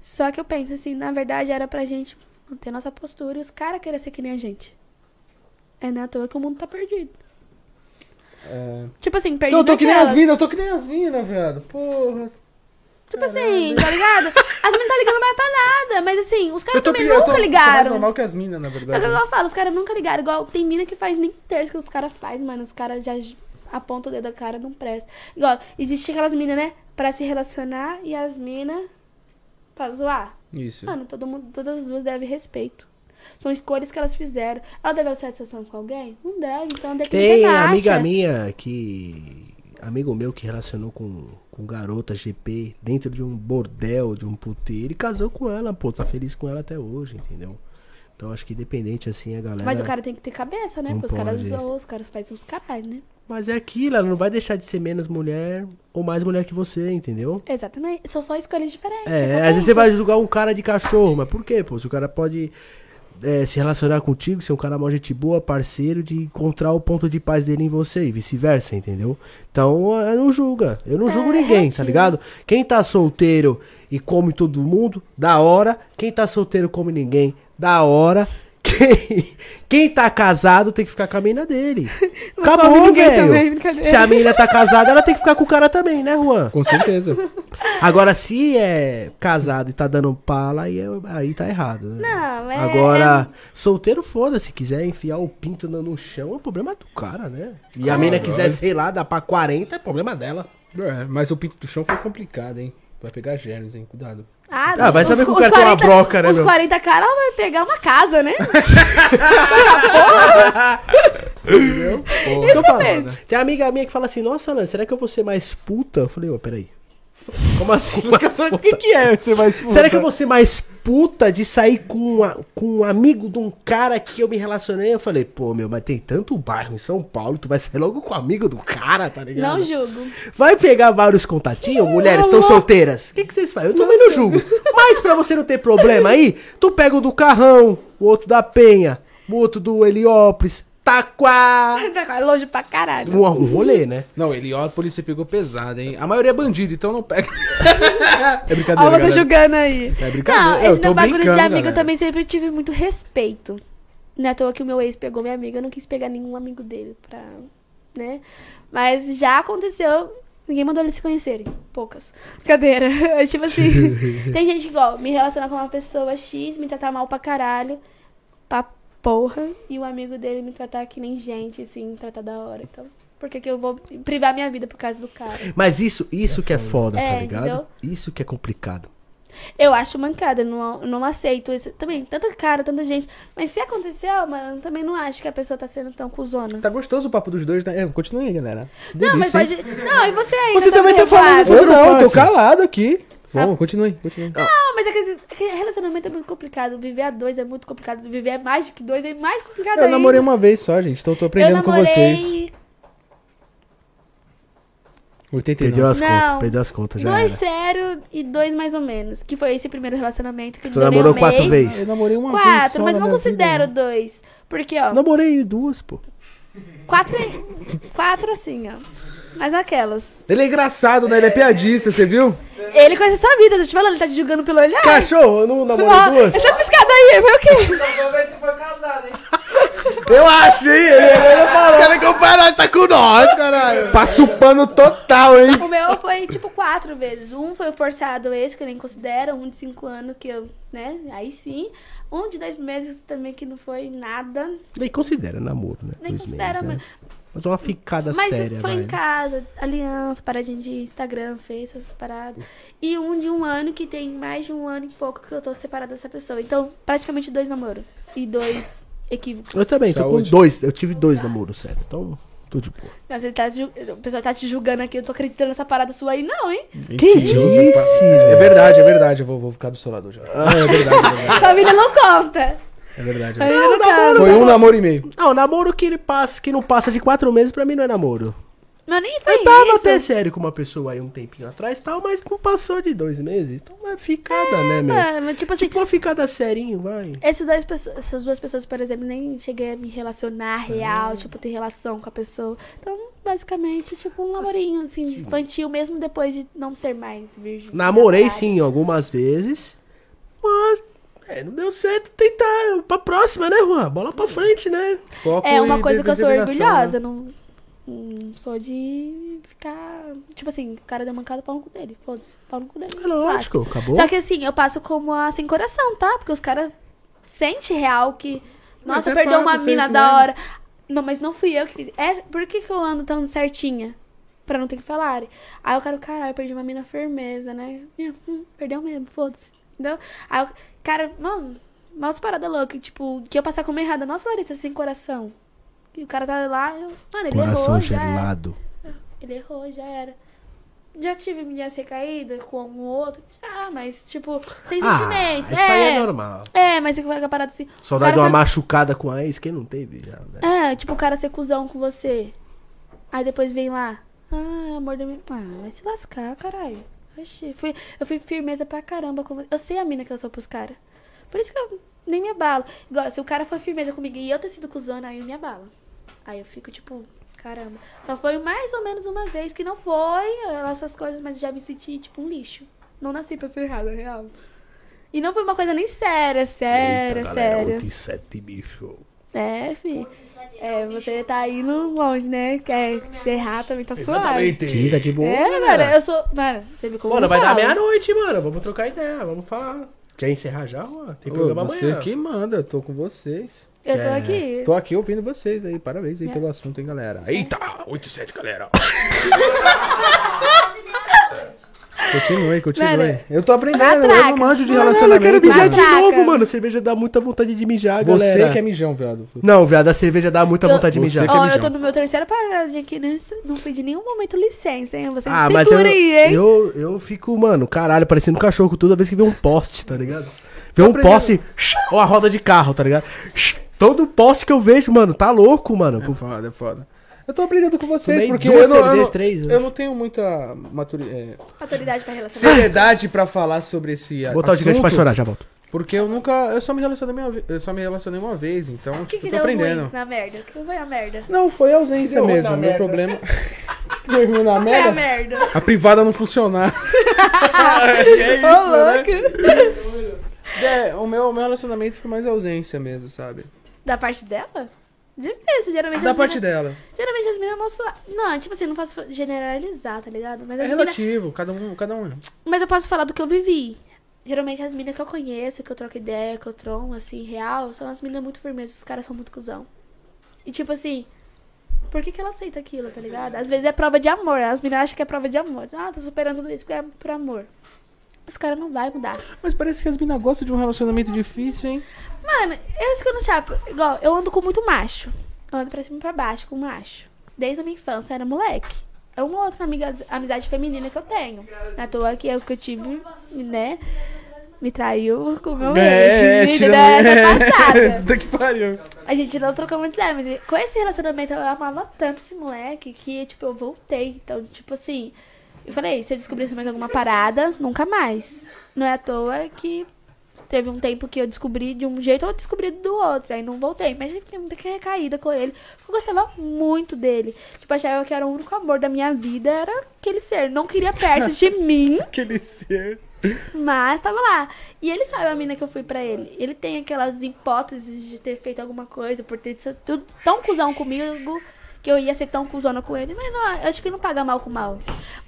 Só que eu penso assim, na verdade era pra gente manter nossa postura e os caras querem ser que nem a gente. É não é à toa que o mundo tá perdido. É. Tipo assim, perdido. Eu tô que nem as minas, eu tô que nem as minas, viado. Porra. Tipo assim, tá ligado? As minas tá ligando mais pra nada. Mas assim, os caras também que- eu tô, nunca tô mais ligaram. normal que as minas, na Só que verdade. igual eu falo, os caras nunca ligaram. Igual tem mina que faz nem terço que os caras fazem, mano. Os caras já apontam o dedo da cara, não presta. Igual, existe aquelas minas, né? Pra se relacionar e as minas pra zoar. Isso. Mano, todo mundo, todas as duas devem respeito. São escolhas que elas fizeram. Ela deve ter satisfação com alguém? Não deve, então deve Tem ter amiga minha que. Amigo meu que relacionou com, com garota GP dentro de um bordel, de um puteiro, e casou com ela, pô, tá feliz com ela até hoje, entendeu? Então acho que independente assim, a galera. Mas o cara tem que ter cabeça, né? Porque os caras zoam, os caras fazem uns caralho, né? Mas é aquilo, ela não vai deixar de ser menos mulher ou mais mulher que você, entendeu? Exatamente. São só escolhas diferentes. É, que às vezes você vai julgar um cara de cachorro, mas por quê, pô? Se o cara pode é, se relacionar contigo, ser um cara mó gente boa, parceiro, de encontrar o ponto de paz dele em você e vice-versa, entendeu? Então, eu não julga. Eu não É, julgo ninguém, tá ligado? Quem tá solteiro e come todo mundo, da hora. Quem tá solteiro come ninguém, da hora. Quem, quem tá casado tem que ficar com a mina dele. Não Acabou, velho. Se a mina tá casada, ela tem que ficar com o cara também, né, Juan? Com certeza. Agora, se é casado e tá dando pala, aí, é- aí tá errado, né? Não, é. Agora, solteiro, foda, se quiser enfiar o pinto no, no chão, é problema do cara, né? E a mina quiser, sei lá, dar pra 40, é problema dela. É, mas o pinto do chão foi complicado, hein? Vai pegar germes, hein? Cuidado. Ah, Ah, vai os- saber que o cara tem uma broca, né, Os meu? 40 caras, ela vai pegar uma casa, né? Isso que eu falo. mesmo. Tem uma amiga minha que fala assim, nossa, Ana, será que eu vou ser mais puta? Eu falei, ô, peraí. Como assim? O que, que é ser mais puta? Será que eu vou ser mais puta de sair com, uma- com um amigo de um cara que eu me relacionei? Eu falei, pô, meu, mas tem tanto bairro em São Paulo, tu vai sair logo com o amigo do cara, tá ligado? Não julgo. Vai pegar vários contatinhos, mulheres estão solteiras. O que, que vocês fazem? Eu também não julgo. Mas pra você não ter problema aí, tu pega o do Carrão, o outro da Penha, o outro do Heliópolis, Taquá. Tá longe pra caralho. Um, um rolê, né? Não, Heliópolis você pegou pesado, hein? A maioria é bandido, então não pega. é brincadeira, Ó, você galera. julgando aí. É brincadeira. Não, eu esse meu bagulho de amigo eu também sempre tive muito respeito. Não é à toa que o meu ex pegou minha amiga, eu não quis pegar nenhum amigo dele pra. né? Mas já aconteceu. Ninguém mandou eles se conhecerem. Poucas. Brincadeira. É tipo assim. tem gente que, igual, me relacionar com uma pessoa X, me tratar mal pra caralho. Pra porra. E o amigo dele me tratar que nem gente, assim, me tratar da hora. Então. Por que, que eu vou privar minha vida por causa do cara? Mas isso, isso que é foda, tá É, ligado? entendeu? Isso que é complicado. Eu acho mancada, eu não, não aceito isso. Também, tanto cara, tanta gente. Mas se aconteceu, mano, eu também não acho que a pessoa tá sendo tão cuzona. Tá gostoso o papo dos dois, né? É, continua aí, galera. não, mas Delícia, pode. hein? Não, e você aí? Você tô também tá falando- Eu não, eu tô calado aqui. Vamos, continue, continue. Não, mas Mas é que, é que relacionamento é muito complicado. Viver a dois é muito complicado. Viver a mais do que dois é mais complicado Eu ainda. namorei uma vez só, gente. Então eu tô aprendendo eu com vocês. 89. Perdeu as Não. contas, perdeu as contas, já Dois era. sério e dois mais ou menos. Que foi esse primeiro relacionamento que Tu namorou um quatro vezes? Eu namorei uma vez Quatro, mas na não considero vida. dois. Porque, ó, Namorei duas, pô. quatro, quatro assim, ó. Mas aquelas. Ele é engraçado, né? Ele é piadista, você viu? Ele conhece a sua vida, tô te falando, ele tá te julgando pelo olhar. Cachorro, eu não namorei duas? essa piscada aí, foi o quê? Só vou ver se foi casado, hein? Eu achei, ele, ele falou. Os caras comparam, tá com nós, caralho. Passa o pano total, hein? O meu foi, tipo, quatro vezes. Um foi o forçado esse, que eu nem considero. Um de cinco anos, que eu, né, aí sim. Um de dois meses também, que não foi nada. Nem considera namoro, né? Nem Dois considera, meses, né? Mas uma ficada Mas séria, foi vai. em casa, aliança, paradinha de Instagram, fez essas paradas. E um de um ano que tem mais de um ano e pouco que eu tô separada dessa pessoa. Então, praticamente dois namoros. E dois equívocos. Eu também, tô Saúde. com dois. Eu tive dois namoros, sério. Então, tô de boa. Mas ele tá, ju- o pessoal tá te julgando aqui, eu tô acreditando nessa parada sua aí, não, hein? Que Mentiroso, isso? pá. É verdade, é verdade. Eu vou, vou ficar do seu lado já. Ah, é verdade, é verdade. Família não conta. É verdade. Família não, conta. Foi um namoro e meio. Ah, o namoro que ele passa, que não passa de quatro meses, pra mim não é namoro. Mas nem foi Eu tava isso. até sério com uma pessoa aí um tempinho atrás e tal, mas não passou de dois meses. Então é ficada, né, meu? Mano, tipo assim, Tipo uma ficada serinho, vai. esses dois, pesso- essas duas pessoas, por exemplo, nem cheguei a me relacionar real, tipo, ter relação com a pessoa. Então, basicamente, tipo, um namorinho, assim, infantil, mesmo depois de não ser mais virgem. Namorei namorada. sim algumas vezes, mas é, não deu certo. Tentar pra próxima, né, Juan? Bola pra frente, né? Foco É uma coisa que eu sou determinação, orgulhosa, né? não, não sou de ficar. Tipo assim, o cara deu mancada, pau no cu dele. Foda-se, pau no cu dele. É lógico, acabou. Só que assim, eu passo como a sem coração, tá? Porque os caras sentem real que. Nossa, é perdeu uma mina da mesmo. hora. Não, mas não fui eu que fiz. É, por que, que eu ando tão certinha? Pra não ter que falar. Aí o cara, caralho, eu perdi uma mina firmeza, né? Hum, perdeu mesmo, foda-se. Entendeu? Aí o cara, mano, umas paradas loucas, tipo, que eu passar como errada. Nossa, Larissa, sem coração. E o cara tá lá, eu, mano, ele Coração errou, já era. gelado. Ele errou, já era. Já tive minha recaída com um outro, já, mas, tipo, sem Ah, sentimento. isso aí é normal. É, mas você vai com a parada assim. Só dá uma foi- machucada com a ex, quem não teve já, né? É, tipo, o cara ser cuzão com você. Aí depois vem lá. Ah, amor da minha. Ah, vai se lascar, caralho. Oxi, fui, eu fui firmeza pra caramba com. Eu sei a mina que eu sou pros caras. Por isso que eu nem me abalo. Igual, se o cara for firmeza comigo e eu ter sido cuzona, aí eu me abalo. Aí eu fico, tipo, caramba. Só foi mais ou menos uma vez que não foi essas coisas, mas já me senti, tipo, um lixo. Não nasci pra ser errada, real. E não foi uma coisa nem séria, séria, Eita, galera, séria. 27 bicho. É, fi. É, você tá indo longe, né? Quer serrar também tá suave. Fica de boa. É, galera. mano, eu sou. Mano, você viu como Mano, vai dar meia-noite, mano. Vamos trocar ideia, vamos falar. Quer encerrar já, Juan? Tem Ô, programa você amanhã. que manda, eu tô com vocês. Eu tô É. aqui. Tô aqui ouvindo vocês aí. Parabéns aí É. pelo assunto, hein, galera. Eita, 8 e 7, galera. Continue, continue. Mano, eu tô aprendendo, eu não manjo de Mano, eu relacionamento. quero mijar de novo, mano. Cerveja dá muita vontade de mijar, Você galera. que é mijão, viado. Não, viado, a cerveja dá muita Eu- vontade de Você mijar. é Ó, mijão. eu tô no meu terceiro paradinha aqui, né? Não pedi em nenhum momento licença, hein? Vocês Ah, se mas eu, aí, hein? eu, eu fico, mano, caralho, parecendo um cachorro toda vez que vê um poste, tá ligado? Vê um aprendendo. poste, ou a roda de carro, tá ligado? Todo poste que eu vejo, mano, tá louco, mano. É foda, é foda. Eu tô aprendendo com vocês, Tomei porque duas eu não, eu, não, três, né? eu não tenho muita maturi- é, Maturidade pra relacionar. seriedade pra falar sobre esse Vou botar o gigante pra chorar, já volto. Porque eu nunca, eu só me relacionei uma, ve- eu só me relacionei uma vez, então O que tipo, que eu tô deu aprendendo. ruim na merda? O que foi a merda? Não, foi a ausência ruim mesmo. Meu merda. problema. Deu ruim na Foi a merda. merda. A privada não funcionar. é Ô, louco. É, o meu, o meu relacionamento foi mais ausência mesmo, sabe? Da parte dela? Difícil, geralmente Da parte mina- dela. Geralmente as meninas. Não, tipo assim, não posso generalizar, tá ligado? Mas É relativo, cada um, cada um. Mas eu posso falar do que eu vivi. Geralmente as meninas que eu conheço, que eu troco ideia, que eu tromo, assim, real, são as meninas muito firmes, os caras são muito cuzão. E tipo assim, por que, que ela aceita aquilo, tá ligado? Às vezes é prova de amor, as meninas acham que é prova de amor. Ah, tô superando tudo isso porque é por amor. Os caras não vai mudar. Mas parece que as minas gostam de um relacionamento difícil, hein? Mano, é isso que eu não chapo. Igual, eu ando com muito macho. Eu ando pra cima e pra baixo com macho. Desde a minha infância era moleque. É uma outra amiga, amizade feminina que eu tenho. Na toa que é o que eu tive, né? me traiu com o meu É, ex. tirando... Tirando essa passada. Puta que pariu. A gente não trocou muito ideia, mas com esse relacionamento eu amava tanto esse moleque que, tipo, eu voltei. Então, tipo assim, eu falei, se eu descobrisse mais alguma parada, nunca mais. Não é à toa que teve um tempo que eu descobri de um jeito, eu descobri do outro. Aí não voltei. Mas eu fiquei muito recaída com ele. porque Eu gostava muito dele. Tipo, achava que era o único amor da minha vida, era aquele ser. Não queria perto de mim. Aquele ser. Mas tava lá. E ele sabe a mina que eu fui pra ele. Ele tem aquelas hipóteses de ter feito alguma coisa, por ter sido tudo tão cuzão comigo, que eu ia ser tão cuzona com ele. Mas não, acho que não paga mal com mal.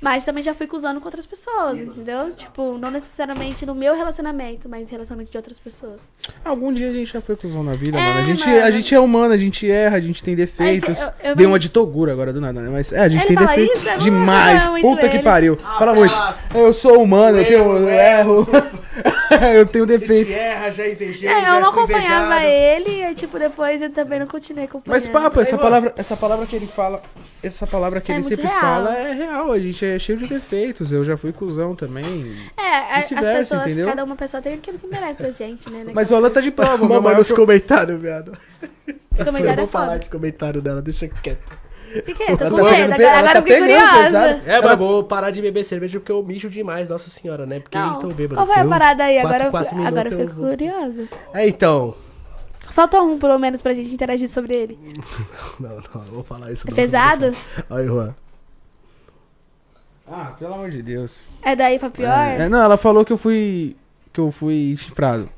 Mas também já fui cuzando com outras pessoas, entendeu? Tipo, não necessariamente no meu relacionamento, mas em relacionamento de outras pessoas. Algum dia a gente já foi cuzão na vida, É, mano. A gente, mano. a gente é humano, a gente erra, a gente tem defeitos. Mas eu- eu- Dei uma de Toguro agora do nada, né? Mas é, a gente Ele tem defeitos isso? Não- demais. não, muito Puta que ele. pariu. Fala muito. Eu sou humano, eu tenho Eu eu erro, erro. eu tenho defeitos. erra, já invejei, É, eu não acompanhava ele, e tipo, depois eu também não continuei acompanhando. Mas papo, essa palavra, essa palavra que ele fala, essa palavra que É ele sempre real. fala é real. A gente é cheio de defeitos. Eu já fui cuzão também. É, a- as pessoas, entendeu? cada uma pessoa tem aquilo que merece da gente, né? Mas o Alan tá de prova. meu Mamãe nos comentários, viado. Esse comentário eu é vou falar foda. esse comentário dela, deixa quieto. Fiquei, tô com tá medo. pe- Agora, agora tá eu fiquei curiosa. É, mas vou parar de beber cerveja porque eu mijo demais, nossa senhora, né? Porque Não, tão bêbado. qual foi a Eu- parada aí? quatro, Agora, eu- quatro agora eu fico vou- curiosa. É, então. Solta um, pelo menos, pra gente interagir sobre ele. Não, não, não vou falar isso É não. pesado? Aí, Juan. Ah, pelo amor de Deus. É daí pra pior? É, não, ela falou que eu fui. que eu fui chifrado.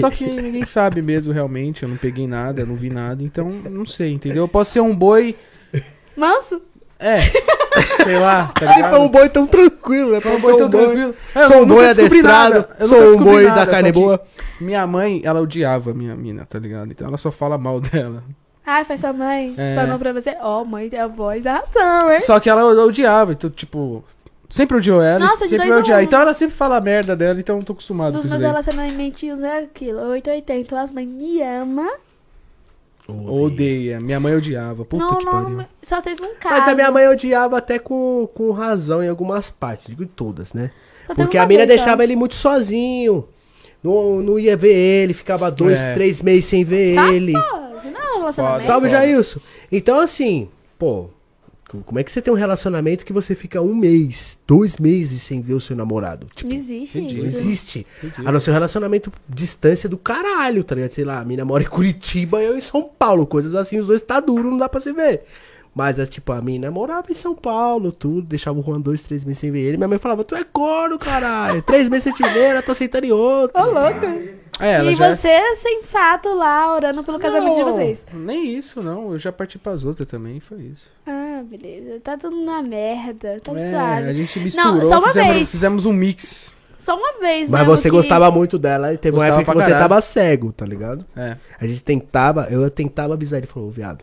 Só que ninguém sabe mesmo realmente, eu não peguei nada, eu não vi nada, então não sei, entendeu? Eu posso ser um boi. Manso? É. Sei lá, tá ligado? foi um boi tão tranquilo, né? Um Sou boi tão tranquilo. É, Sou um boi adestrado, sou um boi da carne boa. Minha mãe, ela odiava minha mina, tá ligado? Então ela só fala mal dela. Ai, foi sua mãe. É. Falou pra você. Ó, mãe tem a voz da razão, hein? Só que ela odiava, então, tipo. Sempre odiou ela, Nossa, de sempre vai odiar. um. Então ela sempre fala a merda dela, então eu tô acostumado Dos com isso meus daí. relacionamentinhos é aquilo. 880. As mães me amam. Odeia. Minha mãe odiava. Puta não, que não, pariu. Só teve um caso. Mas a minha mãe odiava até com, com razão em algumas partes, digo em todas, né? Só Porque a só. deixava ele muito sozinho. Não, não ia ver ele, ficava dois, É. três meses sem ver Tá, ele. pô, não relacionamento. Salve, foda. Jailson. Então, assim, pô, como é que você tem um relacionamento que você fica um mês, dois meses sem ver o seu namorado? Tipo, Não existe não existe. A não ser um relacionamento distância do caralho, tá ligado? Sei lá, a mina mora em Curitiba e eu em São Paulo. Coisas assim, os dois tá duro, não dá pra se ver. Mas, é, tipo, a mina morava em São Paulo, tudo, deixava o Juan dois, três meses sem ver ele. Minha mãe falava, tu é corno, caralho. Três meses sem te ver, ela tá sentando em outro. Ô, louco. É, ela e já... você é sensato lá, orando pelo casamento de Não, vocês. Nem isso, não. Eu já parti pras outras também, foi isso. Ah, beleza. Tá tudo na merda. Tá É, suave. a gente misturou, só uma fizemos, vez. fizemos um mix. Só uma vez, Mas você que- gostava muito dela e teve uma Gostava época que você caralho. tava cego, tá ligado? É. A gente tentava, eu tentava avisar ele, falou, "Ô, viado,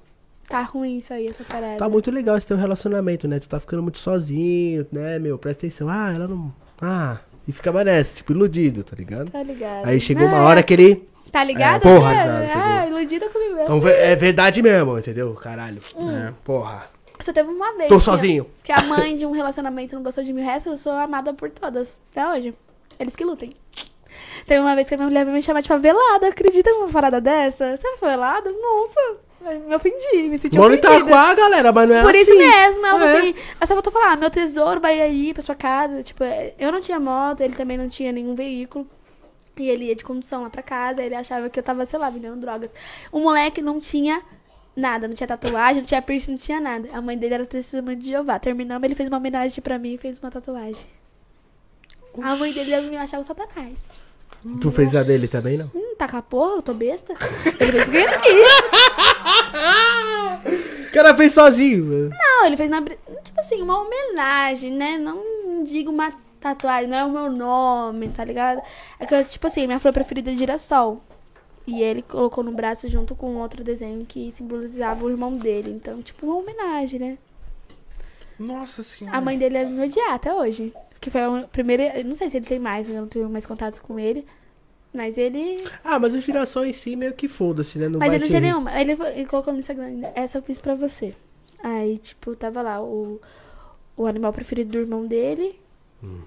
Tá ruim isso aí, essa parada. tá muito legal esse teu relacionamento, né? Tu tá ficando muito sozinho, né, meu? Presta atenção. Ah, ela não. Ah, e ficava nessa, tipo, iludido, tá ligado? Tá ligado. Aí chegou uma hora que ele. Tá ligado? É, porra? Zé, Ah, iludida comigo mesmo. Então é verdade mesmo, entendeu? Caralho. É. Porra. Só teve uma vez. Tô que- sozinho. Que a mãe de um relacionamento não gostou de mim, o resto eu sou amada por todas. Até hoje. Eles que lutem. Teve uma vez que a minha mulher veio me chamar de favelada. Acredita numa parada dessa? Você é favelada? Nossa. Me ofendi, me senti Moro em ofendida. Itaquá, galera, mas não é Por assim. isso mesmo, ela falou É. assim, eu só vou falar, meu tesouro vai aí pra sua casa. Tipo, eu não tinha moto, ele também não tinha nenhum veículo. E ele ia de condução lá pra casa, ele achava que eu tava, sei lá, vendendo drogas. O moleque não tinha nada, não tinha tatuagem, não tinha piercing, não tinha nada. A mãe dele era testemunha de Jeová. Terminamos, ele fez uma homenagem pra mim e fez uma tatuagem. A mãe dele me achar o satanás. Tu fez a dele também, não? Hum, tá com a porra, eu tô besta. Ele veio porque ele quis. O cara fez sozinho. velho. Não, ele fez uma. bri- Tipo assim, uma homenagem, né? Não digo uma tatuagem, não é o meu nome, tá ligado? É que, tipo assim, minha flor preferida é girassol. E ele colocou no braço junto com outro desenho que simbolizava o irmão dele. Então, tipo, uma homenagem, né? Nossa senhora. A mãe dele é me odiar até hoje. Que foi a primeira. Não sei se ele tem mais, eu não tenho mais contatos com ele. Mas ele. Ah, mas o girassol em si meio que foda-se, né? Não mas ele não tinha nenhuma. Ele, ele colocou no Instagram, essa eu fiz pra você. Aí, tipo, tava lá o, o animal preferido do irmão dele. Hum.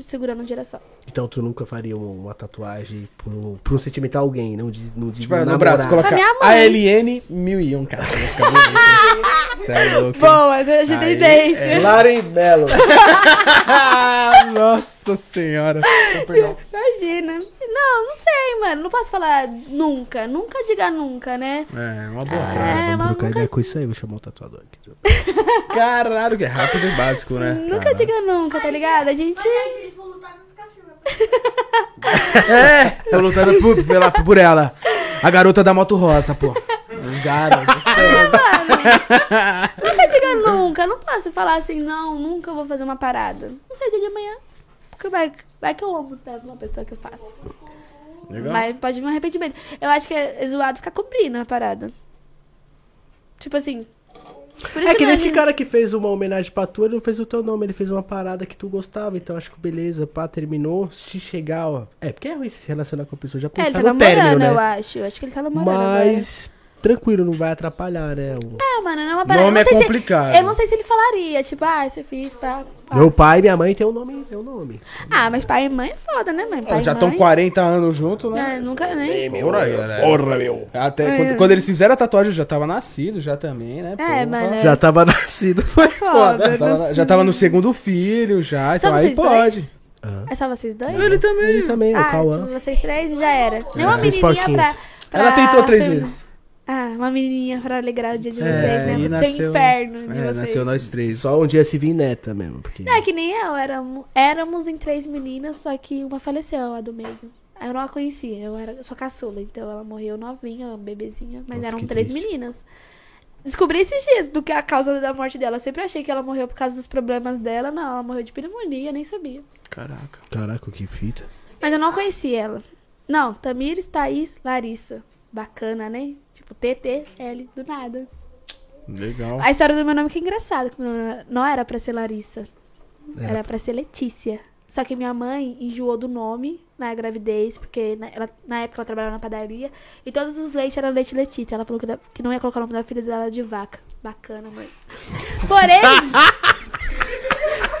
Segurando um girassol. Então tu nunca faria um- uma tatuagem por um, por um sentimental alguém, não de, não de Tipo, no braço, colocar mãe. ALN 1001, cara. Vai ficar bonito. Você é louco. Boa, eu já Aí, tendência. É, Laren Mello. Nossa senhora. Perdão. Imagina. Não, não sei, mano. Não posso falar nunca. Nunca diga nunca, né? É, uma boa É, frase. Vamos mas trocar nunca- ideia com isso aí, vou chamar o tatuador aqui. Caralho, que é rápido e básico, né? Nunca Caralho. diga nunca, tá ligado? A gente. Mas aí, É, tô lutando por, pela, por ela. A garota da moto rosa, pô. Garota. Nunca diga nunca. Não posso falar assim, não, nunca vou fazer uma parada. Não sei, dia de amanhã. Porque vai, vai que eu amo tanto uma pessoa que eu faço. Legal. Mas pode vir um arrependimento. Eu acho que é zoado ficar cobrindo a parada. Tipo assim. É que nesse cara que fez uma homenagem pra tu, ele não fez o teu nome, ele fez uma parada que tu gostava, então acho que beleza, pá, terminou, se chegar, ó. É, porque é ruim se relacionar com a pessoa, já É, ele pensar tá no término, namorando, né? eu acho. Eu acho que ele tá namorando. agora. Tranquilo, não vai atrapalhar, né? O- Ah, mano, não é uma parada. Nome é sei se- complicado. eu não sei se ele falaria, tipo, ah, isso eu fiz pra. pra- Meu pai e minha mãe tem o nome, tem o nome. Ah, mas pai e mãe é foda, né, mãe? Pai Já estão mãe. 40 anos juntos, né? É, nunca nem. Porra, galera. Porra, meu. Até É. quando, quando eles fizeram a tatuagem, eu já tava nascido, já também, né? É, Porra. mano, é. Já tava nascido, foi Foda. foda. Já tava, já tava no segundo filho, já, Só então aí pode. dois? É só vocês dois? Ele também. Ele também, o ah, Cauã. tipo, vocês três e já era. Nenhuma Três menininha pra, pra. Ela tentou três vezes. Ah, uma menininha pra alegrar o dia de É, vocês, né? e Pro seu inferno de é, vocês. nasceu nós três. Só um dia se vir neta mesmo, porque... Não, é que nem eu, éramos, éramos em três meninas, só que uma faleceu, a do meio. Eu não a conhecia, eu, era, sou caçula, então ela morreu novinha, bebezinha, mas Nossa, eram três triste. meninas. Descobri esses dias do que a causa da morte dela. Eu sempre achei que ela morreu por causa dos problemas dela. Não, ela morreu de pneumonia, nem sabia. Caraca. Caraca, que fita. Mas eu não conheci ela. Não, Tamires, Thaís, Larissa. Bacana, né? Tipo, TTL, do nada. Legal. A história do meu nome que é engraçada, que meu nome não era pra ser Larissa. Era pra ser Letícia. Só que minha mãe enjoou do nome na gravidez, porque na, ela- na época ela trabalhava na padaria. E todos os leites eram leite Letícia. Ela falou que, da- que não ia colocar o nome da filha dela de vaca. Bacana, mãe. Porém,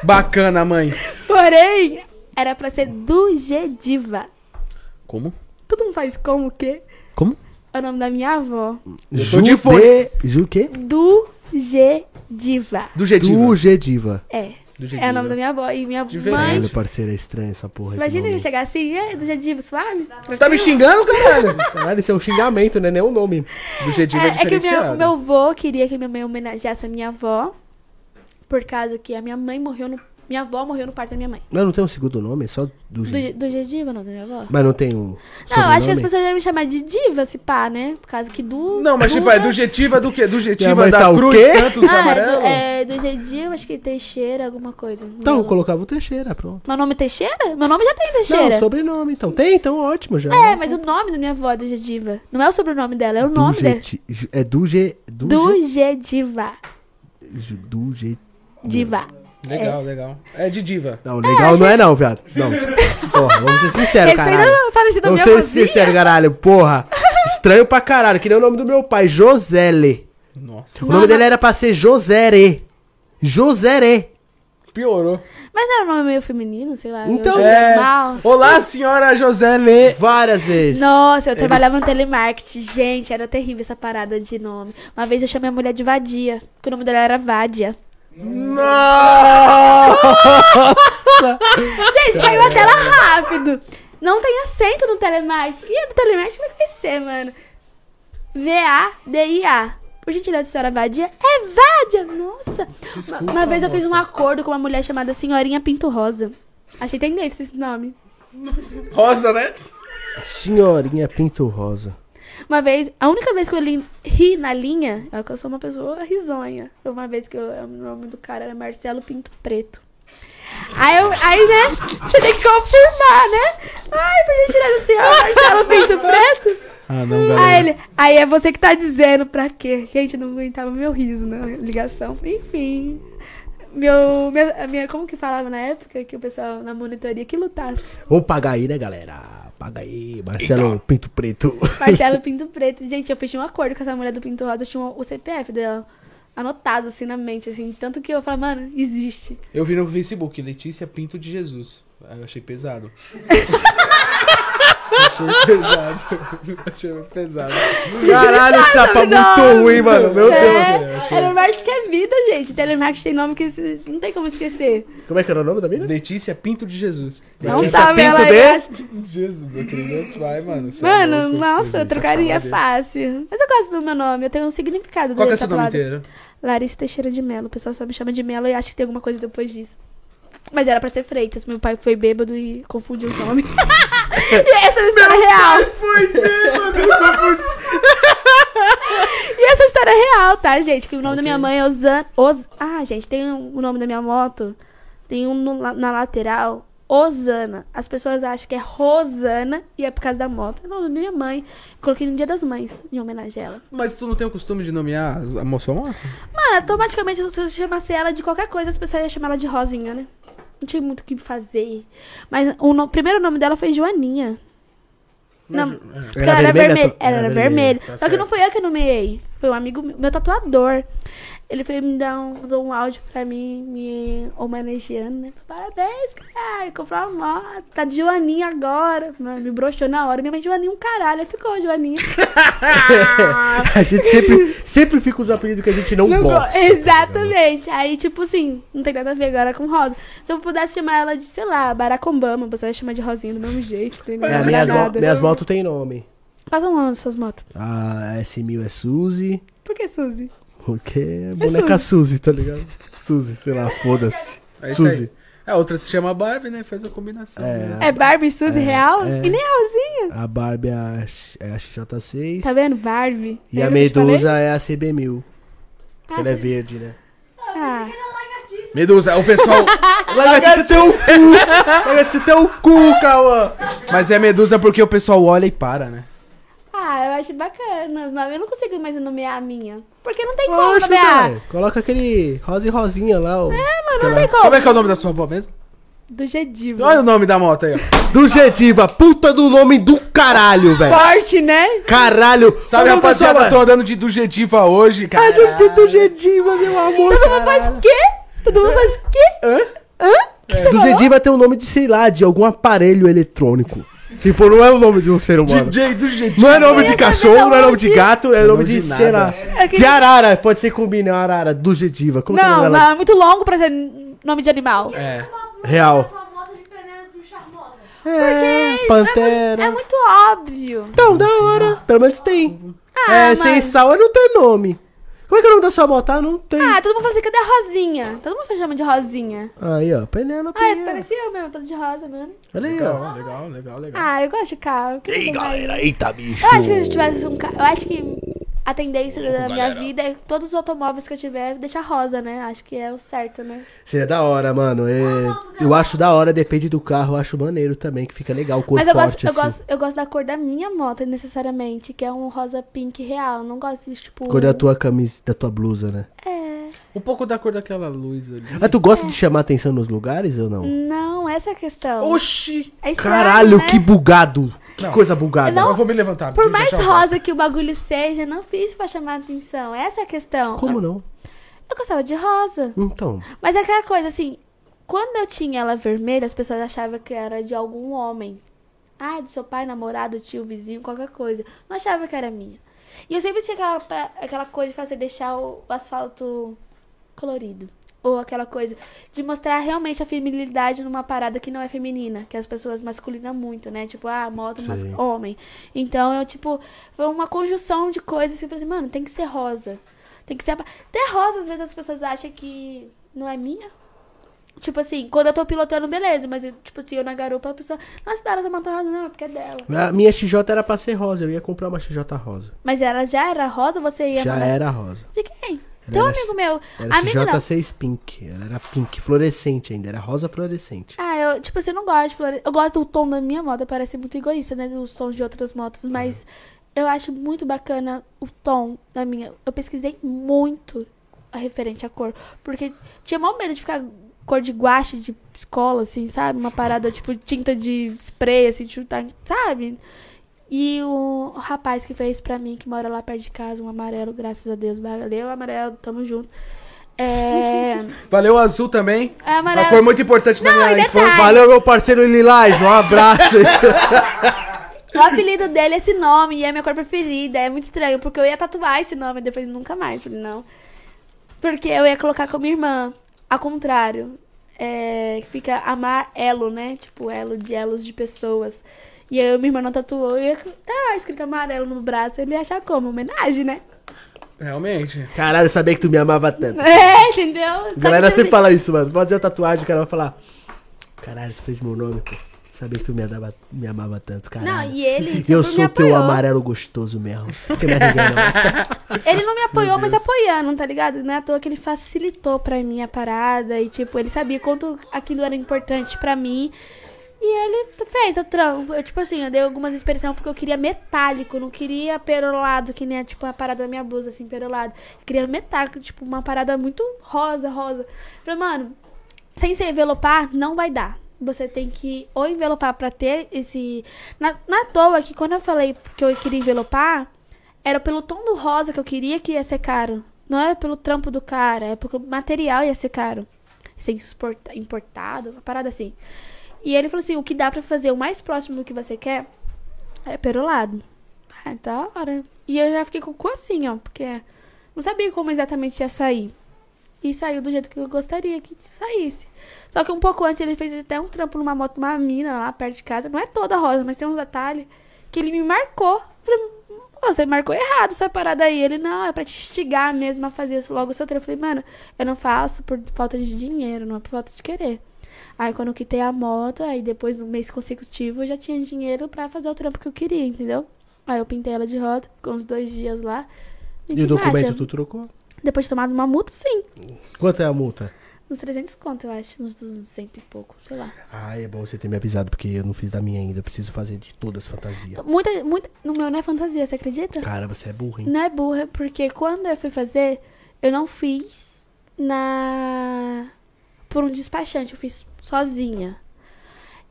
Bacana, mãe. porém, era pra ser Dugediva. Como? Todo mundo faz como o quê? Como? É o nome da minha avó. Tô de fone. Ju o quê? Dugediva. Do Gediva. Du Gediva. É. Do É Gediva. o nome da minha avó. E minha Diferente. mãe. Caralho, parceiro, é estranho essa porra. Imagina eu chegar assim, e aí, Dugediva, suave? Você tá me xingando, caralho? Caralho, isso é um xingamento, né? Nem o nome. Do Gediva é, É, é que meu, o meu avô queria que minha mãe homenageasse a minha avó. Por causa que a minha mãe morreu no. Minha avó morreu no parto da minha mãe. Mas não tem um segundo nome, é só do Do, Gediva. do Gediva, não, da minha avó? Mas não tem um. Não, acho que as pessoas devem me chamar de diva, se pá, né? Por causa que do. Não, mas tipo, é do Getiva do quê? Do Getiva mãe da tá Cruz quê? Santos Ah, é Amarelo? do, é do Gediva, acho que Teixeira, alguma coisa. Então, eu colocava o Teixeira, pronto. Meu nome é Teixeira? Meu nome já tem Teixeira. Não, sobrenome, então. Tem, então ótimo já. É, mas o nome da minha avó é do Gediva. Não é o sobrenome dela, é o nome dela. É do G. Do, Do Gediva. G. Do G. Diva. Legal, legal. É de diva. Não, legal não é não, viado. Não. Porra, vamos ser sinceros, caralho. Vamos ser sinceros, caralho. Porra. Estranho pra caralho. Que nem o nome do meu pai, Josele. Nossa. O nome dele era pra ser Josere. Josere. Piorou. Mas não é um nome meio feminino, sei lá. Então- É. Mal. Olá, senhora José Lê. Várias vezes. Nossa, eu trabalhava no telemarketing. Gente, era terrível essa parada de nome. Uma vez eu chamei a mulher de Vadia, porque o nome dela era Vádia. Gente, caiu a tela rápido. Não tem acento no telemarketing. E do telemarketing vai conhecer, mano. V-A-D-I-A. Por gentileza, senhora Vadia. É Vádia! Nossa. Desculpa, uma, uma vez eu fiz um acordo com uma mulher chamada Senhorinha Pinto Rosa. Achei tendência esse nome. Rosa, né? Senhorinha Pinto Rosa. Uma vez, a única vez que eu li, ri na linha, é que eu sou uma pessoa risonha. Foi uma vez que eu- o nome do cara era Marcelo Pinto Preto. Aí, eu, aí, né, você tem que confirmar, né? Ai, por gentileza, senhor Marcelo Pinto Preto. Ah, não, Aí, galera. ele, aí é você que tá dizendo pra quê? Gente, eu não aguentava meu riso na ligação. Enfim. Meu, minha, minha, como que falava na época que o pessoal na monitoria que lutasse? Vamos pagar aí, né, galera? Paga aí. Marcelo Pinto Preto. Marcelo Pinto Preto. Gente, eu fiz um acordo com essa mulher do Pinto Rosa, eu tinha o CPF dela. anotado assim na mente, assim, de tanto que eu falo, mano, existe. Eu vi no Facebook, Letícia Pinto de Jesus. Eu achei pesado. achei pesado. achei muito pesado. Caralho, chapa muito ruim, mano. Meu Deus. é, achei. telemarketing é vida, gente. Telemarketing tem nome que se- não tem como esquecer. Como é que era o nome da mina? Letícia Pinto de Jesus. Não Letícia sabe, ela Pinto de- acha- Jesus, eu queria Deus vai, mano. É Mano, louco. nossa, eu trocaria dele. fácil. Mas eu gosto do meu nome, eu tenho um significado Qual que é dele o seu nome inteiro? Larissa Teixeira de Mello. O pessoal só me chama de Mello e acha que tem alguma coisa depois disso. Mas era pra ser Freitas. Meu pai foi bêbado e confundiu o nome. e essa é uma história real. Foi bêbado. E essa história é real, tá, gente? Que o nome da minha mãe é Osana. Os... Ah, gente, tem um- o nome da minha moto. Tem um no na lateral. Osana. As pessoas acham que é Rosana e é por causa da moto. É o nome da minha mãe. Coloquei no dia das mães, em homenagem a ela. Mas tu não tem o costume de nomear a moça moto? Mano, automaticamente, se eu chamasse ela de qualquer coisa, as pessoas iam chamar ela de Rosinha, né? Não tinha muito o que fazer. Mas o no- primeiro nome dela foi Joaninha. Não, porque ela era vermelha, Ela era vermelha. tá Só que não foi eu que nomeei. Foi um amigo meu, meu tatuador. Ele foi me dar um, um áudio pra mim, me homenageando, né? Parabéns, caralho. Comprou uma moto. Tá de Joaninha agora. Mano, me broxou na hora. Minha mãe, Joaninha, um caralho. Aí ficou Joaninha. A gente sempre, sempre fica os apelidos que a gente não, Não gosta. go- Exatamente. Aí, tipo assim, não tem nada a ver agora com Rosa. Se eu pudesse chamar ela de, sei lá, Barack Obama, pessoa ia chamar de Rosinha do mesmo jeito. Não É, minhas, mo- minhas motos tem nome. Quais são as suas motos? A S1000 é Suzy. Por que, Suzy? Porque é boneca Suzy, tá ligado? Suzy, sei lá, foda-se. É. Suzy. A outra se chama Barbie, né? Faz a combinação. É. né? É Barbie e Suzy real? é. E nem a Rosinha. A Barbie é a, é a XJ6. Tá vendo? Barbie. E a que Medusa é a CB1000. Ah, Ela é verde, né? Ah, Medusa, o pessoal. De teu cu! De teu cu, Cauã! Mas é Medusa porque o pessoal olha e para, né? Ah, eu acho bacana os nomes. Eu não consigo mais nomear a minha. Porque não tem como Oxe, nomear. cara, Coloca aquele rosa e rosinha lá. ó. É, mano, não tem como. Como é que é o nome da sua avó mesmo? Do Gediva. Olha o nome da moto aí, ó. Do Gediva, puta do nome do caralho, velho. Forte, né? Caralho. Sabe, o rapaziada, tô andando de do Gediva hoje, cara. Do, do Gediva, meu amor. Todo mundo faz o quê? Todo mundo faz o quê? Hã? Hã? Que você Do falou? Gediva tem o nome de, sei lá, de algum aparelho eletrônico. Tipo, não é o nome de um ser humano. DJ do Gediva. Não é nome de Eu ia cachorro, não é nome de gato, é É nome de, de sei lá. nada. É De arara, pode ser combina arara, do Gediva. Como é o Não, nome não, dela? é muito longo pra ser nome de animal. É. Real. De. É, Pantera. É muito óbvio. Então, da hora. Pelo menos tem. Ah, é, mas- sem sal não tem nome. Como é que é o nome da sua moto? Ah, não tem. Ah, todo mundo fala assim, cadê a Rosinha? Todo mundo chama de Rosinha. Aí, ó, Penélope. Ah, parecia eu mesmo, todo de rosa mesmo. Olha aí, ó. Legal, legal, legal, legal. Ah, eu gosto de carro. Que tem mais? eita, bicho. Eu acho que se eu tivesse um carro. Eu acho que a tendência da minha vida é todos os automóveis que eu tiver deixar rosa, né? Acho que é o certo, né? Seria da hora, mano. É, eu acho da hora, depende do carro, eu acho maneiro também, que fica legal, cor Mas eu forte, gosto, eu, assim. gosto, eu gosto da cor da minha moto, necessariamente, que é um rosa pink real. Não gosto de, tipo. Cor da tua camisa, da tua blusa, né? É. Um pouco da cor daquela luz ali. Mas tu gosta de chamar atenção nos lugares ou não? Não, essa é a questão. Oxi! É estranho, Caralho, né? que bugado. Que Não. coisa bugada. Não, Eu vou me levantar. Por deixa eu mais o rosa que o bagulho seja, não fiz pra chamar atenção. Essa é a questão. Como não? Eu gostava de rosa. Então. Mas é aquela coisa assim, quando eu tinha ela vermelha, as pessoas achavam que era de algum homem. Ah, do seu pai, namorado, tio, vizinho, qualquer coisa. Não achava que era minha. E eu sempre tinha aquela, pra- aquela coisa de fazer deixar o, o asfalto colorido. Ou aquela coisa de mostrar realmente a feminilidade numa parada que não é feminina, que as pessoas masculinam muito, né? Tipo, ah, moto, mas homem. Então eu, tipo, foi uma conjunção de coisas que eu falei assim, mano, tem que ser rosa. Tem que ser. Até rosa, às vezes as pessoas acham que não é minha. Tipo assim, quando eu tô pilotando, beleza, mas eu, tipo assim, eu na garupa, a pessoa, nossa, Dara, essa moto rosa, não, é porque é dela. A minha XJ era pra ser rosa, eu ia comprar uma XJ rosa. Mas ela já era rosa, você ia Já mandar- era rosa. De quem? Tem um era- amigo meu. Era amigo não. XJ6 Pink. Ela era pink, fluorescente ainda. Era rosa fluorescente. Ah, eu, tipo assim, eu não gosto de flores. Eu gosto do tom da minha moto, parece muito egoísta, né? Dos tons de outras motos, mas eu acho muito bacana o tom da minha. Eu pesquisei muito a referente à cor, porque tinha mal medo de ficar cor de guache de escola, assim, sabe? Uma parada tipo tinta de spray, assim, de chutar, sabe? E o rapaz que fez pra mim, que mora lá perto de casa, um amarelo, graças a Deus. Valeu, amarelo, tamo junto. É. Valeu, azul também. É Uma amarelo. cor muito importante na minha infância. Valeu, meu parceiro Lilás, um abraço. O apelido dele é esse nome e é minha cor preferida. É muito estranho, porque eu ia tatuar esse nome depois nunca mais. Falei, não. Porque eu ia colocar como irmã. Ao contrário. É, fica amar elo, né? Tipo, elo de elos de pessoas. E aí minha irmã não tatuou. E tá escrito amarelo no braço. Ele ia achar como? Homenagem, né? Realmente. Caralho, eu sabia que tu me amava tanto. É, entendeu? A Só galera sempre assim, fala isso, mano. Fazer a tatuagem, o cara vai falar. Caralho, tu fez meu nome, pô. Sabia que tu me, amava, me amava tanto, caralho. Não, e ele E eu sou teu amarelo gostoso mesmo. Você me arreguei, não. Ele não me apoiou, mas apoiando, tá ligado? Não é à toa que ele facilitou pra mim a parada. E, tipo, ele sabia quanto aquilo era importante pra mim. E ele fez a trampo. Eu, tipo assim, eu dei algumas expressões porque eu queria metálico. eu Não queria perolado, que nem, tipo, a parada da minha blusa, assim, perolado. Eu queria metálico, tipo, uma parada muito rosa, rosa. Falei, mano, sem se envelopar, não vai dar. Você tem que ou envelopar pra ter esse. Na, na toa que quando eu falei que eu queria envelopar, era pelo tom do rosa que eu queria que ia ser caro. Não era pelo trampo do cara, é porque o material ia ser caro. Exporta- importado, uma parada assim. E ele falou assim: o que dá pra fazer o mais próximo do que você quer é perolado. Ah, da hora. E eu já fiquei com o cu assim, ó, porque não sabia como exatamente ia sair. E saiu do jeito que eu gostaria que saísse. Só que um pouco antes ele fez até um trampo numa moto, uma mina lá perto de casa. Não é toda rosa, mas tem uns detalhes que ele me marcou. Falei, "Pô, você marcou errado essa parada aí. Ele, não, é pra te instigar mesmo a fazer isso logo o seu trampo. Eu falei, mano, eu não faço por falta de dinheiro, não é por falta de querer. Aí quando eu quitei a moto, aí depois do mês consecutivo eu já tinha dinheiro pra fazer o trampo que eu queria, entendeu? Aí eu pintei ela de rosa, ficou uns dois dias lá. E de o documento marcha. tu trocou? Depois de tomar uma multa, sim. Quanto é a multa? Uns 300 conto, eu acho. Uns 200 e pouco, sei lá. Ah, é bom você ter me avisado, porque eu não fiz da minha ainda. Eu preciso fazer de todas as fantasias. Muita, muita... No meu não é fantasia, você acredita? Cara, você é burro, hein? Não é burra, porque quando eu fui fazer, eu não fiz na. por um despachante, eu fiz sozinha.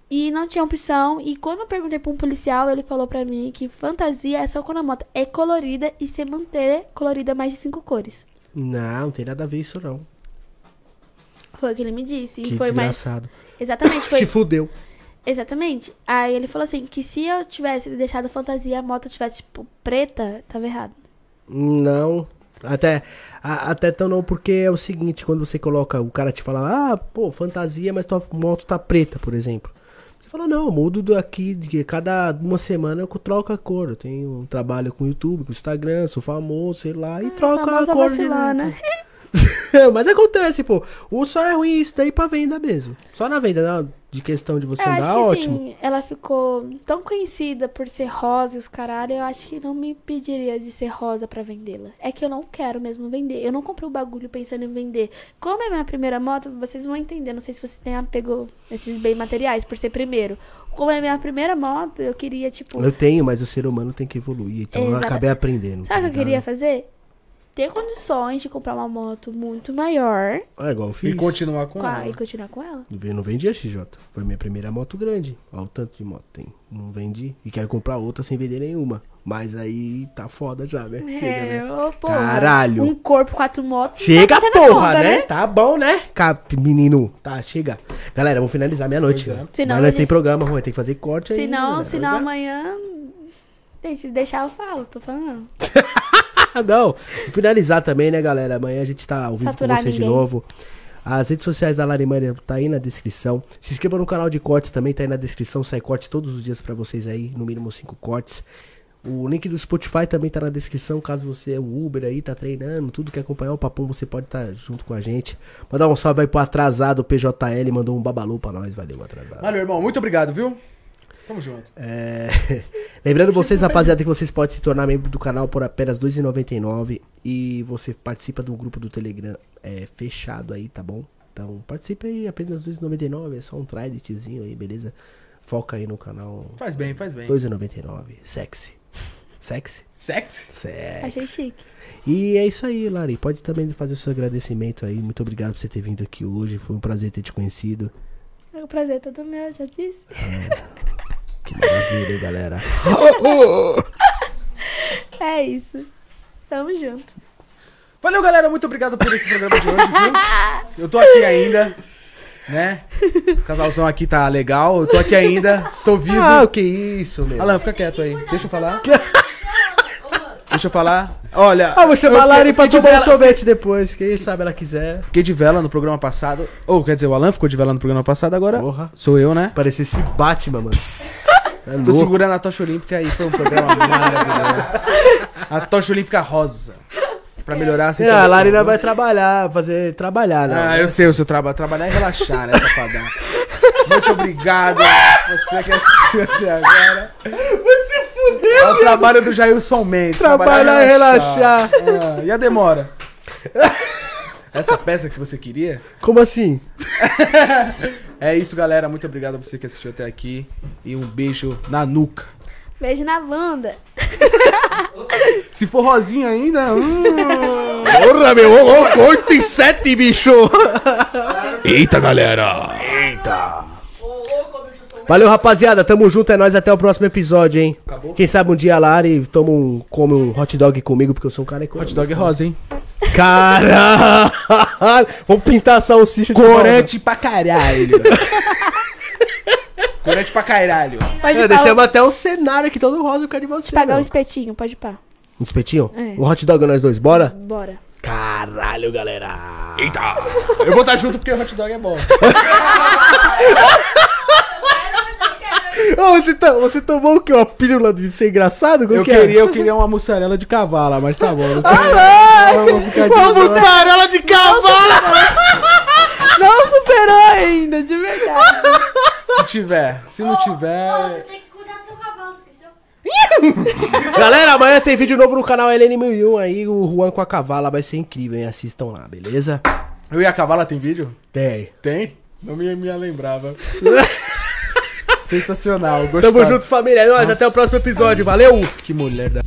E não tinha opção. E quando eu perguntei pra um policial, ele falou pra mim que fantasia é só quando a moto é colorida e se manter colorida mais de cinco cores. Não, não tem nada a ver isso não. Foi o que ele me disse. E que foi mais. desgraçado. Exatamente, Te foi. fudeu. Exatamente. Aí ele falou assim: que se eu tivesse deixado a fantasia e a moto tivesse, tipo, preta, tava errado. Não. Até, a- até tão não, porque é o seguinte, quando você coloca, o cara te fala, ah, pô, fantasia, mas tua moto tá preta, por exemplo. Você fala, não, eu mudo daqui, de cada uma semana eu troco a cor. Eu tenho um trabalho com YouTube, com Instagram, sou famoso, sei lá, e troca a famosa cor. vacilona. direto. mas acontece, pô. O só é ruim isso daí pra venda mesmo. Só na venda, não, de questão de você Eu andar, que ótimo. assim, ela ficou tão conhecida por ser rosa e os caralho, eu acho que não me pediria de ser rosa pra vendê-la. É que eu não quero mesmo vender. Eu não comprei o bagulho pensando em vender. Como é minha primeira moto, vocês vão entender. Não sei se vocês têm apego a esses bens materiais por ser primeiro. Como é minha primeira moto, eu queria, tipo. Eu tenho, mas o ser humano tem que evoluir. Então eu Exata- acabei aprendendo. tá Sabe o que eu ligado? queria fazer? Ter condições de comprar uma moto muito maior É igual eu fiz. E continuar com com a- ela. e continuar com ela. Eu não vendi a XJ. Foi minha primeira moto grande. Olha o tanto de moto tem. Não vendi. E quero comprar outra sem vender nenhuma. Mas aí tá foda já, né? Chega, É, né? ô, porra. Caralho. Um corpo, quatro motos. Chega, tá porra, conta, né? Tá bom, né? Cap, menino. Tá, chega. Galera, vamos finalizar meia-noite. É. né? Senão Mas nós a tem gente- programa, Rui. Tem que fazer corte aí. Senão, né? senão é. amanhã. Tem, se deixar eu falo, tô falando. Ah, não. Finalizar também, né, galera? Amanhã a gente tá ao vivo Saturar com vocês de ninguém. novo. As redes sociais da Larimania tá aí na descrição. Se inscreva no canal de cortes também, tá aí na descrição. Sai corte todos os dias pra vocês aí, no mínimo cinco cortes. O link do Spotify também tá na descrição, caso você é um Uber aí, tá treinando, tudo que acompanhar o Papum, você pode estar junto com a gente. Mandar um salve aí pro atrasado, PJL, mandou um babalu pra nós, valeu, atrasado. Valeu, irmão. Muito obrigado, viu? Tamo junto. É, Lembrando vocês, rapaziada, que vocês podem se tornar membro do canal por apenas R$ 2,99 e você participa do grupo do Telegram é, fechado aí, tá bom? Então participe aí, apenas R$ 2,99, é só um traditzinho aí, beleza? Foca aí no canal Faz bem, faz bem. R$ 2,99, sexy. Sexy? Sexy? Sexy. Achei chique. E é isso aí, Lari. Pode também fazer o seu agradecimento aí. Muito obrigado por você ter vindo aqui hoje. Foi um prazer ter te conhecido. O prazer é todo meu, já disse. Que maravilha, hein, galera. É isso. Tamo junto. Valeu, galera. Muito obrigado por esse programa de hoje, viu? Eu tô aqui ainda, né? O casalzão aqui tá legal. Eu tô aqui ainda. Tô vivo. Ah, o que isso, meu. Alan, fica quieto aí. Deixa eu falar. Deixa eu falar. Olha. Ah, vou chamar a fiquei- Lari pra fiquei tomar um vela- sorvete depois. Quem sabe ela quiser. Fiquei de vela no programa passado. Ou, quer dizer, o Alan ficou de vela no programa passado, agora Porra. sou eu, né? Parecia esse Batman, mano. É Tô segurando a tocha olímpica e foi um programa maravilhoso. A tocha olímpica rosa. Pra melhorar a É, situação. a Lari ainda vai trabalhar, fazer trabalhar, né? Ah, eu sei o seu trabalho. Trabalhar e relaxar, né, safadão? Muito obrigado. Você que assistiu até agora. Você fudeu, É o trabalho do Jailson Mendes. Trabalhar e relaxar. Ah, e a demora? Essa peça que você queria? Como assim? É isso, galera. Muito obrigado a você que assistiu até aqui. E um beijo na nuca. Beijo na bunda. Se for rosinha ainda. hum. Porra, meu, ô louco, 8 e 7, bicho! Eita, galera. Valeu, rapaziada. Tamo junto, é nóis. Até o próximo episódio, hein? Quem sabe um dia a Lari toma um, come um hot dog comigo, porque eu sou um cara Hot dog é rosa, hein? Caralho! Vamos pintar a salsicha de Corante pra caralho. Corante pra caralho. Pode. É, deixamos até o cenário aqui todo rosa por causa de você. pagar um espetinho, pode pá. Um espetinho? É. Um hot dog nós dois, bora? Bora. Caralho, galera! Eita. Eu vou estar junto porque o hot dog é bom. Você, tá- você tomou o quê? Uma pílula de ser engraçado? Eu que é? queria, eu queria uma mussarela de cavala, mas tá bom. Quero, eu de Uma mussarela de cavalo! Não superou ainda, de verdade. Se tiver. Se não tiver. você tem que cuidar do seu cavalo, esqueceu? Galera, amanhã tem vídeo novo no canal LN1001 aí, o Juan com a cavala, vai ser incrível, hein? Assistam lá, beleza? Eu e a cavala tem vídeo? Tem. Tem? Não me, me lembrava. Sensacional, Tamo gostoso. junto, família. É nóis, até o próximo episódio. Valeu! Que mulher da.